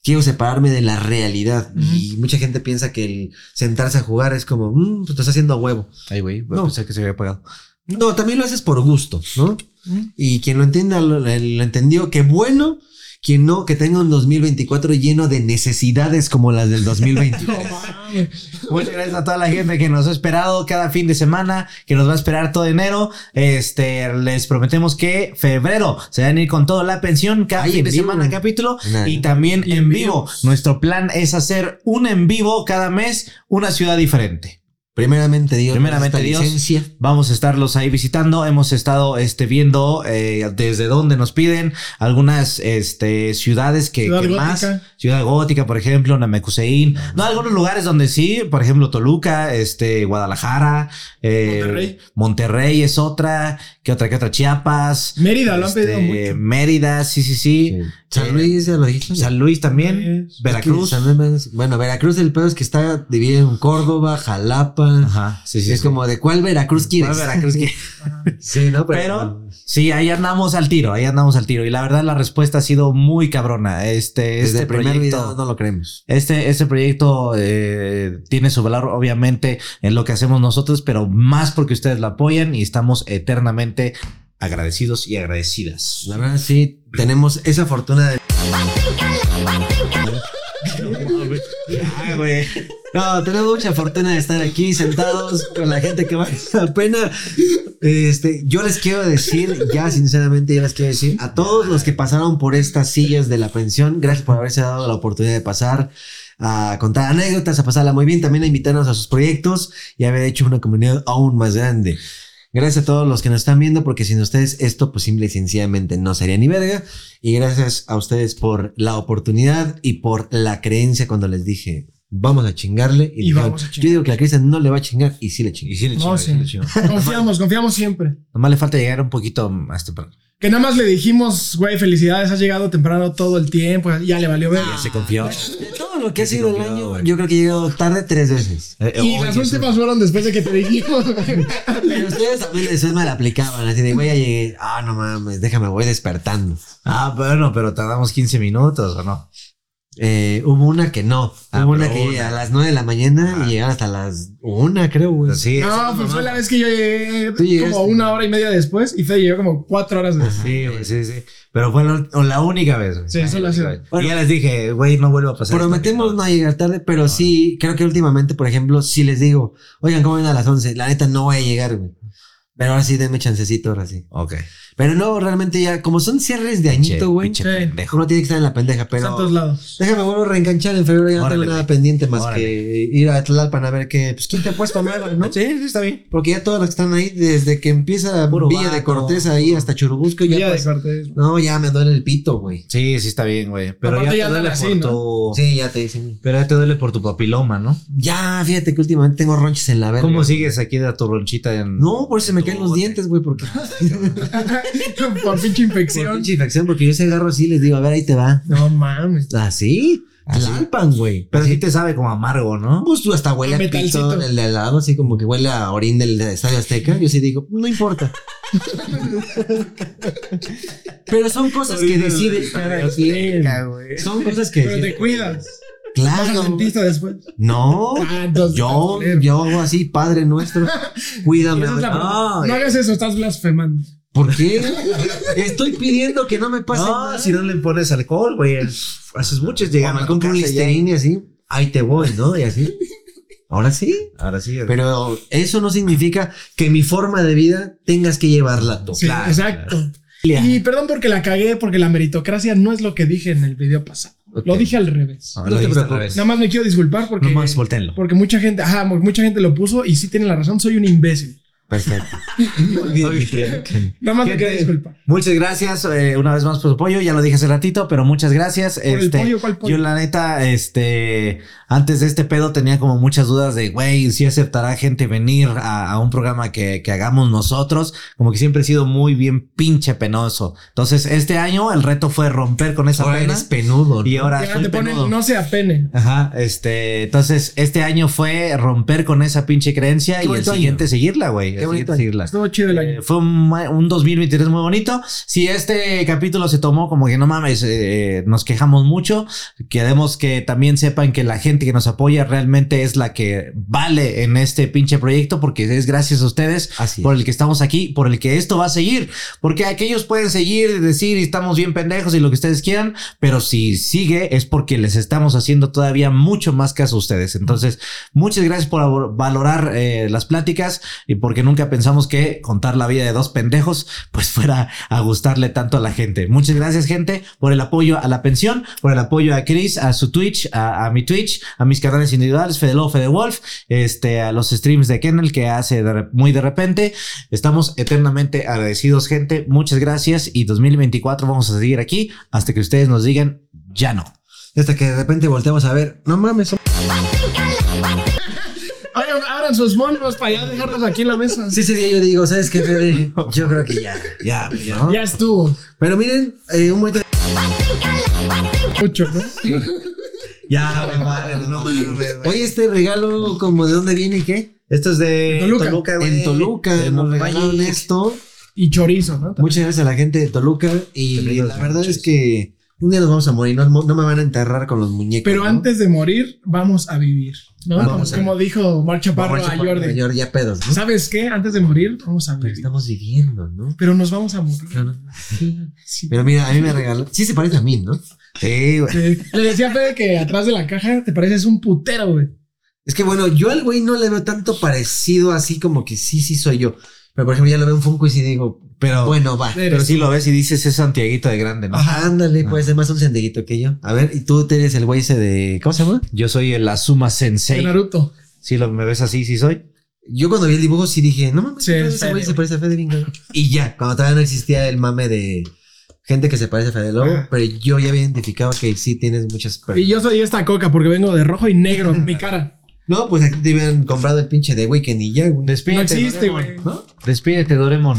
Quiero separarme de la realidad. Y mucha gente piensa que el sentarse a jugar es como, "Mm, pues estás haciendo a huevo. Ay, güey, No. pensé que se había pagado. No, también lo haces por gusto, ¿no? Mm. Y quien lo entienda, lo, lo entendió. Qué bueno. Quien no, que tenga un 2024 lleno de necesidades como las del 2020. No mames. Muchas gracias a toda la gente que nos ha esperado cada fin de semana, que nos va a esperar todo enero. Este, les prometemos que febrero se van a ir con toda la pensión, cada Ay, fin de vivo. semana capítulo Nada. y también Y en en vivo. vivo. Nuestro plan es hacer un en vivo cada mes, una ciudad diferente. Primeramente Dios. Primeramente Dios. licencia. Vamos a estarlos ahí visitando. Hemos estado este, viendo eh, desde dónde nos piden algunas este, ciudades que, Ciudad que Gótica. más. Ciudad Gótica, por ejemplo, Namecuseín. No, algunos lugares donde sí, por ejemplo, Toluca, este, Guadalajara, eh, Monterrey. Monterrey es otra. ¿Qué otra? ¿Qué otra? Chiapas. Mérida, lo han este, pedido mucho. Mérida, sí, sí, sí. San Luis, ya lo dijiste. San Luis también. Luis. Veracruz. Es que San Luis- Bueno, Veracruz, el pedo es que está dividido en Córdoba, Jalapa. Ajá, sí, sí. es sí. como de cuál Veracruz quieres. ¿Cuál Veracruz quieres? Sí, no, pero. Pero sí, ahí andamos al tiro, ahí andamos al tiro. Y la verdad, la respuesta ha sido muy cabrona. Este, desde este el primer proyecto. video no lo creemos. Este, este proyecto eh, tiene su valor, obviamente, en lo que hacemos nosotros, pero más porque ustedes lo apoyan y estamos eternamente agradecidos y agradecidas. La verdad, sí, tenemos esa fortuna de. No, tenemos mucha fortuna de estar aquí sentados con la gente que vale la pena. Este, yo les quiero decir, ya sinceramente, yo les quiero decir a todos los que pasaron por estas sillas de la pensión, gracias por haberse dado la oportunidad de pasar a contar anécdotas, a pasarla muy bien, también a invitarnos a sus proyectos y haber hecho una comunidad aún más grande. Gracias a todos los que nos están viendo, porque sin ustedes esto pues simple y sencillamente no sería ni verga. Y gracias a ustedes por la oportunidad y por la creencia cuando les dije, vamos a chingarle. Y, Y dijeron, vamos a chingar. Yo digo que la Cristian no le va a chingar y sí le chinga. Y sí le No, sí. Confiamos, confiamos siempre. Nomás le falta llegar un poquito más temprano. Que nada más le dijimos, güey, felicidades, has llegado temprano todo el tiempo, ya le valió ver. Ya se confió. De todo lo que ha sido el año, yo creo que he llegado tarde tres veces. Eh, Y oye, las últimas fueron después de que te dijimos. Pero ustedes también después me la aplicaban, así de, güey, ya llegué. Ah, no mames, déjame, voy despertando. Ah, bueno, pero tardamos 15 minutos o no. Eh, hubo una que no. Ah, hubo una que una. a las 9 de la mañana y llegaron hasta las una, creo, güey. Sí, No, pues fue la vez que yo llegué como una hora y media después y Fede llegó como cuatro horas después. Sí, güey, sí, sí. Pero fue la, la única vez. güey. Sí, eso lo hace. y ya les dije, güey, no vuelvo a pasar. Prometemos esto. no llegar tarde, pero sí, creo que últimamente, por ejemplo, si les digo, oigan, ¿cómo ven a las 11? La neta no voy a llegar, güey. Pero ahora sí, denme chancecito, ahora sí. Ok. Pero no, realmente ya, como son cierres de añito, güey. Uno tiene que estar en la pendeja, pero lados. déjame vuelvo a reenganchar en febrero. Ya no tengo nada pendiente más Órale. que ir a Tlalpan a ver qué, pues, quién te ha puesto nueva, ¿no? Sí, sí, está bien. Porque ya todos los que están ahí, desde que empieza Puro Villa de. Cortés ahí hasta Churubusco, ya Día de pas- Cortés. No, ya me duele el pito, güey. Sí, sí está bien, güey. Pero Aparte ya ya te duele por tu... Sí, ya te dicen. Pero ya te duele por tu papiloma, ¿no? Ya, fíjate que últimamente tengo ronches en la verga. ¿Cómo sigues aquí de tu ronchita en... No, por eso se me caen los dientes, güey, porque Por pinche por infección. pinche infección, porque yo ese agarro así les digo, a ver, ahí te va. No mames. Así, Así. Tlalpan, güey. Pero sí te sabe como amargo, ¿no? Pues tú hasta huele A pito el de al lado, así como que huele a orín del Estadio Azteca. Yo sí digo, no importa. Pero son cosas que decide cada quien. Son cosas que Pero te cuidas. Vas al Claro. dentista después. No. Ah, entonces, Yo, yo hago así, Padre nuestro. Cuídame. Es no hagas eso, estás blasfemando. ¿Por qué? Estoy pidiendo que no me pase No, nada. si no le pones alcohol, güey. Haces muchos me tu compro un Listerine y así. Ahí te voy, ¿no? Y así. Ahora sí. Ahora sí. Pero eso no significa que mi forma de vida tengas que llevarla tú. Sí, Claro, exacto. Y perdón porque la cagué, porque la meritocracia no es lo que dije en el video pasado. Lo dije al revés. No, no lo te preocupes. revés. Nada más me quiero disculpar porque. Nomás. Porque mucha gente, ajá, mucha gente lo puso y sí tiene la razón, soy un imbécil. Perfecto. Nada más me Gente, quiero disculpar. Muchas gracias eh, una vez más por su apoyo. Ya lo dije hace ratito, pero muchas gracias. este, pollo, ¿cuál pollo? Yo, la neta, este, antes de este pedo tenía como muchas dudas de, güey, si aceptará gente venir a, a un programa que, que hagamos nosotros. Como que siempre he sido muy bien pinche penoso. Entonces, este año el reto fue romper con esa Ahora pena. eres penudo. ¿no? Y ahora Ya soy te ponen, penudo. no se apene. Ajá, este, entonces este año fue romper con esa pinche creencia y el siguiente año. seguirla, güey. Qué bonito. Estuvo chido el Eh, año. fue un, un 2023 muy bonito. Si este capítulo se tomó como que no mames, eh, nos quejamos mucho, queremos que también sepan que la gente que nos apoya realmente es la que vale en este pinche proyecto porque es gracias a ustedes Así por el que estamos aquí, por el que esto va a seguir, porque aquellos pueden seguir y decir estamos bien pendejos y lo que ustedes quieran, pero si sigue es porque les estamos haciendo todavía mucho más caso a ustedes. Entonces, muchas gracias por valorar eh, las pláticas y porque nunca pensamos que contar la vida de dos pendejos pues fuera a gustarle tanto a la gente. Muchas gracias gente por el apoyo a la pensión, por el apoyo a Chris, a su Twitch, a, a mi Twitch, a mis canales individuales, Fede Lobo, Fede Wolf, este, a los streams de Kennel que hace de muy de repente. Estamos eternamente agradecidos gente. Muchas gracias y 2024 vamos a seguir aquí hasta que ustedes nos digan ya no. Hasta que de repente volteamos a ver, no mames, son- abran sus monos para ya dejarlos aquí en la mesa. Sí, ese día yo digo, ¿sabes qué, Fede? Yo creo que ya, ya, ya. Ya estuvo. Pero miren, eh, un momento. Mucho, ¿no? Ya, me vale, no mames. Oye, este regalo, como de dónde viene y qué? Esto es de Toluca. güey. En Toluca, De nos regalaron esto. Y chorizo, ¿no? Muchas gracias a la gente de Toluca. Y la verdad es que un día nos vamos a morir, no, no me van a enterrar con los muñecos. Pero ¿no? antes de morir, vamos a vivir. ¿no? Vamos como, dijo Mar Chaparro a Jordi. Señor, ya pedos, ¿no? ¿Sabes qué? Antes de morir, vamos a Pero vivir. estamos viviendo, ¿no? Pero nos vamos a morir. Pero, no- Sí. pero mira, a mí me regaló. Sí se parece a mí, ¿no? Sí, güey. Sí. Le decía a Fede que atrás de la caja te pareces un putero, güey. Es que bueno, yo al güey no le veo tanto parecido así como que sí, sí soy yo. Pero por ejemplo, ya lo veo un Funko y sí digo, Pero, bueno, va. pero sí lo ves y dices es Santiaguito de grande, ¿no? Ajá, ándale, puede ser más un sendiguito que yo. A ver, y tú eres el güey ese de. ¿Cómo se llama? Yo soy el Azuma De Sensei. Naruto. Si lo me ves así, sí soy. Yo cuando vi el dibujo sí dije, no mames, Sí, ese güey se parece a Fede cabrón. Y ya, cuando todavía no existía el mame de gente que se parece a Fede Lobo, pero yo ya había identificado que sí tienes muchas Y yo soy esta coca porque vengo de rojo y negro en mi cara. No, pues aquí te hubieran comprado el pinche de Weekend y ya, güey. No Despídete. existe, Doraemon. güey. Despídete, Doremon.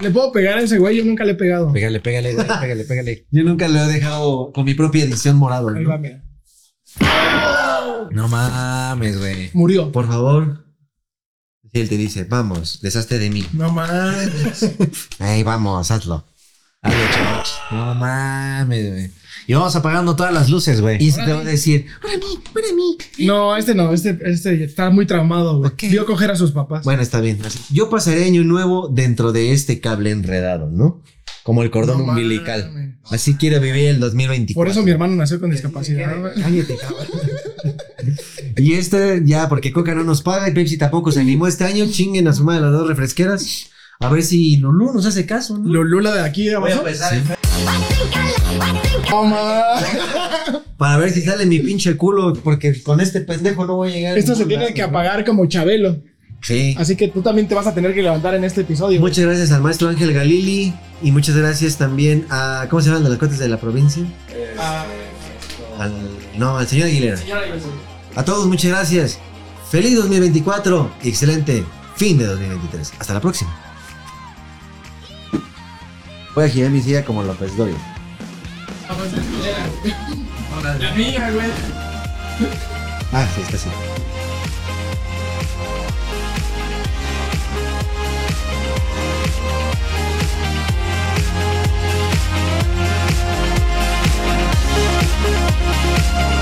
¿Le puedo pegar a ese güey? Yo nunca le he pegado. Pégale, pégale, güey, pégale, pégale. Yo nunca lo he dejado con mi propia edición morado, Ahí ¿no? va, mira. No mames, güey. Murió. Por favor. Y él te dice, vamos, deshazte de mí. No mames. Ey, vamos, hazlo. Chavos. No mames, güey. Y vamos apagando todas las luces, güey. Y se te va a decir, No, este no. Este, este está muy traumado, güey. Vio coger a sus papás. bueno, está bien. así. Yo pasaré año nuevo dentro de este cable enredado, ¿no? Como el cordón No umbilical. Así quiero vivir el 2024. Por eso mi hermano nació con discapacidad, güey. Cállate, cabrón. Y este, ya, porque Coca no nos paga y Pepsi tampoco se animó este año, chinguen a su madre las dos refresqueras. A ver si Lulú nos hace caso, ¿no? Lulula de aquí de abajo. No mames. Para ver si sale mi pinche culo, porque con este pendejo no voy a llegar. a Esto se tiene lado, que ¿no? apagar como Chabelo. Sí. Así que tú también te vas a tener que levantar en este episodio. Muchas gracias al maestro Ángel Galili y muchas gracias también a. ¿Cómo se llaman de las cuentas de la provincia? Ah, Al, no, al señor Aguilera. señora. A todos, muchas gracias. Feliz 2024 y excelente fin de 2023. Hasta la próxima. Voy a girar mi silla como López Doyle. La mía, güey. Ah, sí, está así. Thank